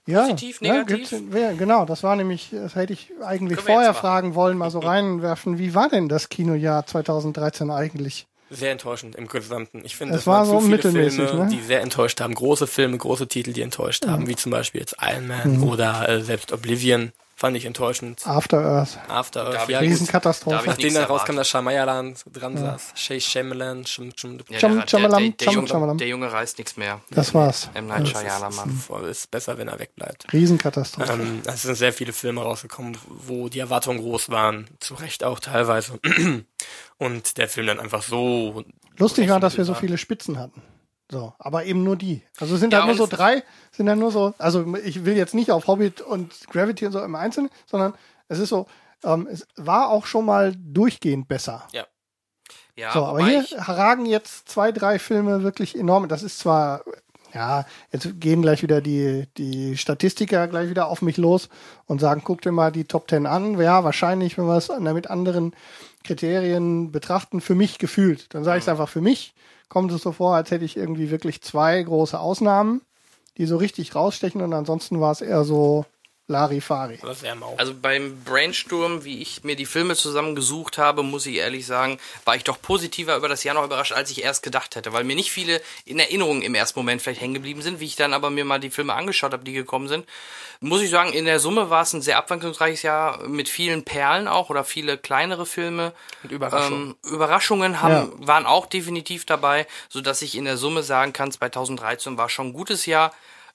ja, Positiv, negativ? Ja, genau, das war nämlich, das hätte ich eigentlich vorher fragen wollen, mal so reinwerfen. Wie war denn das Kinojahr 2013 eigentlich? Sehr enttäuschend im Gesamten. Ich finde, es war so viele Filme, ne? die sehr enttäuscht haben. Große Filme, große Titel, die enttäuscht haben, wie zum Beispiel jetzt Iron Man mhm. oder äh, selbst Oblivion. Fand ich enttäuschend. After Earth. After Earth, ja. Riesenkatastrophe. Nachdem dann rauskam, dass Shyamalan dran ja. saß. Shay Shyamalan. Shum, Shum, ja, der, der, der, Junge, der Junge reißt nichts mehr. Das war's. M. Night Shyamalan. Ist, ist besser, wenn er wegbleibt. Riesenkatastrophe. Ähm, es sind sehr viele Filme rausgekommen, wo die Erwartungen groß waren. Zu Recht auch teilweise. Und der Film dann einfach so... Lustig war, dass wir so viele Spitzen hatten. So, aber eben nur die. Also sind ja, da nur so drei, sind da nur so, also ich will jetzt nicht auf Hobbit und Gravity und so im Einzelnen, sondern es ist so, ähm, es war auch schon mal durchgehend besser. Ja. Ja, so, aber hier ragen jetzt zwei, drei Filme wirklich enorm. Das ist zwar, ja, jetzt gehen gleich wieder die, die Statistiker gleich wieder auf mich los und sagen, guck dir mal die Top Ten an. Ja, wahrscheinlich, wenn wir es mit anderen Kriterien betrachten, für mich gefühlt. Dann sage ich es einfach für mich kommt es so vor, als hätte ich irgendwie wirklich zwei große Ausnahmen, die so richtig rausstechen und ansonsten war es eher so Larifari. Also beim Brainstorm, wie ich mir die Filme zusammengesucht habe, muss ich ehrlich sagen, war ich doch positiver über das Jahr noch überrascht, als ich erst gedacht hätte, weil mir nicht viele in Erinnerung im ersten Moment vielleicht hängen geblieben sind, wie ich dann aber mir mal die Filme angeschaut habe, die gekommen sind. Muss ich sagen, in der Summe war es ein sehr abwechslungsreiches Jahr mit vielen Perlen auch oder viele kleinere Filme. Mit Überraschungen. Ähm, Überraschungen haben, ja. waren auch definitiv dabei, so dass ich in der Summe sagen kann, 2013 war schon ein gutes Jahr.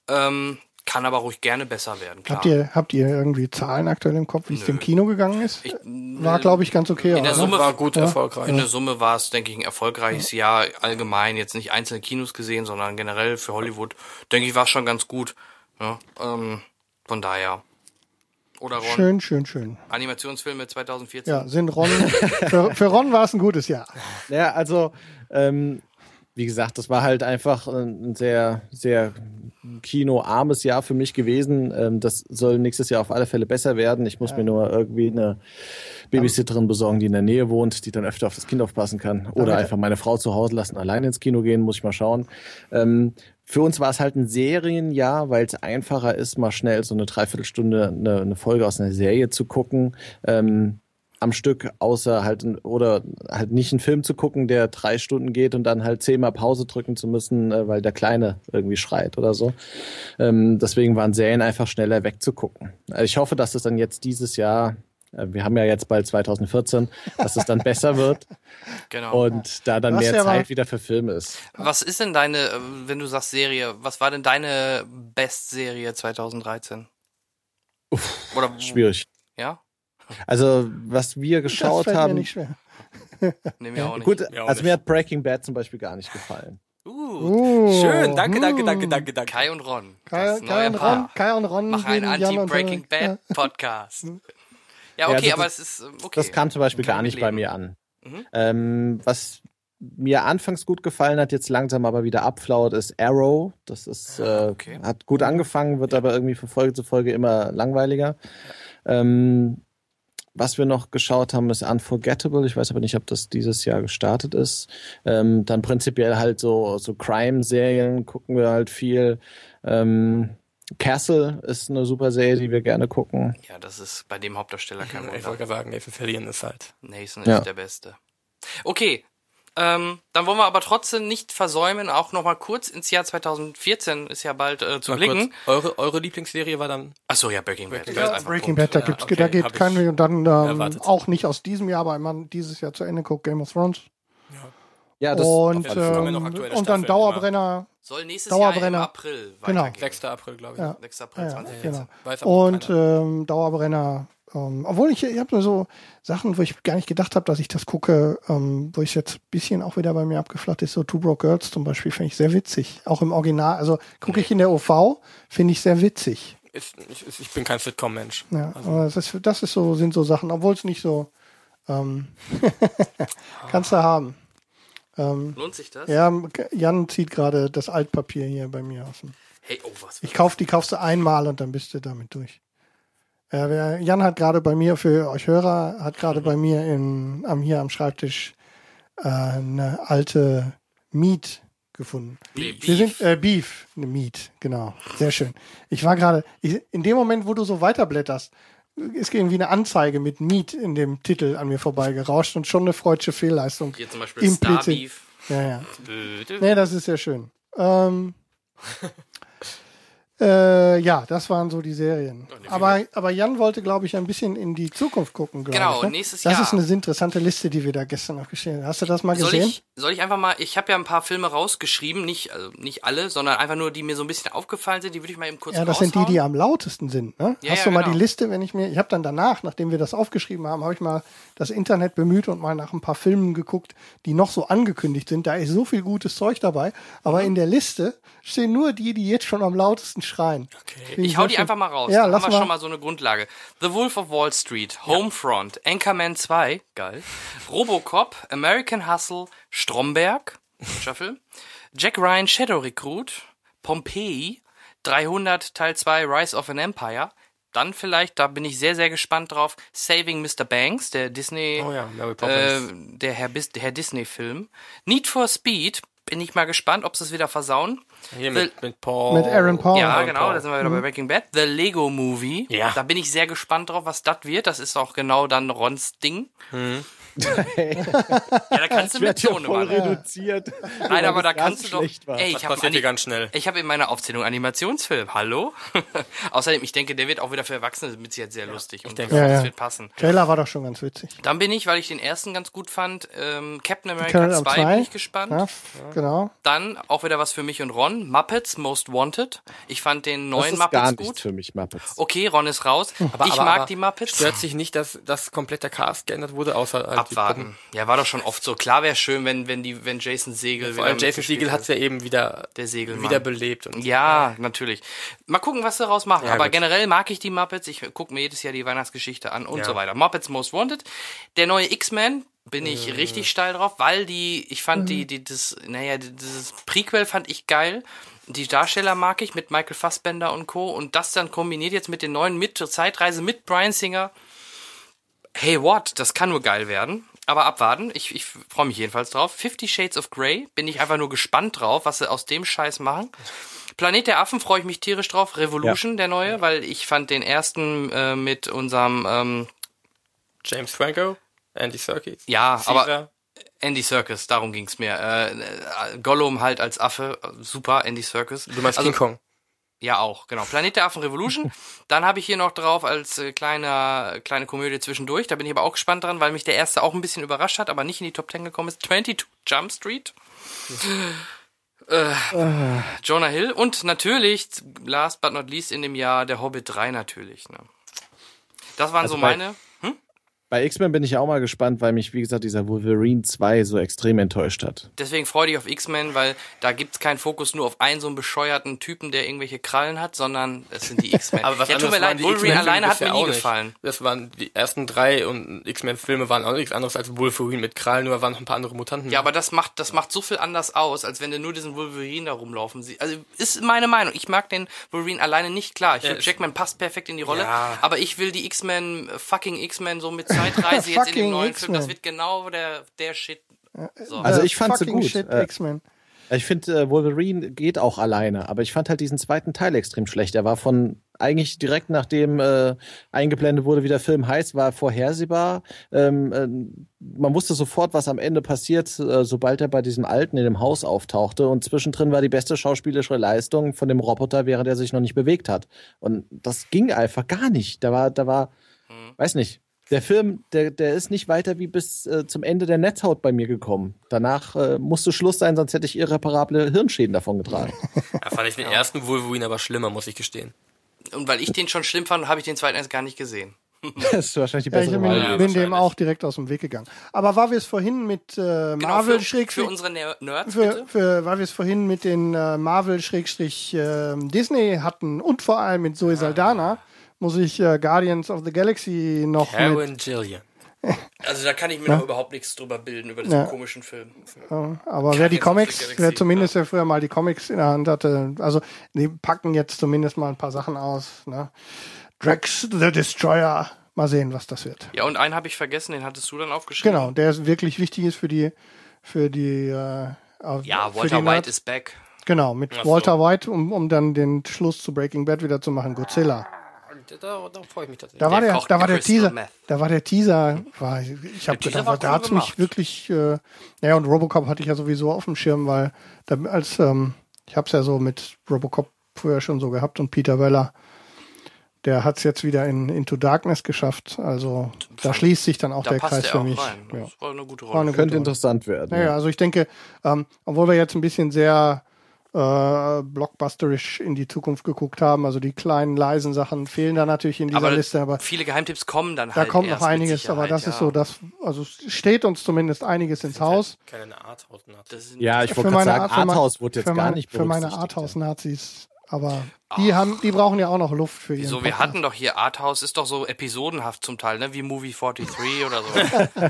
Ähm, kann aber ruhig gerne besser werden. Klar. Habt ihr, habt ihr irgendwie Zahlen aktuell im Kopf, wie es dem Kino gegangen ist? Ich, war, glaube ich, ganz okay. In der Summe war gut ja. erfolgreich. In der Summe war es, denke ich, ein erfolgreiches ja. Jahr allgemein. Jetzt nicht einzelne Kinos gesehen, sondern generell für Hollywood. Denke ich, war es schon ganz gut. Ja, ähm, von daher. Oder Ron. Schön, schön, schön. Animationsfilme 2014. Ja, sind Ron. für, für Ron war es ein gutes Jahr. Ja, also ähm, wie gesagt, das war halt einfach ein sehr, sehr kinoarmes Jahr für mich gewesen. Ähm, das soll nächstes Jahr auf alle Fälle besser werden. Ich muss ja. mir nur irgendwie eine Babysitterin besorgen, die in der Nähe wohnt, die dann öfter auf das Kind aufpassen kann. Oder Damit einfach meine Frau zu Hause lassen, alleine ins Kino gehen, muss ich mal schauen. Ähm, für uns war es halt ein Serienjahr, weil es einfacher ist, mal schnell so eine Dreiviertelstunde eine, eine Folge aus einer Serie zu gucken. Ähm, am Stück, außer halt oder halt nicht einen Film zu gucken, der drei Stunden geht und dann halt zehnmal Pause drücken zu müssen, äh, weil der Kleine irgendwie schreit oder so. Ähm, deswegen waren Serien einfach schneller wegzugucken. Also ich hoffe, dass es dann jetzt dieses Jahr äh, wir haben ja jetzt bald 2014, dass es dann besser wird. Genau. Und da dann was mehr ja Zeit wieder für Filme ist. Was ist denn deine, wenn du sagst Serie, was war denn deine Best-Serie 2013? Uff, Oder schwierig. Ja? Also, was wir geschaut das haben. Mir nicht schwer. nee, mir auch nicht. Gut, Mir auch also nicht. mir hat Breaking Bad zum Beispiel gar nicht gefallen. Uh, Uh, Schön, danke, danke, hm. danke, danke, danke. Kai und Ron. Kai, das Kai, und Paar. Ron, Kai und Ron Machen einen Anti-Breaking Ja. Bad Podcast. Ja, Ja, okay, das aber ist- es ist okay. Das kam zum Beispiel Kann gar ich nicht bei mitleben. mir an. Mhm. Ähm, was mir anfangs gut gefallen hat, jetzt langsam aber wieder abflaut, ist Arrow. Das ist, äh, okay. hat gut angefangen, wird aber irgendwie von Folge zu Folge immer langweiliger. Ähm, was wir noch geschaut haben, ist Unforgettable. Ich weiß aber nicht, ob das dieses Jahr gestartet ist. Ähm, dann prinzipiell halt so, so Crime-Serien gucken wir halt viel. Ähm, Castle ist eine super Serie, die wir gerne gucken. Ja, das ist bei dem Hauptdarsteller kein Ich Wunder. wollte gerade sagen, Nathan Fillion ist halt. Nathan Ja. ist der Beste. Okay, ähm, dann wollen wir aber trotzdem nicht versäumen, auch nochmal kurz ins Jahr 2014 ist ja bald äh, zu Mal blicken. kurz, eure, eure Lieblingsserie war dann Achso, ja, Breaking Bad. Breaking einfach Breaking. Bad, da Ja, gibt's, okay, da geht kein Weg. Und dann ähm, auch nicht aus diesem Jahr, weil man dieses Jahr zu Ende guckt, Game of Thrones. Ja, das und ähm, und dann Staffeln, Dauerbrenner. Soll nächstes Dauerbrenner. Jahr im April Genau. weitergehen. 6. April, glaube ich. Ja. 6. April Ja, 2014. genau. Aber Und ähm, Dauerbrenner. Ähm, obwohl ich, ich habe nur so Sachen, wo ich gar nicht gedacht habe, dass ich das gucke, ähm, wo ich jetzt ein bisschen auch wieder bei mir abgeflacht ist. So Two Broke Girls zum Beispiel, finde ich sehr witzig. Auch im Original. Also gucke ich in der OV, finde ich sehr witzig. Ist, ich, ist- ich bin kein Sitcom-Mensch. Ja, Also, das ist, das ist so, sind so Sachen, obwohl es nicht so ähm, kannst du haben. Ähm, Lohnt sich das? ja, Jan zieht gerade das Altpapier hier bei mir aus. dem- Hey, oh, was? Ich kauf, die kaufst du einmal und dann bist du damit durch. Äh, wer- Jan hat gerade bei mir, für euch Hörer, hat gerade bei mir in, am, hier am Schreibtisch äh, eine alte Meat gefunden. Nee, Wir Beef. sind äh, Beef, eine Meat, genau. Sehr schön. Ich war gerade, in dem Moment, wo du so weiterblätterst, ist irgendwie eine Anzeige mit Meat in dem Titel an mir vorbeigerauscht und schon eine freudsche Fehlleistung. Hier zum Beispiel Star Implizit. Beef. Ja, ja. Nee, das ist sehr schön. Ähm, äh, ja, das waren so die Serien. Aber, aber Jan wollte, glaube ich, ein bisschen in die Zukunft gucken, Genau, ich. Ne? nächstes das Jahr. ist eine interessante Liste, die wir da gestern aufgestellt haben. Hast du das mal Soll gesehen? ich, soll ich einfach mal, ich habe ja ein paar Filme rausgeschrieben, nicht, also nicht alle, sondern einfach nur, die mir so ein bisschen aufgefallen sind, die würde ich mal eben kurz ja, das sind die, raushauen. die am lautesten sind. Ne? Ja, Hast ja, du mal genau. die Liste, wenn ich mir, ich habe dann danach, nachdem wir das aufgeschrieben haben, habe ich mal das Internet bemüht und mal nach ein paar Filmen geguckt, die noch so angekündigt sind. Da ist so viel gutes Zeug dabei, aber Mhm. in der Liste stehen nur die, die jetzt schon am lautesten schreien. Finde Ich hau die einfach mal raus. Ja, da lass haben wir mal. schon mal so eine Grundlage. The Wolf of Wall Street, Homefront, Anchorman 2, geil. Robocop, American Hustle, Stromberg, Film. Jack Ryan Shadow Recruit, Pompeii, 300 Teil 2 Rise of an Empire. Dann vielleicht, da bin ich sehr, sehr gespannt drauf, Saving Mr. Banks, der Disney, Oh ja, äh, der Herr, Herr Disney-Film. Need for Speed, bin ich mal gespannt, ob sie es wieder versauen. Hier mit, mit Paul. Mit Aaron Paul. Ja, Aaron genau, Paul. da sind wir wieder bei Breaking Bad. The Lego Movie. Ja. Da bin ich sehr gespannt drauf, was das wird. Das ist auch genau dann Rons Ding. Ja, da kannst du mit ja Zone voll machen. reduziert. Nein, aber da das kannst du doch. war. Ey, Das ich habe passiert hier ganz schnell. ich habe in meiner Aufzählung Animationsfilm. Hallo? Außerdem, ich denke, der wird auch wieder für Erwachsene mit Sicherheit sehr lustig. Und denke das. Ja, das ja. wird passen. Trailer war doch schon ganz witzig. Dann bin ich, weil ich den ersten ganz gut fand, ähm, Captain America Captain 2 America bin ich gespannt. Ja, genau. Dann auch wieder was für mich und Ron. Muppets Most Wanted. Ich fand den Das neuen ist Muppets gar nicht gut. für mich, Muppets. Okay, Ron ist raus. Aber, ich aber, mag aber die Muppets. Stört sich nicht, dass, dass komplett der Cast geändert wurde, außer halt? Abwarten. Ja, war doch schon oft so. Klar wäre schön, wenn, wenn die, wenn Jason Segel Vor allem wieder Jason Siegel hat es ja eben wieder, Der Segelmann. wiederbelebt. Und Ja, natürlich. Mal gucken, was sie daraus machen. Ja, Aber gut. generell mag ich die Muppets. Ich gucke mir jedes Jahr die Weihnachtsgeschichte an und Ja. so weiter. Muppets Most Wanted. Der neue X-Men bin ich Äh. richtig steil drauf, weil die, ich fand die, die, das, naja, dieses Prequel fand ich geil. Die Darsteller mag ich mit Michael Fassbender und Co. Und das dann kombiniert jetzt mit den neuen mit Zeitreise mit Brian Singer. Hey, what? Das kann nur geil werden. Aber abwarten. Ich, ich freue mich jedenfalls drauf. Fifty Shades of Grey. Bin ich einfach nur gespannt drauf, was sie aus dem Scheiß machen. Planet der Affen freue ich mich tierisch drauf. Revolution, der neue, weil ich fand den ersten äh, mit unserem, ähm, James Franco, Andy Serkis. ja, aber Caesar. Andy Serkis, darum ging's mir. Äh, äh, Gollum halt als Affe, äh, super, Andy Serkis. Du meinst also, King Kong. Ja, auch, genau. Planet der Affen Revolution. Dann habe ich hier noch drauf als äh, kleine, kleine Komödie zwischendurch. Da bin ich aber auch gespannt dran, weil mich der erste auch ein bisschen überrascht hat, aber nicht in die Top 10 gekommen ist. 22 Jump Street. Äh, Jonah Hill. Und natürlich, last but not least in dem Jahr, der Hobbit 3 natürlich. Ne? Das waren Also so meine. Bei X-Men bin ich auch mal gespannt, weil mich, wie gesagt, dieser Wolverine 2 so extrem enttäuscht hat. Deswegen freue dich auf X-Men, weil da gibt es keinen Fokus nur auf einen so einen bescheuerten Typen, der irgendwelche Krallen hat, sondern es sind die X-Men. Aber was ja, tut mir leid, Wolverine alleine hat mir nie gefallen. Das waren die ersten drei und X-Men-Filme waren auch nichts anderes als Wolverine mit Krallen, nur waren noch ein paar andere Mutanten. Ja, aber das macht, das macht so viel anders aus, als wenn du nur diesen Wolverine da rumlaufen siehst. Also ist meine Meinung. Ich mag den Wolverine alleine nicht klar. Ich finde, Jackman passt perfekt in die Rolle, ja. aber ich will die X-Men, fucking X-Men so mit Zeitreise jetzt in dem neuen Film. Das wird genau der, der Shit. So. Also ich fand sie gut. Shit, äh, ich finde, äh, Wolverine geht auch alleine, aber ich fand halt diesen zweiten Teil extrem schlecht. Er war von eigentlich direkt nachdem äh, eingeblendet wurde, wie der Film heißt, war vorhersehbar. Ähm, äh, man wusste sofort, was am Ende passiert, äh, sobald er bei diesem Alten in dem Haus auftauchte. Und zwischendrin war die beste schauspielerische Leistung von dem Roboter, während er sich noch nicht bewegt hat. Und das ging einfach gar nicht. Da war, da war, hm. weiß nicht, der Film, der, der ist nicht weiter wie bis äh, zum Ende der Netzhaut bei mir gekommen. Danach äh, musste Schluss sein, sonst hätte ich irreparable Hirnschäden davon getragen. Da fand ich den ersten Wolverine aber schlimmer, muss ich gestehen. Und weil ich den schon schlimm fand, habe ich den zweiten erst gar nicht gesehen. das ist wahrscheinlich die bessere ja, ich bin, ja, bin dem auch direkt aus dem Weg gegangen. Aber war wir es vorhin mit äh, genau, Marvel für, für unsere Nerds für, bitte? Für, weil wir es vorhin mit den äh, Marvel Schrägstrich äh, Disney hatten und vor allem mit Zoe Saldana muss ich äh, Guardians of the Galaxy noch Karen mit. Jillian. Also da kann ich mir ja. noch überhaupt nichts drüber bilden, über diesen ja. komischen Film. Ja, aber wer die Comics, wer zumindest ja früher mal die Comics in der Hand hatte, also die packen jetzt zumindest mal ein paar Sachen aus. Ne? Drax the Destroyer, mal sehen, was das wird. Ja, und einen habe ich vergessen, den hattest du dann aufgeschrieben. Genau, der ist wirklich wichtig ist für die, für die. Äh, ja, Walter White ist back. Genau, mit so. Walter White, um, um dann den Schluss zu Breaking Bad wieder zu machen, Godzilla da, da freue ich mich tatsächlich. Da war der, da war der Teaser, da war der Teaser, war, ich habe gedacht, cool da hat mich wirklich, äh, ja und Robocop hatte ich ja sowieso auf dem Schirm, weil da, als, ähm, ich habe es ja so mit Robocop früher schon so gehabt und Peter Weller, der hat es jetzt wieder in Into Darkness geschafft. Also da schließt sich dann auch da der Kreis der für mich. Rein. Das ja. war eine gute Rolle. Eine Könnte Rolle. interessant werden. Naja, ja. also ich denke, ähm, obwohl wir jetzt ein bisschen sehr äh, blockbusterisch in die Zukunft geguckt haben. Also die kleinen leisen Sachen fehlen da natürlich in dieser aber Liste. Aber viele Geheimtipps kommen dann halt. Da kommt noch einiges, aber das ja. ist so, das also steht uns zumindest einiges ins Haus. Keine Arthouse-Nazis. Ja, ich wollte gerade sagen, Arthouse wurde jetzt gar nicht Für meine Arthouse-Nazis. Aber die haben, die brauchen ja auch noch Luft für ihren. So, wir hatten doch hier Arthouse ist doch so episodenhaft zum Teil, ne? Wie Movie 43 oder so.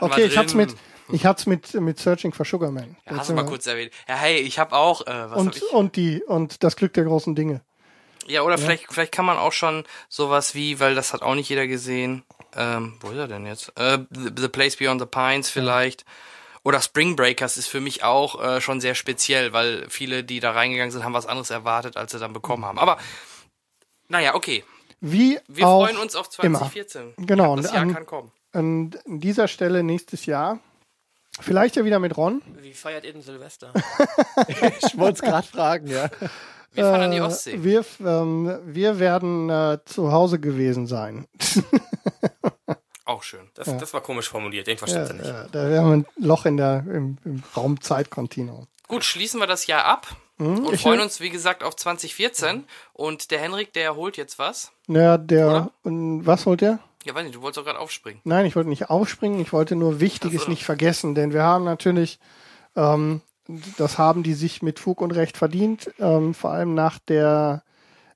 okay, ich hab's mit, ich hatte es mit, mit Searching for Sugar Man. Ja, hast du mal kurz erwähnt. Ja, hey, ich habe auch, äh, was und, ich? und die, und das Glück der großen Dinge. Ja, oder ja. vielleicht, vielleicht kann man auch schon sowas wie, weil das hat auch nicht jeder gesehen, ähm, wo ist er denn jetzt? Äh, the, the Place Beyond the Pines vielleicht. Ja. Oder Spring Breakers ist für mich auch äh, schon sehr speziell, weil viele, die da reingegangen sind, haben was anderes erwartet, als sie dann bekommen haben. Aber, naja, okay. Wie Wir freuen uns auf 2014. Immer. Genau. Ja, das Jahr an, kann kommen. An dieser Stelle nächstes Jahr Vielleicht ja wieder mit Ron. Wie feiert ihr denn Silvester? ich wollte es gerade fragen, ja. Wir fahren an die Ostsee. Äh, wir, ähm, wir werden äh, zu Hause gewesen sein. Auch schön. Das, ja. das war komisch formuliert, den versteht ja, nicht. Ja, da wäre ein Loch in der, im, im Raumzeitkontinuum. Gut, schließen wir das Jahr ab hm, und freuen uns, wie gesagt, auf 2014. Und der Henrik, der holt jetzt was. Ja, der, was holt der? Ja, weiß nicht, du wolltest doch gerade aufspringen. Nein, ich wollte nicht aufspringen, ich wollte nur Wichtiges so. nicht vergessen, denn wir haben natürlich, ähm, das haben die sich mit Fug und Recht verdient, ähm, vor allem nach der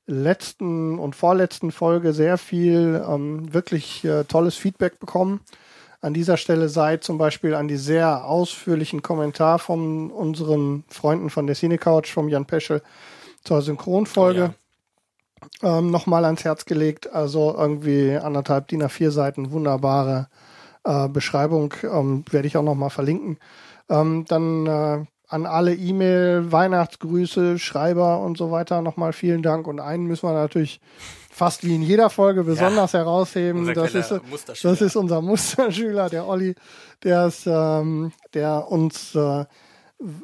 letzten und vorletzten Folge sehr viel ähm, wirklich äh, tolles Feedback bekommen. An dieser Stelle sei zum Beispiel an die sehr ausführlichen Kommentar von unseren Freunden von der Cine Couch, vom Jan Peschel zur Synchronfolge. Oh ja ähm, nochmal ans Herz gelegt. Also irgendwie anderthalb DIN A4 Seiten, wunderbare äh, Beschreibung, ähm, werde ich auch nochmal verlinken. Ähm, dann äh, an alle E-Mail, Weihnachtsgrüße, Schreiber und so weiter nochmal vielen Dank. Und einen müssen wir natürlich fast wie in jeder Folge besonders ja, herausheben. Das ist, das ist unser Musterschüler, der Olli, der, ist, ähm, der uns äh,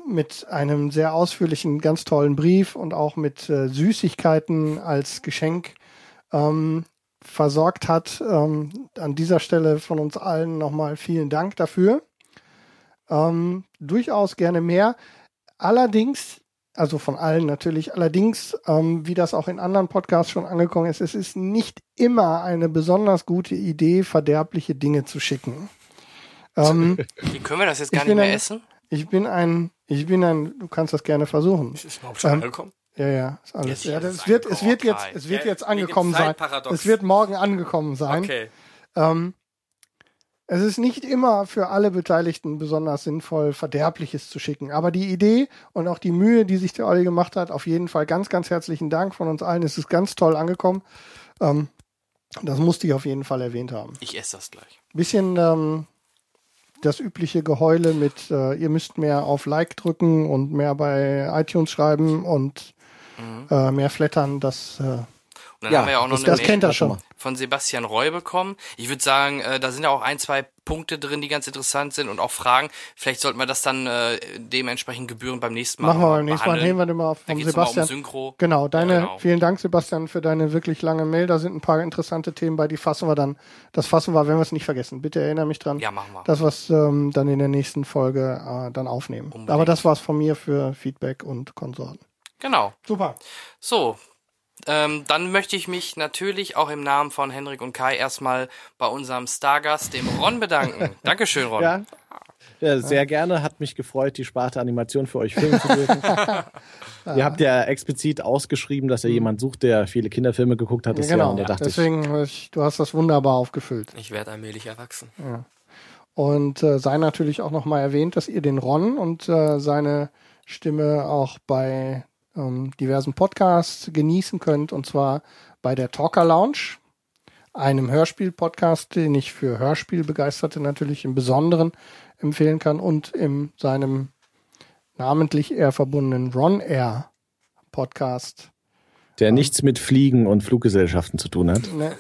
mit einem sehr ausführlichen, ganz tollen Brief und auch mit äh, Süßigkeiten als Geschenk ähm, versorgt hat. Ähm, an dieser Stelle von uns allen nochmal vielen Dank dafür. Ähm, durchaus gerne mehr. Allerdings Also von allen natürlich. Allerdings, ähm, wie das auch in anderen Podcasts schon angekommen ist, es ist nicht immer eine besonders gute Idee, verderbliche Dinge zu schicken. Ähm, Wie können wir das jetzt gar nicht mehr essen? Ich bin ein, ich bin ein, du kannst das gerne versuchen. Ist es überhaupt schon ähm, angekommen? Ja, ja, ist alles. Ja, es wird, es wird jetzt, es wird jetzt angekommen sein. Es wird morgen angekommen sein. Okay. Ähm, es ist nicht immer für alle Beteiligten besonders sinnvoll, Verderbliches zu schicken. Aber die Idee und auch die Mühe, die sich der Olli gemacht hat, auf jeden Fall ganz, ganz herzlichen Dank von uns allen. Es ist ganz toll angekommen. Ähm, das musste ich auf jeden Fall erwähnt haben. Ich esse das gleich. Bisschen ähm, das übliche Geheule mit, äh, ihr müsst mehr auf Like drücken und mehr bei iTunes schreiben und mhm. äh, mehr flattern. Das äh, und dann ja, haben wir ja auch noch das, eine das Mail von Sebastian Roy bekommen. Ich würde sagen, äh, da sind ja auch ein, zwei Punkte drin, die ganz interessant sind und auch Fragen. Vielleicht sollten wir das dann äh, dementsprechend gebühren beim nächsten Mal. Machen wir beim nächsten Mal. Nehmen wir mal vom Sebastian. Um Synchro. Genau, deine, ja, genau. vielen Dank, Sebastian, für deine wirklich lange Mail. Da sind ein paar interessante Themen bei, die fassen wir dann. Das fassen wir, wenn wir es nicht vergessen. Bitte erinnere mich dran. Ja, machen wir. Das, was ähm, dann in der nächsten Folge äh, dann aufnehmen. Unbedingt. Aber das war's von mir für Feedback und Konsorten. Genau. Super. So, ähm, dann möchte ich mich natürlich auch im Namen von Henrik und Kai erstmal bei unserem Stargast, dem Ron, bedanken. Dankeschön, Ron. Ja. ja. sehr gerne. Hat mich gefreut, die Sparte Animation für euch filmen zu dürfen. Ihr habt ja explizit ausgeschrieben, dass ihr jemand sucht, der viele Kinderfilme geguckt hat. Das genau, ja, deswegen, ich, du hast das wunderbar aufgefüllt. Ich werde allmählich erwachsen. Ja. Und äh, sei natürlich auch nochmal erwähnt, dass ihr den Ron und äh, seine Stimme auch bei ähm, diversen Podcasts genießen könnt, und zwar bei der Talker Lounge, einem Hörspiel-Podcast, den ich für Hörspielbegeisterte natürlich im Besonderen empfehlen kann und in seinem namentlich eher verbundenen Ron Air Podcast. Der nichts mit Fliegen und Fluggesellschaften zu tun hat. Ne.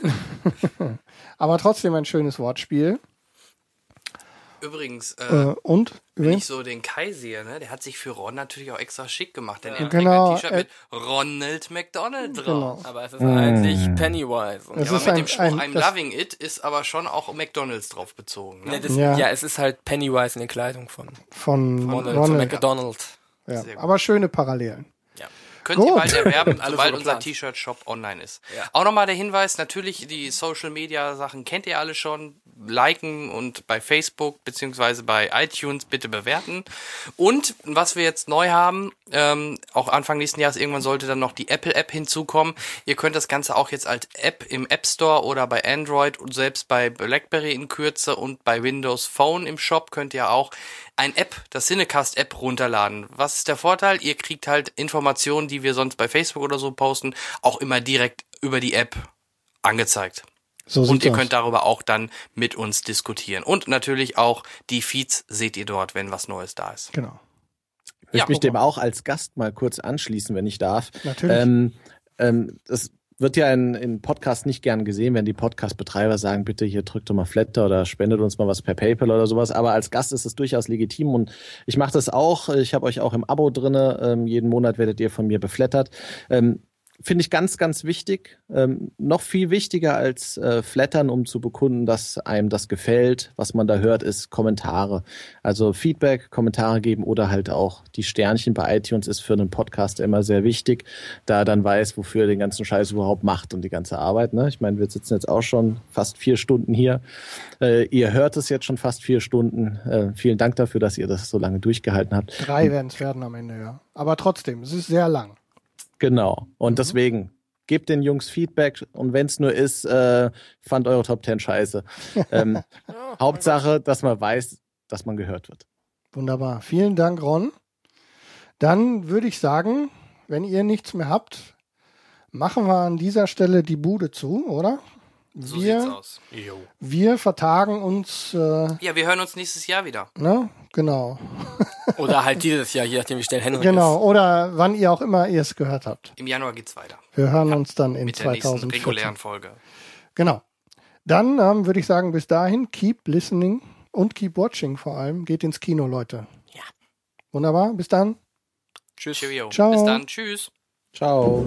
Aber trotzdem ein schönes Wortspiel. Übrigens, äh, äh, und wenn ich so den Kai sehe, ne, der hat sich für Ron natürlich auch extra schick gemacht, denn er genau, trägt ein T-Shirt mit Ronald McDonald drauf. Genau. Aber es ist mm. eigentlich Pennywise. Und ja, aber mit ein, dem Spruch ein, I'm loving it ist aber schon auch McDonalds drauf bezogen. Ne? Ja, das, ja. ja. es ist halt Pennywise in der Kleidung von, von, von Ronald, Ronald. McDonald. Ja, aber schöne Parallelen. Könnt Gut. ihr bald erwerben, sobald unser T-Shirt-Shop online ist. Ja. Auch nochmal der Hinweis, natürlich die Social-Media-Sachen kennt ihr alle schon. Liken und bei Facebook beziehungsweise bei iTunes bitte bewerten. Und was wir jetzt neu haben, ähm, auch Anfang nächsten Jahres irgendwann sollte dann noch die Apple-App hinzukommen. Ihr könnt das Ganze auch jetzt als App im App Store oder bei Android und selbst bei BlackBerry in Kürze und bei Windows Phone im Shop könnt ihr auch ein App, das Cinecast-App runterladen. Was ist der Vorteil? Ihr kriegt halt Informationen, die wir sonst bei Facebook oder so posten, auch immer direkt über die App angezeigt. So und ihr aus. könnt darüber auch dann mit uns diskutieren. Und natürlich auch die Feeds seht ihr dort, wenn was Neues da ist. Genau. Ich möchte ja, mich dem auch als Gast mal kurz anschließen, wenn ich darf. Natürlich. Ähm, ähm, das wird ja in, in Podcasts nicht gern gesehen, wenn die Podcast-Betreiber sagen, bitte hier drückt doch mal Flatter oder spendet uns mal was per PayPal oder sowas. Aber als Gast ist es durchaus legitim und ich mache das auch. Ich habe euch auch im Abo drinne. Ähm, jeden Monat werdet ihr von mir beflattert. Ähm, finde ich ganz, ganz wichtig. Ähm, noch viel wichtiger als äh, Flattern, um zu bekunden, dass einem das gefällt, was man da hört, ist Kommentare. Also Feedback, Kommentare geben oder halt auch die Sternchen bei iTunes ist für einen Podcast immer sehr wichtig, da er dann weiß, wofür er den ganzen Scheiß überhaupt macht und die ganze Arbeit. Ne? Ich meine, wir sitzen jetzt auch schon fast vier Stunden hier. Äh, ihr hört es jetzt schon fast vier Stunden. Äh, vielen Dank dafür, dass ihr das so lange durchgehalten habt. Drei werden es werden am Ende, ja. Aber trotzdem, es ist sehr lang. Genau. Und mhm. deswegen gebt den Jungs Feedback und wenn es nur ist, äh, fand eure Top 10 scheiße. Ähm, Hauptsache, dass man weiß, dass man gehört wird. Wunderbar. Vielen Dank, Ron. Dann würde ich sagen, wenn ihr nichts mehr habt, machen wir an dieser Stelle die Bude zu, oder? So wir, sieht's aus. Wir vertagen uns. Äh, ja, wir hören uns nächstes Jahr wieder. Ne? Genau. oder halt dieses Jahr, je nachdem, wie schnell Henrik Genau, ist. oder wann ihr auch immer ihr es gehört habt. Im Januar geht's weiter. Wir hören ja, uns dann in mit der 2014. regulären Folge. Genau. Dann ähm, würde ich sagen, bis dahin, keep listening und keep watching vor allem. Geht ins Kino, Leute. Ja. Wunderbar. Bis dann. Tschüss. Cheerio. Ciao. Bis dann. Tschüss. Ciao.